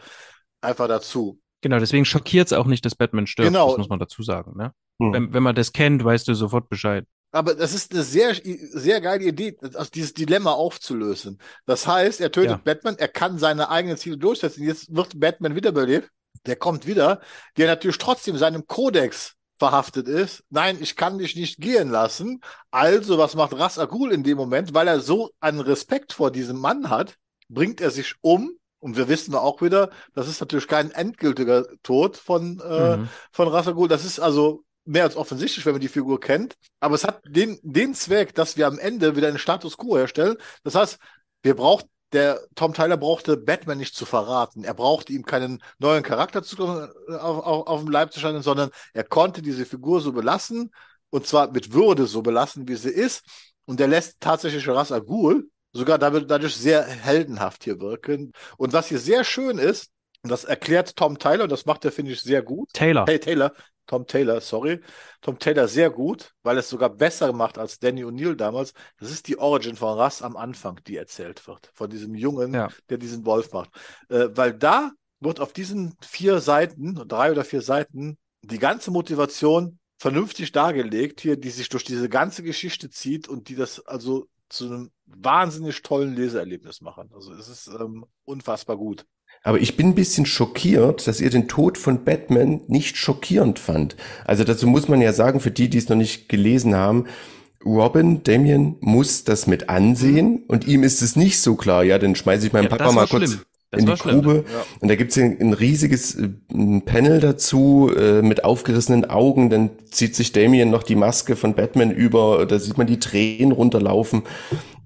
einfach dazu. Genau, deswegen schockiert es auch nicht, dass Batman stirbt. Genau. Das muss man dazu sagen. Ne? Hm. Wenn, wenn man das kennt, weißt du sofort Bescheid. Aber das ist eine sehr, sehr geile Idee, also dieses Dilemma aufzulösen. Das heißt, er tötet Ja. Batman, er kann seine eigenen Ziele durchsetzen. Jetzt wird Batman wiederbelebt. Der kommt wieder, der natürlich trotzdem seinem Kodex verhaftet ist. Nein, ich kann dich nicht gehen lassen. Also, was macht Ras Agul in dem Moment? Weil er so einen Respekt vor diesem Mann hat, bringt er sich um. Und wir wissen auch wieder, das ist natürlich kein endgültiger Tod von, äh, Mhm. von Ras Agul. Das ist also mehr als offensichtlich, wenn man die Figur kennt. Aber es hat den, den Zweck, dass wir am Ende wieder einen Status quo herstellen. Das heißt, wir braucht, der Tom Tyler brauchte Batman nicht zu verraten. Er brauchte ihm keinen neuen Charakter zu, auf, auf, auf dem Leib zu scheinen, sondern er konnte diese Figur so belassen und zwar mit Würde so belassen, wie sie ist. Und er lässt tatsächlich Ras Al Ghul sogar dadurch sehr heldenhaft hier wirken. Und was hier sehr schön ist, und das erklärt Tom Tyler, und das macht er, finde ich, sehr gut. Taylor. Hey, Taylor, Tom Taylor, sorry. Tom Taylor sehr gut, weil es sogar besser macht als Danny O'Neill damals. Das ist die Origin von Russ am Anfang, die erzählt wird. Von diesem Jungen, Ja. der diesen Wolf macht. Äh, weil da wird auf diesen vier Seiten, drei oder vier Seiten, die ganze Motivation vernünftig dargelegt, hier, die sich durch diese ganze Geschichte zieht und die das also zu einem wahnsinnig tollen Leseerlebnis machen. Also es ist ähm, unfassbar gut. Aber ich bin ein bisschen schockiert, dass ihr den Tod von Batman nicht schockierend fand. Also dazu muss man ja sagen, für die, die es noch nicht gelesen haben, Robin, Damien muss das mit ansehen und ihm ist es nicht so klar. Ja, dann schmeiße ich meinen Ja, Papa das mal kurz schlimm. Das in die war schlimm. Grube. Ja. Und da gibt's ein, ein riesiges äh, ein Panel dazu äh, mit aufgerissenen Augen. Dann zieht sich Damien noch die Maske von Batman über. Da sieht man die Tränen runterlaufen.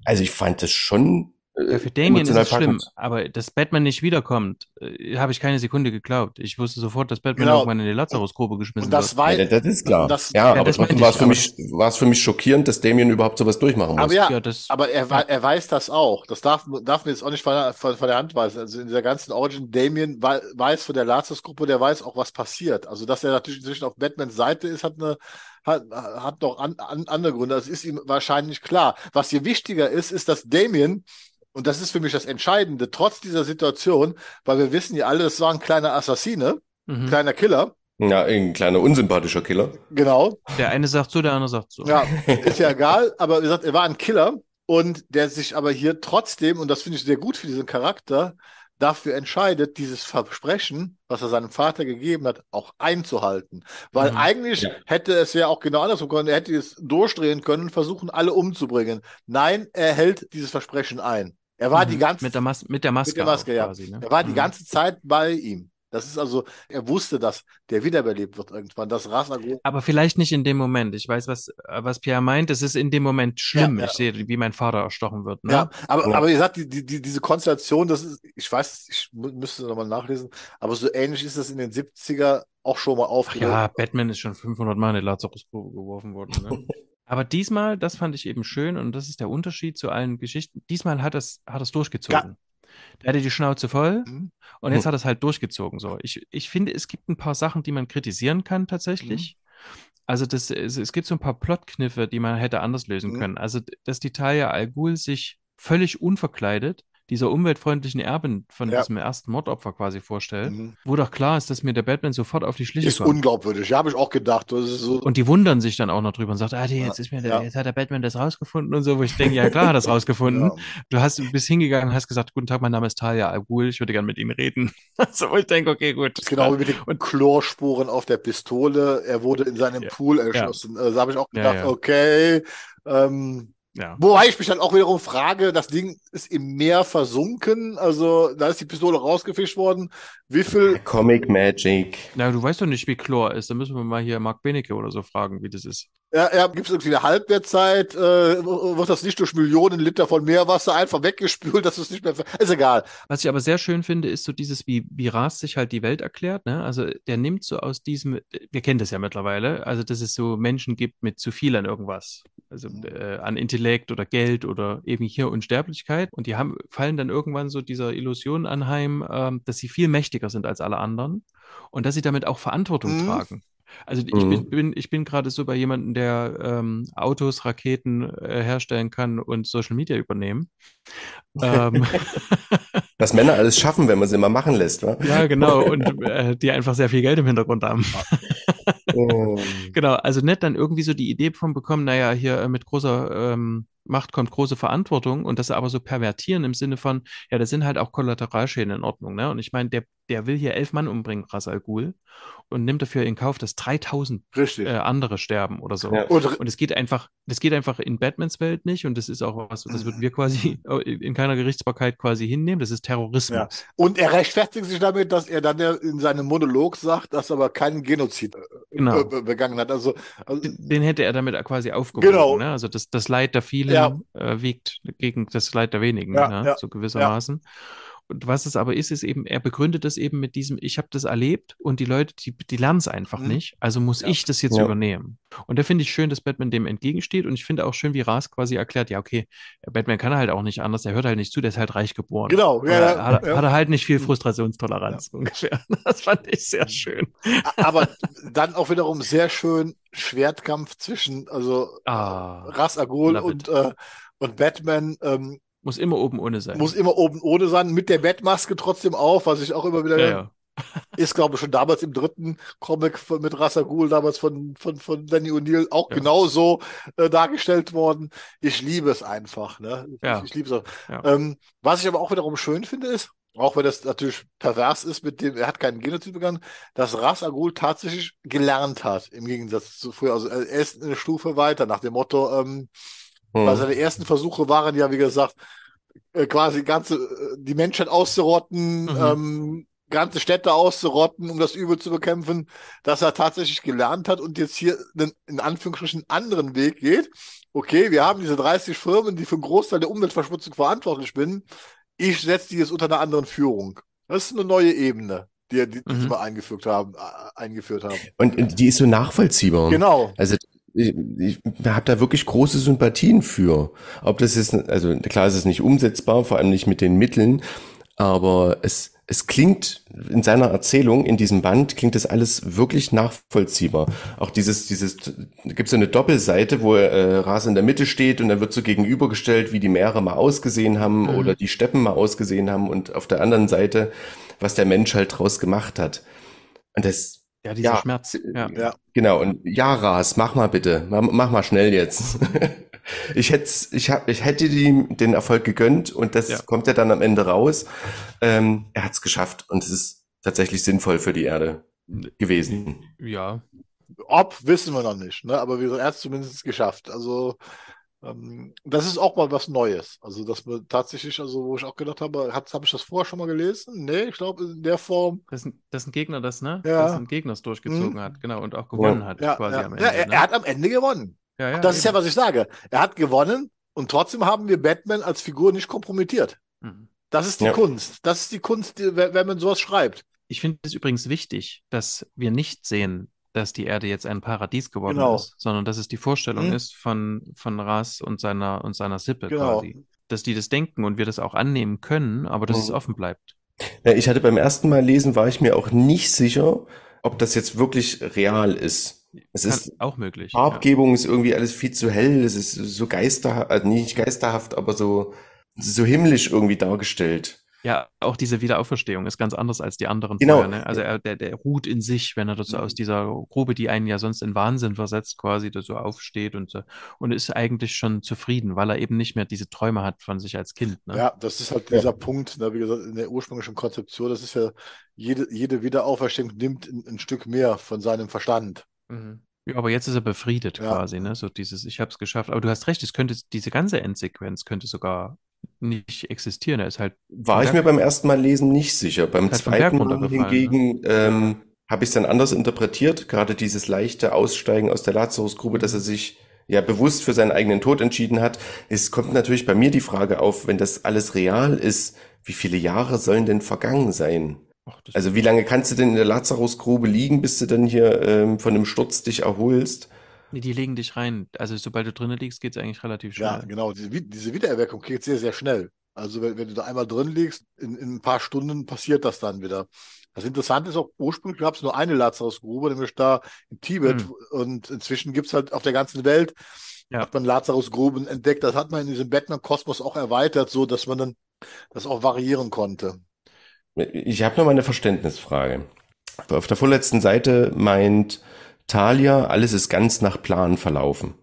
Also ich fand das schon Ja, für Damien ist es schlimm, packend. aber dass Batman nicht wiederkommt, äh, habe ich keine Sekunde geglaubt. Ich wusste sofort, dass Batman Genau. irgendwann in die Lazarusgrube geschmissen Und das wird. war, Ja, das ist klar. Das- ja, Ja, aber das trotzdem war es für mich, war es für mich schockierend, dass Damien überhaupt sowas durchmachen muss. aber ja, Ja, das, Aber er, er weiß das auch. Das darf, darf mir jetzt auch nicht von der, von, von der Hand weisen. Also in dieser ganzen Origin, Damien wei- weiß von der Lazarus-Gruppe, der weiß auch, was passiert. Also, dass er natürlich inzwischen auf Batmans Seite ist, hat eine, hat, hat noch an, an, andere Gründe. Das ist ihm wahrscheinlich klar. Was hier wichtiger ist, ist, dass Damien, und das ist für mich das Entscheidende, trotz dieser Situation, weil wir wissen ja alle, das war ein kleiner Assassine, mhm. kleiner Killer, Ja, ein kleiner unsympathischer Killer. genau. der eine sagt so, der andere sagt so. Ja, ist ja egal, aber wie gesagt, er war ein Killer und der sich aber hier trotzdem, und das finde ich sehr gut für diesen Charakter, dafür entscheidet, dieses Versprechen, was er seinem Vater gegeben hat, auch einzuhalten. Weil Mhm. eigentlich Ja. hätte es ja auch genau andersrum können. Er hätte es durchdrehen können und versuchen, alle umzubringen. Nein, er hält dieses Versprechen ein. Er war Mhm. die ganze mit der, Mas mit der Maske, mit der Maske, ja. quasi. Ne? er war die Mhm. ganze Zeit bei ihm. Das ist also, er wusste, dass der wiederbelebt wird irgendwann. Das Rasagro Aber vielleicht nicht in dem Moment. Ich weiß, was, was Pierre meint. Es ist in dem Moment schlimm. Ja, ja. Ich sehe, wie mein Vater erstochen wird. Ne? Ja, aber, Ja. aber wie gesagt, die, die, die, diese Konstellation, das ist, ich weiß, ich mü- müsste nochmal nachlesen, aber so ähnlich ist das in den 70er auch schon mal Ach aufgetreten. ja, Batman ist schon 500 Mal in die Lazarusgrube geworfen worden. Ne? Aber diesmal, das fand ich eben schön und das ist der Unterschied zu allen Geschichten. Diesmal hat es, hat es durchgezogen. Der hatte die Schnauze voll Mhm. und jetzt hat es halt durchgezogen. So, ich, ich finde, es gibt ein paar Sachen, die man kritisieren kann tatsächlich. Also das, es, es gibt so ein paar Plotkniffe, die man hätte anders lösen Mhm. können. Also, dass die Talia Al Ghul sich völlig unverkleidet dieser umweltfreundlichen Erbin von Ja. diesem ersten Mordopfer quasi vorstellt, Mhm. wo doch klar ist, dass mir der Batman sofort auf die Schliche Ist kommt. unglaubwürdig, ja, habe ich auch gedacht. Ist so, Und die wundern sich dann auch noch drüber und sagt, ah, die, jetzt ist mir der, Ja. jetzt hat der Batman das rausgefunden und so, wo ich denke, ja klar hat er das rausgefunden. ja. Du hast bist hingegangen, hast gesagt, guten Tag, mein Name ist Talia Al Ghul, ich würde gerne mit ihm reden. so, wo ich denke, okay, gut. Das ist genau wie mit den Und- Chlorspuren auf der Pistole. Er wurde in seinem. Pool erschossen. Da habe ich auch gedacht, okay. Ähm, Ja. Wobei ich mich dann auch wiederum frage, das Ding ist im Meer versunken, also da ist die Pistole rausgefischt worden. Wie viel Comic Magic. Na, du weißt doch nicht, wie Chlor ist. Da müssen wir mal hier Mark Benecke oder so fragen, wie das ist. Ja, ja, gibt es irgendwie eine Halbwertzeit? Äh, wird das nicht durch Millionen Liter von Meerwasser einfach weggespült, dass es nicht mehr. Ist egal. Was ich aber sehr schön finde, ist so dieses, wie, wie Ras sich halt die Welt erklärt. Ne? Also der nimmt so aus diesem, wir kennen das ja mittlerweile, also dass es so Menschen gibt mit zu viel an irgendwas. Also äh, an Intellekt oder Geld oder eben hier Unsterblichkeit. Und die haben, fallen dann irgendwann so dieser Illusion anheim, ähm, dass sie viel mächtiger sind als alle anderen und dass sie damit auch Verantwortung Mhm. tragen. Also ich Mhm. bin, bin, ich bin gerade so bei jemandem, der ähm, Autos, Raketen äh, herstellen kann und Social Media übernehmen. ähm, Was Männer alles schaffen, wenn man sie mal machen lässt, wa? ja, genau. Und äh, die einfach sehr viel Geld im Hintergrund haben. Oh. Genau, also nicht dann irgendwie so die Idee von bekommen, naja, hier äh, mit großer ähm, Macht kommt große Verantwortung und das aber so pervertieren im Sinne von, ja, das sind halt auch Kollateralschäden in Ordnung, ne? Und ich meine, der, der will hier elf Mann umbringen, Ras Al Ghul, und nimmt dafür in Kauf, dass 3000 Richtig. äh, andere sterben oder so. Ja. Und, es geht einfach, das geht einfach in Batmans Welt nicht und das ist auch was, das würden wir quasi in keiner Gerichtsbarkeit quasi hinnehmen. Das ist Terrorismus. und er rechtfertigt sich damit, dass er dann ja in seinem Monolog sagt, dass er aber keinen Genozid äh, Genau. äh, begangen hat. Also, also Den hätte er damit quasi aufgewogen. Genau. Ne? Also das, das Leid der vielen Ja. äh, wiegt gegen das Leid der wenigen, Ja, ne? ja, so gewissermaßen. Und was es aber ist, ist eben, er begründet das eben mit diesem, ich habe das erlebt und die Leute, die, die lernen es einfach Mhm. nicht, also muss Ja. ich das jetzt Ja. übernehmen. Und da finde ich schön, dass Batman dem entgegensteht und ich finde auch schön, wie Ras quasi erklärt, ja, okay, Batman kann halt auch nicht anders, der hört halt nicht zu, der ist halt reich geboren. Genau, ja, ja, hat, ja. hat er halt nicht viel Frustrationstoleranz ungefähr. Das fand ich sehr schön. aber dann auch wiederum sehr schön Schwertkampf zwischen also Ah, Ras love und, äh, und Batman ähm, muss immer oben ohne sein. muss immer oben ohne sein, mit der Batmaske trotzdem auf, was ich auch immer wieder ja, ja. ist, glaube ich, schon damals im dritten Comic von, mit Ras Al Ghul, damals von, von, von Danny O'Neill auch Ja. genauso äh, dargestellt worden. Ich liebe es einfach, ne? Ich, Ja. ich liebe es auch. Ja. Ähm, was ich aber auch wiederum schön finde, ist, auch wenn das natürlich pervers ist, mit dem, er hat keinen Genozid begangen, dass Ras Al Ghul tatsächlich gelernt hat, im Gegensatz zu früher. Also er ist eine Stufe weiter, nach dem Motto, ähm, Hm. weil seine ersten Versuche waren ja, wie gesagt, äh, quasi ganze, äh, die Menschheit auszurotten, Mhm. ähm, ganze Städte auszurotten, um das Übel zu bekämpfen, dass er tatsächlich gelernt hat und jetzt hier einen, in Anführungsstrichen anderen Weg geht. Okay, wir haben diese 30 Firmen, die für einen Großteil der Umweltverschmutzung verantwortlich sind. Ich setze die jetzt unter einer anderen Führung. Das ist eine neue Ebene, die, die, die Mhm. eingeführt haben, äh, eingeführt haben. Und und die ist so nachvollziehbar. Genau. Also ich, ich habe da wirklich große Sympathien für. Ob das ist, also klar, es ist nicht umsetzbar, vor allem nicht mit den Mitteln, aber es, es klingt in seiner Erzählung, in diesem Band, klingt das alles wirklich nachvollziehbar. Auch dieses, dieses, gibt es so eine Doppelseite, wo äh, Ras in der Mitte steht und dann wird so gegenübergestellt, wie die Meere mal ausgesehen haben Mhm. oder die Steppen mal ausgesehen haben und auf der anderen Seite, was der Mensch halt draus gemacht hat. Und das, Ja, dieser Ja. Schmerz. Ja. Ja. Genau, und ja, Ras, mach mal bitte. Mach, mach mal schnell jetzt. ich hätte ich hab, ich hätte ihm den Erfolg gegönnt und das Ja. kommt ja dann am Ende raus. Ähm, er hat es geschafft und es ist tatsächlich sinnvoll für die Erde gewesen. ja. Ob, wissen wir noch nicht, ne? Aber er hat es zumindest geschafft. Also, das ist auch mal was Neues. Also, dass wir tatsächlich, also, wo ich auch gedacht habe, habe hab ich das vorher schon mal gelesen? Nee, ich glaube, in der Form. Das ist, ein, das ist ein Gegner, das, ne? Ja. Das ein Gegner das durchgezogen Mhm. hat, genau, und auch gewonnen hat, Ja, quasi ja. am Ende. ja er, ne? er hat am Ende gewonnen. ja, ja, das ist ja, eben. was ich sage. Er hat gewonnen und trotzdem haben wir Batman als Figur nicht kompromittiert. Mhm. Das ist die Ja. Kunst. Das ist die Kunst, die, wenn wenn man sowas schreibt. Ich finde es übrigens wichtig, dass wir nicht sehen, dass die Erde jetzt ein Paradies geworden Genau. ist, sondern dass es die Vorstellung Mhm. ist von, von Ras und seiner, und seiner Sippe Genau. quasi. Dass die das denken und wir das auch annehmen können, aber dass es Mhm. offen bleibt. Ja, ich hatte beim ersten Mal lesen, war ich mir auch nicht sicher, ob das jetzt wirklich real ist. Es Kann ist auch möglich. Ja. Farbgebung ist irgendwie alles viel zu hell, es ist so geisterhaft, also nicht geisterhaft, aber so, so himmlisch irgendwie dargestellt. Ja, auch diese Wiederauferstehung ist ganz anders als die anderen Genau. vorher. Ne? Also er, der, der ruht in sich, wenn er so Mhm. aus dieser Grube, die einen ja sonst in Wahnsinn versetzt, quasi da so aufsteht und so und ist eigentlich schon zufrieden, weil er eben nicht mehr diese Träume hat von sich als Kind. Ne? Ja, das ist halt Ja. dieser Punkt, ne, wie gesagt, in der ursprünglichen Konzeption, das ist ja, jede, jede Wiederauferstehung nimmt ein, ein Stück mehr von seinem Verstand. Mhm. Ja, aber jetzt ist er befriedet Ja. quasi, ne? So dieses, ich habe es geschafft. Aber du hast recht, es könnte, diese ganze Endsequenz könnte sogar nicht existieren. Er ist halt, War ich Berg- mir beim ersten Mal lesen nicht sicher. Beim Halt zweiten Mal ne? hingegen ähm, habe ich es dann anders interpretiert. Gerade dieses leichte Aussteigen aus der Lazarusgrube, dass er sich ja bewusst für seinen eigenen Tod entschieden hat. Es kommt natürlich bei mir die Frage auf, wenn das alles real ist, wie viele Jahre sollen denn vergangen sein? ach, Also wie lange kannst du denn in der Lazarusgrube liegen, bis du dann hier ähm, von einem Sturz dich erholst? Nee, die legen dich rein. Also sobald du drinnen liegst, geht es eigentlich relativ Ja, schnell. genau. Diese, diese Wiedererweckung geht sehr, sehr schnell. Also wenn, wenn du da einmal drin liegst, in, in ein paar Stunden passiert das dann wieder. Das Interessante ist auch, ursprünglich gab es nur eine Lazarusgrube, nämlich da in Tibet. Hm. Und inzwischen gibt es halt auf der ganzen Welt, Ja. hat man Lazarusgruben entdeckt. Das hat man in diesem Batman-Kosmos auch erweitert, so dass man dann das auch variieren konnte. Ich habe noch mal eine Verständnisfrage. Auf der vorletzten Seite meint Talia, alles ist ganz nach Plan verlaufen.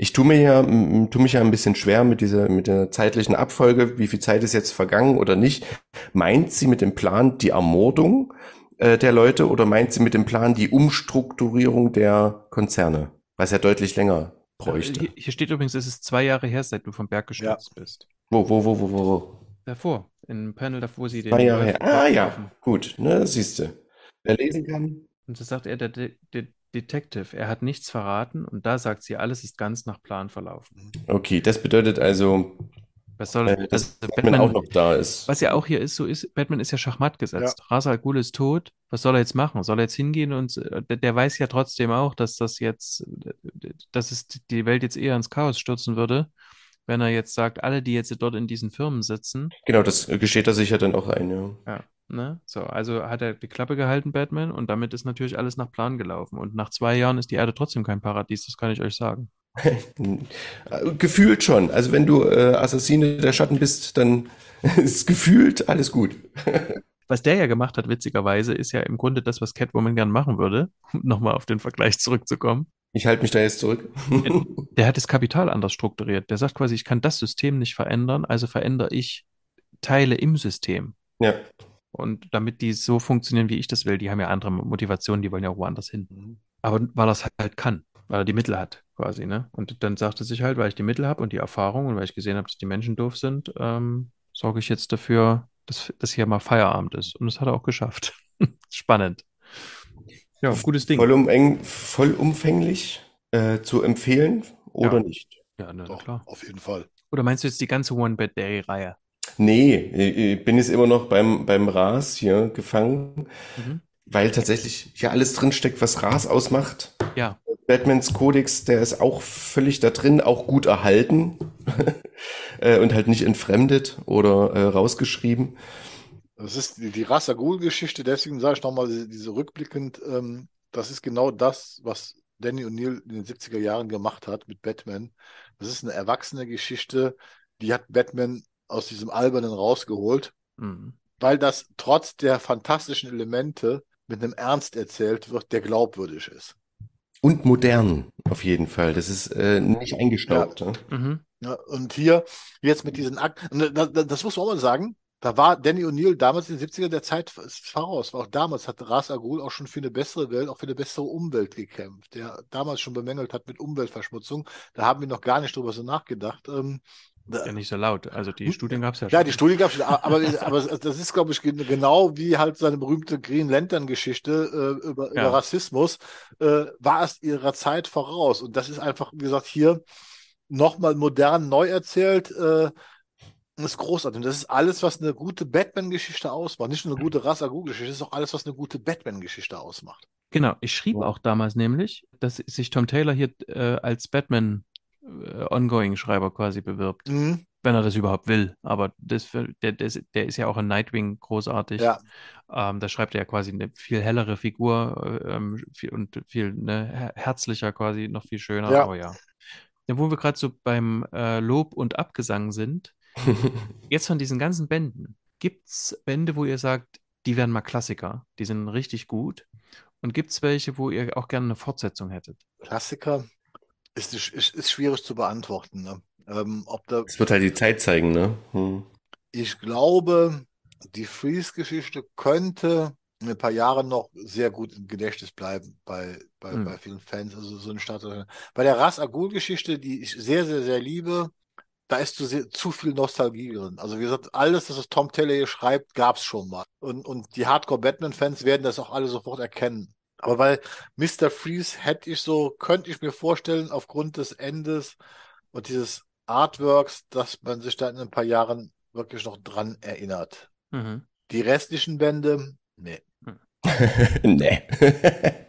Ich tue mir ja, tue mich ja ein bisschen schwer mit dieser, mit der zeitlichen Abfolge, wie viel Zeit ist jetzt vergangen oder nicht. Meint sie mit dem Plan die Ermordung äh, der Leute oder meint sie mit dem Plan die Umstrukturierung der Konzerne? Was ja deutlich länger bräuchte. Hier, hier steht übrigens, es ist zwei Jahre her, seit du vom Berg gestürzt ja. bist. Wo, wo, wo, wo, wo? Davor, im Panel davor, wo sie den. Zwei Jahre her. Ah ja, gut, ne, siehst du. Wer lesen kann. Und das sagt er, der, der Detective, er hat nichts verraten und da sagt sie, alles ist ganz nach Plan verlaufen. Okay, das bedeutet also, was soll, äh, dass Batman, Batman, auch noch da ist. Was ja auch hier ist, so ist, Batman ist ja Schachmatt gesetzt. Ja. Ra's al Ghul ist tot. Was soll er jetzt machen? Soll er jetzt hingehen und äh, der, der, weiß ja trotzdem auch, dass das jetzt, dass es die Welt jetzt eher ins Chaos stürzen würde, wenn er jetzt sagt, alle, die jetzt dort in diesen Firmen sitzen. Genau, das gesteht er sich ja dann auch ein, ja. Ja. Ne? So, also hat er die Klappe gehalten, Batman, und damit ist natürlich alles nach Plan gelaufen. Und nach zwei Jahren ist die Erde trotzdem kein Paradies, das kann ich euch sagen. gefühlt schon. Also wenn du äh, Assassine der Schatten bist, dann ist gefühlt alles gut. was der ja gemacht hat, witzigerweise, ist ja im Grunde das, was Catwoman gern machen würde, um nochmal auf den Vergleich zurückzukommen. Ich halte mich da jetzt zurück. der hat das Kapital anders strukturiert. Der sagt quasi, ich kann das System nicht verändern, also verändere ich Teile im System. Ja. Und damit die so funktionieren, wie ich das will, die haben ja andere Motivationen, die wollen ja auch woanders hin. Aber weil er es halt kann, weil er die Mittel hat, quasi, ne? Und dann sagt er sich halt, weil ich die Mittel habe und die Erfahrung und weil ich gesehen habe, dass die Menschen doof sind, ähm, sorge ich jetzt dafür, dass, dass hier mal Feierabend ist. Und das hat er auch geschafft. Spannend. Ja, gutes Ding. Vollumeng, vollumfänglich äh, zu empfehlen oder ja. nicht? Ja, na, Doch, klar. Auf jeden Fall. Oder meinst du jetzt die ganze One-Bad-Day-Reihe? Nee, ich bin jetzt immer noch beim, beim Ras hier gefangen, mhm. weil tatsächlich hier alles drinsteckt, was Ras ausmacht. Ja. Batmans Kodex, der ist auch völlig da drin, auch gut erhalten äh, und halt nicht entfremdet oder äh, rausgeschrieben. Das ist die, die Ras Geschichte, deswegen sage ich nochmal diese, diese rückblickend, ähm, das ist genau das, was Danny O'Neill in den 70er Jahren gemacht hat mit Batman. Das ist eine erwachsene Geschichte, die hat Batman aus diesem Albernen rausgeholt, mhm. weil das trotz der fantastischen Elemente mit einem Ernst erzählt wird, der glaubwürdig ist. Und modern, auf jeden Fall. Das ist äh, nicht eingestaubt. Ja. Mhm. Ja, und hier, jetzt mit diesen Akten, das, das, muss man auch mal sagen, da war Danny O'Neill damals in den 70er der Zeit voraus. Auch damals hat Ras Al Ghul auch schon für eine bessere Welt, auch für eine bessere Umwelt gekämpft. Der damals schon bemängelt hat mit Umweltverschmutzung. Da haben wir noch gar nicht drüber so nachgedacht. Ähm, ja, nicht so laut. Also die hm? Studien gab es ja schon. Ja, die Studien gab es schon. Aber, aber das ist, glaube ich, genau wie halt seine berühmte Green Lantern-Geschichte äh, über, ja. über, Rassismus, äh, war es ihrer Zeit voraus. Und das ist einfach, wie gesagt, hier nochmal modern neu erzählt. Äh, ist großartig. Und das ist alles, was eine gute Batman-Geschichte ausmacht. Nicht nur eine gute Rasagu-Geschichte, das ist auch alles, was eine gute Batman-Geschichte ausmacht. Genau, ich schrieb auch damals nämlich, dass sich Tom Taylor hier äh, als Batman Ongoing-Schreiber quasi bewirbt. Mhm. Wenn er das überhaupt will. Aber das, der, der, der ist ja auch in Nightwing großartig. Ja. Ähm, da schreibt er ja quasi eine viel hellere Figur ähm, viel, und viel ne, herzlicher quasi, noch viel schöner. Ja. Aber ja. ja wo wir gerade so beim äh, Lob und Abgesang sind, jetzt von diesen ganzen Bänden, gibt es Bände, wo ihr sagt, die werden mal Klassiker, die sind richtig gut? Und gibt es welche, wo ihr auch gerne eine Fortsetzung hättet? Klassiker? Ist, ist, ist schwierig zu beantworten. Ne? Ähm, ob da, es wird halt die Zeit zeigen, ne? Hm. Ich glaube, die Freeze-Geschichte könnte in ein paar Jahre noch sehr gut im Gedächtnis bleiben bei, bei, hm. bei vielen Fans. Also so eine Stadt. Bei der Ras Agul-Geschichte, die ich sehr, sehr, sehr liebe, da ist zu, sehr, zu viel Nostalgie drin. Also wie gesagt, alles, was Tom Taylor hier schreibt, gab es schon mal. Und, und die Hardcore-Batman-Fans werden das auch alle sofort erkennen. Aber bei Mr. Freeze hätte ich so, könnte ich mir vorstellen, aufgrund des Endes und dieses Artworks, dass man sich da in ein paar Jahren wirklich noch dran erinnert. Mhm. Die restlichen Bände, nee. nee.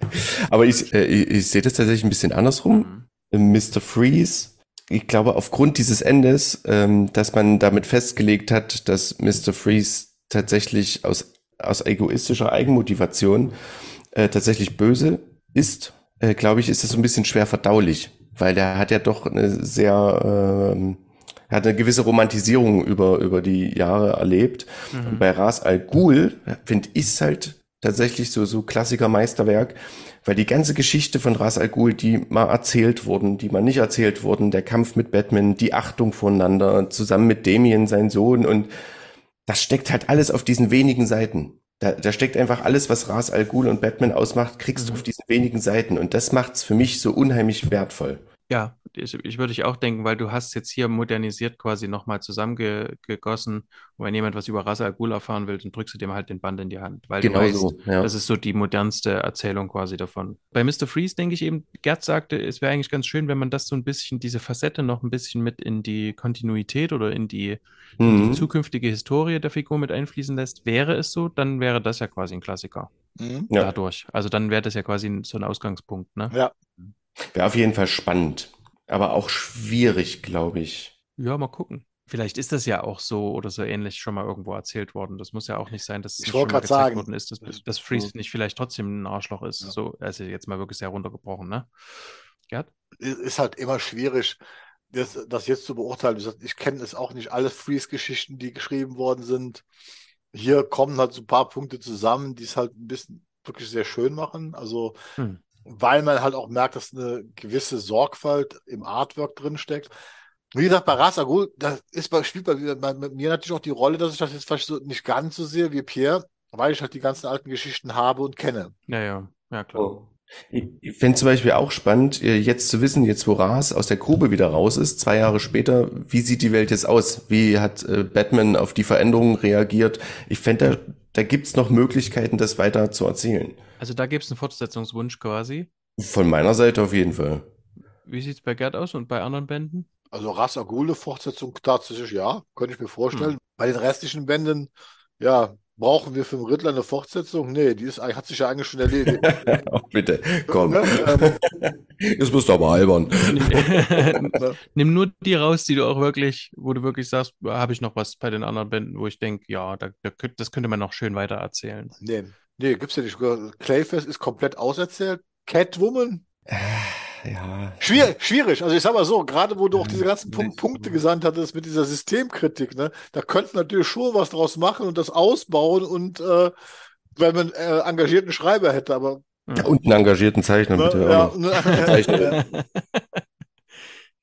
Aber ich, äh, ich, ich sehe das tatsächlich ein bisschen andersrum. Mhm. Mr. Freeze, ich glaube, aufgrund dieses Endes, ähm, dass man damit festgelegt hat, dass Mr. Freeze tatsächlich aus, aus egoistischer Eigenmotivation äh, tatsächlich böse ist, äh, glaube ich, ist das so ein bisschen schwer verdaulich, weil der hat ja doch eine sehr, äh, hat eine gewisse Romantisierung über, über die Jahre erlebt. Mhm. Und bei Ras Al Ghul finde ich es halt tatsächlich so, so Klassiker-Meisterwerk, weil die ganze Geschichte von Ras Al Ghul, die mal erzählt wurden, die mal nicht erzählt wurden, der Kampf mit Batman, die Achtung voneinander, zusammen mit Damien, sein Sohn und das steckt halt alles auf diesen wenigen Seiten. Da, da steckt einfach alles, was Ras Al Ghul und Batman ausmacht, kriegst du Mhm. auf diesen wenigen Seiten und das macht's für mich so unheimlich wertvoll. Ja, ich, ich würde ich auch denken, weil du hast jetzt hier modernisiert quasi nochmal zusammengegossen. Und wenn jemand was über Ra's al Ghul erfahren will, dann drückst du dem halt den Band in die Hand, weil du Genau weißt, so, ja. das ist so die modernste Erzählung quasi davon. Bei Mr. Freeze denke ich eben, Gerd sagte, es wäre eigentlich ganz schön, wenn man das so ein bisschen, diese Facette noch ein bisschen mit in die Kontinuität oder in die, in die Mhm. zukünftige Historie der Figur mit einfließen lässt. Wäre es so, dann wäre das ja quasi ein Klassiker. Mhm. Ja. Dadurch. Also dann wäre das ja quasi ein- so ein Ausgangspunkt, ne? Ja. Wäre auf jeden Fall spannend, aber auch schwierig, glaube ich. Ja, mal gucken. Vielleicht ist das ja auch so oder so ähnlich schon mal irgendwo erzählt worden. Das muss ja auch nicht sein, dass es Ich nicht wollte schon mal gezeigt sagen, worden ist, dass, das- dass Freeze nicht vielleicht trotzdem ein Arschloch ist. Ja. So, also jetzt mal wirklich sehr runtergebrochen, ne? Gerd? ist halt immer schwierig, das, das jetzt zu beurteilen. Ich kenne es auch nicht alle Freeze-Geschichten, die geschrieben worden sind. Hier kommen halt so ein paar Punkte zusammen, die es halt ein bisschen wirklich sehr schön machen. Also, Hm. Weil man halt auch merkt, dass eine gewisse Sorgfalt im Artwork drin steckt. Wie gesagt, bei Ra's al Ghul, das ist bei, spielt bei, bei, bei mir natürlich auch die Rolle, dass ich das jetzt vielleicht so nicht ganz so sehe wie Pierre, weil ich halt die ganzen alten Geschichten habe und kenne. Ja, ja, ja, klar. Oh. Ich, fände zum Beispiel auch spannend, äh, jetzt zu wissen, jetzt wo Ras aus der Grube wieder raus ist, zwei Jahre später, wie sieht die Welt jetzt aus? Wie hat äh, Batman auf die Veränderungen reagiert? Ich fände, da, da gibt's noch Möglichkeiten, das weiter zu erzählen. Also da gibt es einen Fortsetzungswunsch quasi. Von meiner Seite auf jeden Fall. Wie sieht es bei Gerd aus und bei anderen Bänden? Also Ra's eine Fortsetzung tatsächlich, ja, könnte ich mir vorstellen. Hm. Bei den restlichen Bänden, ja, brauchen wir für den Riddler eine Fortsetzung? Nee, die ist, hat sich ja eigentlich schon erledigt. oh, bitte, komm. Ähm, Jetzt bist du aber albern. Nimm, nur die raus, die du auch wirklich, wo du wirklich sagst, habe ich noch was bei den anderen Bänden, wo ich denke, ja, da, da, das könnte man noch schön weiter erzählen. Nee, nee, gibt's ja nicht. Clayface ist komplett auserzählt. Catwoman, Ja. schwierig, schwierig. Also ich sag mal so, gerade wo du auch diese ganzen Punk. Punkte gesandt hattest mit dieser Systemkritik, ne, da könnten wir natürlich schon was draus machen und das ausbauen und äh, wenn man äh, engagierten Schreiber hätte, aber Ja, und einen engagierten Zeichner, ne, bitte. ja, ne, Zeichner.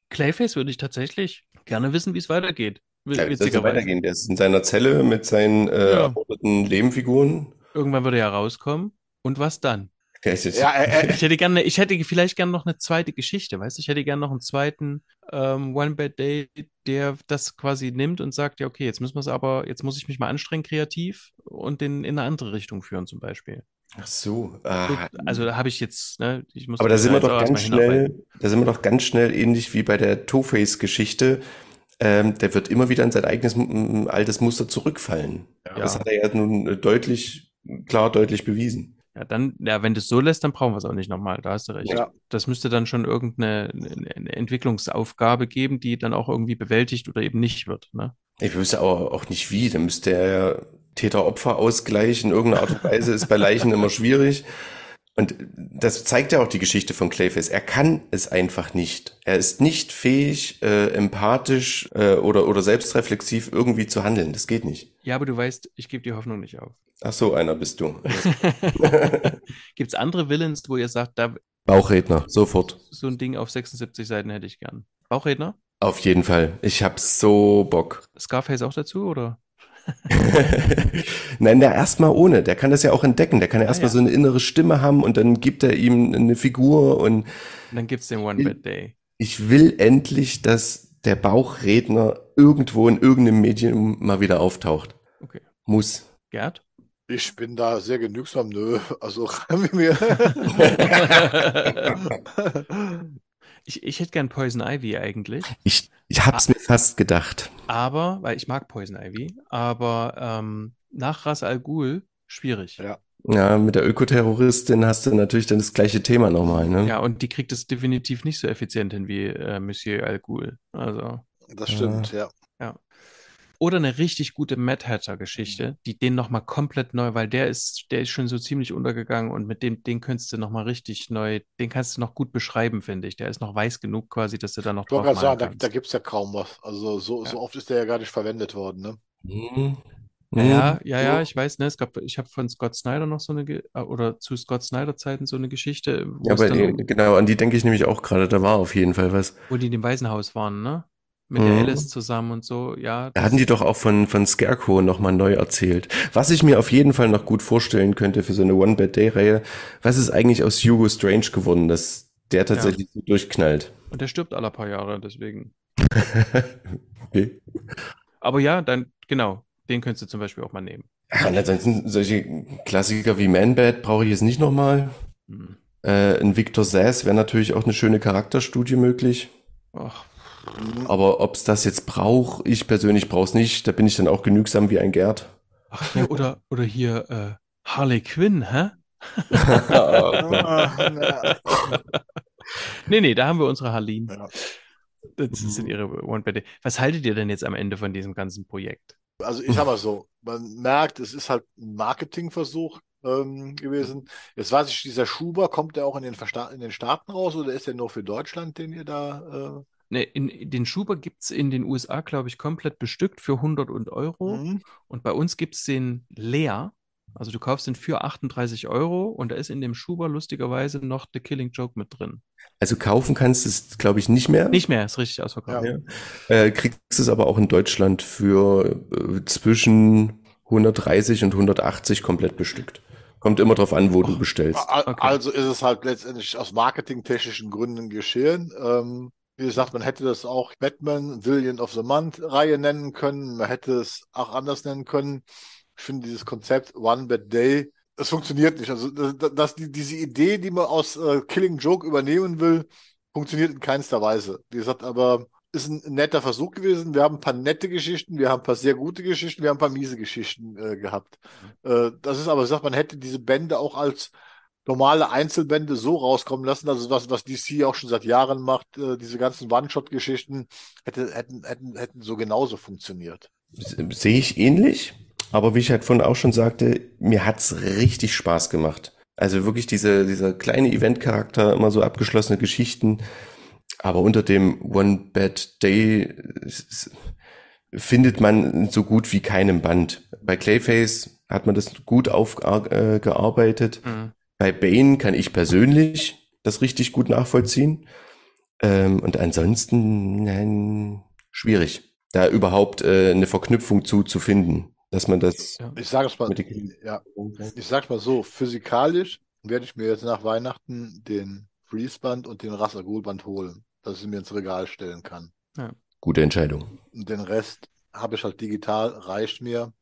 Clayface würde ich tatsächlich gerne wissen, wie es weitergeht. Ja, das soll weitergehen. Der ist in seiner Zelle mit seinen äh, Ja. Nebenfiguren. Irgendwann würde er rauskommen. Und was dann? Der ist jetzt, ja, äh, äh, Ich hätte gerne, ich hätte vielleicht gerne noch eine zweite Geschichte, weißt du? Ich hätte gerne noch einen zweiten ähm, One Bad Day, der das quasi nimmt und sagt, ja, okay, jetzt müssen wir es aber, jetzt muss ich mich mal anstrengen kreativ und den in eine andere Richtung führen zum Beispiel. Ach so. So, Ah, also da habe ich jetzt, ne, ich muss aber da sind wir doch ganz schnell, da sind wir doch ganz schnell ähnlich wie bei der Two-Face-Geschichte. Ähm, der wird immer wieder in sein eigenes altes Muster zurückfallen. Ja. Das hat er ja nun deutlich, klar deutlich bewiesen. Ja, dann, ja, wenn du es so lässt, dann brauchen wir es auch nicht nochmal. Da hast du recht. Ja. Das müsste dann schon irgendeine eine eine Entwicklungsaufgabe geben, die dann auch irgendwie bewältigt oder eben nicht wird. Ne? Ich wüsste aber auch nicht wie. Da müsste er ja Täter-Opfer-Ausgleich in irgendeiner Art und Weise ist bei Leichen immer schwierig. Und das zeigt ja auch die Geschichte von Clayface. Er kann es einfach nicht. Er ist nicht fähig, äh, empathisch äh, oder, oder selbstreflexiv irgendwie zu handeln. Das geht nicht. Ja, aber du weißt, ich gebe die Hoffnung nicht auf. Ach so, einer bist du. Gibt es andere Villains, wo ihr sagt, da Bauchredner, sofort. so ein Ding auf 76 Seiten hätte ich gern? Bauchredner? Auf jeden Fall. Ich hab so Bock. Scarface auch dazu, oder? Nein, der erstmal ohne. Der kann das ja auch entdecken. Der kann ja Ah, erstmal ja. so eine innere Stimme haben und dann gibt er ihm eine Figur und Und dann gibt es den One Bad Day. ich will endlich, dass der Bauchredner irgendwo in irgendeinem Medium mal wieder auftaucht. Okay. Muss. Gerd? ich bin da sehr genügsam. Nö, also mir. ich, ich hätte gern Poison Ivy eigentlich. Ich, ich hab's mir fast gedacht. Aber, weil ich mag Poison Ivy, aber ähm, nach Ras Al Ghul schwierig. Ja. Ja, mit der Ökoterroristin hast du natürlich dann das gleiche Thema nochmal, ne? Ja, und die kriegt es definitiv nicht so effizient hin wie äh, Monsieur Al Ghul. Also. Das stimmt, ja. Oder eine richtig gute Mad Hatter-Geschichte, die den nochmal komplett neu, weil der ist, der ist schon so ziemlich untergegangen und mit dem, den könntest du nochmal richtig neu, den kannst du noch gut beschreiben, finde ich. Der ist noch weiß genug quasi, dass du da noch Ich wollte drauf gerade sagen, malen da, kannst. da gibt es ja kaum was. Also so, Ja. so oft ist der ja gar nicht verwendet worden, ne? Hm. Ja, ja, Hm, ja, ja, ich weiß, ne, es gab, ich habe von Scott Snyder noch so eine, äh, oder zu Scott Snyder Zeiten so eine Geschichte, wo Ja, aber dann, genau, an die denke ich nämlich auch gerade. Da war auf jeden Fall was. wo die in dem Waisenhaus waren, ne? Mit der Mhm. Alice zusammen und so, ja. Da hatten die doch auch von, von Scarecrow nochmal neu erzählt. Was ich mir auf jeden Fall noch gut vorstellen könnte für so eine One-Bad-Day-Reihe, was ist eigentlich aus Hugo Strange geworden, dass der tatsächlich so durchknallt? Und der stirbt alle paar Jahre, deswegen. okay. Aber ja, dann, genau, den könntest du zum Beispiel auch mal nehmen. Ja, und ansonsten solche Klassiker wie Man-Bat brauche ich jetzt nicht nochmal. Hm. Äh, ein Victor Sass wäre natürlich auch eine schöne Charakterstudie möglich. Ach, Aber ob es das jetzt braucht, ich persönlich brauche es nicht. Da bin ich dann auch genügsam wie ein Gerd. ach ja, oder, oder hier äh, Harley Quinn, hä? Nee, nee, da haben wir unsere Harleen. ja. Das sind ihre one bad Was haltet ihr denn jetzt am Ende von diesem ganzen Projekt? Also ich sag mal so, man merkt, es ist halt ein Marketingversuch ähm, gewesen. Jetzt weiß ich, dieser Schuber, kommt der auch in den, Versta in den Staaten raus oder ist der nur für Deutschland, den ihr da... Ne, in, den Schuber gibt es in den USA, glaube ich, komplett bestückt für 100 und Euro. mhm. Und bei uns gibt es den leer. Also du kaufst den für 38 Euro und da ist in dem Schuber lustigerweise noch The Killing Joke mit drin. Also kaufen kannst du es, glaube ich, nicht mehr. Nicht mehr, ist richtig ausverkauft. Ja. Äh, kriegst es aber auch in Deutschland für äh, zwischen 130 und 180 komplett bestückt. Kommt immer drauf an, wo du bestellst. Okay. Also ist es halt letztendlich aus marketingtechnischen Gründen geschehen. Ähm, wie gesagt, man hätte das auch Batman Villain of the Month Reihe nennen können. Man hätte es auch anders nennen können. Ich finde dieses Konzept One Bad Day, das funktioniert nicht. Also das, das, die, diese Idee, die man aus äh, Killing Joke übernehmen will, funktioniert in keinster Weise. Wie gesagt, aber ist ein netter Versuch gewesen. Wir haben ein paar nette Geschichten, wir haben ein paar sehr gute Geschichten, wir haben ein paar miese Geschichten äh, gehabt. Äh, das ist aber, wie gesagt, man hätte diese Bände auch als normale Einzelbände so rauskommen lassen, also was, was DC auch schon seit Jahren macht, äh, diese ganzen One-Shot-Geschichten hätte, hätten, hätten, hätten so genauso funktioniert. Sehe ich ähnlich, aber wie ich halt vorhin auch schon sagte, mir hat's richtig Spaß gemacht. Also wirklich diese, dieser kleine Event-Charakter, immer so abgeschlossene Geschichten. Aber unter dem One Bad Day s- s- findet man so gut wie keinem Band. Bei Clayface hat man das gut aufgearbeitet. Mhm. Bei Bane kann ich persönlich das richtig gut nachvollziehen. Ähm, und ansonsten, nein, schwierig, da überhaupt äh, eine Verknüpfung zu, zu finden, dass man das Ja. Ich sage es mal, ja, ich sag's mal so, physikalisch werde ich mir jetzt nach Weihnachten den Freeze-Band und den Ras Al Ghul Band holen, dass ich mir ins Regal stellen kann. gute Entscheidung. Und den Rest habe ich halt digital, reicht mir.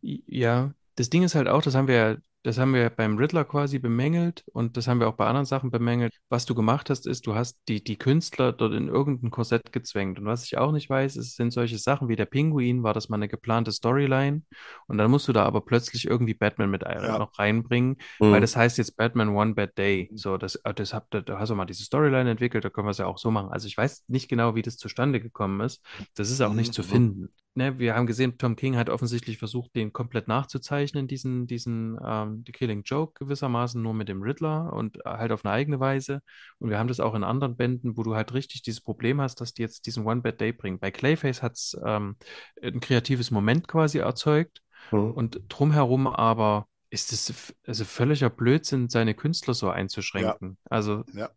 Ja, das Ding ist halt auch, das haben wir ja, das haben wir beim Riddler quasi bemängelt und das haben wir auch bei anderen Sachen bemängelt. Was du gemacht hast, ist, du hast die, die Künstler dort in irgendein Korsett gezwängt. Und was ich auch nicht weiß, ist, sind solche Sachen wie der Pinguin, war das mal eine geplante Storyline und dann musst du da aber plötzlich irgendwie Batman mit Ja. noch reinbringen, Mhm. weil das heißt jetzt Batman One Bad Day. So, das, äh, das habt, da hast du mal diese Storyline entwickelt, da können wir es ja auch so machen. Also ich weiß nicht genau, wie das zustande gekommen ist. Das ist auch nicht zu Mhm. finden. Ne, wir haben gesehen, Tom King hat offensichtlich versucht, den komplett nachzuzeichnen, diesen, diesen ähm, The Killing Joke gewissermaßen, nur mit dem Riddler und äh, halt auf eine eigene Weise. Und wir haben das auch in anderen Bänden, wo du halt richtig dieses Problem hast, dass die jetzt diesen One Bad Day bringen. Bei Clayface hat es ähm, ein kreatives Moment quasi erzeugt Mhm. und drumherum aber ist es also völliger Blödsinn, seine Künstler so einzuschränken. Also Ja,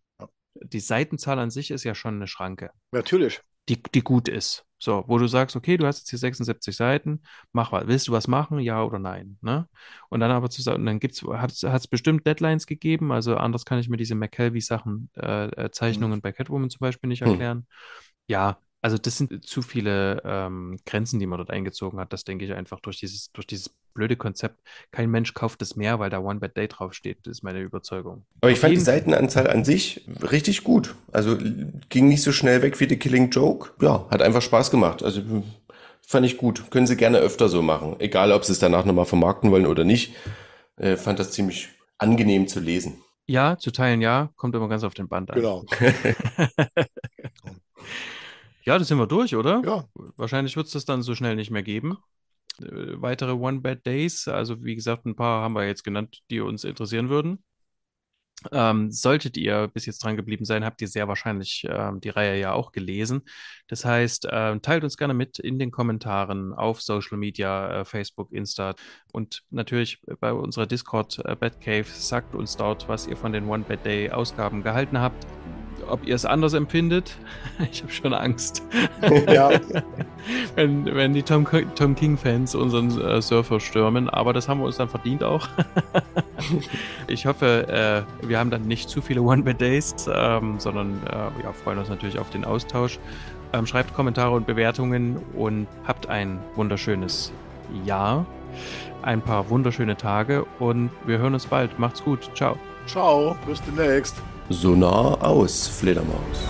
die Seitenzahl an sich ist ja schon eine Schranke natürlich. Die, die gut ist. So, wo du sagst, okay, du hast jetzt hier 76 Seiten, mach was. Willst du was machen? Ja oder nein? Ne? Und dann aber zu sagen, dann gibt's, hat es bestimmt Deadlines gegeben, also anders kann ich mir diese McKelvey-Sachen, äh, äh, Zeichnungen bei Catwoman zum Beispiel nicht Hm. erklären. Ja, also das sind zu viele ähm, Grenzen, die man dort eingezogen hat. Das denke ich einfach durch dieses, durch dieses blöde Konzept. Kein Mensch kauft es mehr, weil da One Bad Day draufsteht. Das ist meine Überzeugung. Aber ich Auf fand die. Seitenanzahl an sich richtig gut. Also ging nicht so schnell weg wie The Killing Joke. Ja, hat einfach Spaß gemacht. Also fand ich gut. Können Sie gerne öfter so machen. Egal, ob Sie es danach nochmal vermarkten wollen oder nicht. Äh, fand das ziemlich angenehm zu lesen. Ja, zu teilen ja, kommt immer ganz auf den Band an. Genau. Ja, das sind wir durch, oder? Ja, Wahrscheinlich wird es das dann so schnell nicht mehr geben. Äh, weitere One Bad Days, also wie gesagt, ein paar haben wir jetzt genannt, die uns interessieren würden. Ähm, solltet ihr bis jetzt dran geblieben sein, habt ihr sehr wahrscheinlich ähm, die Reihe ja auch gelesen. Das heißt, äh, teilt uns gerne mit in den Kommentaren auf Social Media, äh, Facebook, Insta und natürlich bei unserer Discord äh, Batcave. Sagt uns dort, was ihr von den One Bad Day Ausgaben gehalten habt ob ihr es anders empfindet. Ich habe schon Angst. Ja. wenn, wenn die Tom, Tom King-Fans unseren äh, Surfer stürmen, aber das haben wir uns dann verdient auch. ich hoffe, äh, wir haben dann nicht zu viele One-Bad-Days, ähm, sondern äh, ja, freuen uns natürlich auf den Austausch. Ähm, schreibt Kommentare und Bewertungen und habt ein wunderschönes Jahr, ein paar wunderschöne Tage und wir hören uns bald. Macht's gut. Ciao. Ciao, bis demnächst. Sonar aus, Fledermaus.